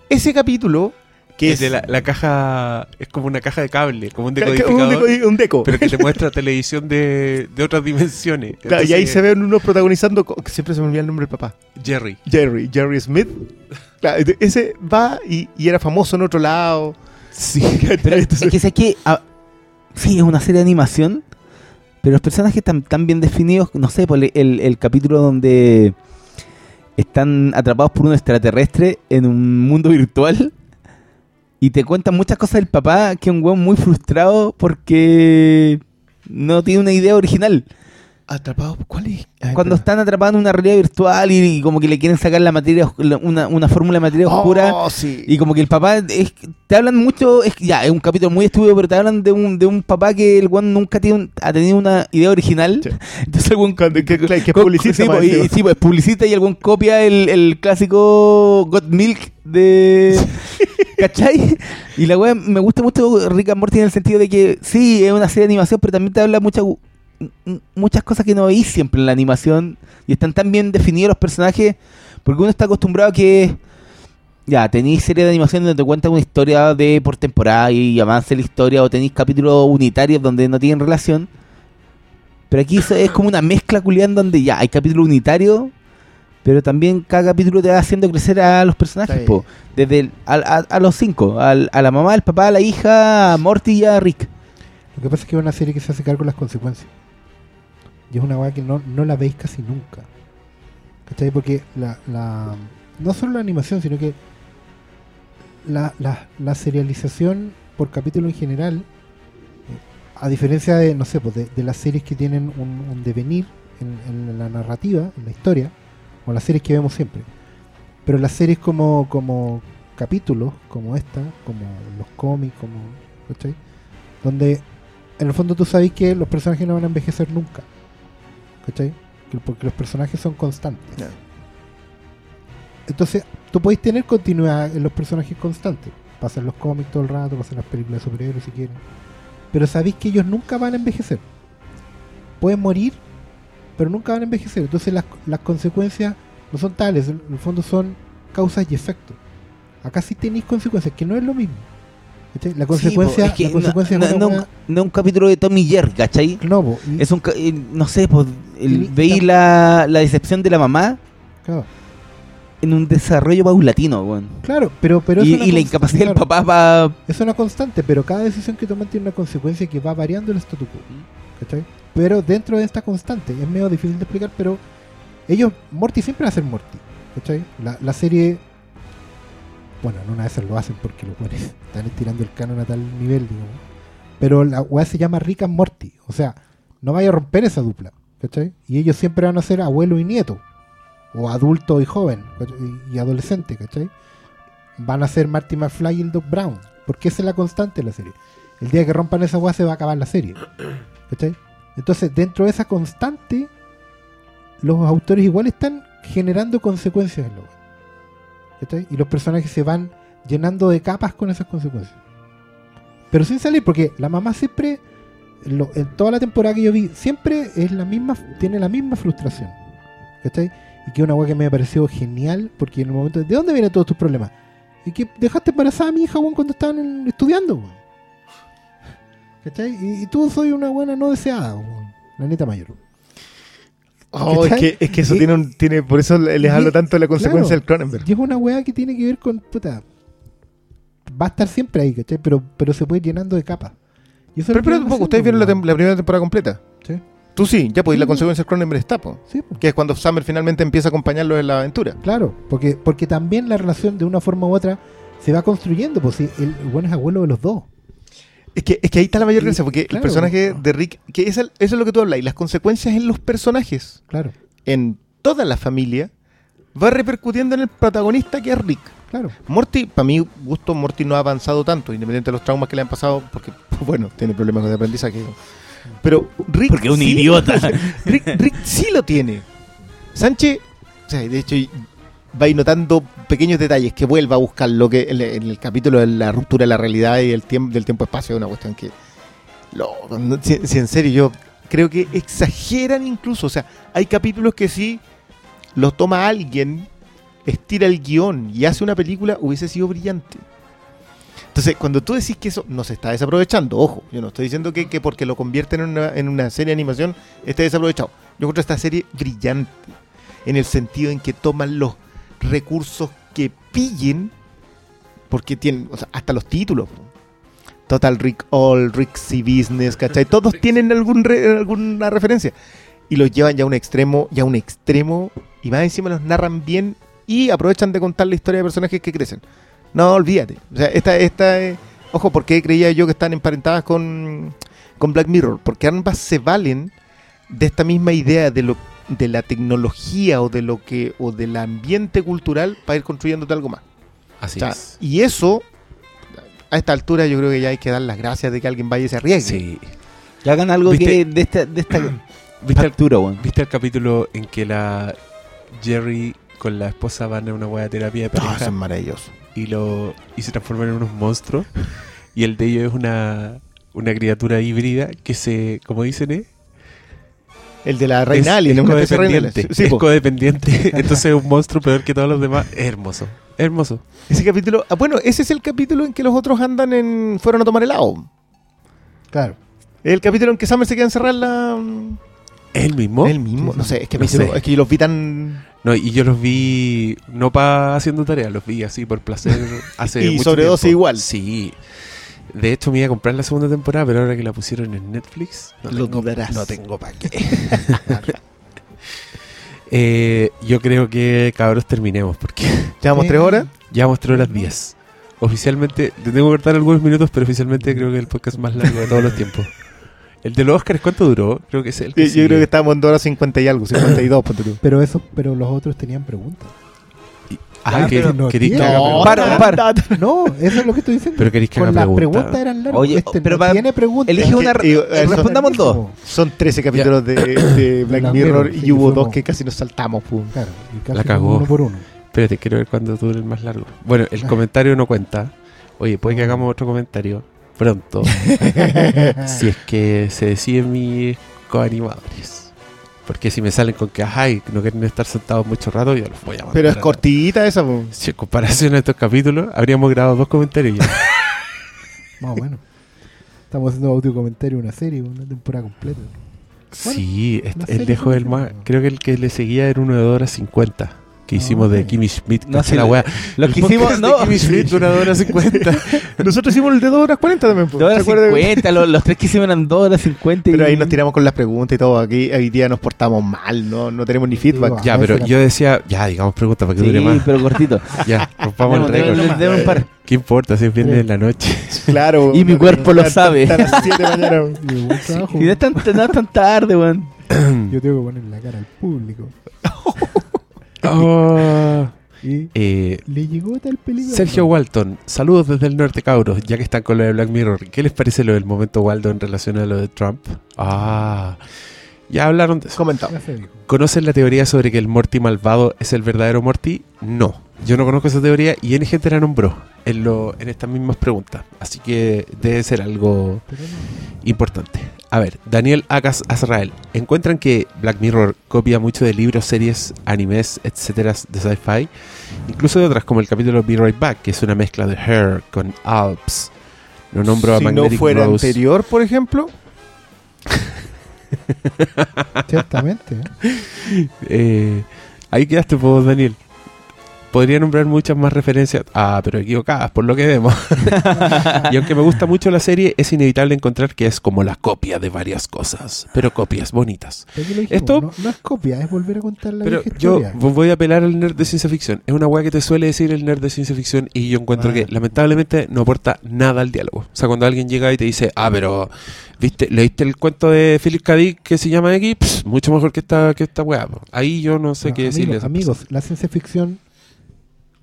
Ese capítulo, que es de la, la caja es como una caja de cable, como un ca- ca- decodificador, un, deco, un deco. pero que te muestra televisión de, de otras dimensiones. Claro, y ahí se ven unos protagonizando, que siempre se me olvida el nombre del papá. Jerry. Jerry, Jerry Smith. Claro, ese va y, y era famoso en otro lado. Sí. Pero es que sé que. ah, sí, es una serie de animación. Pero los personajes están tan bien definidos. No sé, por el, el- el capítulo donde están atrapados por un extraterrestre en un mundo virtual. Y te cuentan muchas cosas del papá, que es un weón muy frustrado porque no tiene una idea original. Atrapado, ¿cuál es? Ay, Cuando están atrapados en una realidad virtual y, y como que le quieren sacar la materia, una, una fórmula de materia oscura. Oh, sí. Y como que el papá, es, te hablan mucho, es, que ya, es un capítulo muy estúpido, pero te hablan de un, de un papá que el weón nunca tiene ha tenido una idea original. Sí. Entonces el Cuando- que- claro, que es publicista, Sí, pues, y, sí, pues, publicista y el copia el, el clásico Got Milk de... ¿Cachai? Y la weá me gusta mucho Rick and Morty en el sentido de que sí, es una serie de animación, pero también te habla muchas muchas cosas que no veis siempre en la animación y están tan bien definidos los personajes porque uno está acostumbrado a que ya tenéis series de animación donde te cuentan una historia de por temporada y avance la historia o tenéis capítulos unitarios donde no tienen relación pero aquí es como una mezcla culiando donde ya hay capítulos unitarios pero también cada capítulo te va haciendo crecer a los personajes Sí. po. desde el- al- a, a los cinco al- a la mamá, al papá, a la hija, a Morty y a Rick Lo que pasa es que es una serie que se hace cargo de las consecuencias. Y es una weá que no, no la veis casi nunca. ¿Cachai? Porque la, la, no solo la animación, sino que la, la, la serialización por capítulo en general, eh, a diferencia de, no sé, pues de, de las series que tienen un, un devenir en, en la narrativa, en la historia, o las series que vemos siempre. Pero las series como, como capítulos, como esta, como los cómics, como. ¿Cachai? Donde en el fondo tú sabes que los personajes no van a envejecer nunca. ¿Cachai? Que- Porque los personajes son constantes. Entonces, tú podéis tener continuidad en los personajes constantes. Pasan los cómics todo el rato, pasan las películas de superhéroes si quieren. Pero sabéis que ellos nunca van a envejecer. Pueden morir, pero nunca van a envejecer. Entonces las, las consecuencias no son tales, en el fondo son causas y efectos. Acá sí tenéis consecuencias, que no es lo mismo. ¿Cachai? La consecuencia, Sí, po, es que la consecuencia no, no- no es un capítulo de Tommy Jerry, ¿cachai? no, po, y- Es un, eh, no sé, pues, veí la, la decepción de la mamá claro, en un desarrollo paulatino, weón. claro, pero, pero Y, la incapacidad del papá va... Es una constante, pero cada decisión que toman tiene una consecuencia que va variando el statu quo. ¿cachai? Pero dentro de esta constante, es medio difícil de explicar, pero ellos, Morty siempre va a ser Morty. ¿cachai? La, serie, bueno, en una esas lo hacen porque los buenos están estirando el canon a tal nivel, digamos. Pero la weá se llama Rick and Morty. O sea, no vaya a romper esa dupla. ¿cachai? Y ellos siempre van a ser abuelo y nieto. O adulto y joven. Y, y adolescente, ¿cachai? Van a ser Marty McFly y el Doc Brown. Porque esa es la constante de la serie. El día que rompan esa weá se va a acabar la serie. ¿Cachai? Entonces, dentro de esa constante, los autores igual están generando consecuencias en weá. ¿Cachai? Y los personajes se van llenando de capas con esas consecuencias. Pero sin salir, porque la mamá siempre, en, lo- toda la temporada que yo vi, siempre es la misma, tiene la misma frustración. ¿Cachai? Y que una weá que me pareció genial, porque en el momento, ¿de dónde vienen todos tus problemas? Y que dejaste embarazada a mi hija, cuando estaban estudiando, weón. ¿Cachai? Y, y tú soy una buena no deseada. La neta mayor. Oh, es que, es que eso tiene un, tiene, por eso les hablo tanto de la consecuencia claro. del Cronenberg. Y es una weá que tiene que ver con, puta, va a estar siempre ahí, ¿cachai? Pero, pero se puede ir llenando de capas. Pero, van un poco, ustedes vieron la, primera temporada completa. Sí, Tú sí, ya pues y la Sí. consecuencia del Cronenberg está, po. sí, pues. que es cuando Summer finalmente empieza a acompañarlo en la aventura. Claro, porque, porque también la relación de una forma u otra se va construyendo, pues si el bueno es abuelo de los dos. Es que, es que ahí está la mayor Y- gracia, porque claro. el personaje de Rick, que es el- eso es lo que tú hablas, y las consecuencias en los personajes, Claro, en toda la familia, va repercutiendo en el protagonista que es Rick. claro. Morty, para mi gusto, Morty no ha avanzado tanto, independiente de los traumas que le han pasado, porque, bueno, tiene problemas de aprendizaje. Pero Rick. Porque es un sí- idiota. Rick, Rick sí lo tiene. Sánchez, o sea, de hecho, va a ir notando pequeños detalles que vuelva a buscar lo que en, el capítulo de la ruptura de la realidad y el tiempo del tiempo-espacio es una cuestión que. si en serio, yo creo que exageran incluso. O sea, hay capítulos que sí los toma alguien, estira el guion y hace una película, hubiese sido brillante. Entonces, cuando tú decís que eso no se está desaprovechando, ojo, yo no estoy diciendo que, que porque lo convierten en una, en una serie de animación esté desaprovechado. Yo encuentro esta serie brillante en el sentido en que toman los recursos que pillen, porque tienen, o sea, hasta los títulos. Total Rick All, Rick C Business, ¿cachai? Todos tienen algún re- alguna referencia. Y los llevan ya a un extremo, ya a un extremo, y más encima los narran bien y aprovechan de contar la historia de personajes que crecen. No, olvídate. O sea, esta, esta eh, ojo, ¿por qué creía yo que están emparentadas con, con Black Mirror? Porque ambas se valen de esta misma idea de lo de la tecnología o de lo que o del ambiente cultural para ir construyéndote algo más. Así O sea, es. y eso a esta altura yo creo que ya hay que dar las gracias de que alguien vaya y se arriesgue. Sí. Que hagan algo ¿Viste? que de esta, de esta ¿Viste weón. ¿Viste el capítulo en que la Jerry con la esposa van a una hueá de terapia de Ah, pareja eso es maravilloso. y, lo, y se transforman en unos monstruos? Y el de ellos es una, una criatura híbrida que se, como dicen, ¿eh? El de la reina es, es codependiente. Sí, es codependiente. Entonces es un monstruo peor que todos los demás. Es hermoso. Es hermoso. Ese capítulo, ah, bueno, ese es el capítulo en que los otros andan en fueron a tomar helado. Claro. Es el capítulo en que Summer se queda encerrada en la ¿Es el mismo? el mismo, no sé, es que, No es que yo los vi tan No, y yo los vi no para haciendo tarea, los vi así por placer hace Y mucho sobredosis tiempo. igual. Sí. De hecho me iba a comprar la segunda temporada, pero ahora que la pusieron en Netflix, no Lo tengo, dudarás. no tengo para qué. Eh, yo creo que cabros terminemos porque llevamos Eh, tres horas. ya mostró las 10. Oficialmente, te tengo que cortar algunos minutos, pero oficialmente creo que el podcast más largo de todos los tiempos. El de los Oscars, ¿cuánto duró? Creo que es el Yo, que yo creo que estábamos en dos horas 50 y algo, 52, ponte tú. Pero eso, pero los otros tenían preguntas. Ah, Ya, que, pero no queréis que haga No, para, para. No, eso es lo que estoy diciendo. Pero queréis que Con haga las preguntas. preguntas eran largas. Oye, este pero no va- tiene preguntas. Elige que, una. eh, respondamos dos. Son 13 capítulos de, de Black Mirror y hubo dos que casi nos saltamos. pu. Claro, y casi La cagó. uno por uno. Espérate, quiero ver cuándo dure el más largo. Bueno, el comentario no cuenta. Oye, puede que hagamos otro comentario pronto. si es que se deciden mis coanimadores. Porque si me salen con que, ajá, y no quieren estar sentados mucho rato, yo los voy a mandar. Pero es cortita esa. pu. Si en comparación a estos capítulos, habríamos grabado dos comentarios ya. Más o menos. Estamos haciendo audio comentario una serie, una temporada completa. sí, la est- serie él dejó se el más. Creo que el que le seguía era uno de dos horas 50. Que hicimos de. Kimmy Schmidt. No sé, la wea. Lo El que hicimos, de no. Kimmy Schmidt dos horas 50. Nosotros hicimos el de 2 horas 40 también. Dos horas ¿Se acuerdan? 50, los, los tres que hicimos eran dos horas 50. y- Pero ahí nos tiramos con las preguntas y todo. Aquí hoy día nos portamos mal, no, no tenemos ni feedback. Sí, ya, pero yo decía, ya, digamos preguntas para que Sí, dure más. pero cortito. Ya, rompamos el Demos- récord. un par. ¿Qué importa si es viernes en la noche? Claro. Y mi cuerpo lo sabe. hasta las 7 de la mañana. Y no es tan, no es tan tarde, weón. Yo tengo que poner la cara al público. Oh, Y eh, le llegó tal peligro. Sergio Walton, saludos desde el norte, cabros, ya que están con lo de Black Mirror. ¿Qué les parece lo del momento Waldo en relación a lo de Trump? Ah, ya hablaron de eso. Comentado. ¿Conocen la teoría sobre que el Morty malvado es el verdadero Morty? No, yo no conozco esa teoría y N gente la nombró en, lo, en estas mismas preguntas. Así que debe ser algo no. importante. A ver, Daniel Agas Azrael. ¿Encuentran que Black Mirror copia mucho de libros, series, animes, etcétera, de sci-fi? Incluso de otras, como el capítulo Be Right Back, que es una mezcla de Her con Alps. Lo nombro a si no Magnetic fuera Rose. anterior, por ejemplo, Ciertamente. ¿eh? Eh, ahí quedaste, vos, Daniel. Podría nombrar muchas más referencias. Ah, pero equivocadas, por lo que vemos. y aunque me gusta mucho la serie, es inevitable encontrar que es como la copia de varias cosas. Pero copias bonitas. Pero dijimos, Esto- no, no es copia, es volver a contar la Pero vieja yo voy a apelar al nerd de ciencia ficción. Es una weá que te suele decir el nerd de ciencia ficción y yo encuentro Ah. que lamentablemente no aporta nada al diálogo. O sea, cuando alguien llega y te dice, ah, pero ¿viste, leíste el cuento de Philip K. Dick que se llama X? Pss, mucho mejor que esta, que esta weá. po". Ahí yo no sé No, qué amigos, esa amigos, la ciencia ficción,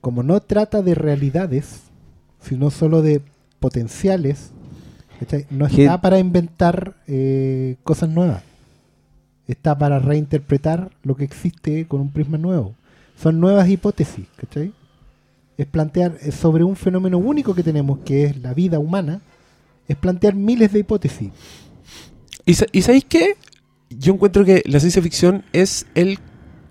como no trata de realidades, sino solo de potenciales, ¿cachai? No está para inventar eh, cosas nuevas. Está para reinterpretar lo que existe con un prisma nuevo. Son nuevas hipótesis, ¿cachai? Es plantear sobre un fenómeno único que tenemos, que es la vida humana, es plantear miles de hipótesis. ¿Y, sa- y sabéis qué? Yo encuentro que la ciencia ficción es el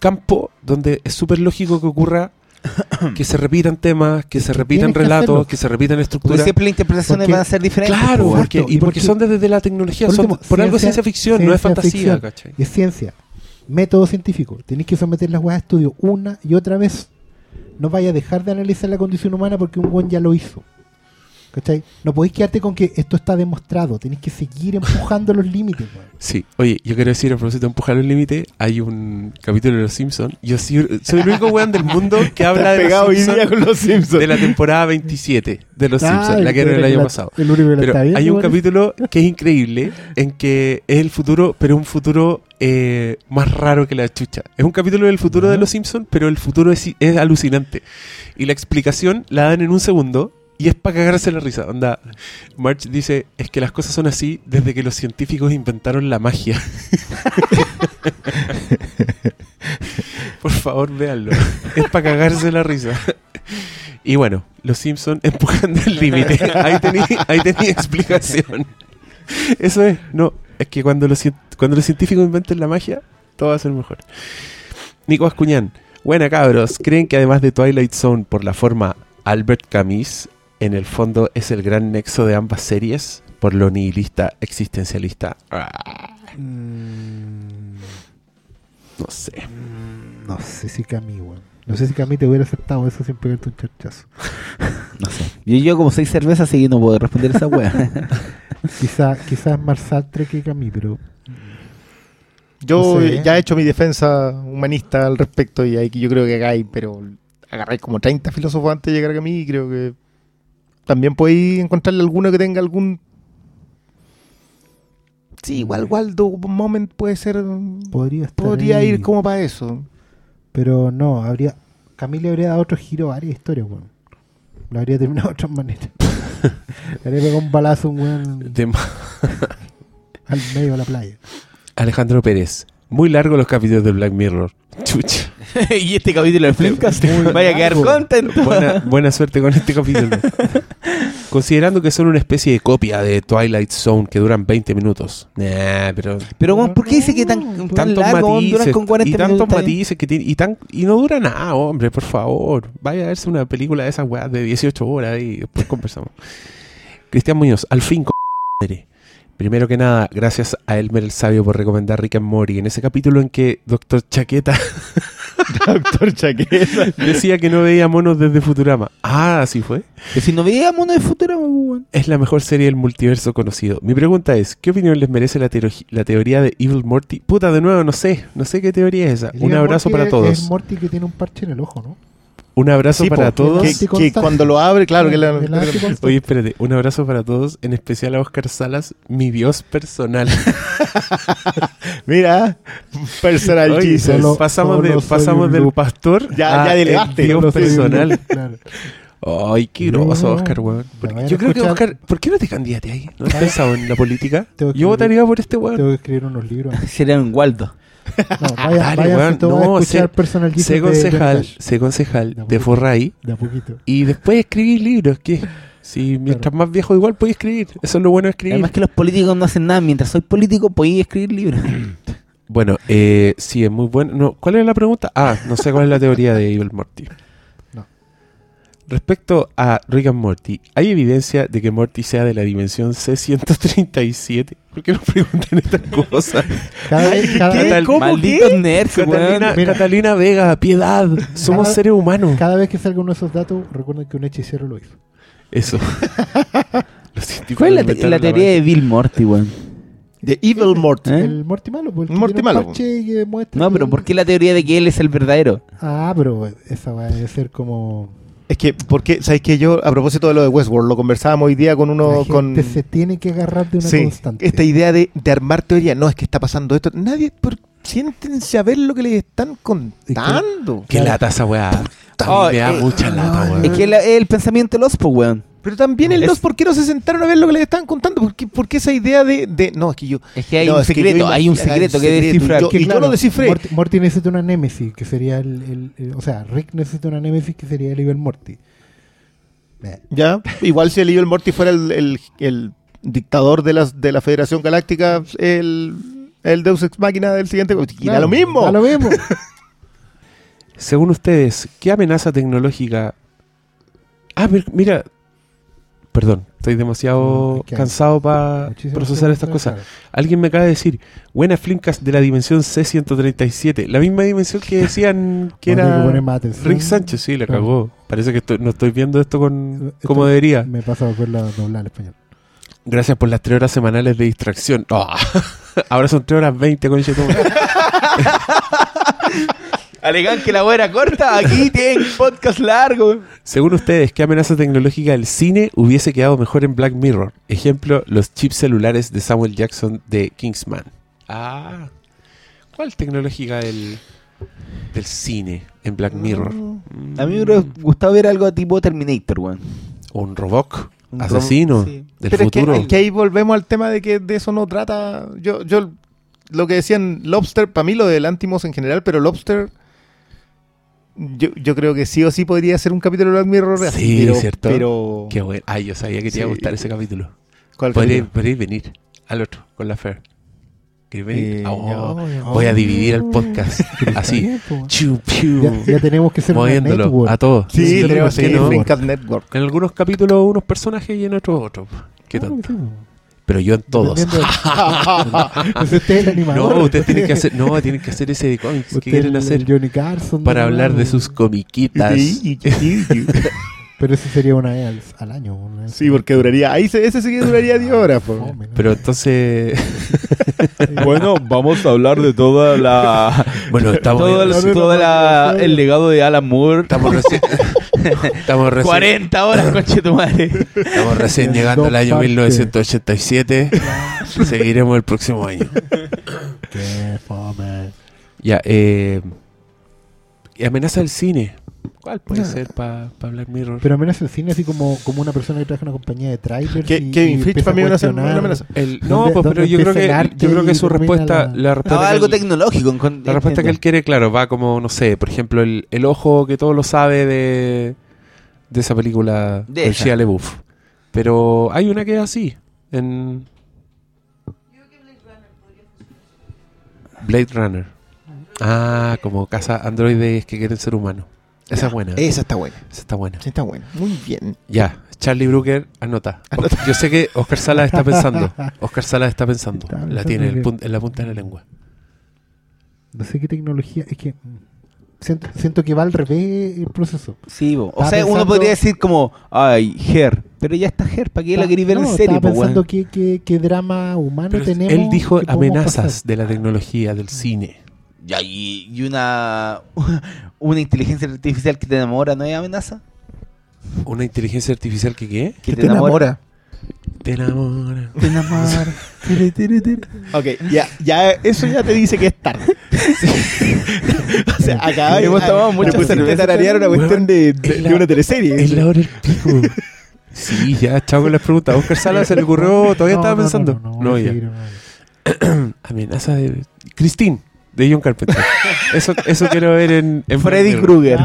campo donde es súper lógico que ocurra que se repitan temas, que se repitan que relatos, que se repitan Porque estructuras. siempre las interpretaciones Porque- van a ser diferentes. Claro, weón. porque, y y porque porque- son desde la tecnología, por son, algo ciencia- ciencia ficción, no es fantasía. ¿cachai? Es ciencia. Método científico. Tenéis que someter las weas a estudio una y otra vez. No vaya a dejar de analizar la condición humana porque un buen ya lo hizo. ¿Cachai? No podéis quedarte con que esto está demostrado. Tenéis que seguir empujando los límites. weón. Sí, oye, yo quiero decir a propósito de empujar los límites, hay un capítulo de Los Simpsons. Yo soy el único weón del mundo que habla de los Simpsons con los Simpsons. de la temporada 27 de Los Ah, Simpsons, la que era el año la- pasado. El único que la Pero está hay un capítulo que es increíble, en que es el futuro, pero un futuro eh, más raro que la chucha. Es un capítulo del futuro de los Simpsons, pero el futuro es, es alucinante. Y la explicación la dan en un segundo y es para cagarse la risa. Onda, March dice, es que las cosas son así desde que los científicos inventaron la magia. Por favor, véanlo. Es para cagarse la risa. Y bueno, los Simpsons empujando el límite. Ahí tenía ahí tení explicación. Eso es. No, es que cuando los, cuando los científicos inventen la magia, todo va a ser mejor. Nico Ascuñán. Buena cabros. ¿Creen que además de Twilight Zone por la forma Albert Camus, en el fondo es el gran nexo de ambas series? Por lo nihilista, existencialista. Mm, no sé. mm, no sé si Cami, weón. No sé si Cami te hubiera aceptado eso sin pegarte un charchazo. No sé. Yo, yo como seis cervezas así que no puedo responder esa wea. Quizá, quizás más Sartre que Cami, pero Yo No sé. ya he hecho mi defensa humanista al respecto y hay, yo creo que acá hay, pero agarráis como 30 filósofos antes de llegar a mí y creo que también podéis encontrarle alguno que tenga algún... Sí, igual Waldo Moment puede ser... podría estar Podría ahí. ir como para eso. Pero no, habría. Camille habría dado otro giro a varias historias, weón. Lo habría terminado de otras maneras. Le habría pegado un balazo un weón al medio de la playa. Alejandro Pérez. Muy largo los capítulos de Black Mirror. Chucha. y este capítulo de Flimcast vaya a quedar contento. Buena, buena suerte con este capítulo. Considerando que son una especie de copia de Twilight Zone que duran 20 minutos. Nah, pero Pero ¿por qué dice que tan, tan tantos largo, weón, matices duran con 40 y tantos matices que tiene y tan y no dura nada, hombre, por favor. Vaya a verse una película de esas weas de 18 horas y después conversamos. Cristian Muñoz, al fin con madre. Primero que nada, gracias a Elmer el Sabio por recomendar Rick and Morty. En ese capítulo en que Doctor Chaqueta Doctor Chaqueta. decía que no veía monos desde Futurama. Ah, así fue. Que si no veíamos uno de futuro, weón. Es la mejor serie del multiverso conocido. Mi pregunta es, ¿qué opinión les merece la, teoría de Evil Morty? Puta, de nuevo, no sé. No sé qué teoría es esa. El Un abrazo Morty para es- Es todos. Morty que tiene un parche en el ojo, ¿no? Un abrazo Sí, para po, todos. Que, cuando lo abre, claro que la... Oye, espérate. Un abrazo para todos, en especial a Oscar Salas, mi dios personal. Mira, personal Oye, Jesus. solo- pasamos de- solo soy pasamos del pastor Ya- a ya el delegaste. dios personal. loop, claro. Ay, qué No, groso, Oscar, weón. Yo creo que. Oscar, ¿por qué no te candidaste ahí? ¿No has pensado en la política? Yo escribir- votaría por este weón. Tengo que escribir unos libros. Sería un Waldo. No, vaya, Dale, vaya vas a No, escuchar sé- Personal Sé concejal, sé concejal De de. Forray De a poquito. y después escribir libros. que Si mientras más viejo igual puedes escribir. Eso es lo bueno de escribir. Además que los políticos no hacen nada. Mientras soy político, podéis escribir libros. Bueno, eh, sí, es muy bueno. No, ¿Cuál es la pregunta? Ah, no sé cuál es la teoría de Evil Morty. Respecto a Rick and Morty, ¿hay evidencia de que Morty sea de la dimensión C137? ¿Por qué no preguntan estas cosas? Cada vez, cada, ¿Qué? vez- ¿Cómo Malditos nerds, Catalina. Mira. Catalina Vega, piedad. Somos Cada- seres humanos. cada vez que salga uno de esos datos, recuerden que un hechicero lo hizo. Eso. ¿Cuál es la, inventaron la teoría de Bill Morty, weón? De Evil Mort. ¿Eh? El Morty malo, pues, el Morty malo, parche y que muestra No, pero ¿por qué la teoría de que él es el verdadero? Ah, pero esa va a ser como. Es que, porque, ¿sabes que Yo, a propósito de lo de Westworld, lo conversábamos hoy día con la uno, gente con... se tiene que agarrar de una Sí, constante. esta idea de, de armar teoría. No, es que está pasando esto. Nadie, por, siéntense a ver lo que les están contando. Qué lata esa weá. Oh, me da eh, mucha lata, weón. Es que el, el pensamiento de los, pues, weón. Pero también el Es- 2, ¿por qué no se sentaron a ver lo que les estaban contando? ¿Por qué, por qué esa idea de, de- No, es que yo... Es que hay No, un secreto, hay un secreto hay que descifrar. yo- Que y yo lo descifré. Morty, Morty necesita una Nemesis, que sería el, el- el- O sea, Rick necesita una Nemesis, que sería el Evil Morty. Ya, igual si el Evil Morty fuera el, el- el dictador de, las, de la Federación Galáctica, el, el Deus Ex Máquina del siguiente... ¡Era claro, lo mismo! Da lo mismo. Según ustedes, ¿qué amenaza tecnológica? Ah, pero mira, perdón, estoy demasiado cansado para procesar estas cosas. Alguien me acaba de decir, buena Flimcast de la dimensión C137, la misma dimensión que decían que era. Rick Sánchez, sí, la Claro. cagó. Parece que estoy- no estoy viendo esto con Esto como debería. Me pasa a volverla a doblar al español. Gracias por las tres horas semanales de distracción. Ah, Ahora son tres horas veinte, con Alegan que la buena era corta, aquí tienen podcast largo. Según ustedes, ¿qué amenaza tecnológica del cine hubiese quedado mejor en Black Mirror? Ejemplo, los chips celulares de Samuel Jackson de Kingsman. Ah, ¿cuál tecnológica del, del cine en Black Mirror? A mí me hubiera gustado ver algo tipo Terminator, weón. ¿Un robot Un asesino sí. del Pero es que, futuro? es que ahí volvemos al tema de que de eso no trata. Yo, yo lo que decían Lobster, para mí lo del Antimos en general, pero Lobster, yo, yo creo que sí o sí podría ser un capítulo de Black Mirror. Sí, pero, ¿cierto? Pero, Qué bueno. Ay, yo sabía que te iba a gustar ese capítulo. ¿cuál Podríais capítulo? podríais venir al otro, con la Fer. Eh, Oh, ya, voy a dividir el podcast así. Chiu, piu. Ya, ya tenemos que ser moviéndolo network. a todos. Sí, Sí, tenemos ¿por que no? Dreamcast Network. En algunos capítulos unos personajes y en otros otros. Qué Claro tonto. Pero yo en todos. Usted es el animador. No, ustedes tienen que hacer, no, tienen que hacer ese de cómics que quieren hacer Johnny Carson. para hablar de sus comiquitas. Pero eso sería una vez al, al año. una vez. Sí, porque duraría. Ahí se- ese sí que duraría 10 horas. Pero entonces, Bueno, vamos a hablar de toda la. bueno, estamos, todo el, la- no. el legado de Alan Moore. estamos recién, estamos recién, 40 horas, conche tu madre. estamos recién llegando al año partes. 1987. Seguiremos el próximo año. Qué fome. Ya, eh, y amenaza del cine. ¿Cuál puede No. ser para Black Mirror? Pero amenaza el cine así como, como una persona que trabaja en una compañía de trailers. Kevin Feige para mí una- cuestionar. una amenaza. El- no, ¿Dónde- pues, pero yo creo que el yo creo que su respuesta, la- la respuesta No, algo él- tecnológico. con- La respuesta que él quiere, claro, va como, no sé, por ejemplo, el, el ojo que todo lo sabe de, de esa película De del esa. Shia LaBeouf. Pero hay una que es así, en Blade Runner. Ah, como casa androides que quieren ser humanos. Esa es buena. Esa está buena. Esa está buena. Sí, está buena. Muy bien. Ya, Charlie Brooker, anota. Yo sé que Oscar Salas está pensando. Oscar Salas está pensando. Está La tiene en, el en la punta de la lengua. No sé qué tecnología. Es que siento, siento que va al revés el proceso. Sí, bo. o sea, uno pensando- podría decir como, ay, Her. Pero ya está Her, ¿para qué la queréis ver no, en serio? Estaba pensando qué, qué, qué drama humano Pero tenemos. él dijo amenazas pasar. de la tecnología, del cine. Ya, y, y una, una inteligencia artificial que te enamora, ¿no es amenaza? ¿Una inteligencia artificial que qué? Que te enamora. Te enamora. Te enamora. Tiri, tiri, tiri. Ok, ya, ya, eso ya te dice que es tarde. o sea, acá Hemos tomado mucha pusiste a cerveza. tararear una cuestión de, de- Es la- de una teleserie. Es la hora del pico. Sí, ya, chao con las preguntas. Oscar Salas se le ocurrió, todavía No, estaba no, pensando. No, ya. Amenaza de. Christine, de John Carpenter. Eso, eso quiero ver en, en Freddy. Krueger.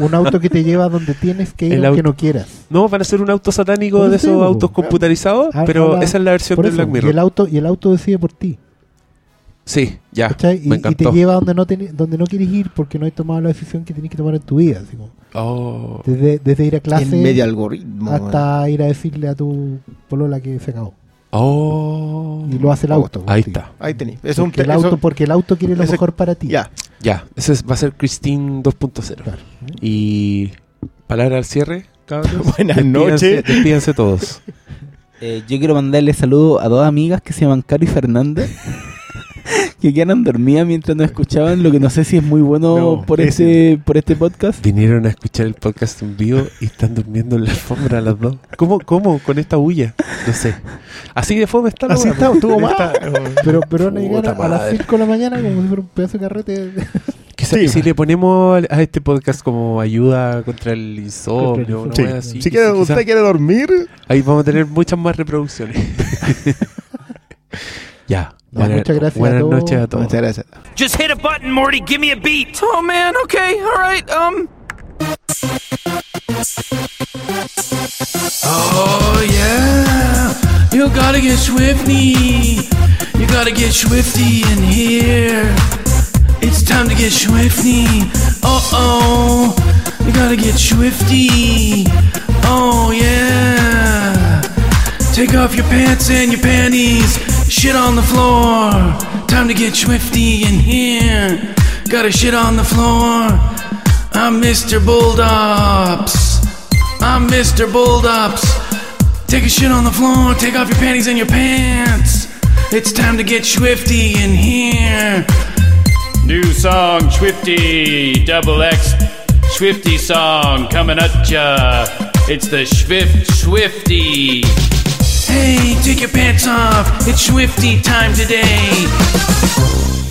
Un auto que te lleva donde tienes que ir El aunque no quieras. No, van a ser un auto satánico de eso esos autos computarizados, Ah, pero ahora, esa es la versión Por de eso, Black y Mirror. el auto y el auto decide por ti. Sí, ya. ¿cachai? Y, me y te lleva donde no, teni- donde no quieres ir porque no has tomado la decisión que tienes que tomar en tu vida. así como, Oh. desde, desde ir a clase en medio algoritmo. hasta ir a decirle a tu polola que se acabó. Oh. Y lo hace el auto. Ahí está. Ahí tenéis. Es un Porque, te- el auto, eso- porque el auto quiere lo ese- mejor para ti. Ya. Ya, ese es- va a ser Christine 2.0. Claro. Y palabra al cierre, cabros. Buenas noches. Despídanse todos. Eh, yo quiero mandarle saludos a dos amigas que se llaman Caro y Fernanda. que quedaron dormidas mientras nos escuchaban, lo que no sé si es muy bueno No, por, pésimo. este, por este podcast. Vinieron a escuchar el podcast en vivo y están durmiendo en la alfombra las dos. ¿Cómo, cómo? Con esta bulla. No sé. Así de fome está la Así está, po. estuvo mal. Está- Pero, pero van a llegar Puta a, las madre. 5 de la mañana como si fuera un pedazo de carrete. Que si, le ponemos a este podcast como ayuda contra el insomnio, Sí. así, Si quiere- usted quiere dormir, ahí vamos a tener muchas más reproducciones. ya. Ya, muchas gracias a Buenas todos. noches a todos. muchas gracias. Just hit a button, Morty. Give me a beat. Oh man. Okay. All right. Um. Oh yeah, you gotta get swifty. You gotta get swifty in here. It's time to get swifty. Uh oh, you gotta get swifty. Oh yeah. Take off your pants and your panties. Shit on the floor. Time to get swifty in here. Gotta shit on the floor. I'm Mr. Bulldops. I'm Mr. Bulldops. Take a shit on the floor, take off your panties and your pants. It's time to get swifty in here. New song, Swifty, double X, Swifty song coming at ya. It's the Swift Swifty. Hey, take your pants off. It's swifty time today.